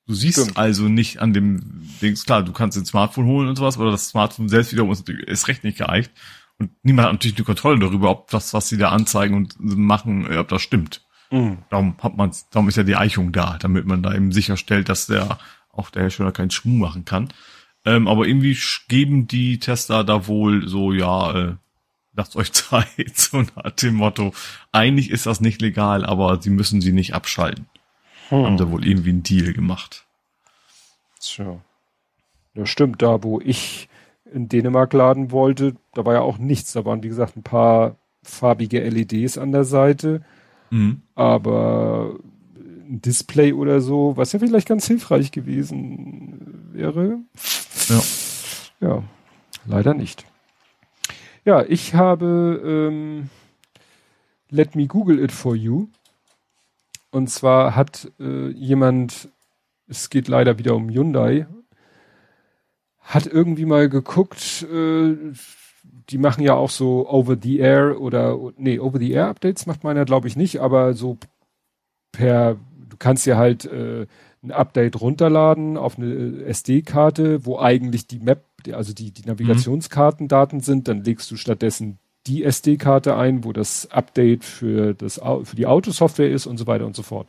Du siehst Stimmt. also nicht an dem Dings, klar, du kannst ein Smartphone holen und sowas, aber das Smartphone selbst wiederum ist, ist recht nicht geeicht. Und niemand hat natürlich eine Kontrolle darüber, ob das, was sie da anzeigen und machen, äh, ob das stimmt. Mhm. Darum hat man, darum ist ja die Eichung da, damit man da eben sicherstellt, dass der auch der Hersteller keinen Schmuh machen kann. Ähm, aber irgendwie geben die Tester da wohl so, ja, äh, lasst euch Zeit, so nach dem Motto. Eigentlich ist das nicht legal, aber sie müssen sie nicht abschalten. Haben Hm. da wohl irgendwie einen Deal gemacht. Tja. Ja, stimmt, da wo ich in Dänemark laden wollte, da war ja auch nichts. Da waren, wie gesagt, ein paar farbige LEDs an der Seite, Mhm. aber ein Display oder so, was ja vielleicht ganz hilfreich gewesen wäre. Ja. Ja, leider nicht. Ja, ich habe ähm, Let me Google it for you. Und zwar hat äh, jemand, es geht leider wieder um Hyundai, hat irgendwie mal geguckt, äh, die machen ja auch so Over-the-Air oder, nee, Over-the-Air-Updates macht meiner, glaube ich, nicht, aber so per, du kannst ja halt äh, ein Update runterladen auf eine äh, SD-Karte, wo eigentlich die Map, also die, die Navigationskartendaten sind, dann legst du stattdessen die SD-Karte ein, wo das Update für, das, für die Autosoftware ist und so weiter und so fort.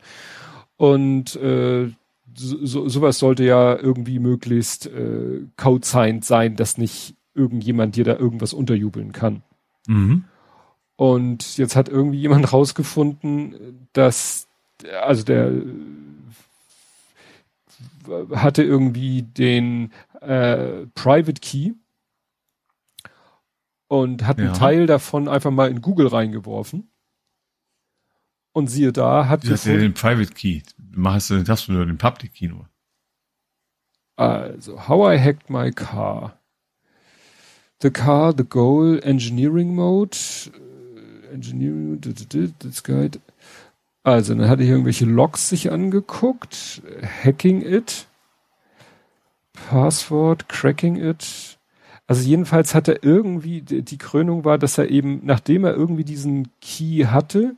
Und äh, so, so, sowas sollte ja irgendwie möglichst äh, code-signed sein, dass nicht irgendjemand dir da irgendwas unterjubeln kann. Mhm. Und jetzt hat irgendwie jemand rausgefunden, dass, also der äh, hatte irgendwie den äh, Private Key und hat Ja. einen Teil davon einfach mal in Google reingeworfen. Und siehe da, hat Du hast ja gefunden, den Private Key. Machst du, hast du nur den Public Key nur. also, how I hacked my car. The car, the goal, engineering mode, äh, engineering, das Guide. Also, dann hatte ich irgendwelche Logs sich angeguckt, hacking it, Passwort, cracking it. Also jedenfalls hat er irgendwie, die Krönung war, dass er eben, nachdem er irgendwie diesen Key hatte,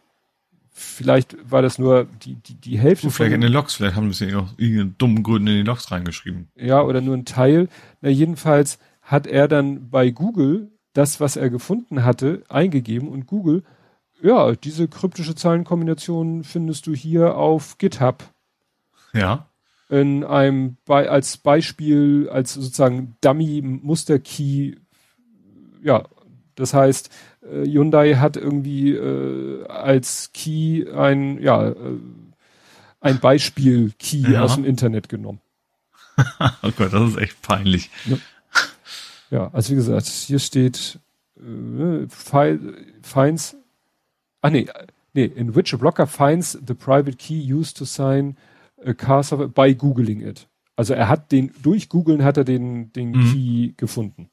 vielleicht war das nur die, die, die Hälfte Du, vielleicht in den Logs, vielleicht haben sie noch irgendeinen dummen Gründen in die Logs reingeschrieben. ja, oder nur ein Teil. Na, jedenfalls hat er dann bei Google das, was er gefunden hatte, eingegeben und Google, ja, diese kryptische Zahlenkombination findest du hier auf GitHub Ja. in einem bei, als Beispiel, als sozusagen Dummy Muster Key. Ja, das heißt, äh, Hyundai hat irgendwie äh, als Key ein, ja, äh, ein Beispiel Key Ja. aus dem Internet genommen. Oh Gott, das ist echt peinlich. Ja, also wie gesagt, hier steht äh, fi finds ah nee, nee, in which a blocker finds the private key used to sign a car software by googling it. Also er hat den durch googeln hat er den den Mhm. Key gefunden.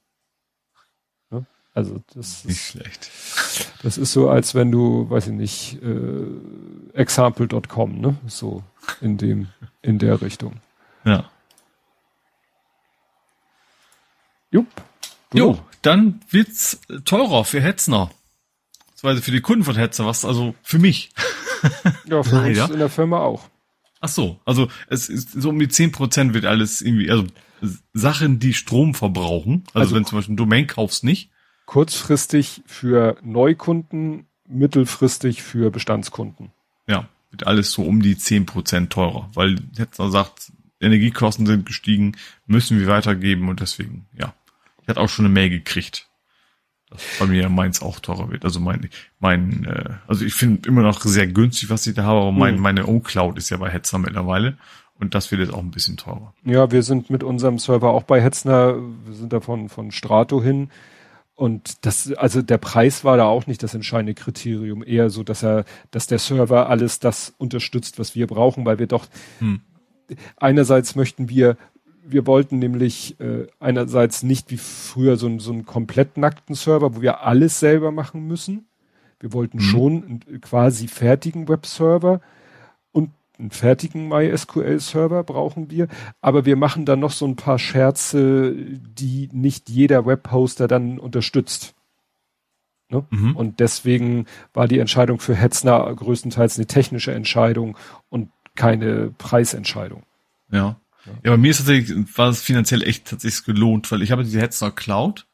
Ne? Also das Nicht ist, schlecht. das ist so, als wenn du, weiß ich nicht, äh, example.com, ne? So in dem in der Richtung. Ja. Jupp. Jo, dann wird's teurer für Hetzner. Beziehungsweise für die Kunden von Hetzner, was also für mich. Ja, für Leider. uns in der Firma auch. Ach so, also es ist so um die 10% wird alles irgendwie, also Sachen, die Strom verbrauchen. Also, Also- wenn du zum Beispiel ein Domain kaufst, nicht. kurzfristig für Neukunden, mittelfristig für Bestandskunden. Ja, wird alles so um die 10% teurer, weil Hetzner sagt, Energiekosten sind gestiegen, müssen wir weitergeben und deswegen, ja. Ich hatte auch schon eine Mail gekriegt, dass bei mir meins auch teurer wird. Also mein, mein, äh, also ich finde immer noch sehr günstig, was ich da habe, aber mein, Mhm. meine O-Cloud ist ja bei Hetzner mittlerweile und das wird jetzt auch ein bisschen teurer. Ja, wir sind mit unserem Server auch bei Hetzner, wir sind da von, von Strato hin. Und das, also der Preis war da auch nicht das entscheidende Kriterium, eher so, dass er, dass der Server alles das unterstützt, was wir brauchen, weil wir doch Hm. einerseits möchten wir wir wollten nämlich äh, einerseits nicht wie früher so, so einen komplett nackten Server, wo wir alles selber machen müssen. Wir wollten mhm. schon einen quasi fertigen Webserver und einen fertigen MySQL-Server brauchen wir, aber wir machen dann noch so ein paar Scherze, die nicht jeder Webhoster dann unterstützt. Ne? Mhm. Und deswegen war die Entscheidung für Hetzner größtenteils eine technische Entscheidung und keine Preisentscheidung. Ja. Ja, bei mir ist tatsächlich, war es finanziell echt tatsächlich gelohnt, weil ich habe diese Hetzner Cloud.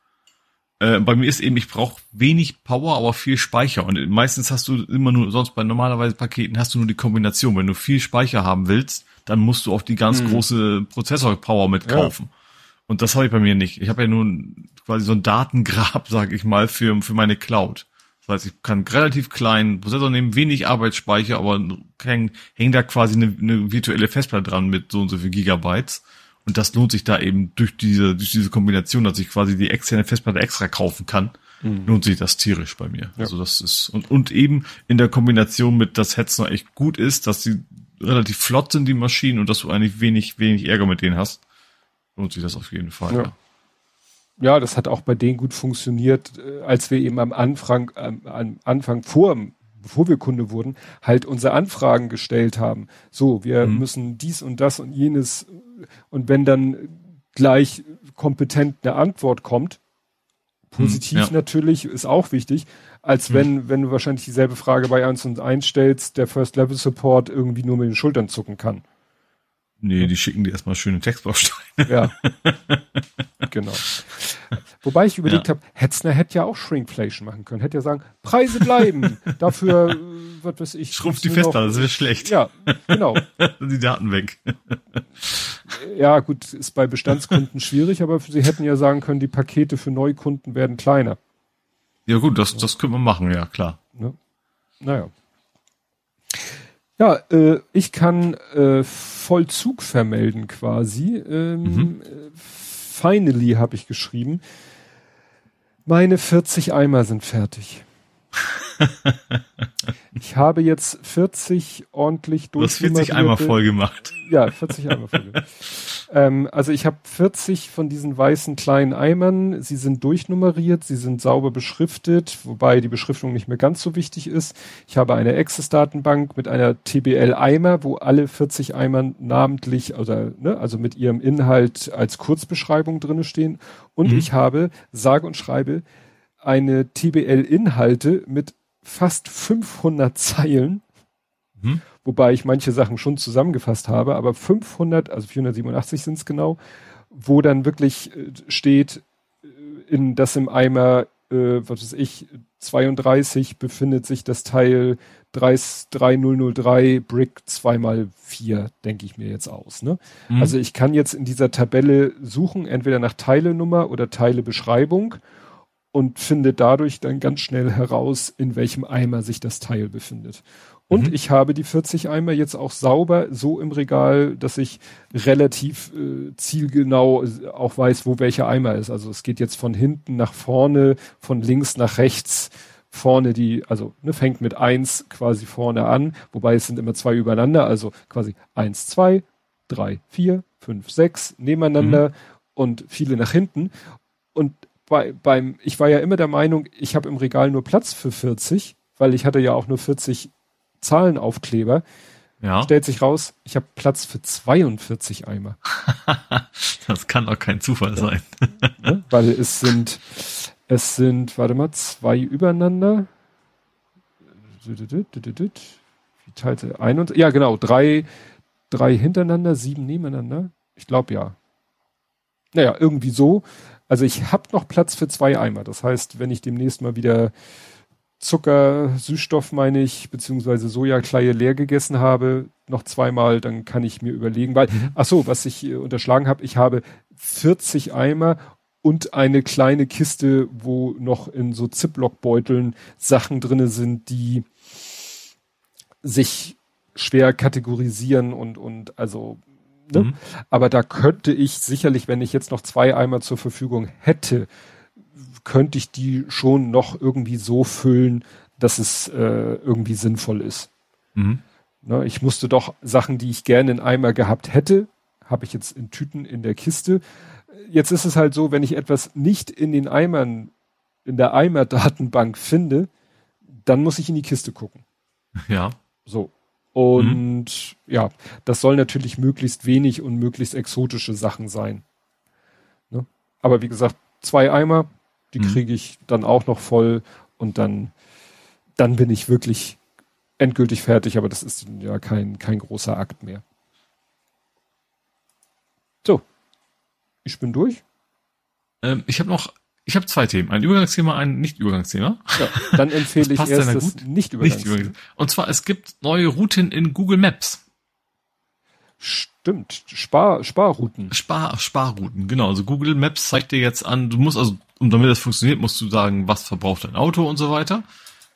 Äh, bei mir ist eben, ich brauche wenig Power, aber viel Speicher. Und meistens hast du immer nur, sonst bei normalerweise Paketen hast du nur die Kombination. Wenn du viel Speicher haben willst, dann musst du auch die ganz hm. große Prozessor-Power mitkaufen. Ja. Und das habe ich bei mir nicht. Ich habe ja nun quasi so ein Datengrab, sag ich mal, für, für meine Cloud. Das heißt, ich kann relativ kleinen Prozessor nehmen, wenig Arbeitsspeicher, aber hängt häng da quasi eine, eine virtuelle Festplatte dran mit so und so viel Gigabytes. Und das lohnt sich da eben durch diese, durch diese Kombination, dass ich quasi die externe Festplatte extra kaufen kann, mhm. lohnt sich das tierisch bei mir. Ja. Also das ist, und, und eben in der Kombination mit, dass Hetzner echt gut ist, dass sie relativ flott sind, die Maschinen, und dass du eigentlich wenig, wenig Ärger mit denen hast, lohnt sich das auf jeden Fall. Ja. ja ja, das hat auch bei denen gut funktioniert, äh, als wir eben am Anfang, am Anfang vor, bevor wir Kunde wurden, halt unsere Anfragen gestellt haben. So, wir mhm. müssen dies und das und jenes. Und wenn dann gleich kompetent eine Antwort kommt, positiv mhm, ja. natürlich, ist auch wichtig, als mhm. wenn, wenn du wahrscheinlich dieselbe Frage bei 1 und 1 stellst, der First Level Support irgendwie nur mit den Schultern zucken kann. Nee, die schicken dir erstmal schöne Textbausteine. Ja. genau. Wobei ich überlegt ja. habe, Hetzner hätte ja auch Shrinkflation machen können. Hätte ja sagen, Preise bleiben. Dafür, äh, was weiß ich. Schrumpft die Festplatte, das wäre schlecht. Ja, genau. die Daten weg. ja, gut, ist bei Bestandskunden schwierig, aber sie hätten ja sagen können, die Pakete für Neukunden werden kleiner. Ja gut, das, das können wir machen, ja, klar. Ne? Naja. Ja, äh, ich kann äh, Vollzug vermelden quasi. Ähm, mhm. Finally habe ich geschrieben. Meine 40 Eimer sind fertig. Ich habe jetzt 40 ordentlich durch. Du hast 40 Eimer voll gemacht. Ja, 40 Eimer voll gemacht. ähm, also ich habe 40 von diesen weißen kleinen Eimern. Sie sind durchnummeriert, sie sind sauber beschriftet, wobei die Beschriftung nicht mehr ganz so wichtig ist. Ich habe eine Access-Datenbank mit einer TBL-Eimer, wo alle 40 Eimer namentlich, oder, ne, also mit ihrem Inhalt als Kurzbeschreibung drinne stehen. Und mhm. ich habe, sage und schreibe, eine TBL-Inhalte mit fast 500 Zeilen, mhm. wobei ich manche Sachen schon zusammengefasst habe, aber 500, also 487 sind es genau, wo dann wirklich äh, steht, äh, in das im Eimer, äh, was weiß ich, 32 befindet sich das Teil 3003 Brick 2 mal 4 denke ich mir jetzt aus. Ne? Mhm. Also ich kann jetzt in dieser Tabelle suchen, entweder nach Teilenummer oder Teilebeschreibung und finde dadurch dann ganz schnell heraus, in welchem Eimer sich das Teil befindet. Und mhm. ich habe die 40 Eimer jetzt auch sauber so im Regal, dass ich relativ äh, zielgenau auch weiß, wo welcher Eimer ist. Also es geht jetzt von hinten nach vorne, von links nach rechts. Vorne die, also ne, fängt mit eins quasi vorne an, wobei es sind immer zwei übereinander, also quasi eins, zwei, drei, vier, fünf, sechs nebeneinander mhm. und viele nach hinten. Und bei, beim, ich war ja immer der Meinung, ich habe im Regal nur Platz für 40, weil ich hatte ja auch nur 40 Zahlenaufkleber. Ja. Stellt sich raus, ich habe Platz für 42 Eimer. das kann auch kein Zufall sein. ne? Weil es sind, es sind, warte mal, zwei übereinander. Wie teilte ein und ja genau, drei, drei hintereinander, sieben nebeneinander. Ich glaube ja. Naja, irgendwie so. Also ich habe noch Platz für zwei Eimer. Das heißt, wenn ich demnächst mal wieder Zucker, Süßstoff meine ich, beziehungsweise Sojakleie leer gegessen habe, noch zweimal, dann kann ich mir überlegen, weil, mhm. ach so, was ich äh, unterschlagen habe, ich habe 40 Eimer und eine kleine Kiste, wo noch in so Ziploc-Beuteln Sachen drinne sind, die sich schwer kategorisieren und, und also Ne? Mhm. Aber da könnte ich sicherlich, wenn ich jetzt noch zwei Eimer zur Verfügung hätte, könnte ich die schon noch irgendwie so füllen, dass es äh, irgendwie sinnvoll ist. Mhm. Ne? Ich musste doch Sachen, die ich gerne in Eimer gehabt hätte, habe ich jetzt in Tüten in der Kiste. Jetzt ist es halt so, wenn ich etwas nicht in den Eimern, in der Eimer-Datenbank finde, dann muss ich in die Kiste gucken. Ja. So. Und mhm. ja, das soll natürlich möglichst wenig und möglichst exotische Sachen sein. Ne? Aber wie gesagt, zwei Eimer, die mhm. kriege ich dann auch noch voll und dann, dann bin ich wirklich endgültig fertig, aber das ist ja kein, kein großer Akt mehr. So. Ich bin durch. Ähm, ich habe noch, ich habe zwei Themen. Ein Übergangsthema, ein Nicht-Übergangsthema. Ja, dann empfehle ich erst das Nicht-Übergangsthema. Und zwar, es gibt neue Routen in Google Maps. Stimmt, Spar, Sparrouten. Spar, Sparrouten, genau. Also Google Maps zeigt dir jetzt an, du musst also, um damit das funktioniert, musst du sagen, was verbraucht dein Auto und so weiter.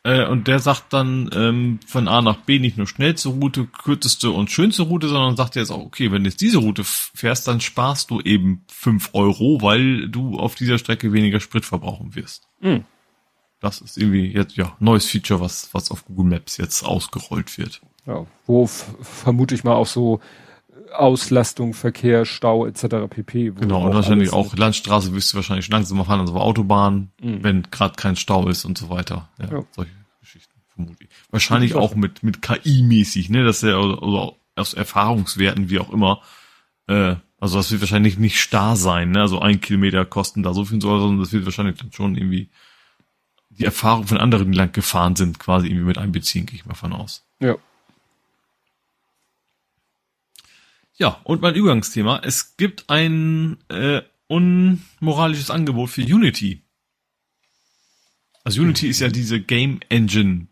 Äh, und der sagt dann ähm, von A nach B nicht nur schnellste Route, kürzeste und schönste Route, sondern sagt jetzt auch, okay, wenn du jetzt diese Route fährst, dann sparst du eben fünf Euro, weil du auf dieser Strecke weniger Sprit verbrauchen wirst. Mhm. Das ist irgendwie jetzt ja neues Feature, was was auf Google Maps jetzt ausgerollt wird. Ja, wo vermute ich mal auch so Auslastung, Verkehr, Stau etc. pp. Genau, und wahrscheinlich auch Landstraße wirst du wahrscheinlich langsamer fahren als auf Autobahn, mhm. wenn gerade kein Stau ist und so weiter. Ja, ja. solche Geschichten vermutlich. Wahrscheinlich auch mit mit KI-mäßig, ne, dass er also aus Erfahrungswerten wie auch immer. Äh, also das wird wahrscheinlich nicht starr sein, ne? Also ein Kilometer kosten da so viel, sondern das wird wahrscheinlich dann schon irgendwie die Erfahrung von anderen, die lang gefahren sind, quasi irgendwie mit einbeziehen, gehe ich mal von aus. Ja. Ja, und mein Übergangsthema. Es gibt ein äh, unmoralisches Angebot für Unity. Also Unity ist ja diese Game Engine.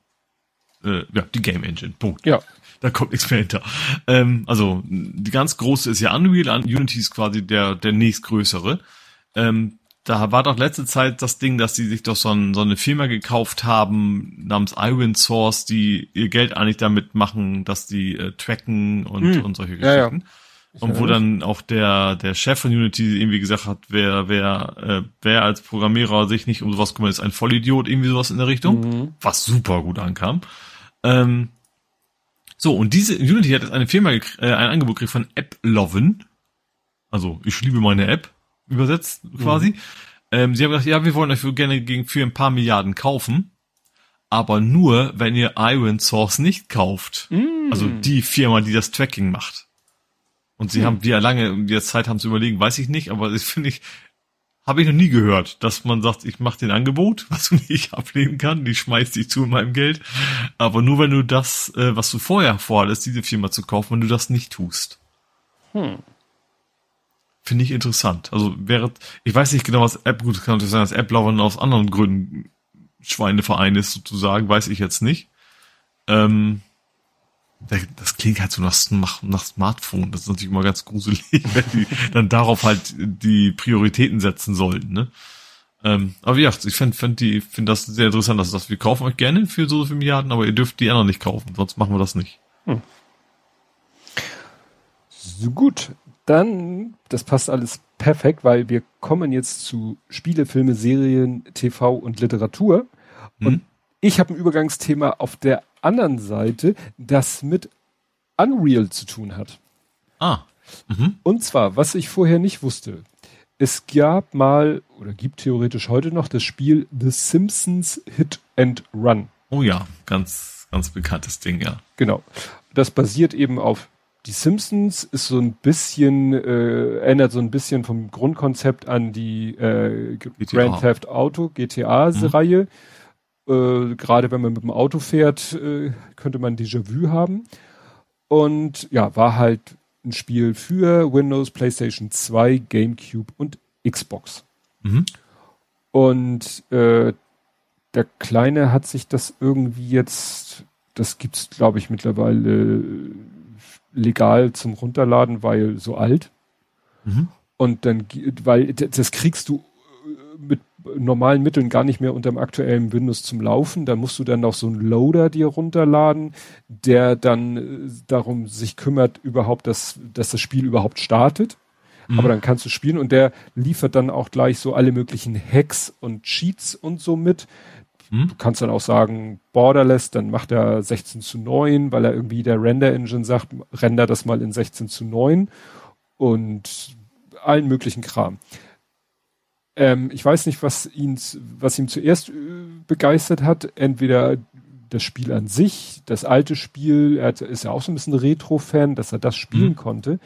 Äh, ja, die Game Engine. Punkt. Ja. Da kommt nichts mehr hinter. Ähm, also die ganz große ist ja Unreal. Unity ist quasi der, der nächstgrößere. Ähm, da war doch letzte Zeit das Ding, dass die sich doch so, ein, so eine Firma gekauft haben namens Iron Source, die ihr Geld eigentlich damit machen, dass die äh, tracken und, hm. und solche Geschichten. Ja, ja. Und wo dann auch der, der Chef von Unity irgendwie gesagt hat, wer, wer, äh, wer als Programmierer sich nicht um sowas kümmert, ist ein Vollidiot, irgendwie sowas in der Richtung. Mhm. Was super gut ankam. Ähm, so, und diese Unity hat jetzt eine Firma, äh, ein Angebot gekriegt von AppLoven. Also, ich liebe meine App übersetzt quasi. Mhm. Ähm, sie haben gesagt, ja, wir wollen euch gerne gegen für ein paar Milliarden kaufen, aber nur, wenn ihr Iron Source nicht kauft. Mhm. Also die Firma, die das Tracking macht. Und sie mhm. haben, wie lange jetzt Zeit haben zu überlegen, weiß ich nicht, aber das finde ich, habe ich noch nie gehört, dass man sagt, ich mache den Angebot, was du nicht ablehnen kann, die schmeißt dich zu in meinem Geld. Aber nur wenn du das, äh, was du vorher vorhattest, diese Firma zu kaufen, wenn du das nicht tust. Hm. Finde ich interessant. Also wäre, ich weiß nicht genau, was App, gut, kann natürlich sein, dass App-Lovern aus anderen Gründen Schweineverein ist, sozusagen, weiß ich jetzt nicht. Ähm, das klingt halt so nach, nach, Smartphone. Das ist natürlich immer ganz gruselig, wenn die dann darauf halt die Prioritäten setzen sollten, ne? Ähm, aber wie gesagt, ich finde find die, finde das sehr interessant, dass das, wir kaufen euch gerne für so viele Milliarden, aber ihr dürft die anderen nicht kaufen, sonst machen wir das nicht. Hm. So gut dann, das passt alles perfekt, weil wir kommen jetzt zu Spiele, Filme, Serien, TV und Literatur. Mhm. Und ich habe ein Übergangsthema auf der anderen Seite, das mit Unreal zu tun hat. Ah. Mhm. Und zwar, was ich vorher nicht wusste. Es gab mal oder gibt theoretisch heute noch das Spiel The Simpsons Hit and Run. Oh ja, ganz, ganz bekanntes Ding, ja. Genau. Das basiert eben auf die Simpsons ist so ein bisschen, äh, erinnert so ein bisschen vom Grundkonzept an die äh, Grand Theft Auto, GTA-Reihe. Mhm. Äh, Gerade wenn man mit dem Auto fährt, äh, könnte man Déjà-vu haben. Und ja, war halt ein Spiel für Windows, PlayStation 2, GameCube und Xbox. Mhm. Und äh, der Kleine hat sich das irgendwie jetzt, das gibt's glaube ich mittlerweile legal zum Runterladen, weil so alt. Mhm. Und dann, weil das kriegst du äh, mit normalen Mitteln gar nicht mehr unter dem aktuellen Windows zum Laufen. Da musst du dann noch so einen Loader dir runterladen, der dann äh, darum sich kümmert, überhaupt, dass, dass das Spiel überhaupt startet. Mhm. Aber dann kannst du spielen und der liefert dann auch gleich so alle möglichen Hacks und Cheats und so mit, hm? Du kannst dann auch sagen, Borderless, dann macht er 16 zu 9, weil er irgendwie der Render-Engine sagt, render das mal in 16 zu 9. und allen möglichen Kram. Ähm, ich weiß nicht, was ihn, was ihm zuerst äh, begeistert hat. Entweder das Spiel an sich, das alte Spiel, er ist ja auch so ein bisschen Retro-Fan, dass er das spielen mhm. konnte.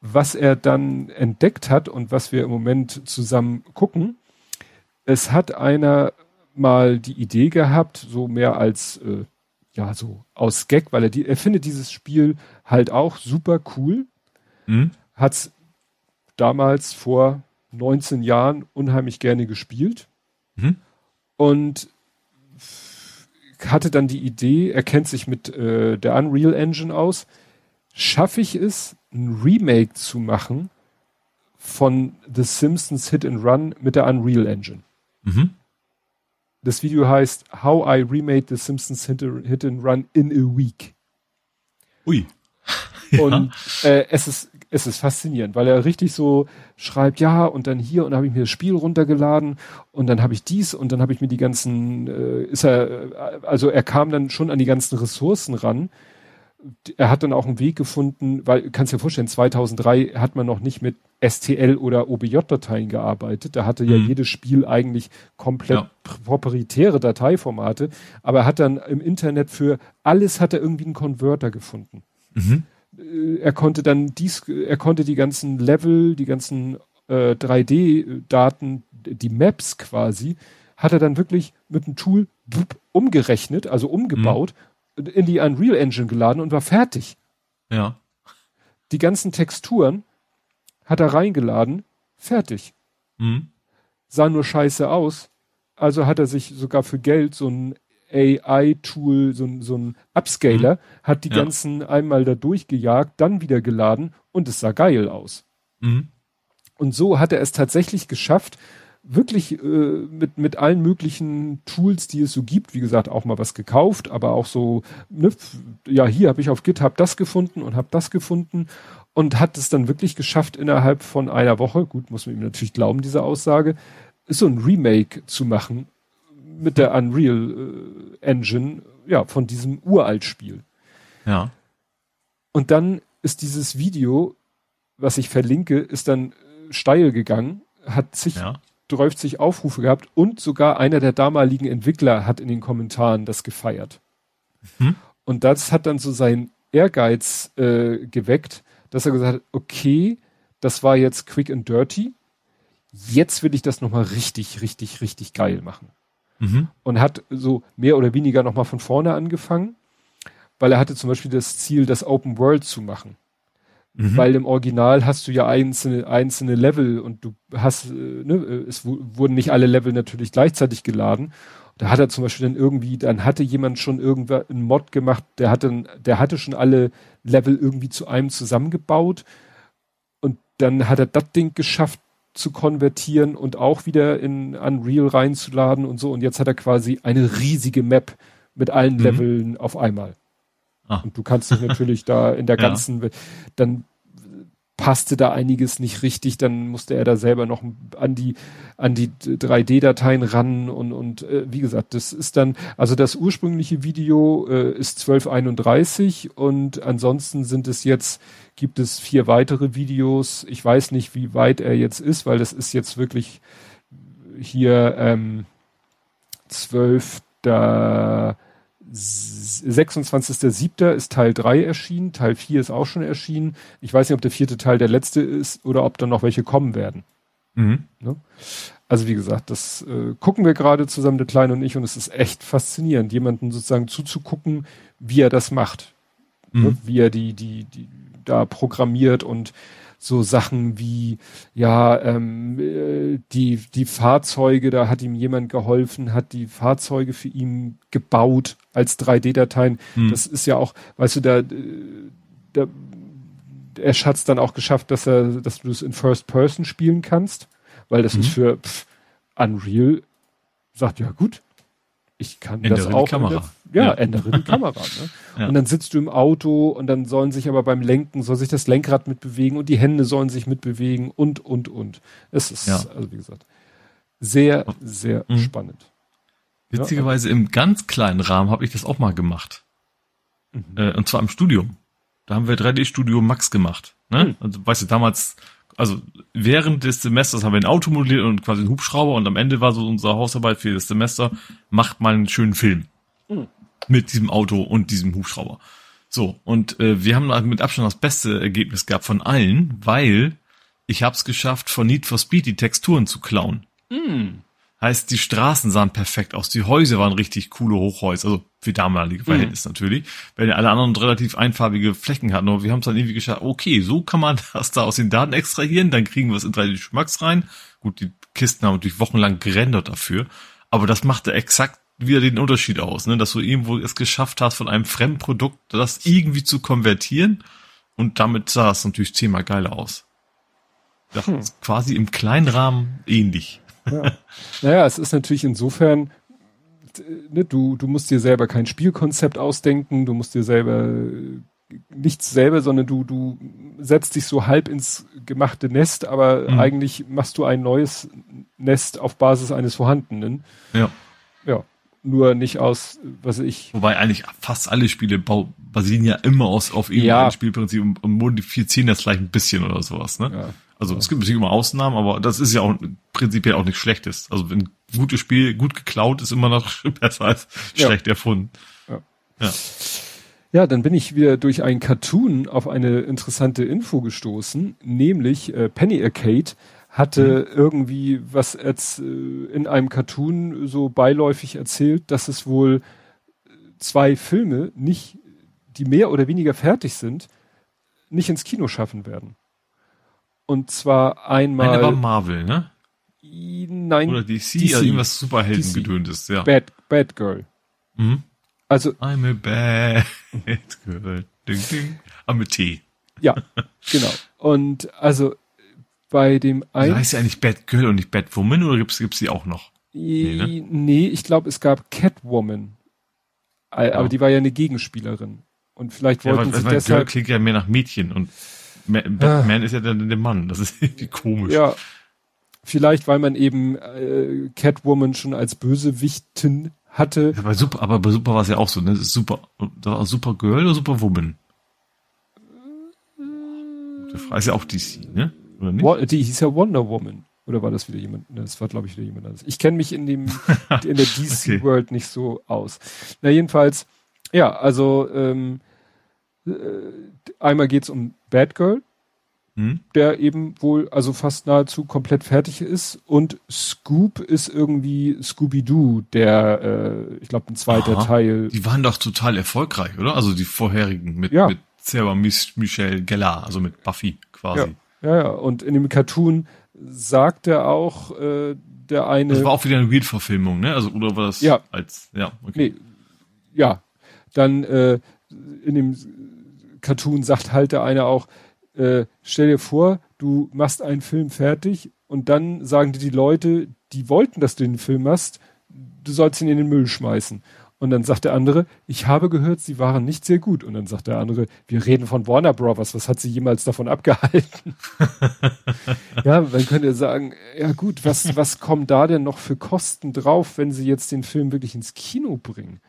Was er dann entdeckt hat und was wir im Moment zusammen gucken, es hat einer mal die Idee gehabt, so mehr als äh, ja so aus Gag, weil er die, er findet dieses Spiel halt auch super cool, mhm. hat's damals vor 19 Jahren unheimlich gerne gespielt mhm. und hatte dann die Idee, er kennt sich mit äh, der Unreal Engine aus, schaffe ich es, ein Remake zu machen von The Simpsons Hit and Run mit der Unreal Engine. Mhm. Das Video heißt How I Remade The Simpsons Hit, Hit and Run in a Week. Ui. ja. Und äh, es ist es ist faszinierend, weil er richtig so schreibt, ja, und dann hier und dann habe ich mir das Spiel runtergeladen und dann habe ich dies und dann habe ich mir die ganzen, äh, ist er, also er kam dann schon an die ganzen Ressourcen ran. Er hat dann auch einen Weg gefunden, weil, kannst dir vorstellen, 2003 hat man noch nicht mit STL oder OBJ-Dateien gearbeitet. Da hatte mhm. ja jedes Spiel eigentlich komplett ja. proprietäre Dateiformate, aber er hat dann im Internet für alles hat er irgendwie einen Konverter gefunden. Mhm. Äh, er konnte dann dies, er konnte die ganzen Level, die ganzen äh, 3D-Daten, die Maps quasi, hat er dann wirklich mit einem Tool umgerechnet, also umgebaut, mhm. In die Unreal Engine geladen und war fertig. Ja. Die ganzen Texturen hat er reingeladen, fertig. Mhm. Sah nur scheiße aus. Also hat er sich sogar für Geld so ein AI-Tool, so, so ein Upscaler, mhm. hat die ja. ganzen einmal da durchgejagt, dann wieder geladen und es sah geil aus. Mhm. Und so hat er es tatsächlich geschafft, wirklich äh, mit, mit allen möglichen Tools, die es so gibt, wie gesagt, auch mal was gekauft, aber auch so, ne, ja, hier habe ich auf GitHub das gefunden und habe das gefunden und hat es dann wirklich geschafft, innerhalb von einer Woche, gut, muss man ihm natürlich glauben, diese Aussage, so ein Remake zu machen mit der Unreal äh, Engine, ja, von diesem Uralt-Spiel. Ja. Und dann ist dieses Video, was ich verlinke, ist dann äh, steil gegangen, hat sich, ja. 30 Aufrufe gehabt und sogar einer der damaligen Entwickler hat in den Kommentaren das gefeiert. Mhm. Und das hat dann so seinen Ehrgeiz äh, geweckt, dass er gesagt hat, okay, das war jetzt quick and dirty, jetzt will ich das nochmal richtig, richtig, richtig geil machen mhm. und hat so mehr oder weniger nochmal von vorne angefangen, weil er hatte zum Beispiel das Ziel, das Open World zu machen. Mhm. Weil im Original hast du ja einzelne, einzelne Level und du hast, äh, ne, es wurden nicht alle Level natürlich gleichzeitig geladen. Da hat er zum Beispiel dann irgendwie, dann hatte jemand schon irgendwann einen Mod gemacht, der hatte, der hatte schon alle Level irgendwie zu einem zusammengebaut und dann hat er das Ding geschafft, zu konvertieren und auch wieder in Unreal reinzuladen und so. Und jetzt hat er quasi eine riesige Map mit allen mhm. Leveln auf einmal. Ah. Und du kannst dich natürlich da in der ganzen, ja. dann passte da einiges nicht richtig, dann musste er da selber noch an die an die 3D-Dateien ran und und äh, wie gesagt, das ist dann also das ursprüngliche Video äh, ist 1231 und ansonsten sind es jetzt gibt es vier weitere Videos. Ich weiß nicht, wie weit er jetzt ist, weil das ist jetzt wirklich hier ähm, 12. 26.07. ist Teil 3 erschienen, Teil 4 ist auch schon erschienen. Ich weiß nicht, ob der vierte Teil der letzte ist oder ob da noch welche kommen werden. Mhm. Ne? Also wie gesagt, das äh, gucken wir gerade zusammen, der Kleine und ich, und es ist echt faszinierend, jemanden sozusagen zuzugucken, wie er das macht. Mhm. Ne? Wie er die, die, die da programmiert und so Sachen wie, ja, ähm, äh, die, die Fahrzeuge, da hat ihm jemand geholfen, hat die Fahrzeuge für ihn gebaut als 3D-Dateien. Hm. Das ist ja auch, weißt du, da, äh, da er hat's dann auch geschafft, dass er, dass du es in First Person spielen kannst, weil das mhm. ist für pff, Unreal, sagt ja gut, ich kann ändere das auch. Kamera. Ja, ja, ändere die Kamera. Ne? Ja. Und dann sitzt du im Auto und dann sollen sich aber beim Lenken, soll sich das Lenkrad mitbewegen und die Hände sollen sich mitbewegen und, und, und. Es ist, ja. also wie gesagt, sehr, sehr mhm. spannend. Witzigerweise im ganz kleinen Rahmen habe ich das auch mal gemacht. Mhm. Äh, und zwar im Studium. Da haben wir 3D-Studio Max gemacht. Ne? Hm. Also, weißt du, damals, also während des Semesters haben wir ein Auto modelliert und quasi einen Hubschrauber und am Ende war so unsere Hausarbeit für das Semester, macht mal einen schönen Film. Hm. Mit diesem Auto und diesem Hubschrauber. So, und äh, wir haben mit Abstand das beste Ergebnis gehabt von allen, weil ich habe es geschafft, von Need for Speed die Texturen zu klauen. Mm. Heißt, die Straßen sahen perfekt aus, die Häuser waren richtig coole Hochhäuser, also für damalige Verhältnisse mm. natürlich, weil alle anderen relativ einfarbige Flächen hatten. Aber wir haben es dann irgendwie geschafft, okay, so kann man das da aus den Daten extrahieren, dann kriegen wir es in 3D Max rein. Gut, die Kisten haben natürlich wochenlang gerendert dafür, aber das machte exakt wieder den Unterschied aus, ne? dass du irgendwo es geschafft hast, von einem Fremdprodukt das irgendwie zu konvertieren und damit sah es natürlich zehnmal geiler aus. Das hm. ist quasi im kleinen Rahmen ähnlich. Ja. Naja, es ist natürlich insofern, ne, du, du musst dir selber kein Spielkonzept ausdenken, du musst dir selber nichts selber, sondern du, du setzt dich so halb ins gemachte Nest, aber mhm. eigentlich machst du ein neues Nest auf Basis eines vorhandenen. Ja. Ja nur nicht aus, was ich. Wobei eigentlich fast alle Spiele basieren ja immer aus, auf irgendeinem ja. Spielprinzip und, und modifizieren das vielleicht ein bisschen oder sowas, ne? Ja. Also es gibt natürlich immer Ausnahmen, aber das ist ja auch prinzipiell auch nichts Schlechtes. Also wenn gutes Spiel gut geklaut ist immer noch besser als schlecht ja. erfunden. Ja. ja. Ja, dann bin ich wieder durch einen Cartoon auf eine interessante Info gestoßen, nämlich äh, Penny Arcade hatte mhm. irgendwie was als, äh, in einem Cartoon so beiläufig erzählt, dass es wohl zwei Filme nicht, die mehr oder weniger fertig sind, nicht ins Kino schaffen werden. Und zwar einmal. Eine war Marvel, ne? Nein. Oder DC, DC also irgendwas Superhelden ist, ja. Bad, Bad Girl. Mhm. Also. I'm a bad girl. Ding, ding. I'm a T. Ja, genau. Und also bei dem einen. heißt ja eigentlich Bad Girl und nicht Bad Woman oder gibt's gibt's die auch noch? Nee, ne? nee ich glaube, es gab Catwoman. Aber ja. die war ja eine Gegenspielerin. Und vielleicht wollten ja, weil, sie weil deshalb. Girl klingt ja mehr nach Mädchen und Batman ah. ist ja dann der Mann. Das ist irgendwie komisch. Ja. Vielleicht, weil man eben äh, Catwoman schon als Bösewichtin hatte. Ja, bei Super, aber bei Super war es ja auch so, ne? Super, da war Super Girl oder Super Woman? Das ist ja auch DC, ne? Oder nicht? Die hieß ja Wonder Woman. Oder war das wieder jemand? Das war, glaube ich, wieder jemand anderes. Ich kenne mich in dem, in der DC-World okay. nicht so aus. Na, jedenfalls, ja, also ähm, äh, einmal geht's um Bad Girl, hm? der eben wohl also fast nahezu komplett fertig ist. Und Scoop ist irgendwie Scooby-Doo, der, äh, ich glaube, ein zweiter Aha. Teil. Die waren doch total erfolgreich, oder? Also die vorherigen mit, ja. mit Sarah Michelle Gellar, also mit Buffy quasi. Ja. Ja, ja. Und in dem Cartoon sagt er auch, äh, der eine. Das war auch wieder eine Weird-Verfilmung, ne? Also, oder war das ja. als, ja, okay. Nee, ja. Dann, äh, in dem Cartoon sagt halt der eine auch, äh, stell dir vor, du machst einen Film fertig und dann sagen dir die Leute, die wollten, dass du den Film machst, du sollst ihn in den Müll schmeißen. Und dann sagt der andere, ich habe gehört, sie waren nicht sehr gut. Und dann sagt der andere, wir reden von Warner Brothers, was hat sie jemals davon abgehalten? ja, man könnte sagen, ja gut, was, was kommen da denn noch für Kosten drauf, wenn sie jetzt den Film wirklich ins Kino bringen?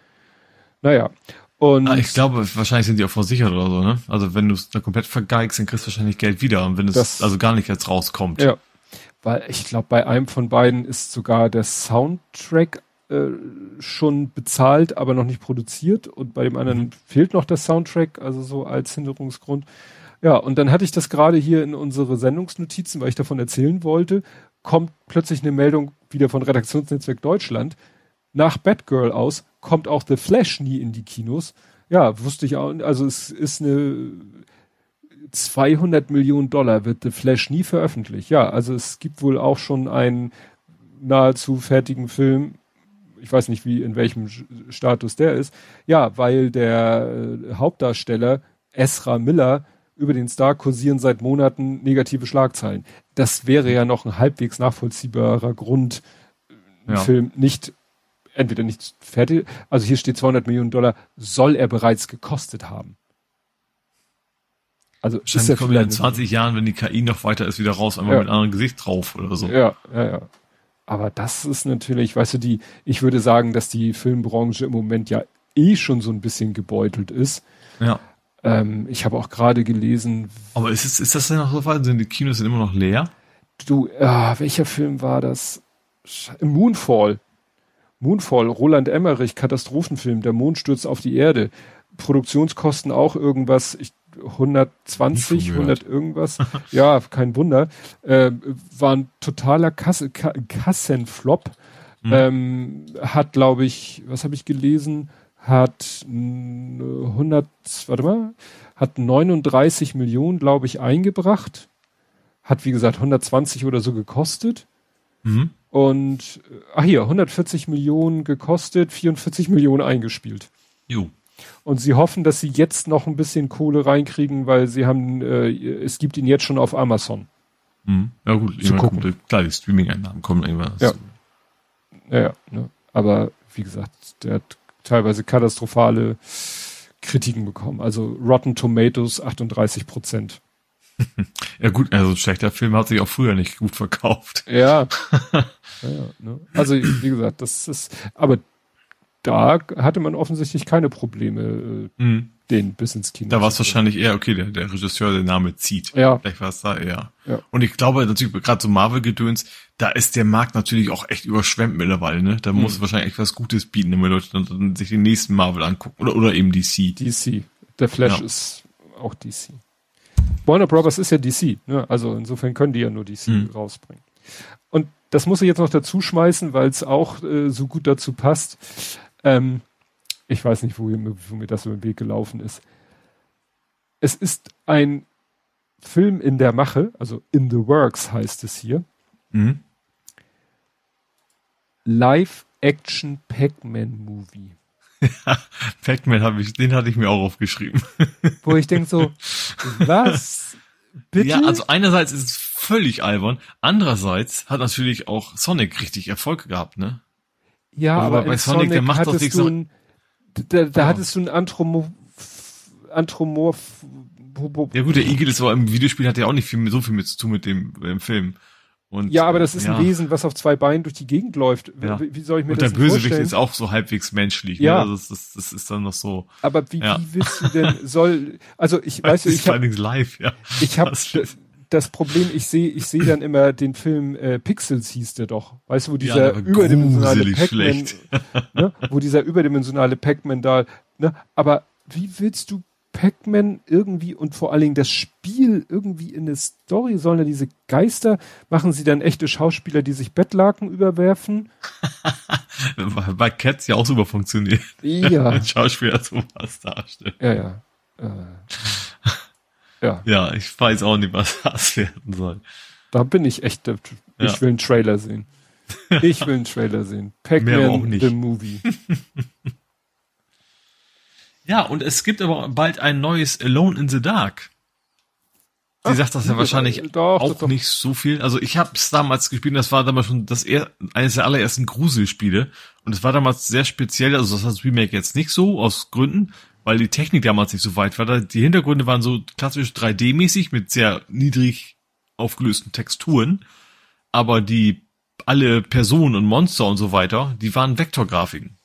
Naja. Und ah, ich glaube, wahrscheinlich sind die auch versichert oder so, ne? Also wenn du es da komplett vergeigst, dann kriegst du wahrscheinlich Geld wieder. Und wenn es also gar nicht jetzt rauskommt. Ja. Weil ich glaube, bei einem von beiden ist sogar der Soundtrack äh, schon bezahlt, aber noch nicht produziert und bei dem anderen mhm. fehlt noch der Soundtrack, also so als Hinderungsgrund. Ja, und dann hatte ich das gerade hier in unsere Sendungsnotizen, weil ich davon erzählen wollte, kommt plötzlich eine Meldung wieder von Redaktionsnetzwerk Deutschland. Nach Batgirl aus kommt auch The Flash nie in die Kinos. Ja, wusste ich auch. Also es ist eine 200 Millionen Dollar wird The Flash nie veröffentlicht. Ja, also es gibt wohl auch schon einen nahezu fertigen Film ich weiß nicht, wie in welchem Status der ist. Ja, weil der äh, Hauptdarsteller Esra Miller über den Star kursieren seit Monaten negative Schlagzeilen. Das wäre ja noch ein halbwegs nachvollziehbarer Grund, einen ja. Film nicht entweder nicht fertig, also hier steht 200 Millionen Dollar, soll er bereits gekostet haben. Also ist ja kommen in 20 Jahren, wenn die KI noch weiter ist, wieder raus, einmal ja. mit einem anderen Gesicht drauf oder so. Ja, ja, ja. Aber das ist natürlich, weißt du, die, ich würde sagen, dass die Filmbranche im Moment ja eh schon so ein bisschen gebeutelt ist. Ja. Ähm, ich habe auch gerade gelesen. Aber ist, es, ist das denn noch so weit? Sind die Kinos denn immer noch leer? Du, ah, welcher Film war das? Moonfall. Moonfall, Roland Emmerich, Katastrophenfilm, der Mond stürzt auf die Erde. Produktionskosten auch irgendwas, ich, 120, 100 irgendwas. ja, kein Wunder. Äh, war ein totaler Kasse, Ka Kassenflop. Mhm. Ähm, hat, glaube ich, was habe ich gelesen? Hat 100, warte mal, hat 39 Millionen, glaube ich, eingebracht. Hat, wie gesagt, 120 oder so gekostet. Mhm. Und, ach hier, 140 Millionen gekostet, 44 Millionen eingespielt. Jo. Und sie hoffen, dass sie jetzt noch ein bisschen Kohle reinkriegen, weil sie haben, äh, es gibt ihn jetzt schon auf Amazon. Mhm. Ja gut, zu gucken. Kommt, klar, die Streaming-Einnahmen kommen irgendwann. Ja. ja, ja ne? aber wie gesagt, der hat teilweise katastrophale Kritiken bekommen. Also Rotten Tomatoes 38 Prozent. ja gut, also schlechter Film hat sich auch früher nicht gut verkauft. Ja. ja ne? Also wie gesagt, das ist, aber da hatte man offensichtlich keine Probleme, äh, mhm. den bis ins Kino. Da war es wahrscheinlich eher, okay, der, der Regisseur, der Name zieht. Ja. Vielleicht war es da eher. Ja. Und ich glaube natürlich, gerade so Marvel-Gedöns, da ist der Markt natürlich auch echt überschwemmt mittlerweile, ne? Da mhm. muss es wahrscheinlich echt was Gutes bieten, wenn Leute dann, dann sich den nächsten Marvel angucken. Oder, oder eben DC. DC. Der Flash ja. ist auch DC. Warner Brothers ist ja DC, ne? Also insofern können die ja nur DC mhm. rausbringen. Und das muss ich jetzt noch dazu schmeißen, weil es auch äh, so gut dazu passt. Ähm, ich weiß nicht, wo, wo mir das über den Weg gelaufen ist. Es ist ein Film in der Mache, also in the works heißt es hier. Mhm. Live-Action Pac-Man-Movie. Ja, Pac-Man habe ich, den hatte ich mir auch aufgeschrieben. Wo ich denke so, was? Bitte? Ja, also einerseits ist es völlig albern, andererseits hat natürlich auch Sonic richtig Erfolg gehabt, ne? Ja, aber, aber bei Sonic, Sonic, der macht doch nichts. Ein, da, da oh. hattest du ein Antromorph, Antromorph. Ja gut, der Igel ist aber im Videospiel hat ja auch nicht viel, so viel mit zu tun mit dem im Film. Und, ja, aber das ist ja. ein Wesen, was auf zwei Beinen durch die Gegend läuft. Ja. Wie, wie, soll ich mir und das vorstellen? Und der Bösewicht ist auch so halbwegs menschlich. Ne? Ja. Ne? Das, das, das ist dann noch so. Aber wie, ja. wie willst du denn, soll, also ich weiß, ich habe, live, ja. Ich habe das Problem, ich sehe ich sehe dann immer den Film äh, Pixels hieß der doch. Weißt du, wo dieser ja, überdimensionale Pac-Man, ne, wo dieser überdimensionale Pac-Man da, ne, aber wie willst du Pac-Man irgendwie und vor allen Dingen das Spiel irgendwie in eine Story sollen ja diese Geister, machen sie dann echte Schauspieler, die sich Bettlaken überwerfen? Bei Cats ja auch super funktioniert. Ja. Wenn Schauspieler sowas darstellen. Ja, ja. Äh. Ja. Ja, ich weiß auch nicht, was das werden soll. Da bin ich echt, ich ja. will einen Trailer sehen. Ich will einen Trailer sehen. Pac-Man the Movie. ja, und es gibt aber bald ein neues Alone in the Dark. Sie Ach, sagt das ja wahrscheinlich doch, auch doch, nicht so viel. Also ich habe es damals gespielt, das war damals schon das er, eines der allerersten Gruselspiele. Und es war damals sehr speziell, also das hat das Remake jetzt nicht so, aus Gründen weil die Technik damals nicht so weit war. Die Hintergründe waren so klassisch 3D-mäßig mit sehr niedrig aufgelösten Texturen, aber die alle Personen und Monster und so weiter, die waren Vektorgrafiken.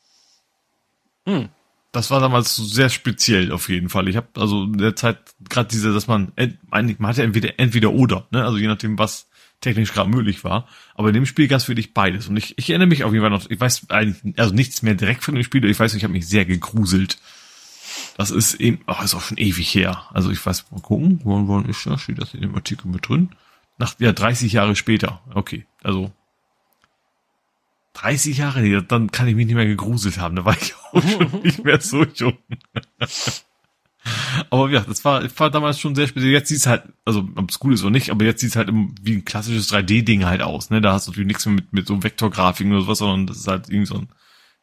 Hm. Das war damals sehr speziell auf jeden Fall. Ich habe also in der Zeit gerade diese, dass man eigentlich man hatte entweder entweder oder, ne? Also je nachdem was technisch gerade möglich war. Aber in dem Spiel gab es wirklich beides. Und ich, ich erinnere mich auf jeden Fall noch, ich weiß eigentlich, also nichts mehr direkt von dem Spiel, ich weiß, ich habe mich sehr gegruselt. Das ist eben, ach, ist auch schon ewig her. Also ich weiß, mal gucken, wann, wann ist das? Steht das in dem Artikel mit drin? Nach, ja, 30 Jahre später. Okay, also 30 Jahre, nee, dann kann ich mich nicht mehr gegruselt haben. Da war ich auch schon nicht mehr so jung. aber ja, das war, war damals schon sehr speziell. Jetzt sieht's halt, also ob es gut ist oder nicht, aber jetzt sieht's halt wie ein klassisches 3D-Ding halt aus. Ne? Da hast du natürlich nichts mehr mit, mit so Vektorgrafiken oder sowas, sondern das ist halt irgendwie so ein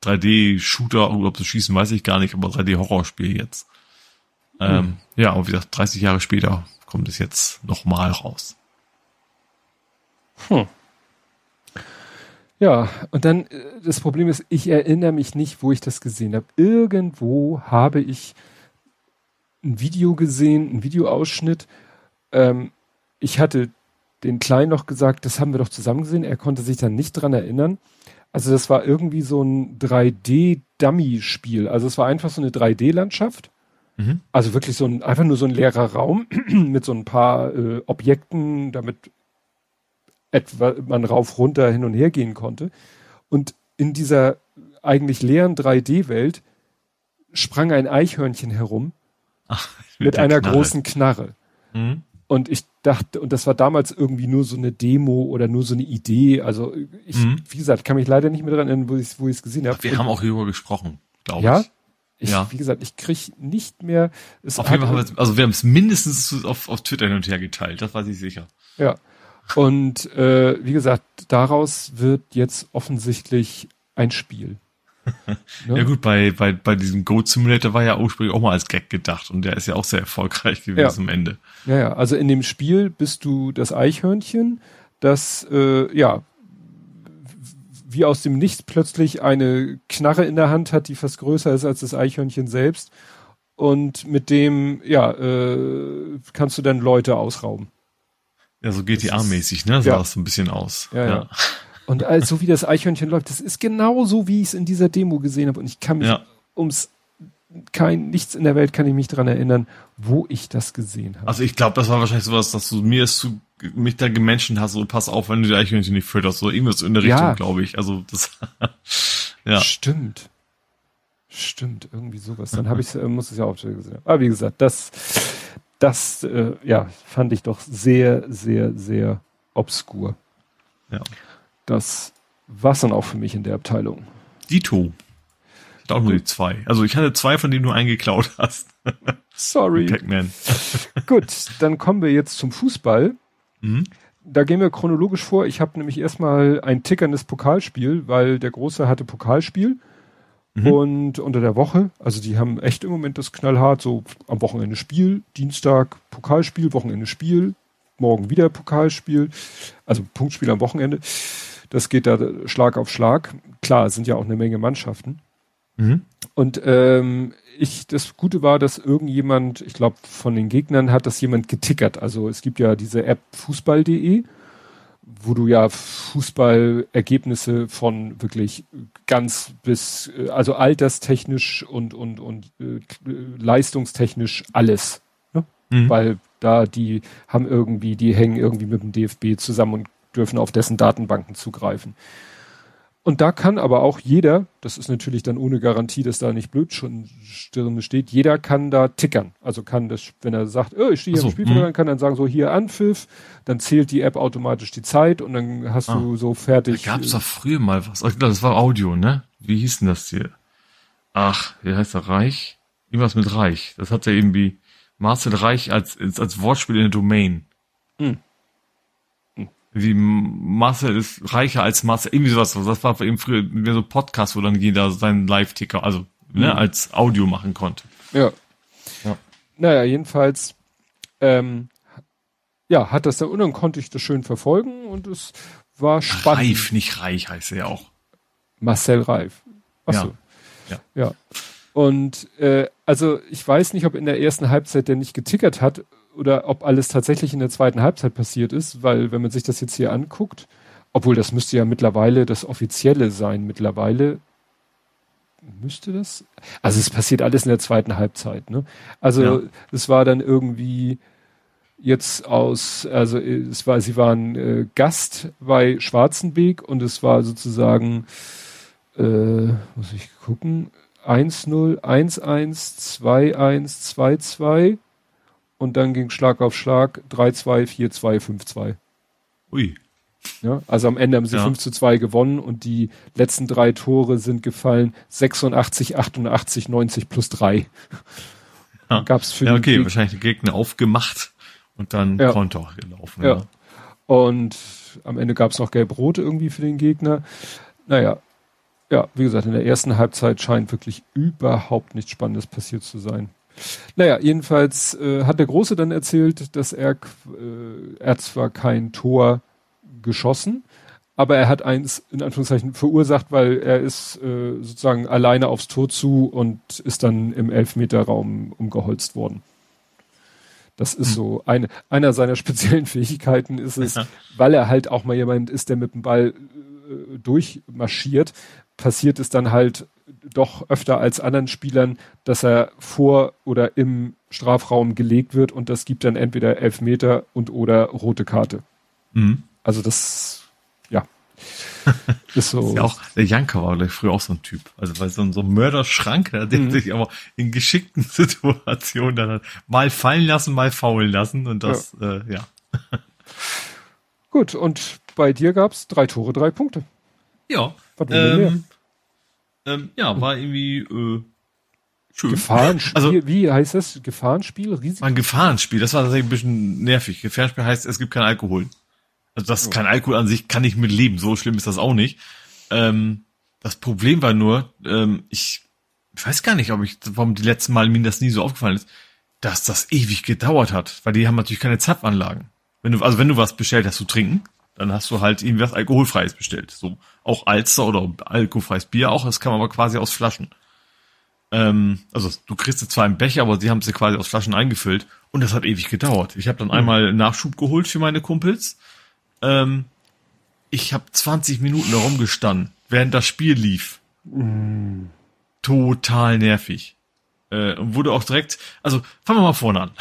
3D-Shooter, ob sie schießen, weiß ich gar nicht, aber 3D-Horrorspiel jetzt. Ähm, hm. Ja, und wie gesagt, 30 Jahre später kommt es jetzt nochmal raus. Hm. Ja, und dann, äh, das Problem ist, ich erinnere mich nicht, wo ich das gesehen habe. Irgendwo habe ich ein Video gesehen, ein Videoausschnitt. Ähm, ich hatte den Kleinen noch gesagt, das haben wir doch zusammen gesehen. Er konnte sich dann nicht dran erinnern. Also das war irgendwie so ein 3D-Dummy-Spiel. Also es war einfach so eine 3D-Landschaft Mhm. Also wirklich so ein, einfach nur so ein leerer Raum mit so ein paar äh, Objekten, damit etwa man rauf, runter, hin und her gehen konnte. Und in dieser eigentlich leeren 3D-Welt sprang ein Eichhörnchen herum Ach, mit, mit einer Knarre. großen Knarre. Mhm. Und ich dachte, und das war damals irgendwie nur so eine Demo oder nur so eine Idee. Also ich, mhm. wie gesagt, kann mich leider nicht mehr daran erinnern, wo ich es wo gesehen habe. Wir und, haben auch hierüber gesprochen, glaube ja? ich. Ich, ja. Wie gesagt, ich krieg nicht mehr. Es auf jeden Fall haben wir, also wir haben es mindestens auf, auf Twitter hin und her geteilt, das weiß ich sicher. Ja. Und äh, wie gesagt, daraus wird jetzt offensichtlich ein Spiel. ne? Ja gut, bei, bei, bei diesem Goat Simulator war ja ursprünglich auch mal als Gag gedacht und der ist ja auch sehr erfolgreich gewesen ja. am Ende. Ja, ja, also in dem Spiel bist du das Eichhörnchen, das äh, ja wie aus dem Nichts plötzlich eine Knarre in der Hand hat, die fast größer ist als das Eichhörnchen selbst. Und mit dem, ja, äh, kannst du dann Leute ausrauben. Ja, so GTA-mäßig, ne? Sah ja. das so ein bisschen aus. Ja, ja. ja. Und also wie das Eichhörnchen läuft, das ist genau so, wie ich es in dieser Demo gesehen habe. Und ich kann mich ja. ums kein nichts in der Welt kann ich mich dran erinnern, wo ich das gesehen habe. Also ich glaube, das war wahrscheinlich sowas, dass du mir es zu mich da gemenschen hast, so pass auf, wenn du die Eichhörnchen nicht fütterst, so irgendwas in der Richtung, ja. glaube ich. Also das ja. Stimmt. Stimmt, irgendwie sowas. Dann habe ich äh, muss es ja auch schon gesehen. Aber wie gesagt, das das äh, ja, fand ich doch sehr sehr sehr obskur. Ja. Das war's dann auch für mich in der Abteilung. Dito. Ich hatte auch nur die zwei. Also ich hatte zwei, von denen du eingeklaut hast. Sorry. Pac-Man. Gut, dann kommen wir jetzt zum Fußball. Mhm. Da gehen wir chronologisch vor. Ich habe nämlich erstmal ein tickerndes Pokalspiel, weil der Große hatte Pokalspiel. Mhm. Und unter der Woche, also die haben echt im Moment das knallhart, so am Wochenende Spiel, Dienstag Pokalspiel, Wochenende Spiel, morgen wieder Pokalspiel, also Punktspiel am Wochenende. Das geht da Schlag auf Schlag. Klar, es sind ja auch eine Menge Mannschaften. Mhm. Und ähm, ich, das Gute war, dass irgendjemand, ich glaube von den Gegnern hat das jemand getickert. Also es gibt ja diese App fußball.de, wo du ja Fußballergebnisse von wirklich ganz bis, also alterstechnisch und und und äh, leistungstechnisch alles, ne? Mhm. weil da die haben irgendwie, die hängen irgendwie mit dem DFB zusammen und dürfen auf dessen Datenbanken zugreifen. Und da kann aber auch jeder, das ist natürlich dann ohne Garantie, dass da nicht Blödstirne steht, jeder kann da tickern. Also kann das, wenn er sagt, oh, ich stehe hier so, im Spielfeld, dann kann dann sagen, so hier Anpfiff, dann zählt die App automatisch die Zeit und dann hast ah, du so fertig. Da gab's doch früher mal was. Das war Audio, ne? Wie hieß denn das hier? Ach, wie heißt der Reich? Irgendwas mit Reich. Das hat ja irgendwie Marcel Reich als, als Wortspiel in der Domain. Hm wie Marcel ist reicher als Marcel, irgendwie sowas. Das war eben früher mehr so Podcast, wo dann jeder seinen Live-Ticker, also ne, mhm. als Audio machen konnte. Ja. ja. Naja, jedenfalls, ähm, ja, hat das da und dann konnte ich das schön verfolgen und es war spannend. Reif, nicht reich heißt er ja auch. Marcel Reif. Achso. Ja. ja. ja. Und äh, also ich weiß nicht, ob in der ersten Halbzeit der nicht getickert hat oder ob alles tatsächlich in der zweiten Halbzeit passiert ist, weil wenn man sich das jetzt hier anguckt, obwohl das müsste ja mittlerweile das offizielle sein, mittlerweile müsste das? Also es passiert alles in der zweiten Halbzeit, ne? Also ja. es war dann irgendwie jetzt aus, also es war, sie waren äh, Gast bei Schwarzenbeek und es war sozusagen, äh, muss ich gucken, 1-0, 1-1, 2-1, 2-2 und dann ging Schlag auf Schlag 3-2, 4-2, 5-2. Ui. Ja, also am Ende haben sie ja. 5 zu 2 gewonnen und die letzten drei Tore sind gefallen 86, 88, 90 plus 3. Ja, Gab's für ja okay, wahrscheinlich die Gegner aufgemacht und dann ja. Konter gelaufen. Ja. ja. Und am Ende gab es noch gelb-rot irgendwie für den Gegner. Naja, ja, wie gesagt, in der ersten Halbzeit scheint wirklich überhaupt nichts Spannendes passiert zu sein. Naja, jedenfalls äh, hat der Große dann erzählt, dass er, äh, er zwar kein Tor geschossen, aber er hat eins in Anführungszeichen verursacht, weil er ist äh, sozusagen alleine aufs Tor zu und ist dann im Elfmeterraum umgeholzt worden. Das ist hm. so eine, einer seiner speziellen Fähigkeiten ist es, weil er halt auch mal jemand ist, der mit dem Ball äh, durchmarschiert, passiert es dann halt doch öfter als anderen Spielern, dass er vor oder im Strafraum gelegt wird und das gibt dann entweder Elfmeter und oder rote Karte. Mhm. Also das, ja. ist so. ist ja auch, der Janka war gleich früher auch so ein Typ. Also weil so ein, so ein Mörderschrank, der mhm. sich aber in geschickten Situationen dann mal fallen lassen, mal faulen lassen und das, ja. Äh, ja. Gut, und bei dir gab's drei Tore, drei Punkte. Ja. Was ähm, ähm, ja, war irgendwie äh, schön. Gefahrenspiel, also, wie heißt das? Gefahrenspiel? Risiko? Ein Gefahrenspiel, das war tatsächlich ein bisschen nervig. Gefahrenspiel heißt, es gibt kein Alkohol. Also das oh. kein Alkohol an sich kann ich mit leben, so schlimm ist das auch nicht. Ähm, das Problem war nur, ähm, ich, ich weiß gar nicht, ob ich, warum die letzten Mal mir das nie so aufgefallen ist, dass das ewig gedauert hat, weil die haben natürlich keine Zapfanlagen. Wenn du, also wenn du was bestellt hast zu trinken, dann hast du halt irgendwie was alkoholfreies bestellt. So auch Alster oder alkoholfreies Bier auch, das kann man aber quasi aus Flaschen. Ähm, also du kriegst jetzt zwar einen Becher, aber sie haben sie quasi aus Flaschen eingefüllt und das hat ewig gedauert. Ich habe dann mhm. einmal Nachschub geholt für meine Kumpels. Ähm, ich habe 20 Minuten herumgestanden, während das Spiel lief. Mhm. Total nervig. Äh, und wurde auch direkt, also fangen wir mal vorne an.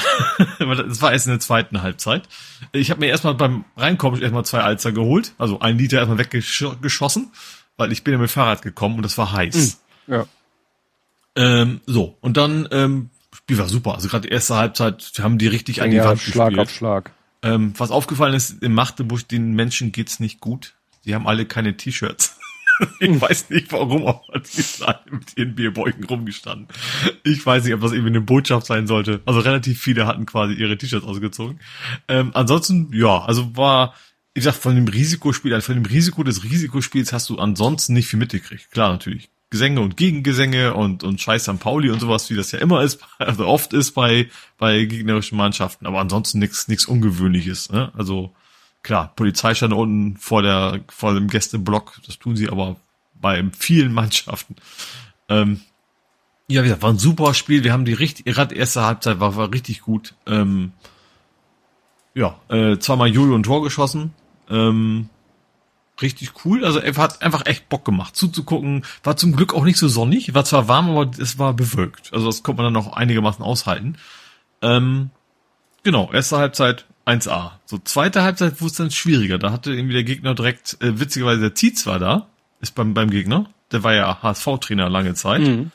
das war erst in der zweiten Halbzeit. Ich habe mir erstmal beim Reinkommen erstmal zwei Alzer geholt, also ein Liter erstmal weggeschossen, weil ich bin ja mit Fahrrad gekommen und das war heiß. Mhm. Ja. Ähm, so, und dann, ähm, Spiel war super. Also gerade die erste Halbzeit, wir haben die richtig ja, an die Wand Schlag gespielt. auf Schlag. Ähm, was aufgefallen ist, im Magdeburg, den Menschen geht's nicht gut. Die haben alle keine T-Shirts. Ich weiß nicht warum, aber die alle mit ihren Bierbeugen rumgestanden. Ich weiß nicht, ob das irgendwie eine Botschaft sein sollte. Also relativ viele hatten quasi ihre T-Shirts ausgezogen. Ähm, ansonsten, ja, also war, ich sag, von dem Risikospiel, also von dem Risiko des Risikospiels hast du ansonsten nicht viel mitgekriegt. Klar, natürlich. Gesänge und Gegengesänge und, und Scheiß St. Pauli und sowas, wie das ja immer ist, also oft ist bei, bei gegnerischen Mannschaften, aber ansonsten nichts nichts Ungewöhnliches. Ne? Also klar, Polizei stand unten vor der vor dem Gästeblock, das tun sie aber bei vielen Mannschaften. Ähm, ja, wie gesagt, war ein super Spiel. Wir haben die richtig, gerade erste Halbzeit war, war richtig gut. Ähm, ja, äh, zweimal Jojo ein Tor geschossen. Ähm, richtig cool. Also er hat einfach echt Bock gemacht zuzugucken. War zum Glück auch nicht so sonnig. War zwar warm, aber es war bewölkt. Also das konnte man dann noch einigermaßen aushalten. Ähm, genau, erste Halbzeit 1A. So zweite Halbzeit wurde es dann schwieriger. Da hatte irgendwie der Gegner direkt, äh, witzigerweise der Tietz war da, ist beim, beim Gegner. Der war ja HSV-Trainer lange Zeit. Mhm.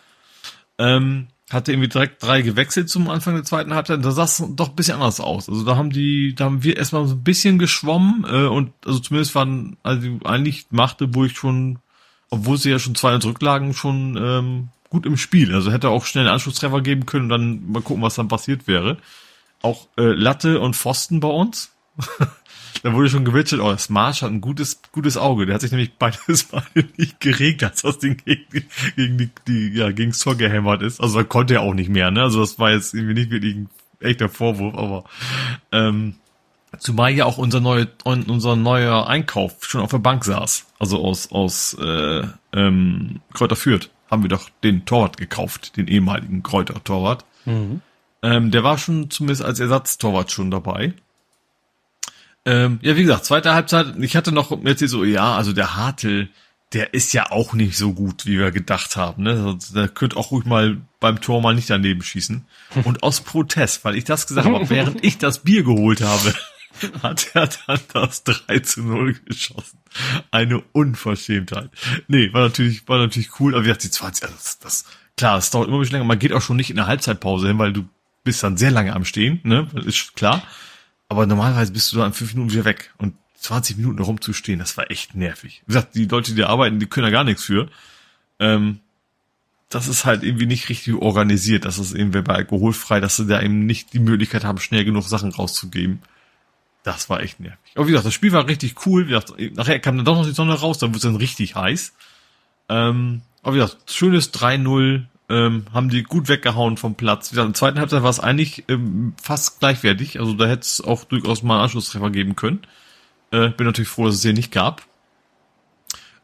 Ähm, hatte irgendwie direkt drei gewechselt zum Anfang der zweiten Halbzeit. Da sah es doch ein bisschen anders aus. Also da haben die, da haben wir erstmal so ein bisschen geschwommen äh, und also zumindest waren also eigentlich Magdeburg schon, obwohl sie ja schon zwei zurücklagen, schon ähm, gut im Spiel. Also hätte auch schnell einen Anschlusstreffer geben können und dann mal gucken, was dann passiert wäre. Auch äh, Latte und Pfosten bei uns. da wurde schon gewitschert, oh, Smash hat ein gutes, gutes Auge. Der hat sich nämlich beides Mal nicht geregt, als das Ding gegen, gegen die, die, ja, gegen Tor gehämmert ist. Also da konnte er auch nicht mehr, ne? Also das war jetzt irgendwie nicht wirklich ein echter Vorwurf, aber, ähm, Zumal ja auch unser neuer unser neuer Einkauf schon auf der Bank saß. Also aus, aus äh, ähm, Kräuter Fürth haben wir doch den Torwart gekauft, den ehemaligen Kräuter Torwart. Mhm. Ähm, der war schon zumindest als Ersatztorwart schon dabei. Ähm, ja, wie gesagt, zweite Halbzeit, ich hatte noch jetzt so, ja, also der Hartl, der ist ja auch nicht so gut, wie wir gedacht haben. Ne? Also, der könnte auch ruhig mal beim Tor mal nicht daneben schießen. Und aus Protest, weil ich das gesagt habe, während ich das Bier geholt habe, hat er dann das 3 zu 0 geschossen. Eine Unverschämtheit. Nee, war natürlich, war natürlich cool, aber wie gesagt, die 20, also das, das, klar, es dauert immer ein bisschen länger. Man geht auch schon nicht in der Halbzeitpause hin, weil du bist dann sehr lange am Stehen, ne? Ist klar. Aber normalerweise bist du da in fünf Minuten wieder weg. Und 20 Minuten rumzustehen, das war echt nervig. Wie gesagt, die Leute, die arbeiten, die können da gar nichts für. Ähm, das ist halt irgendwie nicht richtig organisiert. Das ist irgendwie bei alkoholfrei, dass sie da eben nicht die Möglichkeit haben, schnell genug Sachen rauszugeben. Das war echt nervig. Aber wie gesagt, das Spiel war richtig cool. Wie gesagt, nachher kam dann doch noch die Sonne raus, dann wurde es dann richtig heiß. Ähm, aber wie gesagt, schönes 3-0 ähm, haben die gut weggehauen vom Platz. In der zweiten Halbzeit war es eigentlich ähm, fast gleichwertig. Also da hätte es auch durchaus mal einen Anschlusstreffer geben können. Äh, bin natürlich froh, dass es hier nicht gab.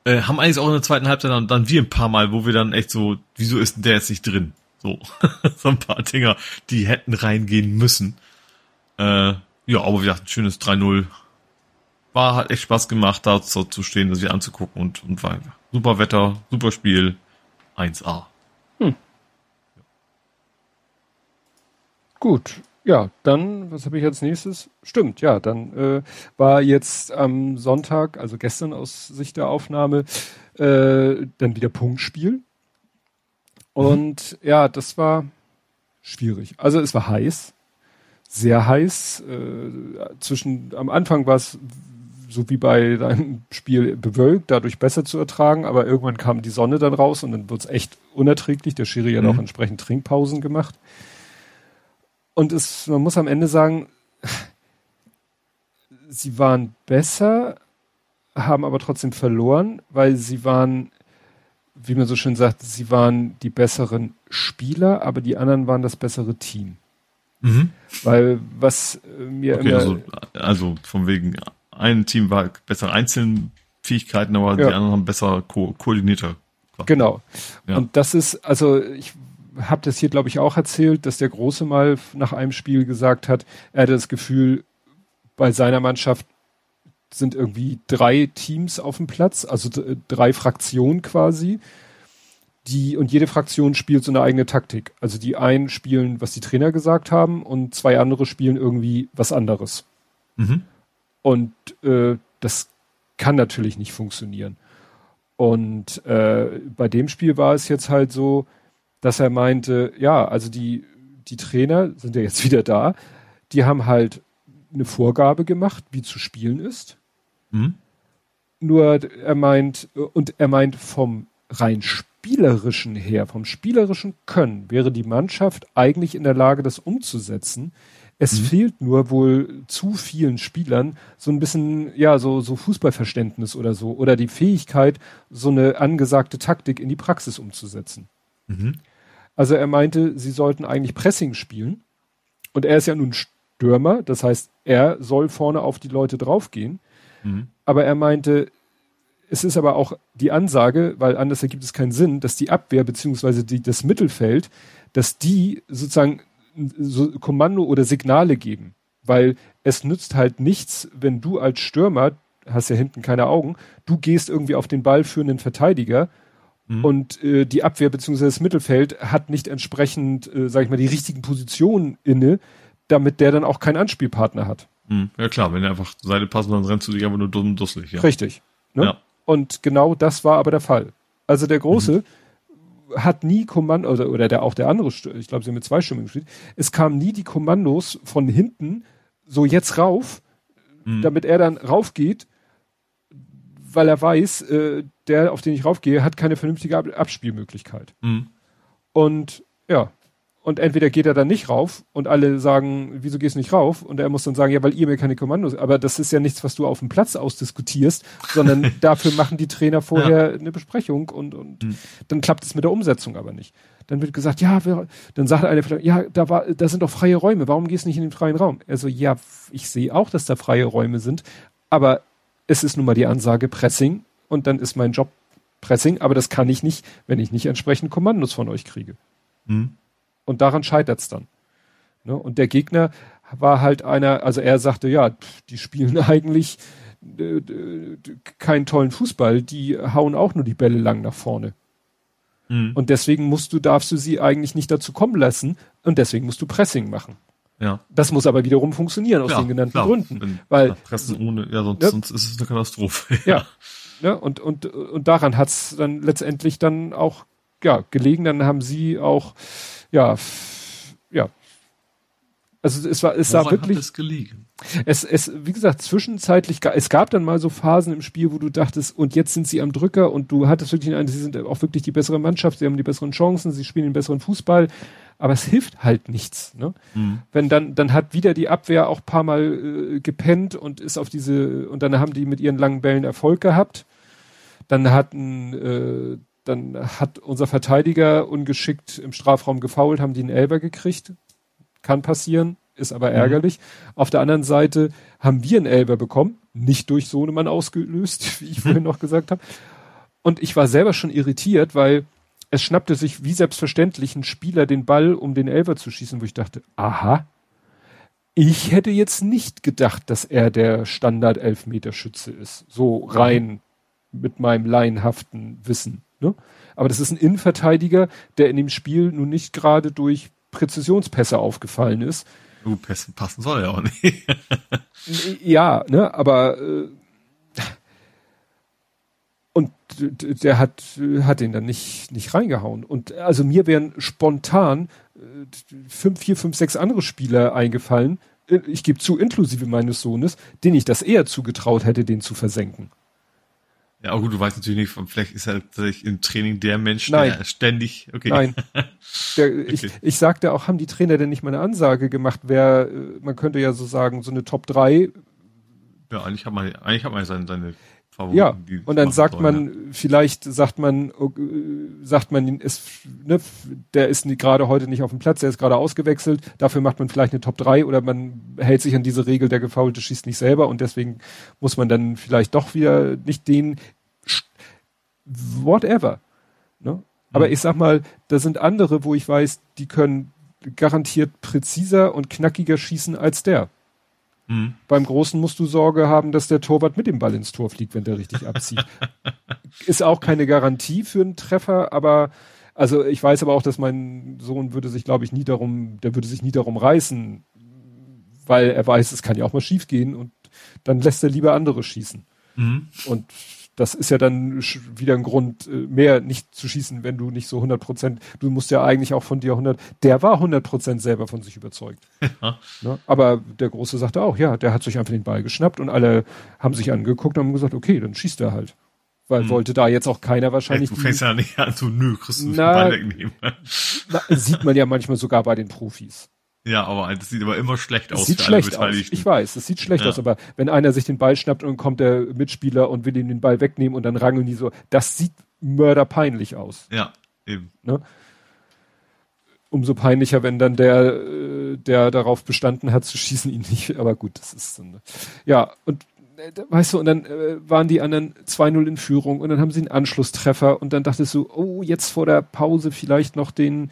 Äh, haben eigentlich auch in der zweiten Halbzeit dann, dann wir ein paar Mal, wo wir dann echt so, wieso ist denn der jetzt nicht drin? So, so ein paar Dinger, die hätten reingehen müssen. Äh, ja, aber wie gesagt, ein schönes 3-0 war, hat echt Spaß gemacht, da zu, zu stehen, das sich anzugucken und, und war super Wetter, super Spiel, 1A. Gut, ja, dann, was habe ich als nächstes? Stimmt, ja, dann äh, war jetzt am Sonntag, also gestern aus Sicht der Aufnahme, äh, dann wieder Punktspiel. Mhm. Und mhm. ja, das war schwierig. Also es war heiß, sehr heiß. Äh, zwischen am Anfang war es so wie bei deinem Spiel bewölkt, dadurch besser zu ertragen, aber irgendwann kam die Sonne dann raus und dann wurde es echt unerträglich. Der Schiri hat mhm. auch entsprechend Trinkpausen gemacht. Und es, man muss am Ende sagen, sie waren besser, haben aber trotzdem verloren, weil sie waren, wie man so schön sagt, sie waren die besseren Spieler, aber die anderen waren das bessere Team. Mhm. Weil was mir okay, immer, also, also von wegen ein Team war bessere Einzelfähigkeiten, aber ja. die anderen haben besser ko koordinierte. Genau. Ja. Und das ist, also ich habe das hier, glaube ich, auch erzählt, dass der Große mal nach einem Spiel gesagt hat, er hatte das Gefühl, bei seiner Mannschaft sind irgendwie drei Teams auf dem Platz, also drei Fraktionen quasi. Die, und jede Fraktion spielt so eine eigene Taktik. Also die einen spielen, was die Trainer gesagt haben, und zwei andere spielen irgendwie was anderes. Mhm. Und äh, das kann natürlich nicht funktionieren. Und äh, bei dem Spiel war es jetzt halt so, dass er meinte, ja, also die, die Trainer sind ja jetzt wieder da, die haben halt eine Vorgabe gemacht, wie zu spielen ist. Mhm. Nur er meint, und er meint vom rein spielerischen her, vom spielerischen Können, wäre die Mannschaft eigentlich in der Lage, das umzusetzen. Es mhm. fehlt nur wohl zu vielen Spielern so ein bisschen, ja, so, so Fußballverständnis oder so, oder die Fähigkeit, so eine angesagte Taktik in die Praxis umzusetzen. Mhm. Also er meinte, sie sollten eigentlich Pressing spielen. Und er ist ja nun Stürmer, das heißt, er soll vorne auf die Leute draufgehen. Mhm. Aber er meinte, es ist aber auch die Ansage, weil anders ergibt es keinen Sinn, dass die Abwehr beziehungsweise die, das Mittelfeld, dass die sozusagen so Kommando oder Signale geben. Weil es nützt halt nichts, wenn du als Stürmer, hast ja hinten keine Augen, du gehst irgendwie auf den Ball für einen Verteidiger Mhm. Und äh, die Abwehr bzw. das Mittelfeld hat nicht entsprechend, äh, sag ich mal, die richtigen Positionen inne, damit der dann auch keinen Anspielpartner hat. Mhm. Ja klar, wenn er einfach Seite passen, dann rennst du dich einfach nur dumm und dusselig. Ja. Richtig. Ne? Ja. Und genau das war aber der Fall. Also der Große mhm. hat nie Kommando, oder, oder der auch der andere, ich glaube, sie haben mit zwei Stimmen gespielt, es kamen nie die Kommandos von hinten, so jetzt rauf, mhm. damit er dann raufgeht weil er weiß, äh, der, auf den ich raufgehe, hat keine vernünftige Ab Abspielmöglichkeit. Mhm. Und ja, und entweder geht er dann nicht rauf und alle sagen, wieso gehst du nicht rauf? Und er muss dann sagen, ja, weil ihr mir keine Kommandos, aber das ist ja nichts, was du auf dem Platz ausdiskutierst, sondern dafür machen die Trainer vorher ja. eine Besprechung und, und mhm. dann klappt es mit der Umsetzung aber nicht. Dann wird gesagt, ja, wir, dann sagt einer vielleicht, ja, da war, da sind doch freie Räume, warum gehst du nicht in den freien Raum? Also, ja, ich sehe auch, dass da freie Räume sind, aber es ist nun mal die Ansage Pressing und dann ist mein Job Pressing, aber das kann ich nicht, wenn ich nicht entsprechend Kommandos von euch kriege. Mhm. Und daran scheitert es dann. Ne? Und der Gegner war halt einer, also er sagte, ja, die spielen eigentlich äh, keinen tollen Fußball, die hauen auch nur die Bälle lang nach vorne. Mhm. Und deswegen musst du, darfst du sie eigentlich nicht dazu kommen lassen und deswegen musst du Pressing machen. Ja. Das muss aber wiederum funktionieren aus ja, den genannten klar. Gründen. Wenn, weil Pressen ohne, ja, sonst, ja, sonst ist es eine Katastrophe. Ja. ja. und, und, und daran hat es dann letztendlich dann auch ja, gelegen. Dann haben sie auch, ja, ja. Also es war, es Woran sah wirklich. Hat es gelegen? Es, es, wie gesagt, zwischenzeitlich, es gab dann mal so Phasen im Spiel, wo du dachtest, und jetzt sind sie am Drücker und du hattest wirklich einen, sie sind auch wirklich die bessere Mannschaft, sie haben die besseren Chancen, sie spielen den besseren Fußball aber es hilft halt nichts. Ne? Mhm. Wenn dann, dann hat wieder die Abwehr auch paar Mal äh, gepennt und ist auf diese, und dann haben die mit ihren langen Bällen Erfolg gehabt. Dann hatten, äh, dann hat unser Verteidiger ungeschickt im Strafraum gefault, haben die einen Elber gekriegt. Kann passieren, ist aber mhm. ärgerlich. Auf der anderen Seite haben wir einen Elber bekommen, nicht durch Sohnemann ausgelöst, wie ich vorhin noch gesagt habe. Und ich war selber schon irritiert, weil es schnappte sich wie selbstverständlich ein Spieler den Ball, um den Elfer zu schießen, wo ich dachte, aha. ich hätte jetzt nicht gedacht, dass er der Standard-Elfmeterschütze ist. So rein mit meinem laienhaften Wissen. Ne? Aber das ist ein Innenverteidiger, der in dem Spiel nun nicht gerade durch Präzisionspässe aufgefallen ist. Du, passen soll ja auch nicht. ja, ne, aber äh, und der hat hat ihn dann nicht nicht reingehauen und also mir wären spontan äh, fünf vier fünf sechs andere Spieler eingefallen äh, ich gebe zu inklusive meines Sohnes denen ich das eher zugetraut hätte den zu versenken ja, aber gut, du weißt natürlich nicht, vielleicht ist er tatsächlich im Training der Mensch, Nein. der ständig, okay. Nein. Der, ich, okay. ich sagte auch, haben die Trainer denn nicht mal eine Ansage gemacht, wer, äh, man könnte ja so sagen, so eine Top 3. Ja, eigentlich hat man, eigentlich hat man seine, seine Favoriten. Ja, und dann sagt sollen, man, ja. vielleicht sagt man, äh, sagt man, ist, ne, der ist gerade heute nicht auf dem Platz, der ist gerade ausgewechselt, dafür macht man vielleicht eine Top 3 oder man hält sich an diese Regel, der Gefaulte schießt nicht selber und deswegen muss man dann vielleicht doch wieder nicht den, whatever. Ne? Aber mhm. ich sag mal, da sind andere, wo ich weiß, die können garantiert präziser und knackiger schießen als der. Mhm. Beim Großen musst du Sorge haben, dass der Torwart mit dem Ball ins Tor fliegt, wenn der richtig abzieht. Ist auch keine Garantie für einen Treffer, aber also ich weiß aber auch, dass mein Sohn würde sich, glaube ich, nie darum, der würde sich nie darum reißen, weil er weiß, es kann ja auch mal schief gehen und dann lässt er lieber andere schießen. Mhm. Und das ist ja dann wieder ein Grund, äh, mehr nicht zu schießen, wenn du nicht so 100 Prozent, du musst ja eigentlich auch von dir 100, der war 100 Prozent selber von sich überzeugt. Ja. Ne? Aber der Große sagte auch, ja, der hat sich einfach den Ball geschnappt und alle haben sich angeguckt und haben gesagt, okay, dann schießt er halt. Weil hm. wollte da jetzt auch keiner wahrscheinlich. Ja, du fängst ja nicht an, so nö, kriegst du den Ball wegnehmen. Na, sieht man ja manchmal sogar bei den Profis. Ja, aber das sieht aber immer schlecht aus. Sieht schlecht aus. Ich weiß, es sieht schlecht ja. aus, aber wenn einer sich den Ball schnappt und kommt der Mitspieler und will ihm den Ball wegnehmen und dann rangeln die so, das sieht mörderpeinlich aus. Ja, eben. Ne? Umso peinlicher, wenn dann der, äh, der darauf bestanden hat zu schießen, ihn nicht. Aber gut, das ist so. Ne? Ja, und äh, weißt du, und dann äh, waren die anderen 2-0 in Führung und dann haben sie einen Anschlusstreffer und dann dachtest du, oh, jetzt vor der Pause vielleicht noch den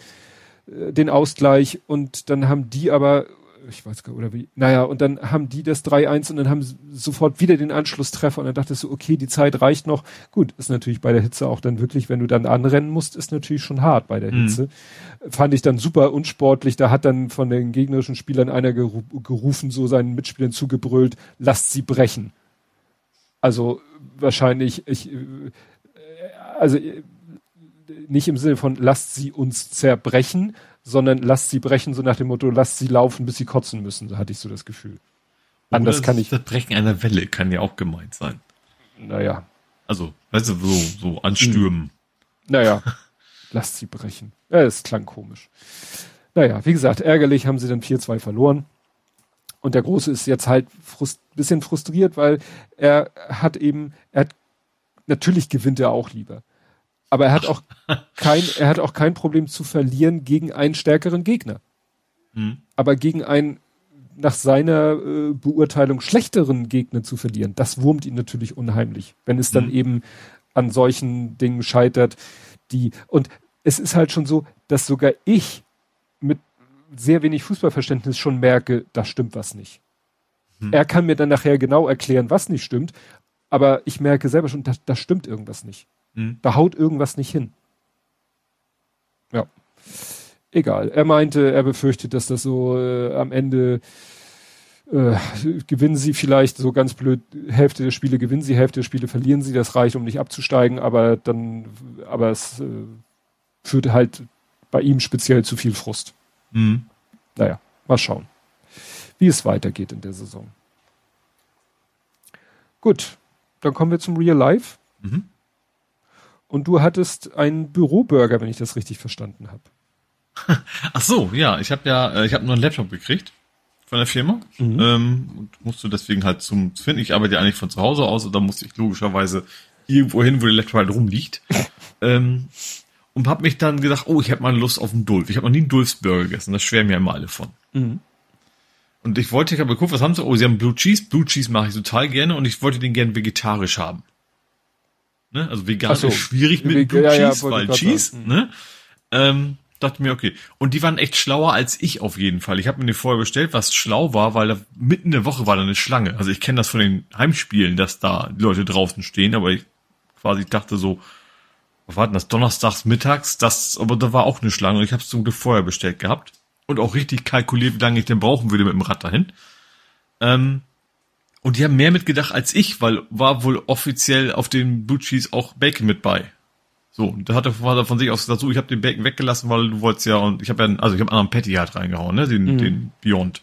äh, den Ausgleich und dann haben die aber, ich weiß gar nicht, oder wie, naja, und dann haben die das 3-1 und dann haben sie sofort wieder den Anschlusstreffer und dann dachtest du, okay, die Zeit reicht noch. Gut, ist natürlich bei der Hitze auch dann wirklich, wenn du dann anrennen musst, ist natürlich schon hart bei der mhm. Hitze. Mhm. Fand ich dann super unsportlich. Da hat dann von den gegnerischen Spielern einer geru gerufen, so seinen Mitspielern zugebrüllt, lasst sie brechen. Also wahrscheinlich, ich, äh, also nicht im Sinne von lasst sie uns zerbrechen, sondern lasst sie brechen, so nach dem Motto, lasst sie laufen, bis sie kotzen müssen, so hatte ich so das Gefühl. Anders Oder kann ich. Das Brechen einer Welle kann ja auch gemeint sein. Naja. Also, weißt du, so, so anstürmen. Hm. Naja, lasst sie brechen. Ja, es klang komisch. Naja, wie gesagt, ärgerlich haben sie dann 4-2 verloren. Und der Große ist jetzt halt frust bisschen frustriert, weil er hat eben, er hat, natürlich gewinnt er auch lieber. Aber er hat auch kein, er hat auch kein Problem zu verlieren gegen einen stärkeren Gegner. Mhm. Aber gegen einen nach seiner äh, Beurteilung schlechteren Gegner zu verlieren, das wurmt ihn natürlich unheimlich, wenn es dann mhm. eben an solchen Dingen scheitert, die und es ist halt schon so, dass sogar ich mit sehr wenig Fußballverständnis schon merke, da stimmt was nicht. Mhm. Er kann mir dann nachher genau erklären, was nicht stimmt, aber ich merke selber schon, da, da stimmt irgendwas nicht. Mhm. Da haut irgendwas nicht hin. Ja. Egal. Er meinte, er befürchtet, dass das so äh, am Ende äh, gewinnen sie vielleicht so ganz blöd, Hälfte der Spiele gewinnen sie, Hälfte der Spiele verlieren sie, das reicht, um nicht abzusteigen, aber dann, aber es äh, führte halt bei ihm speziell zu viel Frust. Mhm. Naja, mal schauen, wie es weitergeht in der Saison. Gut, dann kommen wir zum Real Life. Mhm. Und du hattest einen Büroburger, wenn ich das richtig verstanden habe. Ach so, ja, ich habe ja, äh, ich habe nur einen Laptop gekriegt von der Firma mhm. ähm, und musste deswegen halt zum finden. Ich arbeite ja eigentlich von zu Hause aus und da musste ich logischerweise irgendwo hin, wo der Laptop halt rumliegt. ähm, und habe mich dann gedacht, oh, ich habe mal Lust auf einen Dulf. Ich habe noch nie einen Dulfsburger gegessen, das schwärmen ja immer alle von. Mhm. Und ich wollte, ich habe geguckt, was haben sie? Oh, sie haben Blue Cheese. Blue Cheese mache ich total gerne und ich wollte den gerne vegetarisch haben. Ne? Also vegan so. ist schwierig mit Blue ja, Cheese, ja, weil Cheese, ne? Ähm, dachte mir, okay. Und die waren echt schlauer als ich auf jeden Fall. Ich habe mir die vorher bestellt, was schlau war, weil da mitten in der Woche war da eine Schlange. Also ich kenne das von den Heimspielen, dass da die Leute draußen stehen, aber ich quasi dachte so, was war denn das, donnerstags mittags, das, aber da war auch eine Schlange und ich habe es zum Glück vorher bestellt gehabt und auch richtig kalkuliert, wie lange ich denn brauchen würde mit dem Rad dahin. Ähm, und die haben mehr mitgedacht als ich, weil war wohl offiziell auf den Blue Cheese auch Bacon mit bei. So, da hat er, hat er von sich aus gesagt, so, ich habe den Bacon weggelassen, weil du wolltest ja, und ich habe ja, also ich habe einen anderen Patty halt reingehauen, ne, den, mhm. den Beyond.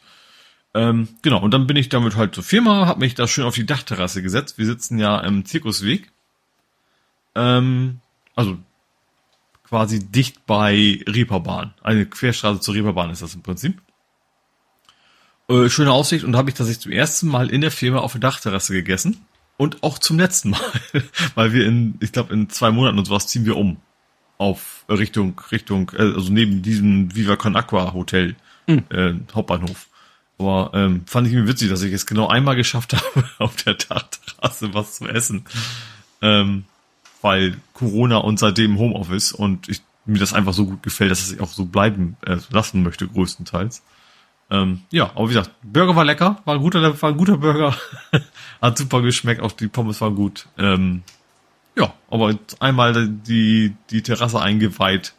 Ähm, genau, und dann bin ich damit halt zur Firma, habe mich da schön auf die Dachterrasse gesetzt. Wir sitzen ja im Zirkusweg. Ähm, also quasi dicht bei Reeperbahn. Eine Querstraße zur Reeperbahn ist das im Prinzip. Äh, schöne Aussicht und habe ich tatsächlich zum ersten Mal in der Firma auf der Dachterrasse gegessen. Und auch zum letzten Mal, weil wir in, ich glaube, in zwei Monaten und sowas ziehen wir um. Auf Richtung, Richtung, äh, also neben diesem Viva Con Aqua Hotel, mhm. äh, Hauptbahnhof. Aber ähm, fand ich mir witzig, dass ich es genau einmal geschafft habe, auf der Dachterrasse was zu essen. Ähm, weil Corona und seitdem Homeoffice und ich, mir das einfach so gut gefällt, dass ich auch so bleiben äh, lassen möchte, größtenteils. Ähm, ja, aber wie gesagt, Burger war lecker, war ein guter, war ein guter Burger. Hat super geschmeckt, auch die Pommes waren gut. Ähm, ja, aber einmal die, die Terrasse eingeweiht,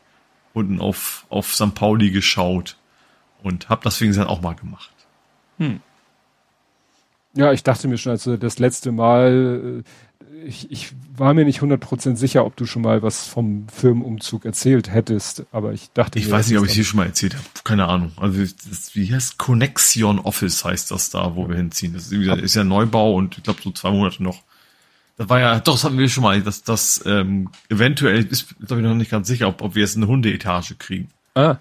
unten auf, auf St. Pauli geschaut und hab deswegen dann auch mal gemacht. Hm. Ja, ich dachte mir schon, also das letzte Mal, äh, ich, ich war mir nicht 100% sicher, ob du schon mal was vom Firmenumzug erzählt hättest, aber ich dachte Ich mir, weiß nicht, ob ich hier schon mal erzählt habe. Keine Ahnung. Also das, wie heißt Connexion Office heißt das da, wo wir hinziehen. Das ist, ist ja Neubau und ich glaube so zwei Monate noch. Das war ja, doch, das hatten wir schon mal, dass das ähm, eventuell ist, glaube ich noch nicht ganz sicher, ob, ob wir jetzt eine Hundeetage kriegen. Ah.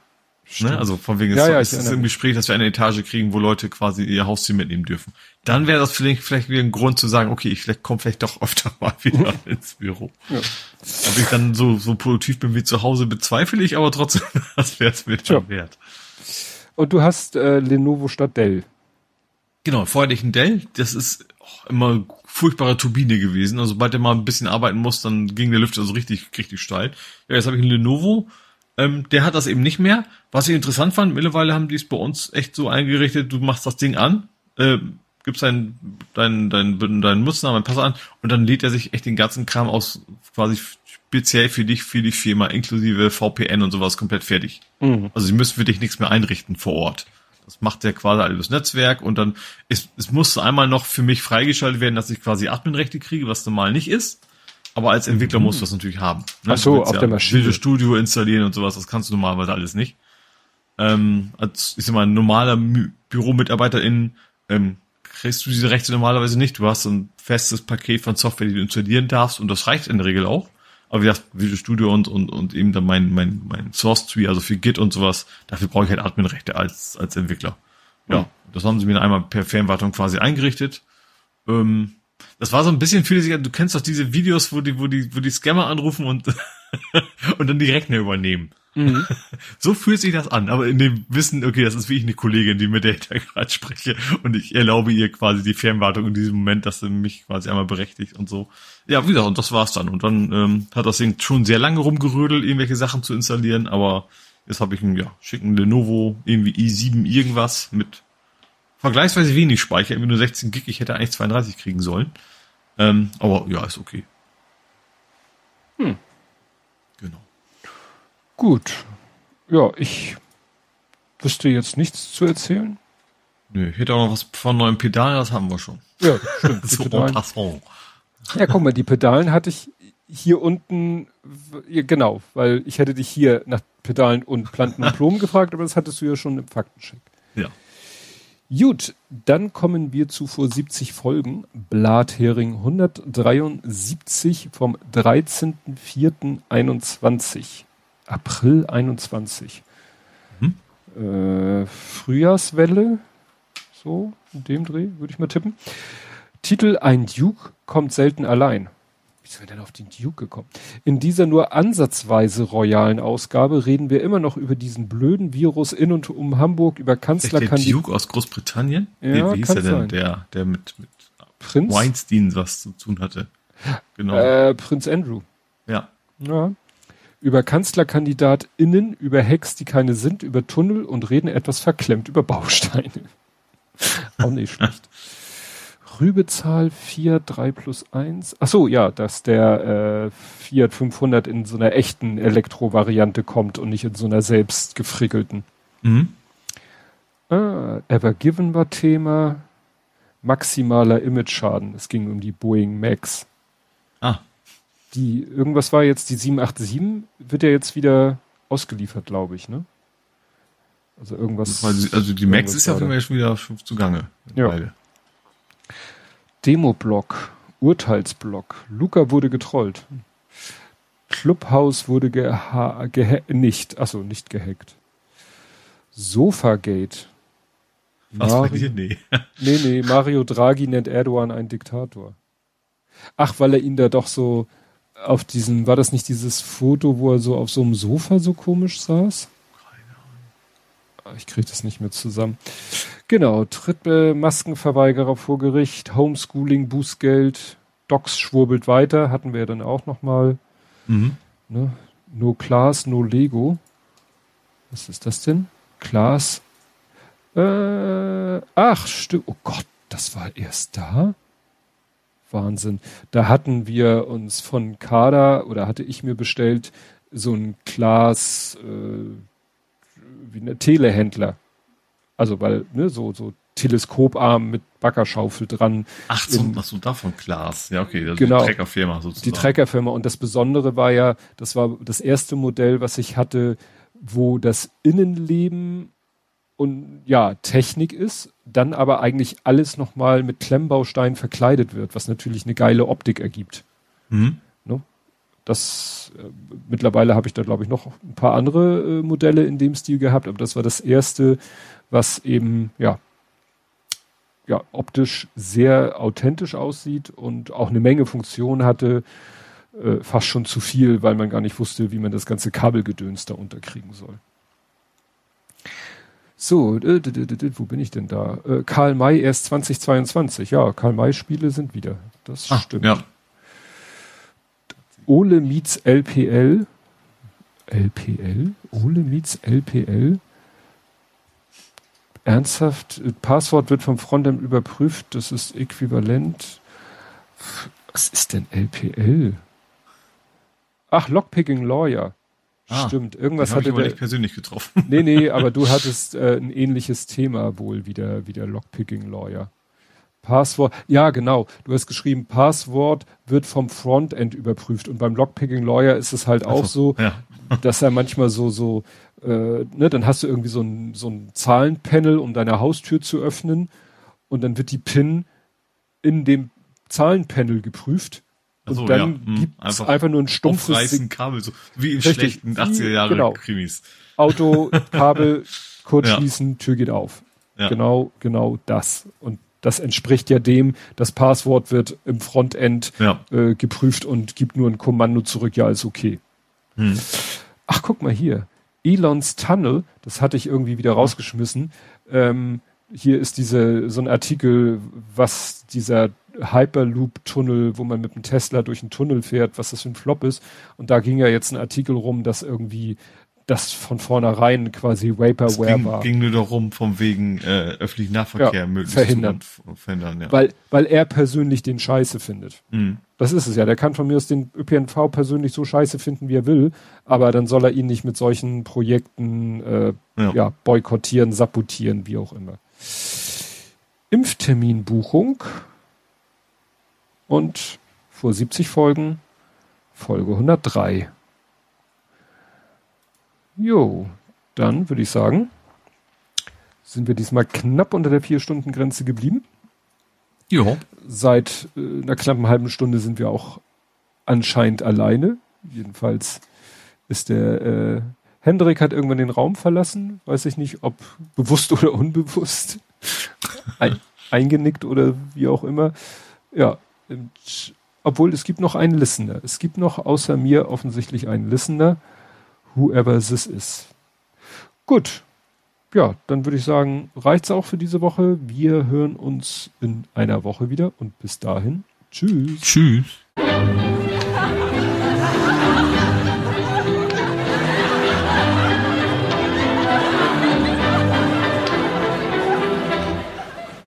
Ne? Also von wegen, ja, es, ja, ist im Gespräch, dass wir eine Etage kriegen, wo Leute quasi ihr Haustier mitnehmen dürfen. Dann wäre das vielleicht, vielleicht wieder ein Grund zu sagen, okay, ich vielleicht komme vielleicht doch öfter mal wieder ins Büro. Ja. Ob ich dann so, so produktiv bin wie zu Hause, bezweifle ich, aber trotzdem, das wäre es mir schon ja. wert. Und du hast äh, Lenovo statt Dell. Genau, vorher nicht ein Dell. Das ist oh, immer furchtbare Turbine gewesen. Also sobald der mal ein bisschen arbeiten muss, dann ging der Lüfter so richtig, richtig steil. Ja, jetzt habe ich ein Lenovo ähm, der hat das eben nicht mehr. Was ich interessant fand, mittlerweile haben die es bei uns echt so eingerichtet, du machst das Ding an, äh, gibst deinen deinen deinen deinen deinen Pass an und dann lädt er sich echt den ganzen Kram aus quasi speziell für dich, für die Firma, inklusive VPN und sowas komplett fertig. Mhm. Also sie müssen für dich nichts mehr einrichten vor Ort. Das macht der quasi alles das Netzwerk und dann ist, es musste einmal noch für mich freigeschaltet werden, dass ich quasi Adminrechte kriege, was normal nicht ist. Aber als Entwickler musst du das natürlich haben. Ne? Ach so, auf ja der Maschine. Visual Studio installieren und sowas, das kannst du normalerweise alles nicht. Ähm, als, ich sag mal, normaler Büromitarbeiterin ähm, kriegst du diese Rechte normalerweise nicht. Du hast ein festes Paket von Software, die du installieren darfst und das reicht in der Regel auch. Aber wie gesagt, Visual Studio und, und, und eben dann mein, mein, mein Source Tree, also für Git und sowas, dafür brauche ich halt Adminrechte als, als Entwickler. Ja, mhm. das haben sie mir einmal per Fernwartung quasi eingerichtet. Ähm, das war so ein bisschen für sich, du kennst doch diese Videos, wo die, wo die, wo die Scammer anrufen und, und dann die Rechner übernehmen. Mhm. So fühlt sich das an, aber in dem Wissen, okay, das ist wie ich eine Kollegin, die mit der ich da gerade spreche und ich erlaube ihr quasi die Fernwartung in diesem Moment, dass sie mich quasi einmal berechtigt und so. Ja, wie gesagt, und das war's dann. Und dann ähm, hat das Ding schon sehr lange rumgerödelt, irgendwelche Sachen zu installieren, aber jetzt habe ich einen ja, schicken Lenovo, irgendwie i7 irgendwas mit vergleichsweise wenig Speicher, irgendwie nur 16 Gig. Ich hätte eigentlich 32 kriegen sollen. Ähm, aber ja, ist okay. Hm. Gut. Ja, ich wüsste jetzt nichts zu erzählen. Nö, ich hätte auch noch was von neuen Pedalen, das haben wir schon. Ja, stimmt. so. Ja, guck mal, die Pedalen hatte ich hier unten, genau, weil ich hätte dich hier nach Pedalen und Planten und Blumen gefragt, aber das hattest du ja schon im Faktencheck. Ja. Gut, dann kommen wir zu vor 70 Folgen. Blathering 173 vom 13.04.21. April 21. Mhm. Äh, Frühjahrswelle, so in dem Dreh, würde ich mal tippen. Titel Ein Duke kommt selten allein. Wie sind wir denn auf den Duke gekommen? In dieser nur ansatzweise royalen Ausgabe reden wir immer noch über diesen blöden Virus in und um Hamburg, über Kanzler Der Duke aus Großbritannien? Ja, wie, wie hieß er denn, der, der mit, mit Prinz? Weinstein was zu tun hatte? Genau. Äh, Prinz Andrew. Ja. Ja. Über KanzlerkandidatInnen, über Hacks, die keine sind, über Tunnel und reden etwas verklemmt über Bausteine. Auch nicht schlecht. Rübezahl 4, 3 plus 1. Ach so, ja, dass der äh, Fiat 500 in so einer echten Elektro-Variante kommt und nicht in so einer selbst gefrickelten. Mhm. Ah, Ever Given war Thema. Maximaler Image-Schaden. Es ging um die Boeing Max. Ah. Die, irgendwas war jetzt, die 787 wird ja jetzt wieder ausgeliefert, glaube ich, ne? Also irgendwas. Also die Max ist ja jeden Fall schon wieder zugange. Ja. Demoblock, Urteilsblock. Luca wurde getrollt. Clubhouse wurde geha geha nicht, achso, nicht gehackt. Sofagate. Was Mario, bei dir? Nee. nee, nee, Mario Draghi nennt Erdogan einen Diktator. Ach, weil er ihn da doch so auf diesen, war das nicht dieses Foto, wo er so auf so einem Sofa so komisch saß? ich kriege das nicht mehr zusammen. Genau, Tritt äh, Maskenverweigerer vor Gericht, Homeschooling, Bußgeld, Docs schwurbelt weiter, hatten wir ja dann auch nochmal. Mhm. Ne? No Class, no Lego. Was ist das denn? Class. Äh, ach, stimmt. Oh Gott, das war erst da? Wahnsinn. Da hatten wir uns von Kader oder hatte ich mir bestellt so ein Class äh, wie eine Telehändler. Also weil, ne, so, so Teleskoparm mit Baggerschaufel dran. Ach so, ach so davon Glas. Ja, okay, das genau, die Treckerfirma sozusagen. Die Treckerfirma. Und das Besondere war ja, das war das erste Modell, was ich hatte, wo das Innenleben und ja, Technik ist, dann aber eigentlich alles nochmal mit Klemmbausteinen verkleidet wird, was natürlich eine geile Optik ergibt. Mhm. Das äh, mittlerweile habe ich da glaube ich noch ein paar andere äh, Modelle in dem Stil gehabt, aber das war das erste, was eben ja ja optisch sehr authentisch aussieht und auch eine Menge Funktion hatte, äh, fast schon zu viel, weil man gar nicht wusste, wie man das ganze Kabelgedöns da unterkriegen soll. So, äh, wo bin ich denn da? Äh, Karl May erst 2022. Ja, Karl May Spiele sind wieder. Das ah, stimmt. Ja. Ole meets LPL. LPL? Ole meets LPL? Ernsthaft? Passwort wird vom Frontend überprüft. Das ist äquivalent. Was ist denn LPL? Ach, Lockpicking Lawyer. Ah, Stimmt, irgendwas hatte ich aber der, nicht persönlich getroffen. Nee, nee, aber du hattest äh, ein ähnliches Thema wohl wie der, wie der Lockpicking Lawyer. Passwort, ja genau, du hast geschrieben, Passwort wird vom Frontend überprüft und beim Lockpicking Lawyer ist es halt auch so, ja. dass er manchmal so, so, äh, ne, dann hast du irgendwie so ein, so ein Zahlenpanel, um deine Haustür zu öffnen und dann wird die PIN in dem Zahlenpanel geprüft und so, dann ja. hm, gibt es einfach, einfach, nur ein stumpfes Aufreißen, Kabel, so wie im richtig, schlechten 80er Jahre genau. Krimis. Auto, Kabel, kurz schließen, Tür geht auf. Genau, genau das. Und das entspricht ja dem, das Passwort wird im Frontend ja. äh, geprüft und gibt nur ein Kommando zurück, ja, ist okay. Hm. Ach, guck mal hier. Elons Tunnel, das hatte ich irgendwie wieder rausgeschmissen. Ähm, hier ist diese, so ein Artikel, was dieser Hyperloop-Tunnel, wo man mit dem Tesla durch einen Tunnel fährt, was das für ein Flop ist. Und da ging ja jetzt ein Artikel rum, dass irgendwie das von vornherein quasi Vaporware ging, war. ging nur darum, vom wegen äh, öffentlichen Nahverkehr ja, möglichst verhindern. Zu verhindern ja. weil, weil er persönlich den Scheiße findet. Mhm. Das ist es ja. Der kann von mir aus den ÖPNV persönlich so scheiße finden, wie er will, aber dann soll er ihn nicht mit solchen Projekten äh, ja. ja boykottieren, sabotieren, wie auch immer. Impfterminbuchung und vor 70 Folgen Folge 103. Jo, dann würde ich sagen, sind wir diesmal knapp unter der Vier-Stunden-Grenze geblieben. Jo. Seit äh, einer knappen halben Stunde sind wir auch anscheinend alleine. Jedenfalls ist der äh, Hendrik hat irgendwann den Raum verlassen. Weiß ich nicht, ob bewusst oder unbewusst. Ein, eingenickt oder wie auch immer. Ja, obwohl es gibt noch einen Listener. Es gibt noch außer mir offensichtlich einen Listener whoever this is. Gut. Ja, dann würde ich sagen, reicht's auch für diese Woche. Wir hören uns in einer Woche wieder und bis dahin. Tschüss. Tschüss.